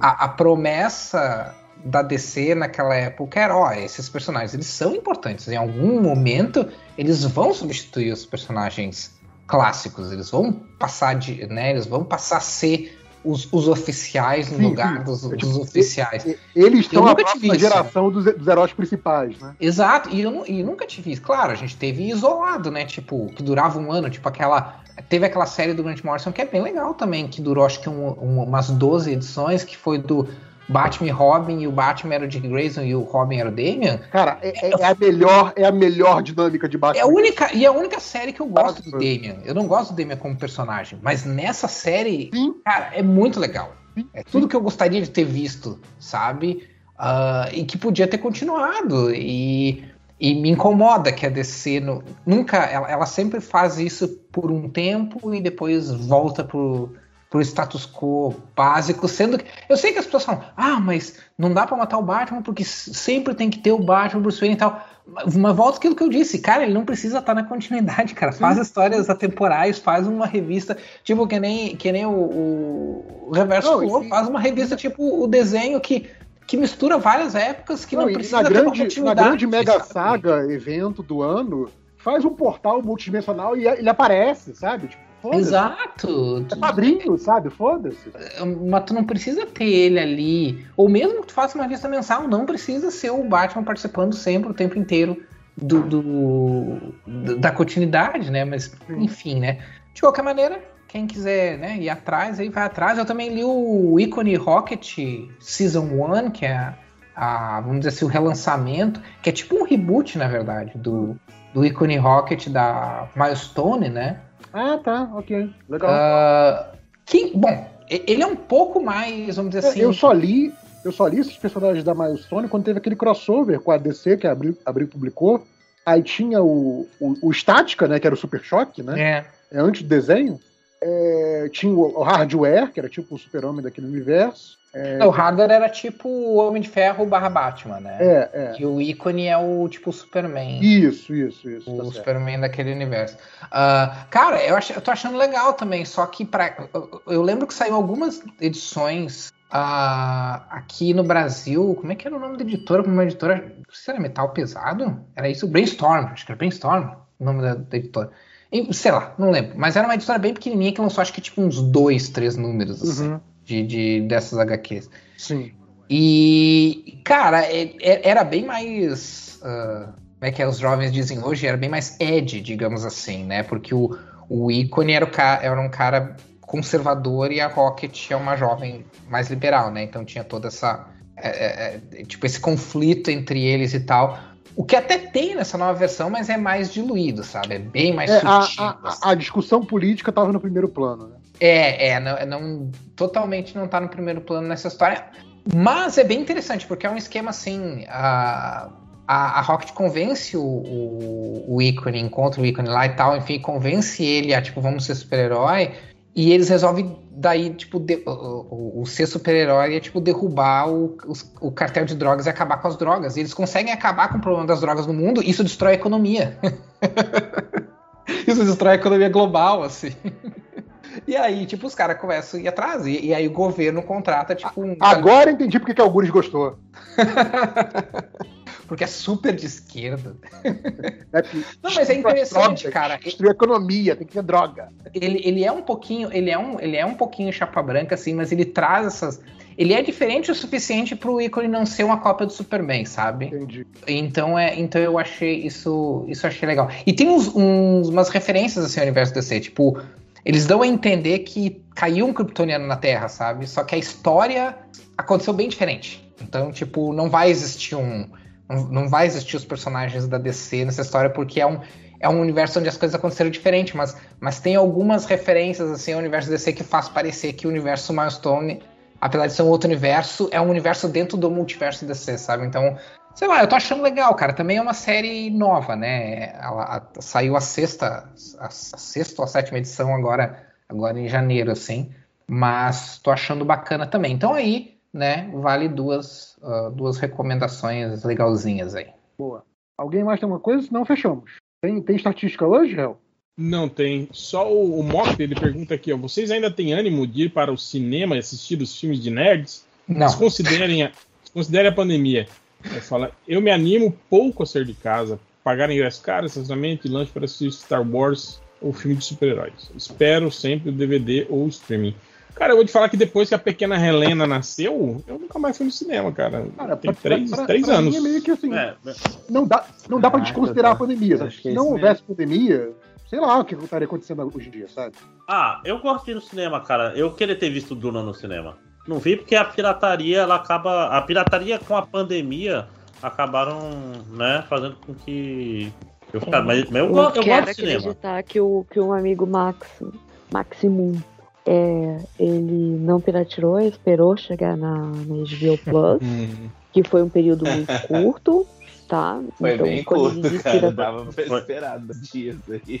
a, a promessa da DC naquela época era, ó, esses personagens, eles são importantes. Em algum momento, eles vão substituir os personagens clássicos, eles vão passar de, né, eles vão passar a ser os, os oficiais no Sim, lugar sim. dos, É dos tipo, oficiais. Eles Eu são a nunca próxima tive isso. geração dos, dos heróis principais, né? Exato, e eu, e nunca tive isso. Claro, a gente teve isolado, né? Tipo, que durava um ano, tipo aquela. Teve aquela série do Grant Morrison que é bem legal também, que durou acho que um- um- umas 12 edições, que foi do Batman e Robin, e o Batman era o Dick Grayson e o Robin era o Damian. Cara, é, é- é a melhor, é a melhor dinâmica de Batman. É a única, e é a única série que eu gosto do. Damian. Eu não gosto do Damian como personagem, mas nessa série, Sim. cara, é muito legal. É tudo que eu gostaria de ter visto, sabe? Uh, e que podia ter continuado. E, e me incomoda que a DC no, nunca. Ela, ela, sempre faz isso por um tempo e depois volta pro, pro status quo básico, sendo que. Eu sei que as pessoas falam, ah, mas não dá para matar o Batman porque sempre tem que ter o Batman, Bruce Wayne e tal. Mas volta aquilo que eu disse, cara, ele não precisa estar na continuidade, cara. Faz Sim. histórias atemporais, faz uma revista, tipo, que nem, que nem o, o Reverso não, faz uma revista tipo o desenho que que mistura várias épocas que não, não precisa na grande, na grande mega saga evento do ano faz um portal multidimensional e ele aparece, sabe? Tipo, Exato. É padrinho, sabe? Foda-se. Mas tu não precisa ter ele ali. Ou mesmo que tu faça uma vista mensal, não precisa ser o Batman participando sempre, o tempo inteiro do, do da continuidade, né? Mas, enfim, né? De qualquer maneira, quem quiser né, ir atrás, aí vai atrás. Eu também li o Icone Rocket Season 1, que é a, vamos dizer assim, o relançamento, que é tipo um reboot, na verdade, do, do Icone Rocket da Milestone, né? Ah, tá, ok. Legal. Uh, que, bom, ele é um pouco mais, vamos dizer é, assim. Eu só li. Eu só li esses personagens da Milestone quando teve aquele crossover com a DC que a Abril, Abril publicou. Aí tinha o, o, o Estática, né? Que era o Super Choque, né? É. É antes do desenho. É, tinha o Hardware, que era tipo o super-homem daquele universo. É... O Hardware era tipo o Homem de Ferro barra Batman, né? É, é. E o ícone é o tipo Superman. Isso, isso, isso. O tá Superman daquele universo. Uh, cara, eu, ach, eu tô achando legal também, só que pra, eu, eu lembro que saiu algumas edições uh, aqui no Brasil. Como é que era o nome da editora? Uma editora. Não se era Metal Pesado? Era isso? Brainstorm, acho que era Brainstorm o nome da, da editora. Sei lá, não lembro. Mas era uma editora bem pequenininha que lançou acho que tipo uns dois, três números. Assim. Uhum de, de dessas HQs. Sim. E, cara, é, é, era bem mais. Uh, como é que é, os jovens dizem hoje? Era bem mais Ed, digamos assim, né? Porque o, o ícone era, o era um cara conservador e a Rocket é uma jovem mais liberal, né? Então tinha toda essa. É, é, tipo, esse conflito entre eles e tal. O que até tem nessa nova versão, mas é mais diluído, sabe? É bem mais é, sutil. A, a, assim. a, discussão política estava no primeiro plano, né? É, é, não, não, totalmente não tá no primeiro plano nessa história. Mas é bem interessante, porque é um esquema assim. A, a, a Rocket convence o, o, o ícone, encontra o ícone lá e tal, enfim, convence ele a, tipo, vamos ser super-herói. E eles resolvem daí, tipo, de, o, o, ser super-herói é, tipo, derrubar o, o, o, cartel de drogas e acabar com as drogas. E eles conseguem acabar com o problema das drogas no mundo, isso destrói a economia. isso destrói a economia global, assim. E aí, tipo, os caras começam a ir atrás. E, e, aí o governo contrata, tipo, um. Agora entendi porque que o Algures gostou. porque é super de esquerda. É não, mas é interessante, droga, cara. Destruir a economia, tem que ter droga. Ele, ele é um pouquinho, ele é um, ele é um pouquinho chapa branca, assim, mas ele traz essas. Ele é diferente o suficiente pro ícone não ser uma cópia do Superman, sabe? Entendi. Então, é, então eu achei isso, isso achei legal. E tem uns, uns umas referências assim ao universo DC, tipo eles dão a entender que caiu um kryptoniano na Terra, sabe? Só que a história aconteceu bem diferente. Então, tipo, não vai existir um. Não vai existir os personagens da DC nessa história, porque é um, é um universo onde as coisas aconteceram diferente, mas, mas tem algumas referências assim ao universo DC que faz parecer que o universo Milestone, apesar de ser um outro universo, é um universo dentro do multiverso DC, sabe? Então, Sei lá, eu tô achando legal, cara. Também é uma série nova, né? Ela, a, saiu a sexta, a, a, sexta ou a sétima edição agora, agora em janeiro, assim. Mas tô achando bacana também. Então aí, né, vale duas, uh, duas recomendações legalzinhas aí. Boa. Alguém mais tem uma coisa? Não fechamos. Tem, tem estatística hoje, Hel? Não tem. Só o, o Mop, ele pergunta aqui, ó. Vocês ainda têm ânimo de ir para o cinema e assistir os filmes de nerds? Não. Desconsiderem a, desconsiderem a pandemia. Fala, eu me animo pouco a sair de casa, pagar ingresso caro, estacionamento e lanche para assistir Star Wars ou filme de super-heróis. Espero sempre o DVD ou o streaming. Cara, eu vou te falar que depois que a pequena Helena nasceu, eu nunca mais fui no cinema, cara. cara Tem pra, três, pra, três pra anos. é meio que assim, é, não dá, não dá pra ah, desconsiderar a pandemia. Se não houvesse pandemia, sei lá o que estaria acontecendo hoje em dia, sabe? Ah, eu gosto de ir no cinema, cara. Eu queria ter visto Duna no cinema. Não vi porque a pirataria, ela acaba. A pirataria com a pandemia acabaram, né, fazendo com que. Eu, ficar, mas, mas eu, eu, eu gosto de cinema. acreditar que o, que um amigo Max, Maximum, É, ele não pirateou, esperou chegar na, na HBO Plus, Hum. que foi um período muito curto, tá? Foi Então, bem curto, cara. Dava pra Foi. esperar dias aí.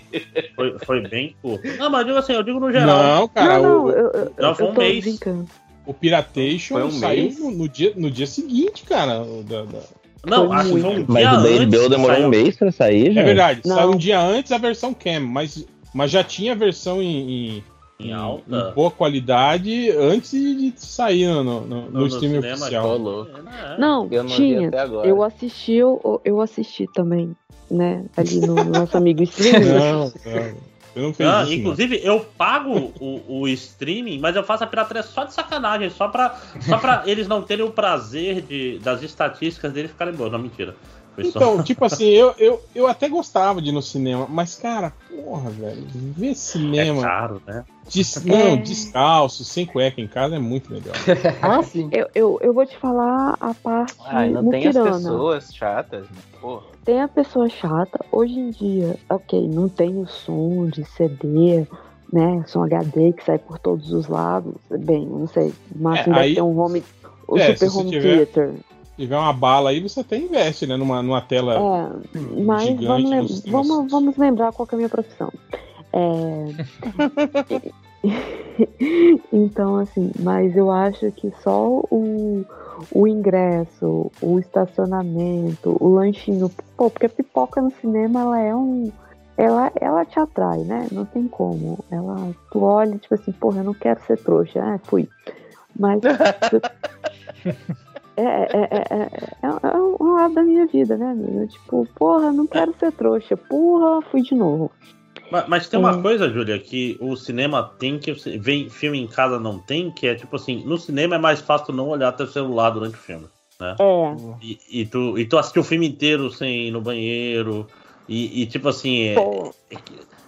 Foi, foi bem curto. Não, mas eu digo assim, eu digo no geral. Não, cara, Não, não, o, eu, eu, foi um mês. brincando. o Piratation um saiu mês? no, no dia, no dia seguinte, cara. da- da- Não, Foi acho que foi um muito. Mas dia o que demorou saiu. um mês pra sair, já? É verdade, Não. saiu um dia antes a versão Cam, mas, mas já tinha a versão em, em, Em alta. em boa qualidade antes de sair no, no, no, No- streaming cinema, oficial. Louco. É, né? Não, Eu não tinha. até agora. Eu assisti, eu, eu assisti também, né? Ali no nosso amigo streamer. Não, não. Eu não fiz Ah, isso, não. inclusive, eu pago o, o streaming, mas eu faço a pirataria só de sacanagem, só pra, só pra eles não terem o prazer de, das estatísticas deles ficarem boas. Não, mentira. Então, tipo assim, eu, eu, eu até gostava de ir no cinema, mas, cara, porra, velho, ver é cinema caro, né? des- não, descalço, sem cueca em casa é muito legal. Ah, sim. Eu, eu, eu vou te falar a parte Ai, não tem as pessoas chatas, né? Pô. Tem a pessoa chata. Hoje em dia, ok, não tem o som de CD, né? Som HD que sai por todos os lados. Bem, não sei. Máximo É, deve aí- ter um home. O É, Super Home tiver- Theater. Se tiver uma bala aí, você até investe, né, numa, numa tela É, mas gigante vamos, lem- nos vamos, vamos lembrar qual que é a minha profissão. É... então, assim, mas eu acho que só o, o ingresso, o estacionamento, o lanchinho, pô, porque a pipoca no cinema ela é um. Ela, ela te atrai, né? Não tem como. Ela, tu olha, tipo assim, porra, eu não quero ser trouxa. Ah, fui. Mas. É, é, é, é, é, é um lado da minha vida, né, amigo? Tipo, porra, não quero ser trouxa. Porra, fui de novo. Mas, mas tem uma coisa, Júlia, que o cinema tem que. Vem filme em casa não tem, que é tipo assim, no cinema é mais fácil não olhar teu celular durante o filme. Né? É. E, e tu, e tu assistir o filme inteiro sem ir no banheiro. E, e, tipo assim, é,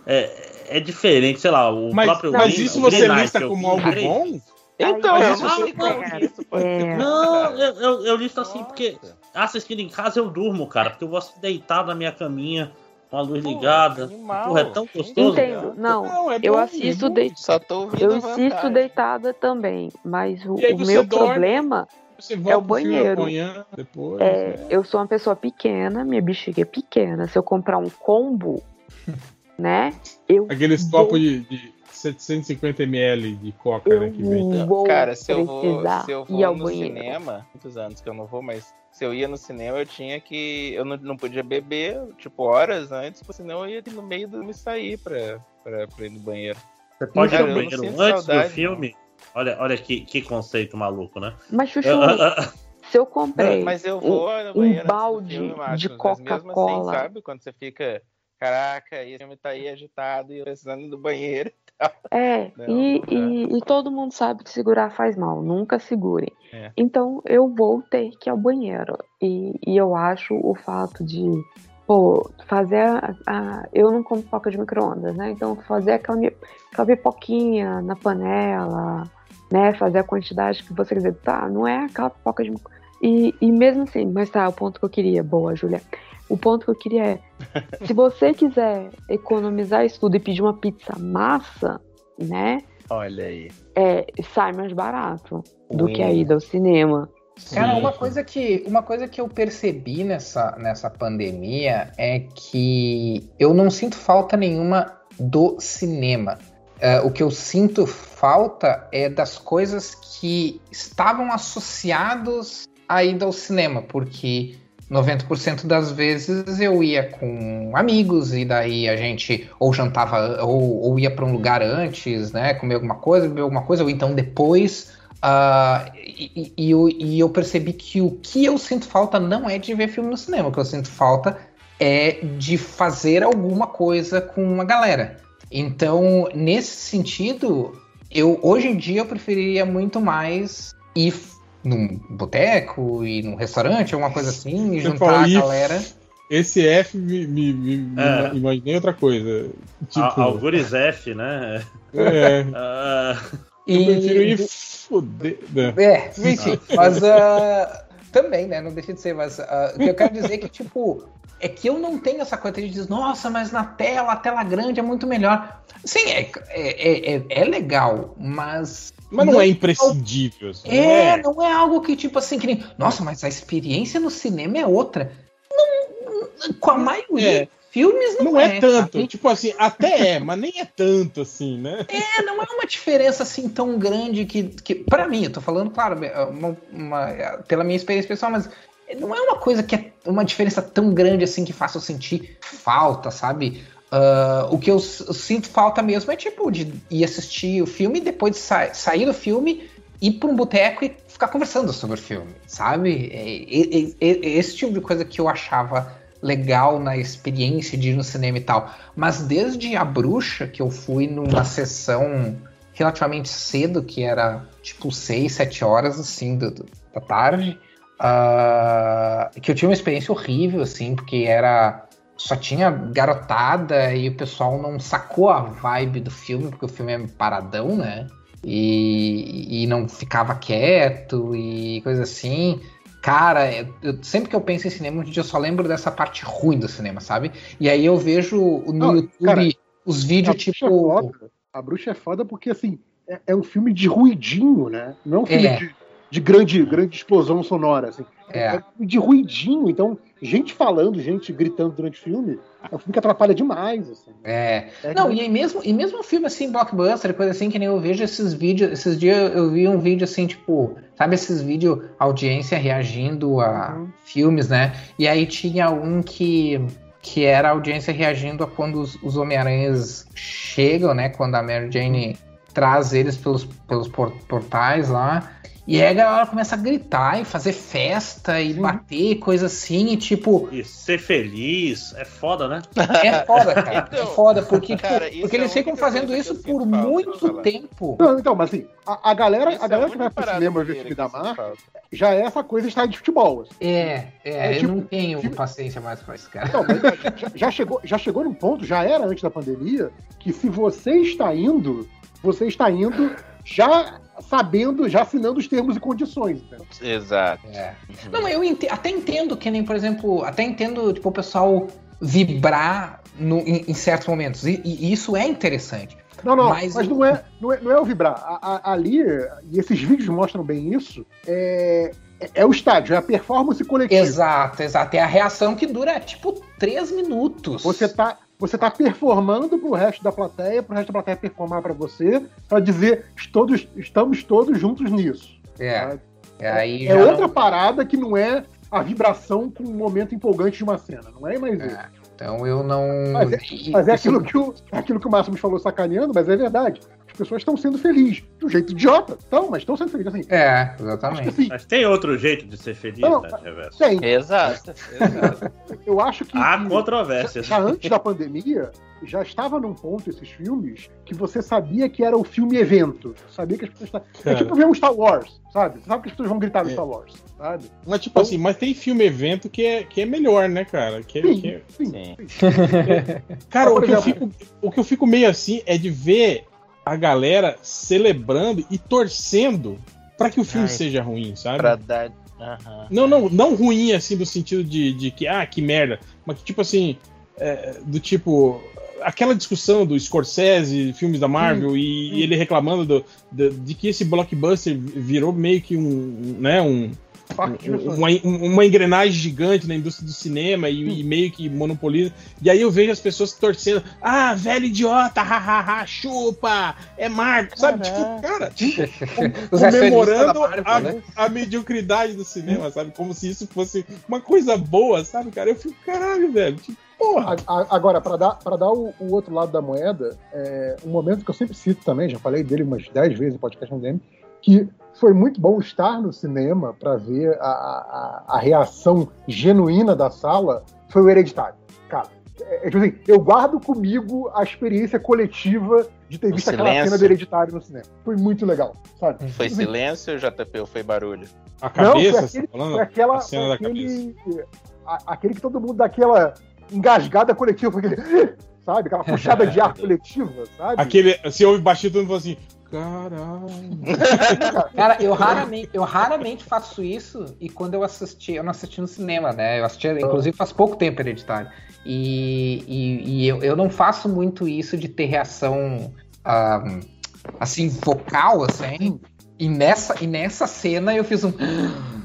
é, é diferente, sei lá, o Mas, próprio. mas Green- isso você lista como algo bom? Então, eu isso não sei como É. Não, eu, eu, eu listo assim porque assistindo em casa eu durmo, cara. Porque eu vou assistir deitado na minha caminha, com a luz Pô, ligada. animal. Porra, é tão gostoso. entendo. Não, Não, é eu assisto é de... Só tô ouvindo eu assisto deitada também, mas o, o meu dorme. problema Você É o banheiro. amanhã, depois. é, né? eu sou uma pessoa pequena, minha bexiga é pequena. Se eu comprar um combo, né, eu Aqueles vou- copos de, de 750ml de coca, eu né, que vem. vou Cara, se eu vou, se eu ir vou no banheiro. cinema, muitos anos que eu não vou, mas se eu ia no cinema, eu tinha que. Eu não, não podia beber, tipo, horas antes, porque senão eu ia no meio do me sair pra, pra, pra ir no banheiro. Você pode ir Cara, eu não banheiro antes saudade, do filme. Olha, olha que, que conceito maluco, né? Mas, Chuchu, Ah, ah, se eu comprei Mas eu um- vou no um do balde filme, Marcos, de assim, Coca-Cola. sabe? Quando você fica, caraca, esse filme tá aí agitado e eu precisando do banheiro. É, Não, e, dá. e, e todo mundo sabe que segurar faz mal, nunca segurem. É. Então eu vou ter que ir ao banheiro. E, e eu acho o fato de, pô, fazer a. a- eu não como pipoca de micro-ondas, né? Então fazer aquela, aquela pipoquinha na panela, né? Fazer a quantidade que você quiser. Tá, não é aquela pipoca de micro e, e mesmo assim, mas tá, o ponto que eu queria, boa, Júlia. O ponto que eu queria é, se você quiser economizar isso tudo e pedir uma pizza massa, né? Olha aí. É, sai mais barato do Ui. que a ida ao cinema. Cara, uma coisa que uma coisa que eu percebi nessa, nessa pandemia é que eu não sinto falta nenhuma do cinema. É, o que eu sinto falta é das coisas que estavam associados à ida ao cinema, porque 90% das vezes eu ia com amigos e daí a gente ou jantava ou, ou ia para um lugar antes, né, comer alguma coisa, beber alguma coisa, ou então depois. Ah, e, e- eu, e eu percebi que o que eu sinto falta não é de ver filme no cinema, o que eu sinto falta é de fazer alguma coisa com a galera. Então, nesse sentido, eu hoje em dia eu preferiria muito mais ir num boteco, ir num restaurante, alguma coisa assim, e Você juntar a galera. Esse F me, me- me- me É. imaginei outra coisa. Tipo, Al- Algures F, né? é, Ah, eu E- prefiro ir foder. né? É, enfim, mas, ah, também, né? Não deixa de ser, mas o que eu quero dizer é que, tipo, é que eu não tenho essa coisa de dizer, nossa, mas na tela, a tela grande é muito melhor. Sim, é, é, é, é legal, mas. Mas não, é imprescindível. Assim, É, não é algo que, tipo assim, que nem. Nossa, mas a experiência no cinema é outra. Não, com a maioria. É. Filmes não, Não é tanto, sabe? tipo assim, até é, mas nem é tanto assim, né? É, não é uma diferença assim tão grande que, que para mim, eu tô falando, claro, uma- uma- pela minha experiência pessoal, mas não é uma coisa que é uma diferença tão grande assim que faça eu sentir falta, sabe? Ah, o que eu, sinto falta mesmo é tipo de ir assistir o filme e depois de sa- sair do filme, ir pra um boteco e ficar conversando sobre o filme, sabe? É, é- é- é esse tipo de coisa que eu achava legal na experiência de ir no cinema e tal. Mas desde A Bruxa, que eu fui numa sessão relativamente cedo, que era tipo 6, 7 horas, assim, do- do- da tarde, ah, que eu tive uma experiência horrível, assim, porque era... Só tinha garotada e o pessoal não sacou a vibe do filme, porque o filme é paradão, né? E, e não ficava quieto e coisa assim. Cara, eu- sempre que eu penso em cinema, eu só lembro dessa parte ruim do cinema, sabe? E aí eu vejo no Não, YouTube cara, os A vídeos bruxa é tipo. foda. A bruxa é foda porque, assim, é, é um filme de ruidinho, né? Não é um filme É. de, de grande, grande explosão sonora, assim. É. um filme de ruidinho. Então, gente falando, gente gritando durante o filme, é um filme que atrapalha demais, assim. É. É Não, que- e aí mesmo, e mesmo filme assim, blockbuster, coisa assim, que nem eu vejo esses vídeos. Esses dias eu vi um vídeo assim, tipo, sabe esses vídeos, audiência reagindo a Uhum. filmes, né? E aí tinha um que. Que era a audiência reagindo a quando os, os Homem-Aranhas chegam, né? Quando a Mary Jane traz eles pelos, pelos por- portais lá. E aí a galera começa a gritar e fazer festa e bater, coisa assim, e tipo, E ser feliz é foda, né? é foda, cara. Então, é foda, porque, tipo, cara, isso porque é eles ficam fazendo isso que por muito falar. tempo. Não, então, mas assim, a, a galera, Isso a é galera que única vai pro cinema ver filme que da marca já é essa coisa de estar de futebol. Assim. É, é, É, eu tipo, não tenho filme- paciência mais pra isso, cara. Não, mas já, já chegou, já chegou num ponto, já era antes da pandemia, que se você está indo, você está indo já sabendo, já assinando os termos e condições. entendeu? Exato. É. Não, mas eu ente- até entendo que nem, por exemplo, até entendo tipo, o pessoal vibrar no- em, em certos momentos. E, e isso é interessante. Não, não, Mas mas, não, é, não, é, não é o vibrar. A- a- ali, e esses vídeos mostram bem isso, é, é- é o estádio, é a performance coletiva. Exato, exato. É a reação que dura tipo três minutos. Você tá, você tá performando pro resto da plateia, pro resto da plateia performar para você, para dizer todos, estamos todos juntos nisso. É, é aí É já outra não- parada que não é a vibração com um momento empolgante de uma cena. Não é mais isso. É, Então eu não. Mas é- Mas é isso- aquilo que, o, é aquilo que o Máximo falou sacaneando, mas é verdade. As pessoas estão sendo felizes. De um jeito idiota. Estão, mas estão sendo felizes. Assim, É, exatamente. assim, Mas tem outro jeito de ser feliz, Não, né, Reverso? tem. Exato. Exato. Eu acho que. Há que controvérsias. já, já antes da pandemia, já estava num ponto esses filmes que você sabia que era o filme evento. Sabia que as pessoas. estavam- É Cara. tipo ver um Star Wars, sabe? Você sabe que as pessoas vão gritar no É. Star Wars, sabe? Mas, tipo assim, mas tem filme evento que é, que é melhor, né, cara? Que, é- Sim, que é- sim. Sim. Cara, o que, eu fico, o que eu fico meio assim é de ver a galera celebrando e torcendo pra que o filme Ai. seja ruim, sabe? Pra dar. Aham. Não, não, não ruim assim do sentido de, de que, ah, que merda. Mas que, tipo assim, é, do tipo. Aquela discussão do Scorsese, filmes da Marvel, e, e ele reclamando do, do- de que esse blockbuster virou meio que um, né, um. Uma, uma engrenagem gigante na indústria do cinema e, e meio que monopoliza. E aí eu vejo as pessoas torcendo, ah, velho idiota, hahaha, chupa, é Marvel, sabe? Tipo, cara, Os acionistas comemorando Marvel, a, né? a mediocridade do cinema, sabe? Como se isso fosse uma coisa boa, sabe, cara? Eu fico, caralho, velho, tipo, porra. Agora, para dar, pra dar o, o outro lado da moeda, é, um momento que eu sempre cito também, já falei dele umas 10 vezes no podcast dele, que foi muito bom estar no cinema para ver a, a, a reação genuína da sala, foi o Hereditário. Cara, é, é, tipo assim, eu guardo comigo a experiência coletiva de ter O visto aquela silêncio. cena do Hereditário no cinema. Foi muito legal, sabe? Foi Tipo assim, silêncio, JP, ou foi barulho? A Não, cabeça, foi você aquele, tá falando? foi aquela, a cena foi aquele, a- aquele que todo mundo dá aquela engasgada coletiva, foi aquele, sabe? Aquela puxada de ar coletiva, sabe? Aquele, você ouve baixinho todo mundo fala assim, caralho. Cara, eu raramente, eu raramente faço isso e quando eu assisti, eu não assisti no cinema, né? Eu assisti, inclusive, faz pouco tempo hereditário. E, e, e eu, eu não faço muito isso de ter reação ah, assim, vocal, assim. E nessa, e nessa cena eu fiz um.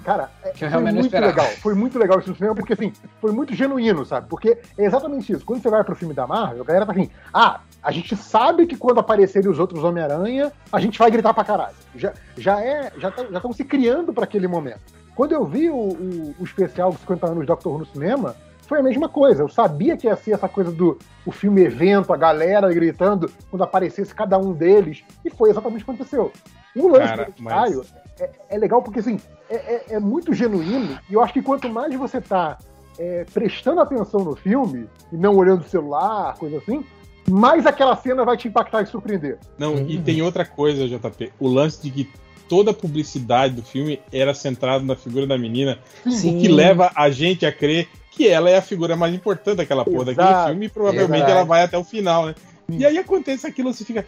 Cara, Que eu foi realmente não muito esperava. legal. Foi muito legal isso no cinema, porque assim, foi muito genuíno, sabe? Porque é exatamente isso. Quando você vai pro filme da Marvel, a galera tá assim, ah, a gente sabe que quando aparecerem os outros Homem-Aranha, a gente vai gritar pra caralho. Já, já é, já estão se criando pra aquele momento. Quando eu vi o, o, o especial dos 50 anos do Doctor Who no cinema, foi a mesma coisa. Eu sabia que ia ser essa coisa do o filme evento, a galera gritando quando aparecesse cada um deles, e foi exatamente o que aconteceu. O lance Cara, do Hereditário é, é legal porque assim, é, é- é muito genuíno, e eu acho que quanto mais você tá é, prestando atenção no filme, e não olhando o celular, coisa assim, mais aquela cena vai te impactar e surpreender. Não, e tem outra coisa, JP. O lance de que toda a publicidade do filme era centrada na figura da menina, Sim. o que leva a gente a crer que ela é a figura mais importante daquela porra daquele Exato. filme e provavelmente Verdade. ela vai até o final, né? E aí acontece aquilo, você fica,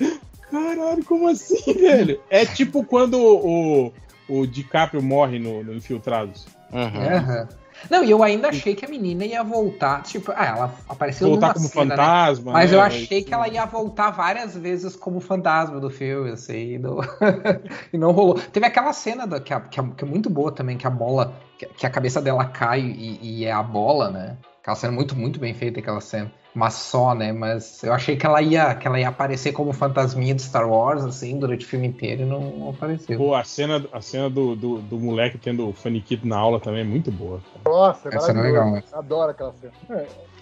caralho, como assim, velho? É tipo quando o, o DiCaprio morre no, no Infiltrados. Uhum. Aham. Não, e eu ainda achei que a menina ia voltar. Tipo, ah, ela apareceu Voltar numa como cena, né? fantasma. Mas né? eu achei que ela ia voltar várias vezes como fantasma do filme, assim, e não, e não rolou. Teve aquela cena da, que, é, que, é, que é muito boa também, que a bola, que, que a cabeça dela cai e, e é a bola, né? Aquela cena muito, muito bem feita, aquela cena. Mas só, né? Mas eu achei que ela ia, que ela ia aparecer como fantasminha de Star Wars, assim, durante o filme inteiro e não, apareceu. Pô, a cena, a cena do, do, do moleque tendo o faniquito na aula também é muito boa. cara. Nossa, é Essa é legal, né? Adoro aquela cena.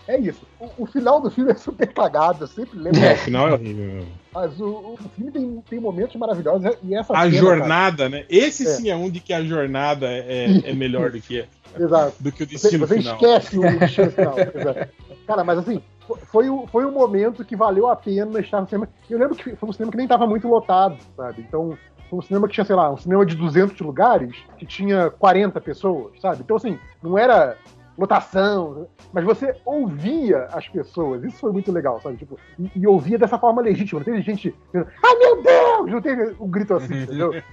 É, é isso. O, o final do filme é super cagado, eu sempre lembro. É, o final é horrível mesmo. Mas o, o filme tem, tem momentos maravilhosos e essa A cena, jornada, né? Esse É. sim é um de que a jornada é, é melhor do que, cara, Exato. do que o Você, destino você final. esquece o destino final. exato. Cara, mas assim, foi, o- foi um momento que valeu a pena estar no cinema. Eu lembro que foi um cinema que nem estava muito lotado, sabe? Então, foi um cinema que tinha, sei lá, um cinema de 200 lugares que tinha 40 pessoas, sabe? Então, assim, não era lotação, mas você ouvia as pessoas. Isso foi muito legal, sabe? Tipo, e, e ouvia dessa forma legítima. Não teve gente dizendo, ai meu Deus! Não teve um grito assim, entendeu?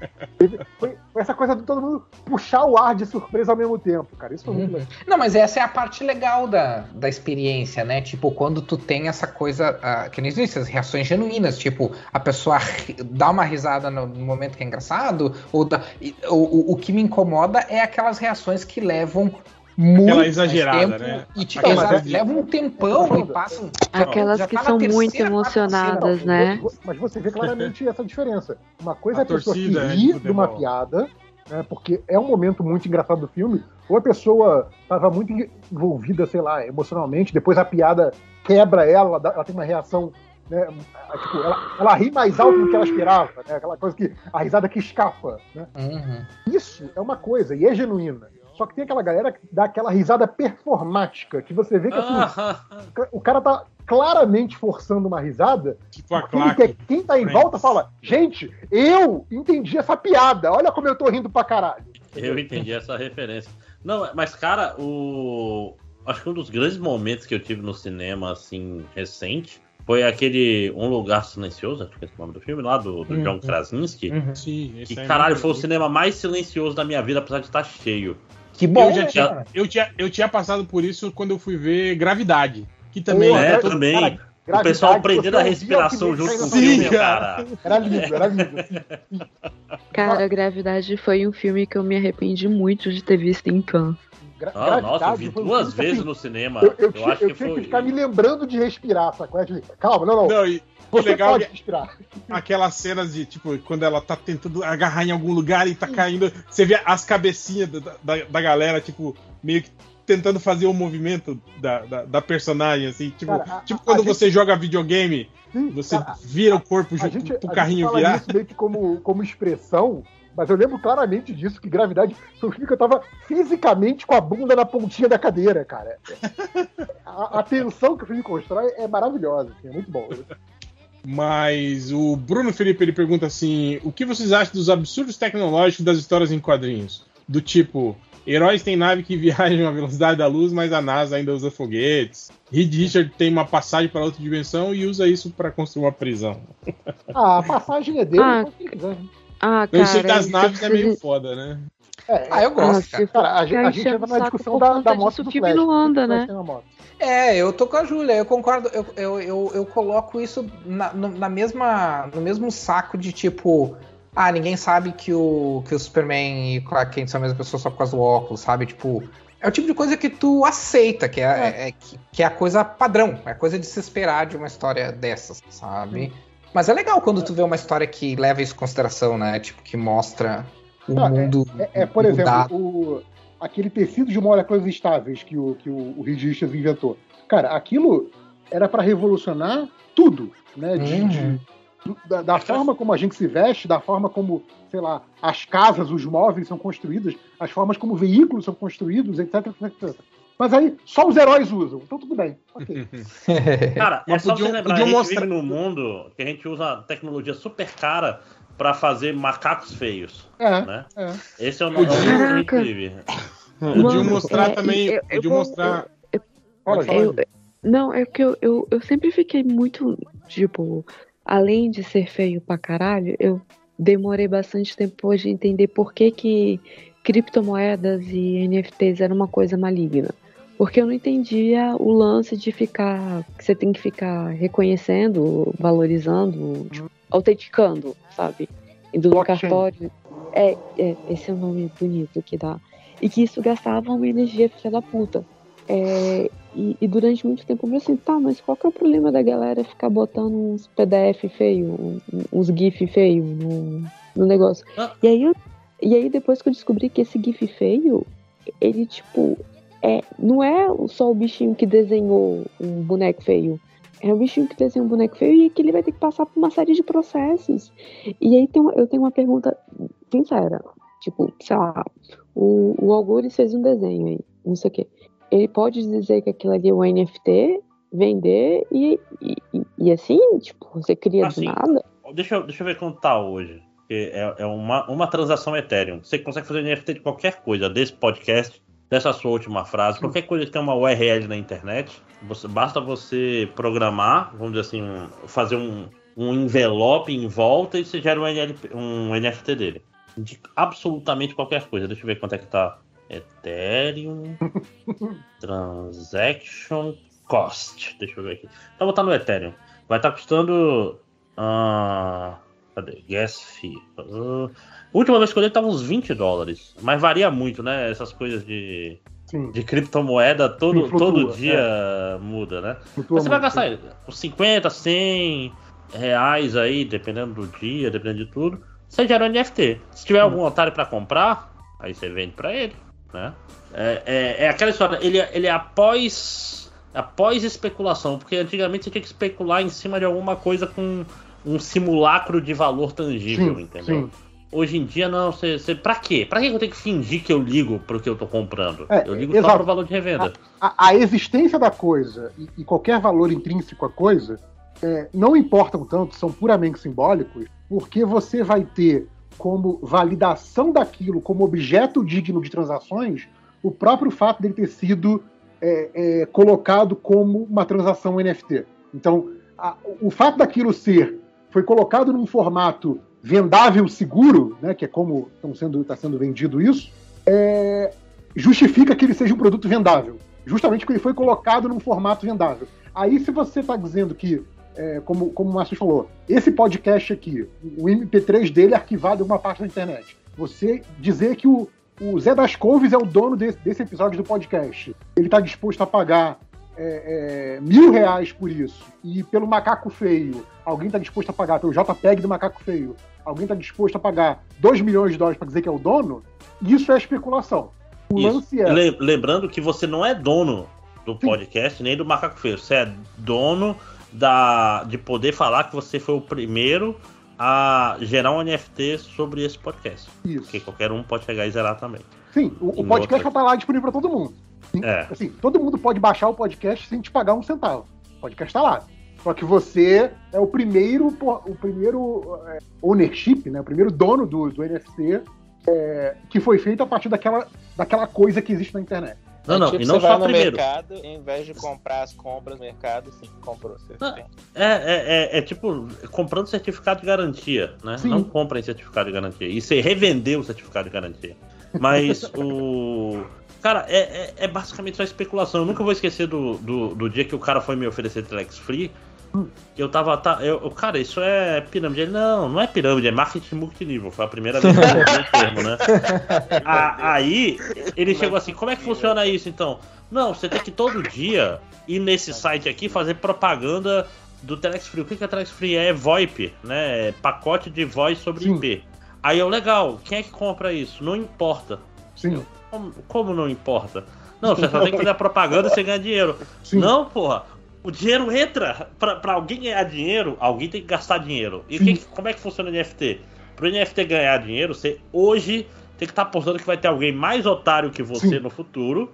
Foi, foi essa coisa de todo mundo puxar o ar de surpresa ao mesmo tempo, cara. Isso foi muito legal. Não, mas essa é a parte legal da, da experiência, né? Tipo, quando tu tem essa coisa, ah, que nem disse, as reações genuínas, tipo, a pessoa dá uma risada no, no momento que é engraçado, ou dá, e- o, o, o que me incomoda é aquelas reações que levam muito exagerada, tempo né? e tipo, Aquela exato, coisa de- levam um tempão e passam. Aquelas que tá são muito emocionadas, cena. né? Mas você vê claramente essa diferença. Uma coisa A é a pessoa torcida, que né, ri de de uma piada, né, porque é um momento muito engraçado do filme, ou a pessoa estava muito envolvida, sei lá, emocionalmente, depois a piada quebra ela, ela tem uma reação. Né, tipo, ela, ela ri mais alto do que ela esperava, né, aquela coisa que a risada que escapa. Né? Uhum. Isso é uma coisa, e é genuína. Só que tem aquela galera que dá aquela risada performática, que você vê que assim, o cara tá claramente forçando uma risada, Tipo a claque. quer- quem tá em Friends. volta fala, gente, eu entendi essa piada, olha como eu tô rindo pra caralho. Eu entendi essa referência. Não, mas cara, o. Acho que um dos grandes momentos que eu tive no cinema, assim, recente, foi aquele Um Lugar Silencioso, acho que é esse o nome do filme, lá do, do John Krasinski. Uhum. Sim, esse Que é caralho, foi o cinema mais silencioso da minha vida, apesar de estar cheio. Que bom, eu, já né, tinha, cara? eu, tinha, eu tinha passado por isso quando eu fui ver Gravidade. Que também Porra, é, gra- também. cara, o pessoal prendendo a ouvia respiração junto com o filme, cara. cara. Era lindo, era lindo. assim. Cara, Gravidade foi um filme que eu me arrependi muito de ter visto em Cannes. Gra- Ah, nossa, eu vi um duas vezes assim, no cinema. Eu, eu Eu, tinha, acho eu que tinha foi. que ficar me lembrando de respirar, sacou? Eu Calma, não, não. Não, e você legal pode é respirar. aquelas cenas de, tipo, quando ela tá tentando agarrar em algum lugar e tá caindo. Você vê as cabecinhas da, da, da galera, tipo, meio que tentando fazer o movimento da, da, da personagem, assim. Tipo, Cara, a- tipo a quando gente- você joga videogame, Sim, você cara, vira o corpo a junto gente, pro a carrinho gente fala virar. isso meio que como, como expressão, mas eu lembro claramente disso, que Gravidade foi um filme que eu tava fisicamente com a bunda na pontinha da cadeira, cara. A, a tensão que o filme constrói é maravilhosa, assim, é muito bom. Mas o Bruno Felipe ele pergunta assim: o que vocês acham dos absurdos tecnológicos das histórias em quadrinhos? Do tipo, Heróis têm nave que viajam à velocidade da luz, mas a NASA ainda usa foguetes. Reed Richard tem uma passagem para outra dimensão e usa isso para construir uma prisão. Ah, a passagem é dele. Ah, faz que. Ah, Eu sei cara, das naves é meio foda, né? É, Ah, eu gosto, cara. Cara, a, gente- a entra na discussão da, da moto o do filme Flash. não anda, Flash né? É, eu tô com a Júlia, eu concordo, eu, eu, eu, eu coloco isso na, no, na mesma, no mesmo saco de tipo, ah, ninguém sabe que o, que o Superman e o Clark Kent são a mesma pessoa só por causa do óculos, sabe? Tipo, é o tipo de coisa que tu aceita, que é, é- que, que é a coisa padrão, é a coisa de se esperar de uma história dessas, sabe? Mas é legal quando tu vê uma história que leva isso em consideração, né? Tipo, que mostra o Não, mundo. É, é, por mudado. exemplo, o, aquele tecido de moléculas estáveis que o, que o, o inventou. Cara, aquilo era para revolucionar tudo, né? De, Uhum. de- da, da forma como a gente se veste, da forma como, sei lá, as casas, os móveis são construídos, as formas como veículos são construídos, etc, etc, etc. Mas aí só os heróis usam, então tudo bem. ok. Cara, é Mas só podiam- você lembrar, a podiam gente mostrar- vive num mundo que a gente usa tecnologia super cara pra fazer macacos feios, É, né? é. Esse é o nome que a gente Caraca. vive. Podiam Mano, mostrar é, também. eu- podiam mostrar. Eu- não, é porque eu, eu, eu sempre fiquei muito, tipo, além de ser feio pra caralho, eu demorei bastante tempo hoje a entender por que que criptomoedas e NFTs eram uma coisa maligna. Porque eu não entendia o lance de ficar, que você tem que ficar reconhecendo, valorizando, tipo, autenticando, sabe? Indo no cartório. É, é, esse é o nome bonito que dá. E que isso gastava uma energia filha da puta. É, e, e durante muito tempo eu falei assim, tá, mas qual que é o problema da galera ficar botando uns PDF feio, um- uns GIF feio no, no negócio? Ah. E aí eu, e aí depois que eu descobri que esse GIF feio, ele tipo, é, não é só o bichinho que desenhou um boneco feio. É o bichinho que desenhou um boneco feio e que ele vai ter que passar por uma série de processos. E aí tem uma- eu tenho uma pergunta sincera. Tipo, sei lá, o, o Algures fez um desenho aí, não sei o quê. Ele pode dizer que aquilo ali é um NFT, vender e, e, e- assim, tipo, você cria Assim, do nada. Deixa eu, deixa eu ver quanto tá hoje. É, é uma, uma transação Ethereum. Você consegue fazer NFT de qualquer coisa, desse podcast, dessa sua última frase, qualquer coisa que tem uma URL na internet. Você, basta você programar, vamos dizer assim, um- fazer um, um envelope em volta e você gera um, NLP um NFT dele. De absolutamente qualquer coisa. Deixa eu ver quanto é que tá. Ethereum Transaction Cost. Deixa eu ver aqui. Então, botar no Ethereum. Vai estar custando. ah, cadê? Gas fee. A última vez que eu olhei tava uns 20 dólares. Mas varia muito, né? Essas coisas de, Sim, de criptomoeda todo, Sim, flutua, todo dia muda, né? flutua você vai gastar uns 50, 100 reais aí, dependendo do dia, dependendo de tudo. Você gera um NFT. Se tiver algum otário pra comprar, aí você vende pra ele, né? É, é, é aquela história, ele, é- ele é após, após especulação, porque antigamente você tinha que especular em cima de alguma coisa com um simulacro de valor tangível, Sim, entendeu? Hoje em dia, não, você, você, pra quê? Pra que eu tenho que fingir que eu ligo pro que eu tô comprando? É, eu ligo só exato. pro valor de revenda. a, a existência da coisa e, e qualquer valor intrínseco à coisa é, não importam tanto, são puramente simbólicos, porque você vai ter como validação daquilo como objeto digno de transações o próprio fato dele ter sido é, é, colocado como uma transação NFT. Então, a- o fato daquilo ser foi colocado num formato vendável seguro, né, que é como está sendo, tá sendo vendido isso, é, justifica que ele seja um produto vendável. Justamente porque ele foi colocado num formato vendável. Aí, se você está dizendo que, é, como, como o Márcio falou, esse podcast aqui, o MP3 dele é arquivado em uma parte da internet, você dizer que o, o Zé das Couves é o dono desse, desse episódio do podcast, ele está disposto a pagar é, é, mil reais por isso, e pelo macaco feio, alguém está disposto a pagar, pelo JPEG do macaco feio, alguém está disposto a pagar 2 milhões de dólares para dizer que é o dono, isso é especulação. O Isso. lance é. Le- lembrando que você não é dono do podcast nem do Macaco Feio. Você é dono da, de poder falar que você foi o primeiro a gerar um NFT sobre esse podcast. Isso. Porque qualquer um pode chegar e zerar também. Sim, o, o podcast vai estar lá disponível para todo mundo. É. Assim, todo mundo pode baixar o podcast sem te pagar um centavo. O podcast está lá. Só que você é o primeiro, o primeiro é, ownership, né? O primeiro dono do, do NFT é, que foi feito a partir daquela daquela coisa que existe na internet. Não, não, tipo, e não você só vai no primeiro. mercado, em vez de comprar as compras no mercado, sim, comprou. Você Não. É, é, é, é tipo comprando certificado de garantia, né? Sim. Não comprem certificado de garantia. E você revender o certificado de garantia. Mas o. Cara, é, é, é basicamente só especulação. Eu nunca vou esquecer do, do, do dia que o cara foi me oferecer Telex Free. Eu tava. Tá, eu, cara, isso é pirâmide. Ele, não, não é pirâmide, é marketing multinível. Foi a primeira vez que eu o termo, né? A- aí, ele chegou assim: como é que funciona isso então? Não, você tem que todo dia ir nesse site aqui fazer propaganda do Telex Free. O que, que é Telex Free? É VoIP, né? É pacote de voz sobre Sim. IP. Aí eu, legal, quem é que compra isso? Não importa. Sim, Como, como não importa? Não, você só tem que fazer a propaganda e você ganha dinheiro. sim. Não, porra. O dinheiro entra. Pra, pra alguém ganhar dinheiro, alguém tem que gastar dinheiro. E o que- como é que funciona o NFT? Pro NFT ganhar dinheiro, você hoje tem que estar apostando que vai ter alguém mais otário que você Sim. no futuro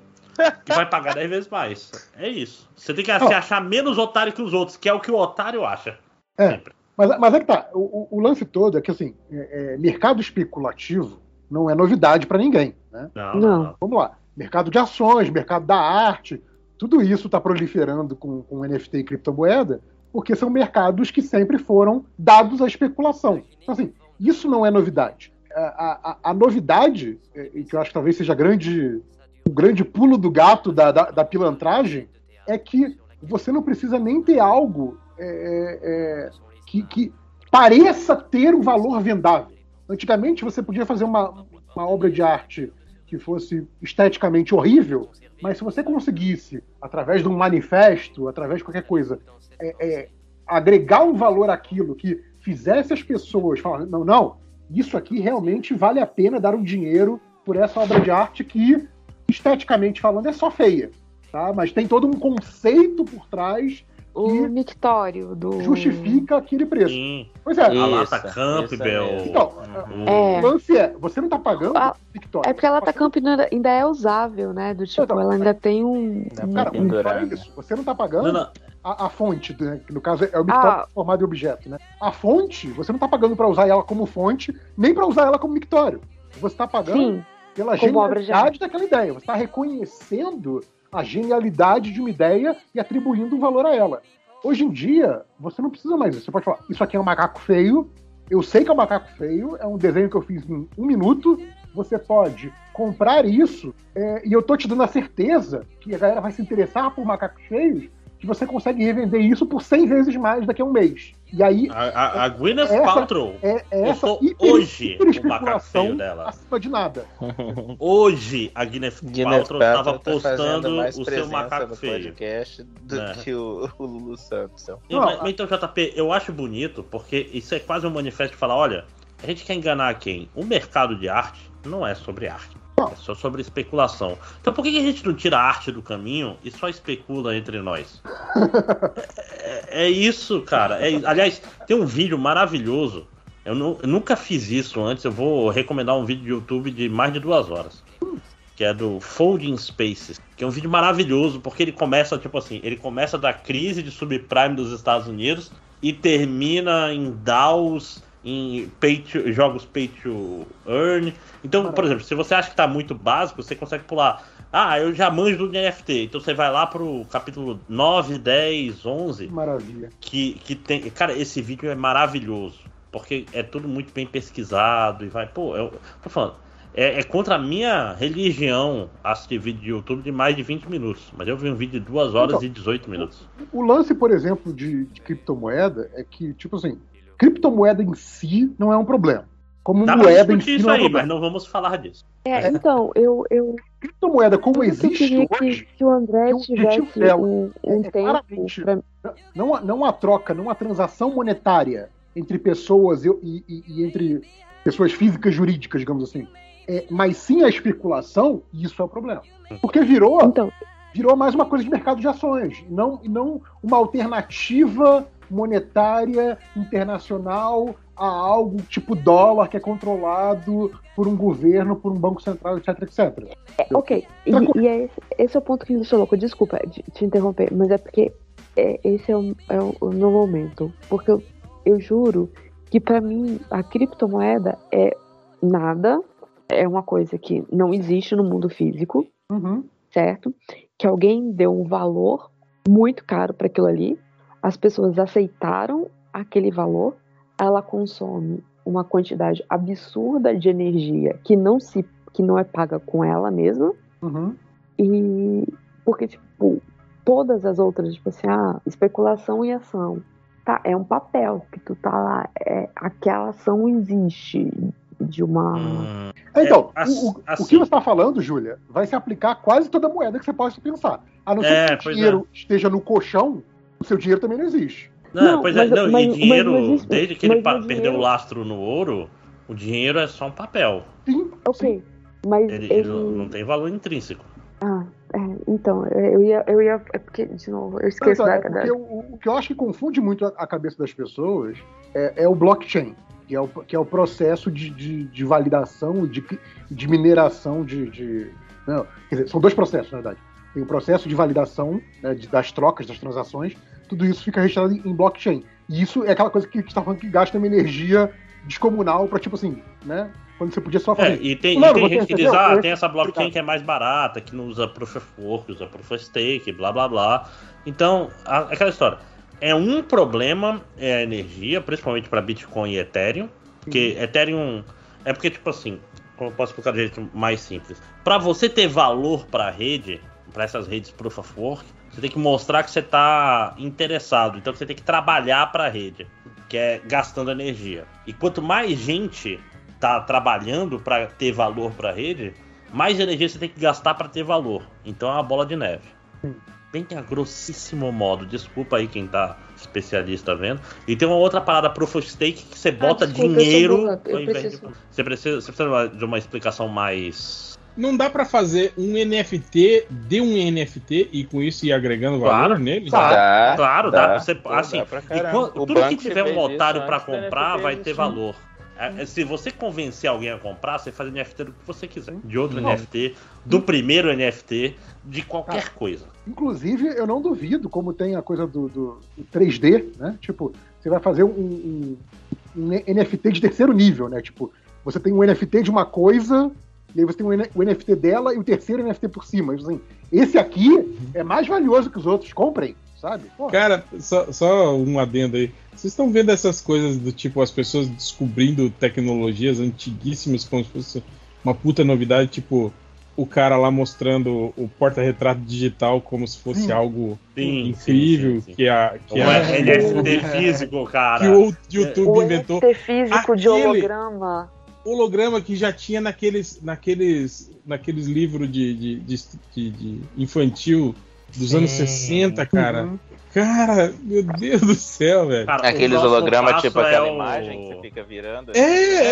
que vai pagar 10 vezes mais. É isso. Você tem que se achar menos otário que os outros, que é o que o otário acha. É. Sempre. Mas, mas é que tá. O, o- o lance todo é que assim, é- é, mercado especulativo não é novidade para ninguém. Né? Não, Não. não. Vamos lá. Mercado de ações, mercado da arte, tudo isso está proliferando com, com NFT e criptomoeda, porque são mercados que sempre foram dados à especulação. Então, assim, isso não é novidade. A, a- a novidade, é, e que eu acho que talvez seja grande, o grande pulo do gato da, da, da pilantragem, é que você não precisa nem ter algo é, é, é, que, que pareça ter um valor vendável. Antigamente você podia fazer uma, uma obra de arte que fosse esteticamente horrível, mas se você conseguisse, através de um manifesto, através de qualquer coisa, é, é, agregar um valor àquilo que fizesse as pessoas falar, não, não, isso aqui realmente vale a pena dar um dinheiro por essa obra de arte que, esteticamente falando, é só feia. Tá? Mas tem todo um conceito por trás O mictório do. justifica aquele preço. Sim. Pois é, A Isso, Lata isso Campbell. mesmo. Então, o- É. o lance é, você não tá pagando Ah, Victoria. É porque ela tá campo ainda, ainda é usável, né? Do tipo, Então, ela ainda tem um. Um- Cara, um- não pendurar, é né? isso. Você não tá pagando Não, não. A, a fonte, né, que no caso é o mictório Ah. formado em objeto, né? A fonte, você não tá pagando para usar ela como fonte, nem para usar ela como mictório. Você tá pagando Sim, pela genialidade daquela ideia. Você está reconhecendo a genialidade de uma ideia e atribuindo um valor a ela. Hoje em dia, você não precisa mais disso. Você pode falar, isso aqui é um macaco feio, eu sei que é um macaco feio, é um desenho que eu fiz em um minuto, você pode comprar isso, é, e eu tô te dando a certeza que a galera vai se interessar por macacos feios, que você consegue revender isso por 100 vezes mais daqui a um mês. E aí, A, a, a Gwyneth Essa- Paltrow. é, é Eu essa hoje o macaco dela. acima de nada. Hoje a Gwyneth Gwyneth Paltrow estava tá postando o seu macaco feio. podcast do É. que o, o Lulu Santos. Não, mas então, JP, eu acho bonito, porque isso é quase um manifesto de falar, olha, a gente quer enganar quem? O mercado de arte não é sobre arte. É só sobre especulação. Então por que a gente não tira a arte do caminho e só especula entre nós? é, é isso, cara. É. Aliás, tem um vídeo maravilhoso. Eu, eu nunca fiz isso antes. Eu vou recomendar um vídeo de YouTube de mais de duas horas. Que é do Folding Spaces. Que é um vídeo maravilhoso, porque ele começa, tipo assim, ele começa da crise de subprime dos Estados Unidos e termina em DAOs, em pay to- jogos pay to earn. Então, por exemplo, se você acha que tá muito básico, você consegue pular. Ah, eu já manjo do NFT. Então você vai lá pro capítulo 9, 10, 11 Maravilha. que, que tem. Cara, esse vídeo é maravilhoso. Porque é tudo muito bem pesquisado e vai. Pô, eu tô falando. É, é contra a minha religião assistir vídeo de YouTube de mais de 20 minutos. Mas eu vi um vídeo de 2 horas Então, e 18 minutos. O lance, por exemplo, de, de criptomoeda é que, tipo assim, criptomoeda em si não é um problema. Como Dá moeda em si isso não é um aí, mas problema. não vamos falar disso. É, então, eu, eu, Criptomoeda como eu existe hoje, que, que o André que tivesse dela um, um é tempo claramente- pra, não, a- não a troca, não a transação monetária entre pessoas e, e- e- e entre pessoas físicas jurídicas, digamos assim. É, mas sim a especulação, e isso é o problema. Porque virou, Então, virou mais uma coisa de mercado de ações, não, e não uma alternativa monetária internacional a algo tipo dólar que é controlado por um governo, por um banco central, etc, etc. é, ok. E, e é esse, esse é o ponto que me deixou louco. Desculpa de- te interromper, mas é porque é, esse é o, é o- meu momento. Porque eu, eu juro que pra mim a criptomoeda é nada. é uma coisa que não existe no mundo físico, Uhum. certo? Que alguém deu um valor muito caro para aquilo ali, as pessoas aceitaram aquele valor, ela consome uma quantidade absurda de energia que não se que não é paga com ela mesma Uhum. e porque tipo todas as outras tipo assim ah, especulação e ação tá é um papel que tu tá lá é, aquela ação existe de uma Hum, Então, É, o- o, o assim- que você está falando, Júlia, vai se aplicar a quase toda moeda que você possa pensar. A não ser É, que o dinheiro esteja no colchão, o seu dinheiro também não existe. Não, Não, pois mas- é, não, mas- e dinheiro, desde que ele perdeu dinheiro- o lastro no ouro, o dinheiro é só um papel. Sim. ok mas Ele, ele, ele não tem valor intrínseco. ah é, então eu ia eu ia é porque de novo eu esqueço então, da, é da- o, o que eu acho que confunde muito a, a cabeça das pessoas é, é o blockchain, que é o, que é o processo de, de, de validação, de, de mineração de. de- não, quer dizer, são dois processos, na verdade. Tem o processo de validação né, de- das trocas, das transações, tudo isso fica registrado em blockchain. E isso é aquela coisa que a gente está falando que gasta uma energia descomunal para, tipo assim, né? Quando você podia só É, fazer. e tem, e Fulano, tem gente que diz, ah, tem essa blockchain que é mais barata, que não usa Proof of Work, usa Proof of Stake, blá blá blá. Então, a- aquela história. É um problema é a energia, principalmente para Bitcoin e Ethereum. Porque Ethereum. É porque, tipo assim, como eu posso explicar de jeito mais simples? Para você ter valor para a rede, para essas redes Proof of Work, você tem que mostrar que você está interessado. Então você tem que trabalhar para a rede, que é gastando energia. E quanto mais gente tá trabalhando para ter valor para a rede, mais energia você tem que gastar para ter valor. Então é uma bola de neve. Bem a grossíssimo modo, desculpa aí quem tá especialista vendo. E tem uma outra parada Proof of Stake que você bota Ah, desculpa, eu dinheiro eu ao invés de- preciso- Você precisa, você precisa de uma explicação mais. Não dá pra fazer um NFT de um NFT e com isso ir agregando valor Claro. nele? Dá, Claro, dá. Você, Pô, assim, dá e quando- tudo que tiver um otário pra antes da comprar vai ter valor. É, Se você convencer alguém a comprar, você faz NFT do que você quiser. De outro Não. NFT, do primeiro NFT, de qualquer coisa. Inclusive, eu não duvido, como tem a coisa do, do 3D, né? Tipo, você vai fazer um, um- um NFT de terceiro nível, né? Tipo, você tem um NFT de uma coisa, e aí você tem o NFT dela e o terceiro NFT por cima. Assim, esse aqui é mais valioso que os outros. Comprem, sabe? Pô, Cara, só, só um adendo aí. Vocês estão vendo essas coisas do tipo as pessoas descobrindo tecnologias antiguíssimas como se fosse uma puta novidade, tipo o cara lá mostrando o porta-retrato digital como se fosse Sim. algo Sim, incrível sim, sim, sim. que a que, Não a, é NFT físico, cara. que o YouTube o inventou. NFT físico de Aquele- holograma holograma que já tinha naqueles, naqueles, naqueles livros de, de, de- de- de infantil dos anos 60, cara. Uhum. Cara, meu Deus do céu, velho. Cara, Aqueles hologramas, tipo aquela é o- imagem que você fica virando. É,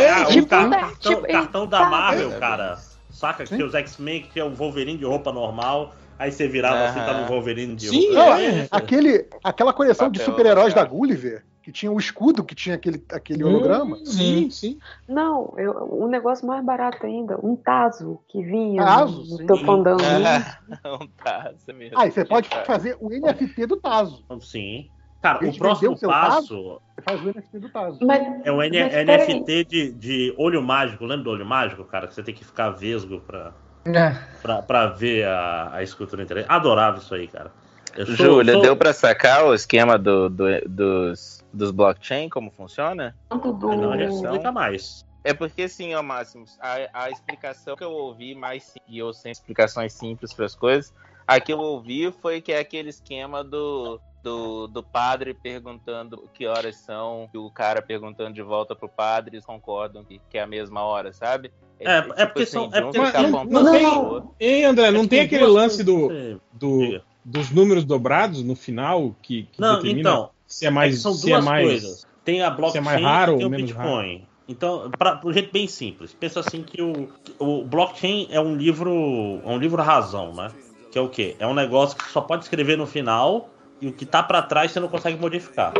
é, Ah, tipo, o car- né? cartão, Tipo, cartão da. Marvel, É, cara. Saca que Sim. tinha os X-Men, que tinha o Wolverine de roupa normal. Aí você virava assim, tá no. Wolverine de Sim, roupa. Não, é. aquele, aquela coleção de Papel super-heróis da. Gulliver, que tinha o escudo, que tinha aquele, aquele holograma. Sim, sim. Não, eu, um negócio mais barato ainda, um Tazo que vinha Tazo, no, no teu tá, você mesmo. Ah, e você pode Tá. fazer o NFT do Tazo. Sim. Cara, o próximo o passo Você faz o NFT do Tazo. Mas, é o N- NFT de, de olho mágico. Lembra do olho mágico, cara? Que você tem que ficar vesgo pra, É. pra, pra ver a, a escultura inteira. Adorava isso aí, cara. Júlia, sou- deu pra sacar o esquema do, do- dos, dos blockchain, como funciona? tanto do... Não, explica mais. É porque assim, ó, Máximo, a, a explicação que eu ouvi mais sim- e eu sem explicações simples para as coisas, a que eu ouvi foi que é aquele esquema do, do, do padre perguntando que horas são, e o cara perguntando de volta pro padre, eles concordam que, que é a mesma hora, sabe? É, é porque são- é de um porque- ficar Mas apontando não pro tem- outro. Ei, André, não É que tem aquele lance do, que do, dos números dobrados no final que, que Não, determina então. Se é É mais, que são se duas é mais coisas. Tem a blockchain mais raro e tem o Bitcoin. Então, para um jeito bem simples, pensa assim que o, o blockchain é um livro, é um livro razão, né? Que é o quê? É um negócio que só pode escrever no final e o que tá para trás você não consegue modificar.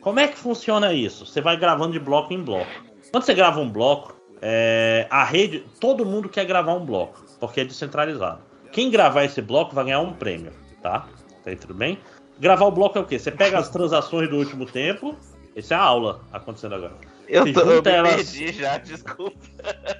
Como é que funciona isso? Você vai gravando de bloco em bloco. Quando você grava um bloco, é, a rede, todo mundo quer gravar um bloco, porque é descentralizado. Quem gravar esse bloco vai ganhar um prêmio, tá? Tá aí tudo bem? Gravar o bloco é o quê? Você pega as transações do último tempo, Essa é a aula acontecendo agora. Eu, tô, eu elas- perdi já, desculpa.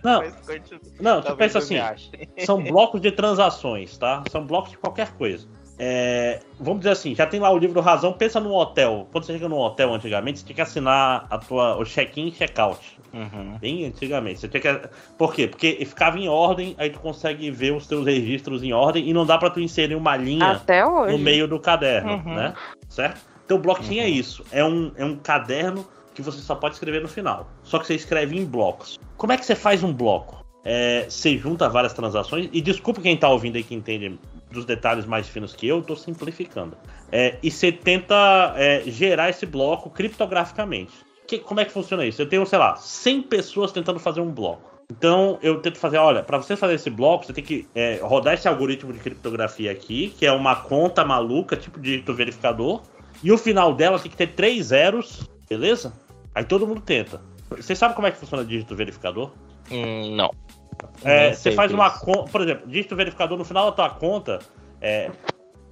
Não, não, tu pensa assim, são blocos de transações, tá? São blocos de qualquer coisa. É, vamos dizer assim, já tem lá o livro Razão, pensa num hotel. Quando você chega num hotel antigamente, você tinha que assinar a tua, o check-in e check-out. Uhum. Bem antigamente. Você tinha que... Por quê? Porque ficava em ordem, aí tu consegue ver os teus registros em ordem e não dá pra tu inserir uma linha Até hoje. no meio do caderno, Uhum. né? Certo? Então o blockchain é isso. É um, é um caderno que você só pode escrever no final. Só que você escreve em blocos. Como é que você faz um bloco? É, você junta várias transações. E desculpa quem tá ouvindo aí que entende dos detalhes mais finos que eu, eu tô simplificando. É, e você tenta é, gerar esse bloco criptograficamente. Que- como é que funciona isso? Eu tenho, sei lá, 100 pessoas tentando fazer um bloco. Então eu tento fazer, olha, para você fazer esse bloco, você tem que é, rodar esse algoritmo de criptografia aqui, que é uma conta maluca, tipo dígito verificador, e o final dela tem que ter três zeros, beleza? Aí todo mundo tenta. Você sabe como é que funciona dígito verificador? Hum, não. É, você faz é uma conta, por exemplo, dígito verificador no final da tua conta é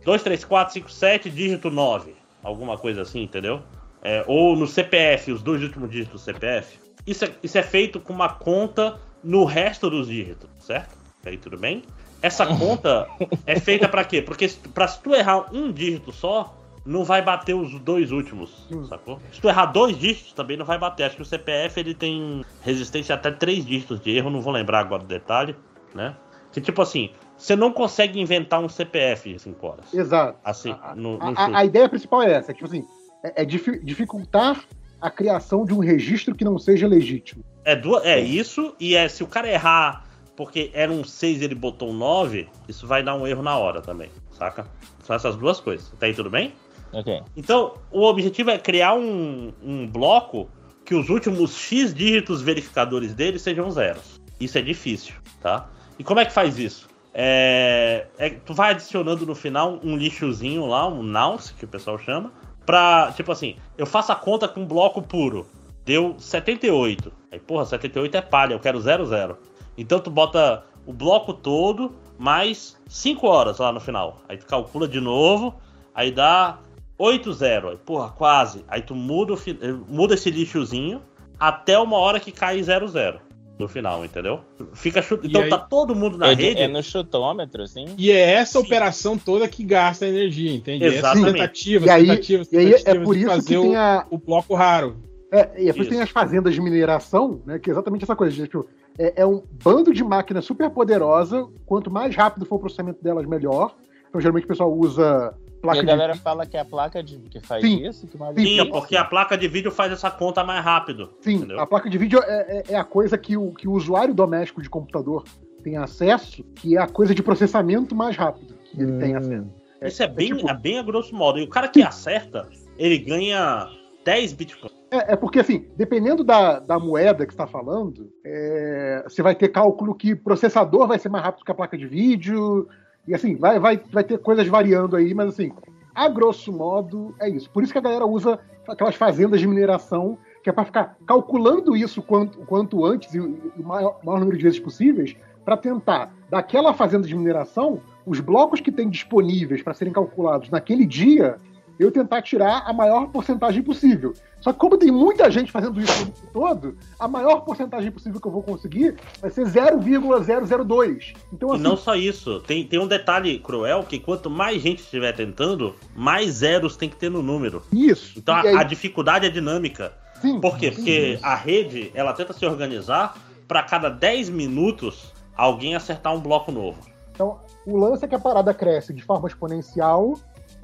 2, 3, 4, 5, 7, dígito 9. Alguma coisa assim, entendeu? É, ou no CPF, os dois últimos dígitos do CPF. Isso é, isso é feito com uma conta no resto dos dígitos, certo? Aí tudo bem? Essa conta é feita pra quê? Porque se- pra se tu errar um dígito só, não vai bater os dois últimos, sacou? Se tu errar dois dígitos, também não vai bater. Acho que o CPF ele tem resistência até três dígitos de erro, não vou lembrar agora o detalhe, né? Que tipo assim, você não consegue inventar um CPF em 5 horas. Exato. Assim, no, no A, a- a ideia principal é essa, é, tipo assim, é, é difi- dificultar a criação de um registro que não seja legítimo. É, duas, é isso, e é se o cara errar porque era um 6 e ele botou um 9, isso vai dar um erro na hora também, saca? São essas duas coisas. Tá aí tudo bem? Ok. Então, o objetivo é criar um, um bloco que os últimos X dígitos verificadores dele sejam zeros. Isso é difícil, tá? E como é que faz isso? É, é- tu vai adicionando no final um lixozinho lá, um nonce, que o pessoal chama, pra, tipo assim, eu faço a conta com bloco puro. Deu 78. Aí, porra, 78 é palha, eu quero 00. Então tu bota o bloco todo mais 5 horas lá no final. Aí tu calcula de novo, aí dá 8 0. Aí, porra, quase. Aí tu muda, o eh, muda esse lixozinho até uma hora que cai 0 0 no final, entendeu? Fica chut... E Então aí- tá todo mundo na É, de- rede. é no chutômetro, assim? E é essa Sim. operação toda que gasta energia, entende? Exatamente. Essas tentativas, E aí, tentativas, e aí é por isso que fazer tem o, a, o bloco raro. É, e depois Isso. tem as fazendas de mineração, né? Que é exatamente essa coisa. Tipo, é, é um bando de máquina super poderosa. Quanto mais rápido for o processamento delas, melhor. Então, geralmente, o pessoal usa E placa a de galera fala que é a placa de, que faz Sim. isso? Que mais Sim, Sim, porque a placa de vídeo faz essa conta mais rápido. Sim, entendeu? a placa de vídeo é, é- é a coisa que o, que o usuário doméstico de computador tem acesso, que é a coisa de processamento mais rápido que ele tem acesso. É- Isso é bem, tipo- é bem a grosso modo. E o cara que acerta, ele ganha 10 bitcoins. É, é porque, assim, dependendo da, da moeda que você está falando, é, você vai ter cálculo que processador vai ser mais rápido que a placa de vídeo, e assim, vai, vai, vai ter coisas variando aí, mas assim, a grosso modo, é isso. Por isso que a galera usa aquelas fazendas de mineração, que é para ficar calculando isso quanto, quanto antes e o maior, maior número de vezes possíveis, para tentar, daquela fazenda de mineração, os blocos que tem disponíveis para serem calculados naquele dia, eu tentar tirar a maior porcentagem possível. Só que como tem muita gente fazendo isso o tempo todo, a maior porcentagem possível que eu vou conseguir vai ser 0,002. Então, E assim, não só isso, tem, tem um detalhe cruel que quanto mais gente estiver tentando, mais zeros tem que ter no número. isso. Então a, E aí- a dificuldade é dinâmica. sim, Por quê? sim. Porque a rede, ela tenta se organizar para cada 10 minutos alguém acertar um bloco novo. Então, o lance é que a parada cresce de forma exponencial,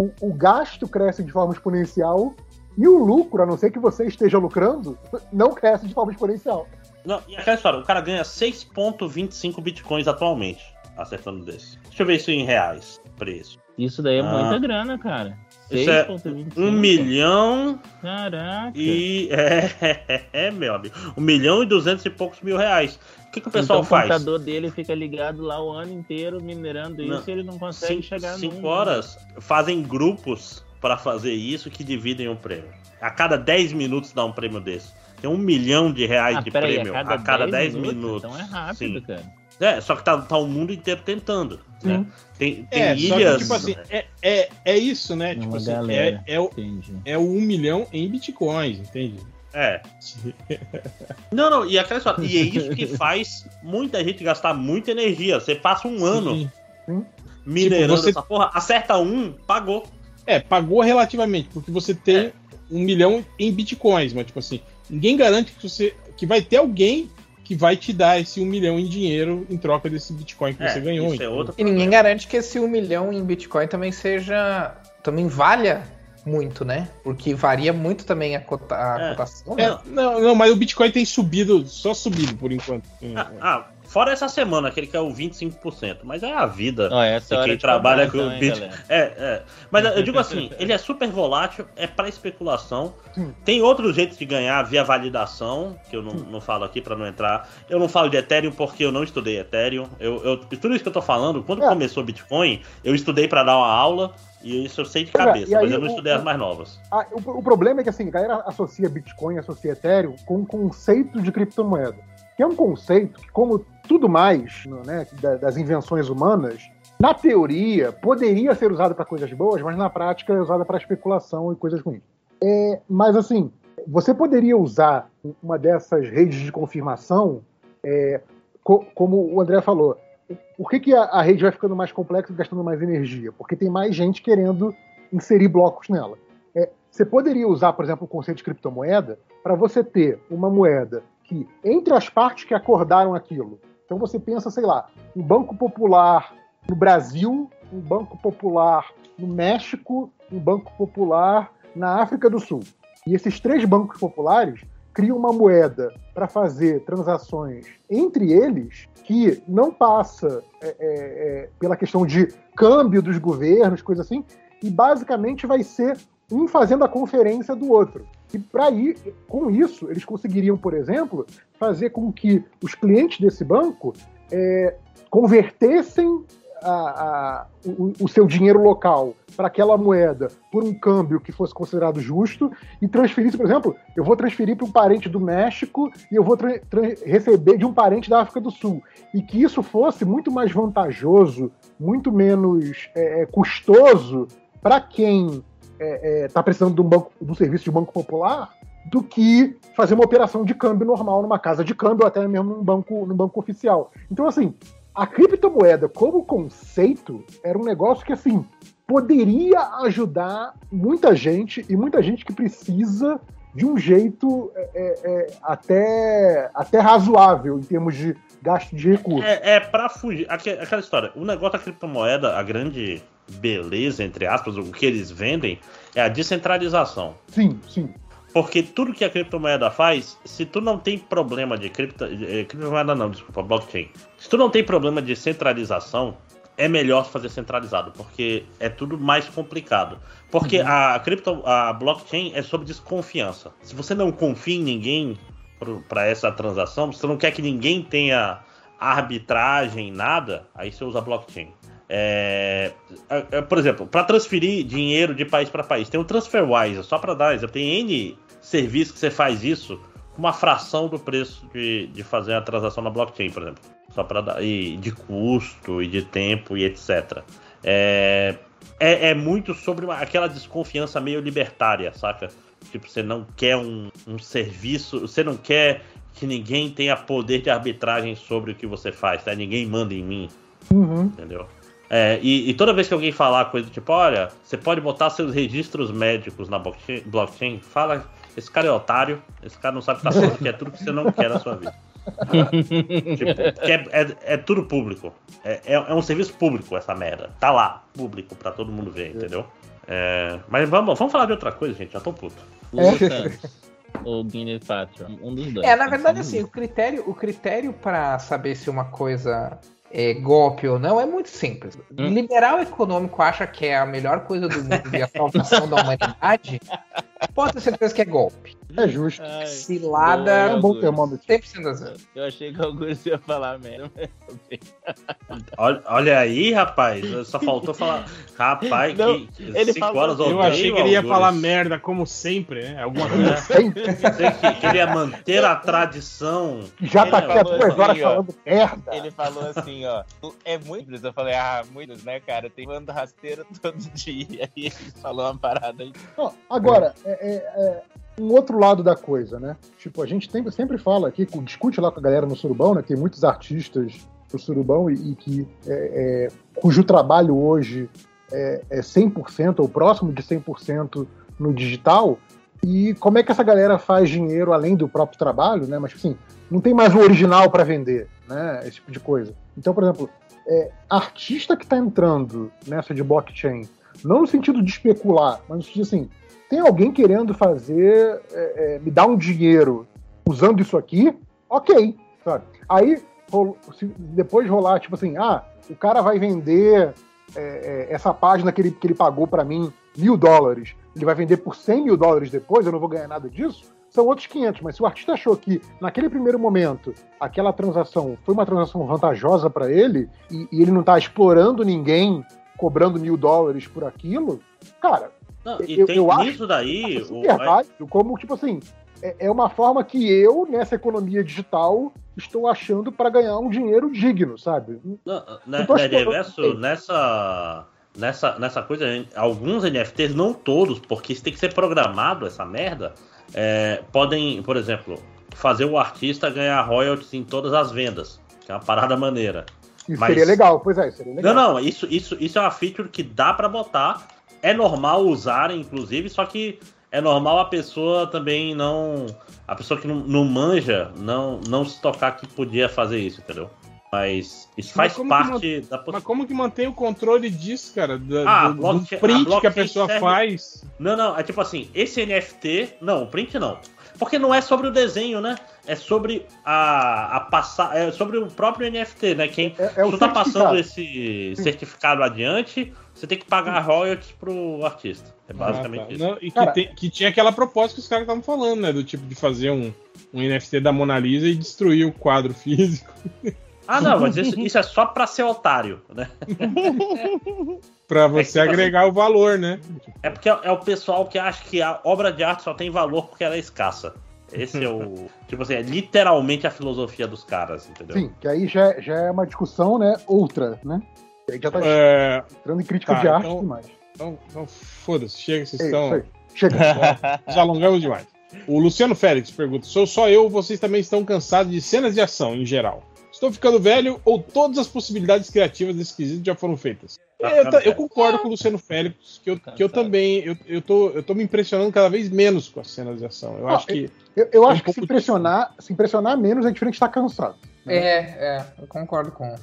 o, o gasto cresce de forma exponencial, e o lucro, a não ser que você esteja lucrando, não cresce de forma exponencial. Não, e aquela história, o cara ganha 6,25 bitcoins atualmente, acertando desse. Deixa eu ver isso em reais, preço. Isso daí é Ah. muita grana, cara. Isso é 6,25. Um milhão Caraca. e. É, é, meu amigo. Um milhão e duzentos e poucos mil reais. O que, que o pessoal então, faz? O computador dele fica ligado lá o ano inteiro minerando Não. isso e ele não consegue Cinco, chegar cinco num- horas fazem grupos para fazer isso que dividem o prêmio. A cada 10 minutos dá um prêmio desse. Tem um milhão de reais Ah, de prêmio a cada, 10 10 minutos, minutos. Então é rápido, Sim. cara. É, só que tá, tá o mundo inteiro tentando. Né? Tem, tem É, só que, ilhas. tipo assim, é, é, é isso, né? Uma Tipo assim, galera, é, é, o, é o 1 milhão em bitcoins, entende? É. Não, não, e aquela história. E é isso que faz muita gente gastar muita energia. Você passa um ano Sim. minerando Tipo, você- essa porra, acerta um, pagou. É, pagou relativamente, porque você tem É. um milhão em bitcoins, mas tipo assim, ninguém garante que você que vai ter alguém que vai te dar esse um milhão em dinheiro em troca desse bitcoin que É, você ganhou. isso é E ninguém garante que esse 1 milhão em Bitcoin também seja. também valha muito, né? Porque varia muito também a, cota- a É. cotação. É, né? não, não, mas o Bitcoin tem subido, só subido por enquanto. Ah, ah, fora essa semana, aquele que é o 25%. Mas é a vida. Ó, essa de é quem de trabalha com hein, Bitcoin. É, é. Mas eu digo assim, ele é super volátil, é para especulação. Tem outros jeitos de ganhar via validação, que eu não, não falo aqui para não entrar. Eu não falo de Ethereum porque eu não estudei Ethereum. Eu, eu, tudo isso que eu tô falando, quando É. começou o Bitcoin, eu estudei para dar uma aula e isso eu sei de é, cabeça, aí mas eu não o- estudei as o- mais novas. Ah, o, o problema é que assim, a galera associa Bitcoin, associa Ethereum com o conceito de criptomoeda. Que é um conceito que, como tudo mais né, da- das invenções humanas, na teoria poderia ser usado para coisas boas, mas na prática é usada para especulação e coisas ruins. É, mas assim, você poderia usar uma dessas redes de confirmação, é, co- como o André falou. Por que, que a, a rede vai ficando mais complexa e gastando mais energia? Porque tem mais gente querendo inserir blocos nela. É, você poderia usar, por exemplo, o conceito de criptomoeda para você ter uma moeda que, entre as partes que acordaram aquilo, então você pensa, sei lá, um banco popular no Brasil, um banco popular no México, um banco popular na África do Sul. E esses três bancos populares criam uma moeda para fazer transações entre eles que não passa é, é, é, pela questão de câmbio dos governos, coisa assim, e basicamente vai ser um fazendo a conferência do outro. E para ir, com isso, eles conseguiriam, por exemplo, fazer com que os clientes desse banco é, convertessem a- a- o, o seu dinheiro local para aquela moeda por um câmbio que fosse considerado justo e transferisse, por exemplo, eu vou transferir para um parente do México e eu vou receber de um parente da África do Sul. E que isso fosse muito mais vantajoso, muito menos é, é, custoso para quem está precisando de um, banco, um serviço de banco popular do que fazer uma operação de câmbio normal numa casa de câmbio ou até mesmo num banco, num banco oficial. Então, assim, a criptomoeda como conceito era um negócio que, assim, poderia ajudar muita gente e muita gente que precisa de um jeito é, é, é, até, até razoável em termos de gasto de recursos. É, é pra fugir. aque- Aquela história. O negócio da criptomoeda, a grande beleza, entre aspas, o que eles vendem, é a descentralização. Sim, sim. Porque tudo que a criptomoeda faz, se tu não tem problema de cripto, eh, criptomoeda não, desculpa, blockchain. Se tu não tem problema de centralização, é melhor fazer centralizado, porque é tudo mais complicado. Porque a cripto, a blockchain é sobre desconfiança. Se você não confia em ninguém para essa transação, se você não quer que ninguém tenha arbitragem, nada, aí você usa blockchain. É, é, é, por exemplo, para transferir dinheiro de país para país, tem o TransferWise, só para dar exemplo, tem N serviços que você faz isso com uma fração do preço de, de fazer a transação na blockchain, por exemplo. Só para dar. E de custo, e de tempo, e etc. É, é, é muito sobre uma- aquela desconfiança meio libertária, saca? Tipo, você não quer um, um serviço, você não quer que ninguém tenha poder de arbitragem sobre o que você faz, tá? Ninguém manda em mim, Uhum. entendeu? É, e, e toda vez que alguém falar coisa tipo, olha, você pode botar seus registros médicos na blockchain, blockchain fala, esse cara é otário, esse cara não sabe o que tá falando, que é tudo que você não quer na sua vida. tipo, que é, é- é tudo público. É, é- é um serviço público essa merda. Tá lá, público, pra todo mundo ver, entendeu? É, mas vamos, vamos falar de outra coisa, gente. Já tô puto. Lucas ou Guinness Patreon, um dos dois. É, na verdade, assim, o critério, o critério para saber se uma coisa é golpe ou não é muito simples. O liberal econômico acha que é a melhor coisa do mundo e a salvação da humanidade, pode ter certeza que é golpe. É justo. Ai, Cilada. É um bom termômetro. 100% das vezes. Eu achei que o Augusto ia falar merda. Olha, olha aí, rapaz. Só faltou falar. Rapaz, Não, que ele 5 falou- horas Eu achei que ele ia falar merda, como sempre, né? Alguma coisa assim. Que queria manter a tradição. Já tá Ele aqui há duas horas assim, ó. falando merda. Ele falou assim, ó. É muito simples. Eu falei, ah, muitos, né, cara? Tem bando rasteiro todo dia. E ele falou uma parada aí. Ó, agora, é, é- é um outro lado da coisa, né? Tipo, a gente tem- sempre fala aqui, discute lá com a galera no Surubão, né? Tem muitos artistas do Surubão e, e que é, é, cujo trabalho hoje é, é 100% ou próximo de 100% no digital. E como é que essa galera faz dinheiro além do próprio trabalho, né? Mas assim, não tem mais o original para vender, né? Esse tipo de coisa. Então, por exemplo, é, artista que está entrando nessa de blockchain, não no sentido de especular, mas no sentido assim, tem alguém querendo fazer, é, é, me dar um dinheiro usando isso aqui, ok, sabe? Aí, se depois rolar, tipo assim, ah, o cara vai vender é, é, essa página que ele, que ele pagou para mim mil dólares, ele vai vender por 100 mil dólares depois, eu não vou ganhar nada disso, são outros 500. Mas se o artista achou que, naquele primeiro momento, aquela transação foi uma transação vantajosa para ele, e, e ele não está explorando ninguém cobrando mil dólares por aquilo, cara, Não, e Eu- tem eu nisso daí. é o- válido, como, tipo assim, é, é uma forma que eu, nessa economia digital, estou achando para ganhar um dinheiro digno, sabe? Não, né, né, nessa, nessa, nessa coisa, alguns NFTs, não todos, porque isso tem que ser programado, essa merda, é, podem, por exemplo, fazer o artista ganhar royalties em todas as vendas, que é uma parada maneira. Isso Mas- seria legal, pois é, seria legal. Não, não, isso, isso, isso é uma feature que dá pra botar, é normal usarem, inclusive, só que é normal a pessoa também não. A pessoa que não, não manja não, não se tocar que podia fazer isso, entendeu? Mas isso Mas faz parte da Mas como que mantém o controle disso, cara? Da, Ah, do, do blockchain- print a que a blockchain pessoa serve- faz. Não, não, é tipo assim, esse NFT. Não, o print não. Porque não é sobre o desenho, né? É sobre a, a passar. É sobre o próprio NFT, né? Quem É, é tu tá passando esse certificado adiante, você tem que pagar royalties pro artista. É basicamente Ah, tá. isso. Não, e que, tem- que tinha aquela proposta que os caras estavam falando, né? Do tipo de fazer um, um NFT da Mona Lisa e destruir o quadro físico. Ah, não, mas isso, isso é só pra ser otário, né? Pra você É que, agregar o valor, né? É porque é, é o pessoal que acha que a obra de arte só tem valor porque ela é escassa. Esse é o. tipo assim, é literalmente a filosofia dos caras, entendeu? Sim, que aí já, já é uma discussão, né? Outra, né? Que aí já tá É, entrando em crítica tá, de arte então- demais. então, então foda-se, chega, vocês É estão. Chega. Já alongamos demais. O Luciano Félix pergunta: sou só eu ou vocês também estão cansados de cenas de ação em geral? Estou ficando velho ou todas as possibilidades criativas desse quesito já foram feitas? Tá eu, eu concordo com o Luciano Félix, que eu, que eu também eu, eu, tô, eu tô me impressionando cada vez menos com as cenas de ação. Eu Ah, acho que. Eu, eu Um acho que se impressionar, se impressionar menos é diferente de estar cansado. É, é, eu concordo com.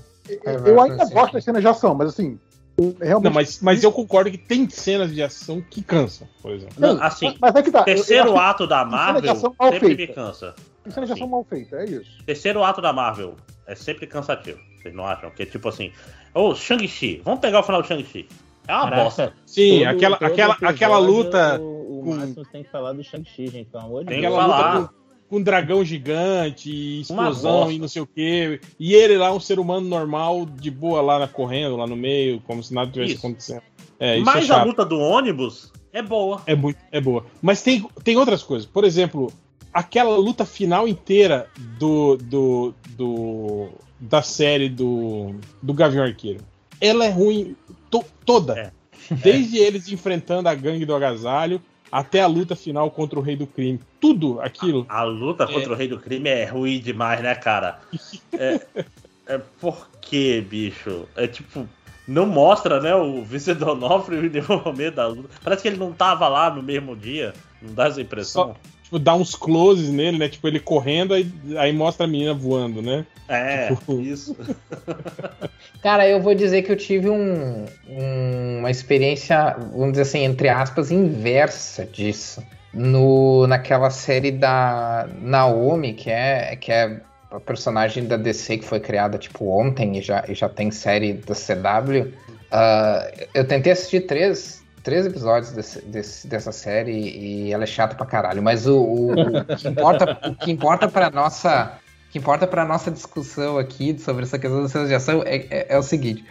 Eu ainda gosto das cenas de ação, mas assim, eu realmente. Não, mas, mas eu concordo que tem cenas de ação que cansam, por exemplo. Não, Sim, assim, mas é que tá. eu- eu terceiro acho ato da Marvel sempre me feita. cansa. que Cena de ação assim. mal feita, é isso. Terceiro ato da Marvel é sempre cansativo. Vocês não acham? Que é tipo assim, ô, Shang-Chi, vamos pegar o final do Shang-Chi. É uma Caraca, bosta. Sim, todo- aquela, todo aquela, episódio, aquela luta O, o com- tem que falar do Shang-Chi, gente, pelo amor de Tem Deus. que aquela falar. com um dragão gigante, explosão e não sei o quê. E ele lá, um ser humano normal, de boa lá na, correndo, lá no meio, como se nada tivesse Isso. acontecendo. É, isso Mas é a luta do ônibus é boa. É, muito, é boa. Mas tem, tem outras coisas. Por exemplo, aquela luta final inteira do, do, do da série do, do Gavião Arqueiro. Ela é ruim to- toda. É. Desde eles enfrentando a gangue do agasalho até a luta final contra o Rei do Crime. Tudo aquilo. A luta contra o Rei do Crime é ruim demais, né, cara? É, é porque, bicho? É tipo. Não mostra, né, o Vincent D'Onofrio em nenhum momento da luta. Parece que ele não tava lá no mesmo dia. Não dá essa impressão? Tipo, dá uns closes nele, né? Tipo, ele correndo, aí, aí mostra a menina voando, né? É, Tipo- isso. Cara, eu vou dizer que eu tive um- um- uma experiência, vamos dizer assim, entre aspas, inversa disso. No, naquela série da Naomi, que é, que é a personagem da DC que foi criada tipo ontem e já, e já tem série da CW. ah, eu tentei assistir três três episódios desse, desse- dessa série e ela é chata pra caralho. Mas o, o- o que importa, o que importa pra nossa. Que importa pra nossa discussão aqui sobre essa questão das cenas de ação é, é- é o seguinte: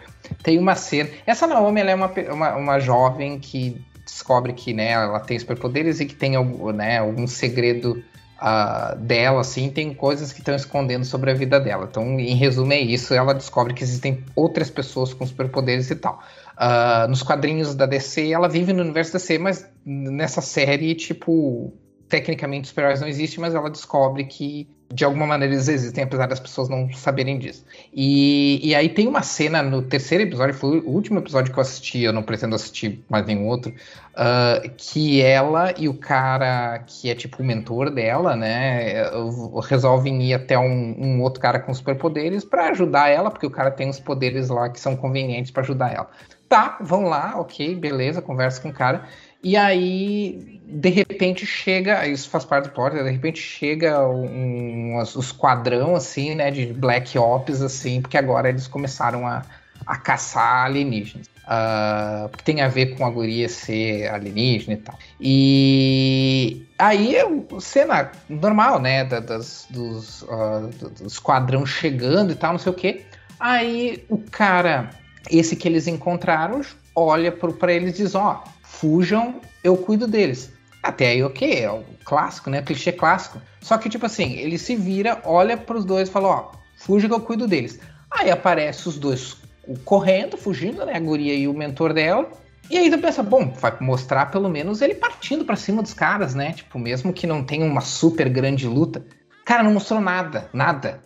tem uma cena. Essa Naomi ela é uma, uma, uma jovem que descobre que né, ela tem superpoderes e que tem algum, né, algum segredo ah, dela, assim, tem coisas que estão escondendo sobre a vida dela. Então, em resumo, é isso. Ela descobre que existem outras pessoas com superpoderes e tal. Ah, nos quadrinhos da DC, ela vive no universo DC, mas nessa série, tipo, tecnicamente super-heróis não existem, mas ela descobre que de alguma maneira eles existem, apesar das pessoas não saberem disso. E, e aí tem uma cena no terceiro episódio, foi o último episódio que eu assisti, eu não pretendo assistir mais nenhum outro, ah, que ela e o cara que é tipo o mentor dela, né, uh, resolvem ir até um, um outro cara com superpoderes pra ajudar ela, porque o cara tem uns poderes lá que são convenientes pra ajudar ela. Tá, vão lá, ok, beleza, conversa com o cara. E aí, de repente, chega. Isso faz parte do plot, de repente chega um, um esquadrão, assim, né, de Black Ops, assim, porque agora eles começaram a, a caçar alienígenas. Ah, porque tem a ver com a guria ser alienígena e tal. E aí é cena normal, né? da- das, dos, ah, do, do esquadrão chegando e tal, não sei o quê. Aí o cara, esse que eles encontraram, olha pra eles e diz: Ó, fujam, eu cuido deles. Até aí, ok, é o clássico, né? Clichê clássico. Só que, tipo assim, ele se vira, olha pros dois e fala: Ó, fuja que eu cuido deles. Aí aparece os dois correndo, fugindo, né? A guria e o mentor dela. E aí tu pensa, bom, vai mostrar pelo menos ele partindo pra cima dos caras, né? Tipo, mesmo que não tenha uma super grande luta. Cara, não mostrou nada, nada.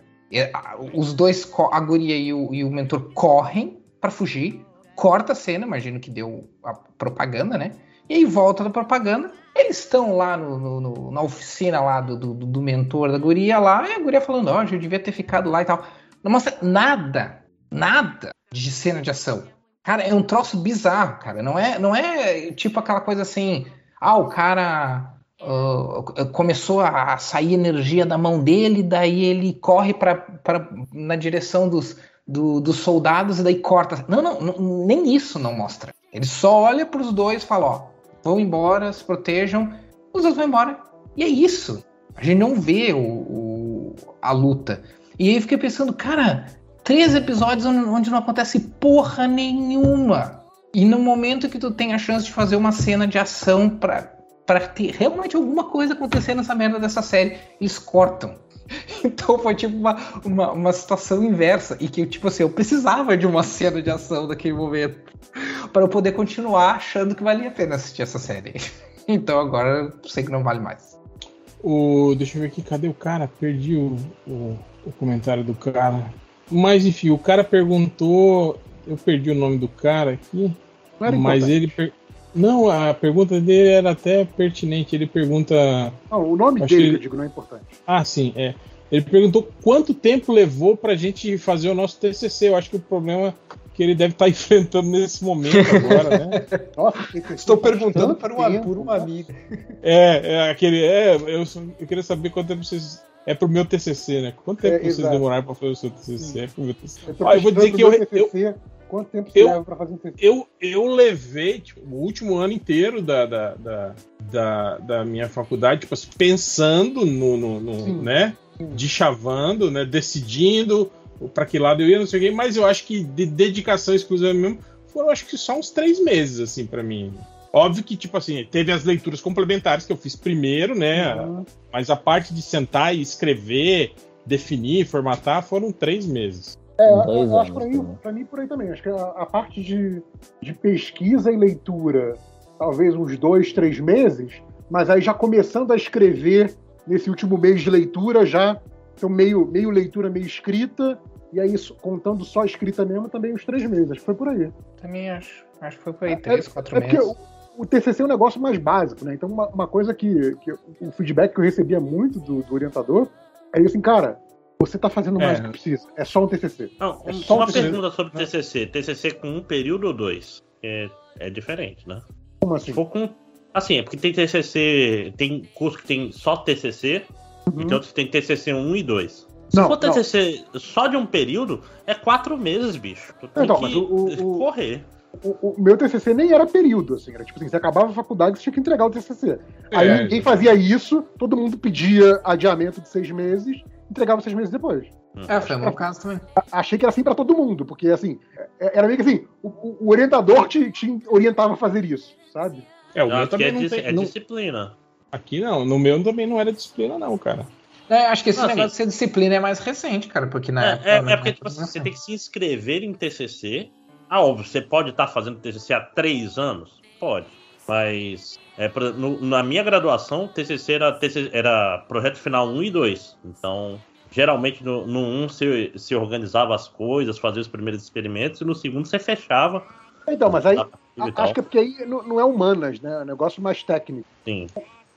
Os dois, a guria e o, e o mentor correm pra fugir, corta a cena, imagino que deu a propaganda, né? E aí volta da propaganda, eles estão lá no, no- no- na oficina lá do, do, do mentor da guria lá, e a guria falando, ó, eu devia ter ficado lá e tal. Não mostra nada, nada de cena de ação. Cara, é um troço bizarro, cara. Não é, não é tipo aquela coisa assim, ah, o cara ah, começou a sair energia da mão dele, daí ele corre pra, pra, na direção dos, do- dos soldados e daí corta. Não, não, não, nem isso não mostra. Ele só olha pros dois e fala, ó, vão embora, se protejam, os dois vão embora. E é isso. A gente não vê o, o- a luta. E aí eu fiquei pensando, cara, três episódios onde, não acontece porra nenhuma. E no momento que tu tem a chance de fazer uma cena de ação pra, pra ter realmente alguma coisa acontecer nessa merda dessa série, eles cortam. Então foi tipo uma, uma, uma situação inversa. E que, tipo assim, eu precisava de uma cena de ação naquele momento. para eu poder continuar achando que valia a pena assistir essa série. Então agora eu sei que não vale mais. O, deixa eu ver aqui, cadê o cara? Perdi o, o, o comentário do cara. Mas enfim, o cara perguntou. Eu perdi o nome do cara aqui. Era mas importante. ele. per- Não, a pergunta dele era até pertinente. Ele pergunta. Não, o nome dele que- que eu digo não é importante. Ah, sim, é. Ele perguntou quanto tempo levou pra gente fazer o nosso TCC. Eu acho que o problema que ele deve estar enfrentando nesse momento agora, né? Nossa, Estou perguntando para tempo, por uma né? amiga. É, é aquele. É, eu, eu queria saber quanto tempo vocês. É pro meu TCC, né? Quanto tempo É, vocês exato. demoraram pra fazer o seu TCC? É pro meu TCC. Eu, Ó, eu vou dizer que eu, meu eu, TCC, Quanto tempo você eu- leva pra fazer um TCC? eu, eu levei tipo, o último ano inteiro da, da, da, da, da minha faculdade, tipo assim, pensando no, no, no, Sim. né? De chavando, né? Decidindo pra que lado eu ia, não sei o quê, mas eu acho que de dedicação exclusiva mesmo foram acho que só uns três meses, assim, pra mim. Óbvio que, tipo assim, teve as leituras complementares que eu fiz primeiro, né? Uhum. Mas a parte de sentar e escrever, definir, formatar, foram três meses. É, eu, eu acho pra mim, também. pra mim por aí também. Acho que a, a parte de, de pesquisa e leitura, talvez uns dois, três meses, mas aí já começando a escrever nesse último mês de leitura, já então meio, meio leitura, meio escrita, e aí isso, contando só a escrita mesmo, também uns três meses. Acho que foi por aí. Também acho. Acho que foi por aí, três, quatro é porque meses. o, o TCC é um negócio mais básico, né? Então, uma, uma coisa que, que o feedback que eu recebia muito do, do orientador é isso assim, cara, você tá fazendo mais É. do que precisa. É só um TCC. Não, É só uma um TCC. pergunta sobre TCC. TCC com um período ou dois? É, é diferente, né? Como Se assim? for com. Assim, é porque tem TCC. Tem curso que tem só TCC e tem outros que tem TCC 1 e 2. Se Uhum. Não, for não. TCC só de um período, é quatro meses, bicho. Tu tem Então, que o- o- correr. O, o meu TCC nem era período, assim, era tipo assim, você acabava a faculdade, você tinha que entregar o TCC. Aí É. ninguém fazia isso, todo mundo pedia adiamento de seis meses, entregava seis meses depois. É, foi o meu caso também. Achei que era assim pra todo mundo, porque assim, é- era meio que assim, o, o- orientador te, te orientava a fazer isso, sabe? É, o Eu meu também é, não tem. é não- disciplina. Aqui não, no meu também não era disciplina, não, cara. É, acho que esse Não, negócio de ser disciplina é mais recente, cara, porque na É, época. é, é porque tipo assim, você tem que se inscrever em TCC. Ah, óbvio, você pode estar fazendo TCC há três anos? Pode. Mas é, pra- no- na minha graduação, TCC era, TCC era projeto final 1 e 2. Então, geralmente no, no 1 se, se organizava as coisas, fazia os primeiros experimentos, e no segundo você fechava. Então, mas aí, a- a- e tal. acho que é porque aí não, não é humanas, né? É um negócio mais técnico. Sim.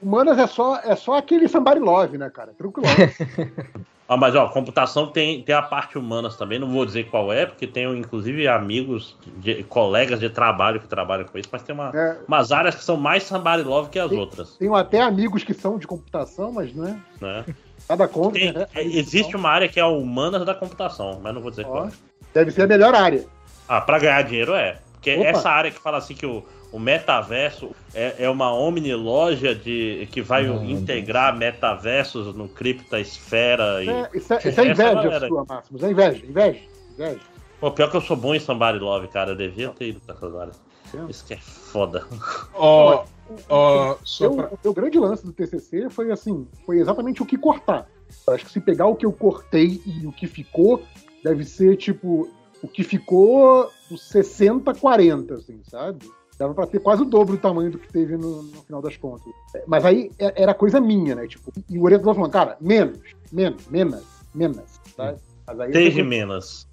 Humanas é só, é só aquele somebody love, né, cara? Tranquilo. Ah, mas ó, computação tem, tem a parte humanas também, não vou dizer qual é, porque tenho inclusive amigos, de, colegas de trabalho que trabalham com isso, mas tem uma, É, umas áreas que são mais somebody love que as Tem- outras, tenho até amigos que são de computação, mas não é né? nada contra. Tem- né? existe uma área que é a humanas da computação, mas não vou dizer Ó, qual. é. Deve ser a melhor área. Ah, pra ganhar dinheiro é. Porque Opa. essa área que fala assim que o, o metaverso é, é uma omni-loja de, que vai integrar metaversos no criptasfera e. É, isso é, isso é Essa inveja galera. sua, Máximos. É inveja, inveja, inveja. Pô, pior que eu sou bom em somebody love, cara. Eu devia ter ido pra essas áreas. Isso que é foda. Ó, ó, só Eu- pra- O meu grande lance do TCC foi assim, foi exatamente o que cortar. Eu acho que se pegar o que eu cortei e o que ficou, deve ser tipo o que ficou os 60 40, assim, sabe? Dava pra ter quase o dobro do tamanho do que teve no, no final das contas. É, Mas aí é- era coisa minha, né? Tipo, e o orientador falando, cara, menos, menos, menos, menos, sabe? Mas aí Desde menos.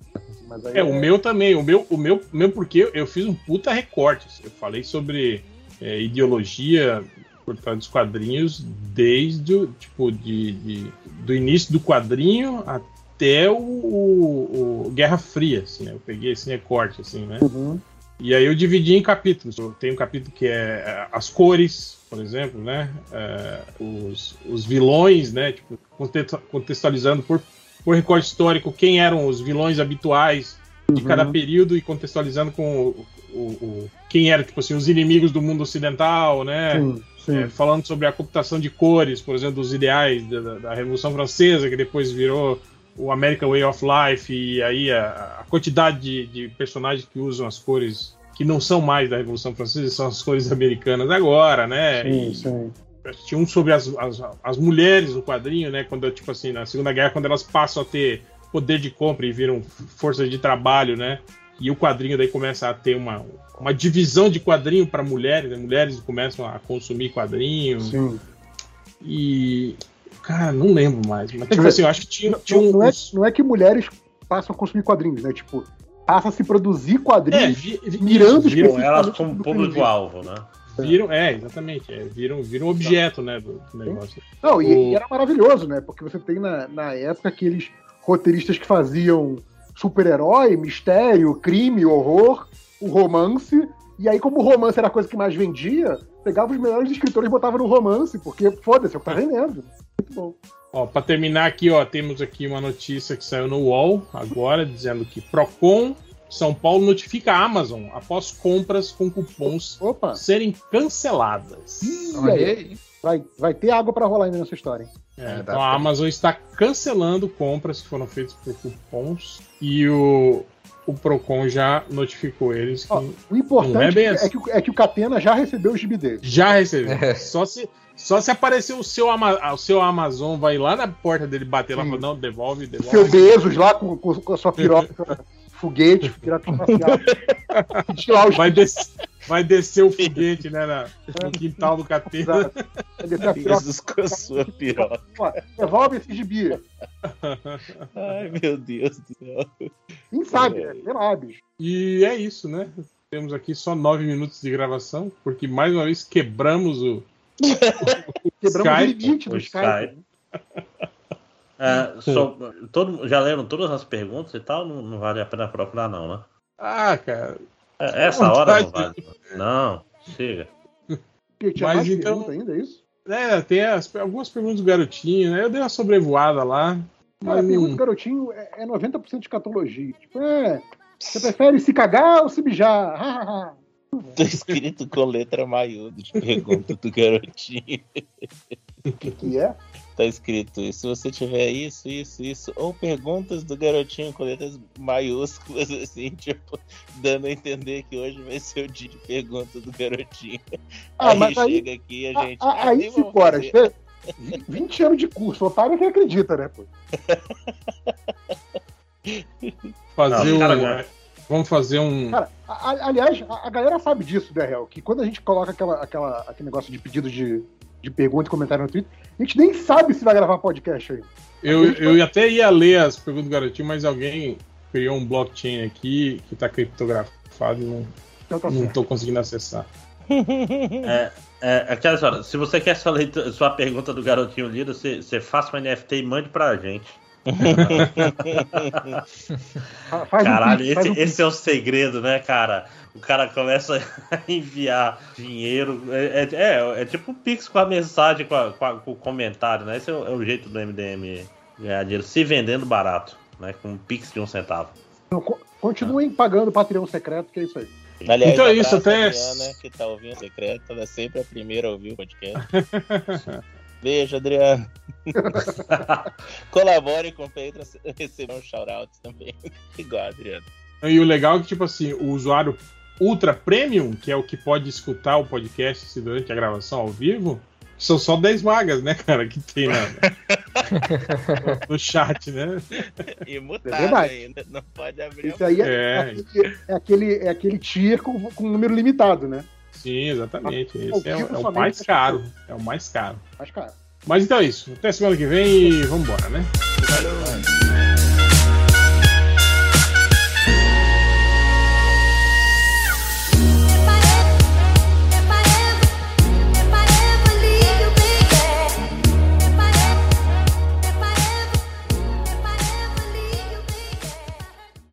mas aí É, o meu também. O meu, o meu, meu porque eu fiz um puta recorte. Eu falei sobre é, ideologia por trás dos quadrinhos desde o tipo de, de- do início do quadrinho até o, o- o Guerra Fria. Assim, né? Eu peguei esse recorte assim, né? Uhum. E aí eu dividi em capítulos. Tenho um capítulo que é é, as cores, por exemplo, né? É, os, os vilões, né? Tipo, context- contextualizando por, por recorte histórico quem eram os vilões habituais de cada período e contextualizando com o, o- o- quem era, tipo assim, os inimigos do mundo ocidental, né? Sim, sim. É, falando sobre a computação de cores, por exemplo, dos ideais da- da Revolução Francesa, que depois virou o American Way of Life, e aí a, a quantidade de, de personagens que usam as cores que não são mais da Revolução Francesa, são as cores americanas agora, né? Sim, E- sim. tinha um sobre as, as, as mulheres no quadrinho, né? Quando, tipo assim, na Segunda Guerra, quando elas passam a ter poder de compra e viram força de trabalho, né? E o quadrinho daí começa a ter uma, uma divisão de quadrinho para mulheres, né? Mulheres começam a consumir quadrinho. Sim. E. Cara, não lembro mais. Mas, tipo assim, eu acho que tinha, tinha Não, um. não é, não é que mulheres passam a consumir quadrinhos, né? Tipo, passa a se produzir quadrinhos É, vi- vi- mirando viram Elas como público-alvo, né? Viram, é, exatamente. É, viram, viram objeto, né, do, do negócio. Não, e, O- e era maravilhoso, né? Porque você tem na, na época aqueles roteiristas que faziam super-herói, mistério, crime, horror, o romance. E aí, como o romance era a coisa que mais vendia, pegava os melhores escritores e botava no romance, porque foda-se, é o que tá vendendo. Muito bom. Ó, para terminar aqui, ó, temos aqui uma notícia que saiu no UOL agora, dizendo que Procon São Paulo notifica a Amazon após compras com cupons Opa! serem canceladas. Ih, Olha aí, vai, vai ter água pra rolar ainda nessa história, hein? É, É, então dá a Amazon está cancelando compras que foram feitas por cupons e o, o Procon já notificou eles que Ó, O importante Não é bem é, assim. que, o- é que o Catena já recebeu o gibi dele. já recebeu. É. Só se só se aparecer o seu, Ama- o seu Amazon, vai lá na porta dele bater lá e Sim. falar, não, devolve, devolve. Seu Bezos lá com, com, com a sua piroca, foguete, piroca espacial. Lá Vai, des- vai descer o foguete, né, na- no quintal do. Exato. Vai descer a piroca. Jesus com a sua piroca. Devolve esse gibi. Ai, meu Deus do céu. Quem sabe, né? Sei lá, bicho. E é isso, né? Temos aqui só nove minutos de gravação, porque mais uma vez quebramos o. Quebramos Skype, o limite do Skype. É, só- todo, já leram todas as perguntas e tal? Não, não vale a pena procurar, não, né? Ah, cara. É, essa hora não vale. Não, chega. Mas mais então- pergunta ainda, é isso? É, tem as- algumas perguntas do garotinho, né? Eu dei uma sobrevoada lá. Cara, a Mas pergunta do garotinho é, é 90% de catologia. Tipo, é. Você prefere se cagar ou se mijar? Tá escrito com letra maiúda de pergunta do garotinho. O que, que é? Tá escrito, e se você tiver isso, isso, isso, ou perguntas do garotinho com letras maiúsculas, assim, tipo, dando a entender que hoje vai ser o dia de pergunta do garotinho. Ah, aí mas aí- chega aqui e a gente. Aí nem se vamos fora, fazer. 20 anos de curso, otário é quem acredita, né, pô? Fazer Não, cara, um. cara. Vamos fazer um. Cara, a- a- aliás, a, a galera sabe disso, né, Real? Que quando a gente coloca aquela, aquela, aquele negócio de pedido de, de pergunta e comentário no Twitter, a gente nem sabe se vai gravar podcast aí. Eu, eu até ia ler as perguntas do garotinho, mas alguém criou um blockchain aqui que tá criptografado e não, Então tá não tô conseguindo acessar. É, é, aquela história, se você quer sua, leitura- sua pergunta do garotinho lido, você, você faça um NFT e mande pra gente. Caralho, um pix, faz esse, um esse é o segredo, né, cara? O cara começa a enviar dinheiro. É, é, é- é tipo um Pix com a mensagem, com, a- com a- com o comentário, né? Esse é o, é o jeito do MDM ganhar dinheiro, se vendendo barato, né? Com um Pix de um centavo. Não, co- Continuem pagando o Patreon secreto, que é isso aí. Aliás, Então é isso, a até- Adriana, que tá ouvindo o secreto, ela é sempre a primeira a ouvir o podcast. Beijo, Adriana. Colabore com o Patreon receber um shout-out também. Igual a Adriana. E o legal é que, tipo assim, o usuário Ultra Premium, que é o que pode escutar o podcast durante a gravação ao vivo, são só 10 vagas, né, cara, que tem na, no chat, né? E mutado verdade. ainda, não pode abrir Esse aí é, É. é aquele, é, aquele, é aquele tier com, com um número limitado, né? Sim, exatamente. Esse é, é o somente mais caro. É o mais caro. Mas, cara. Mas então é isso. Até semana que vem e vambora, né? a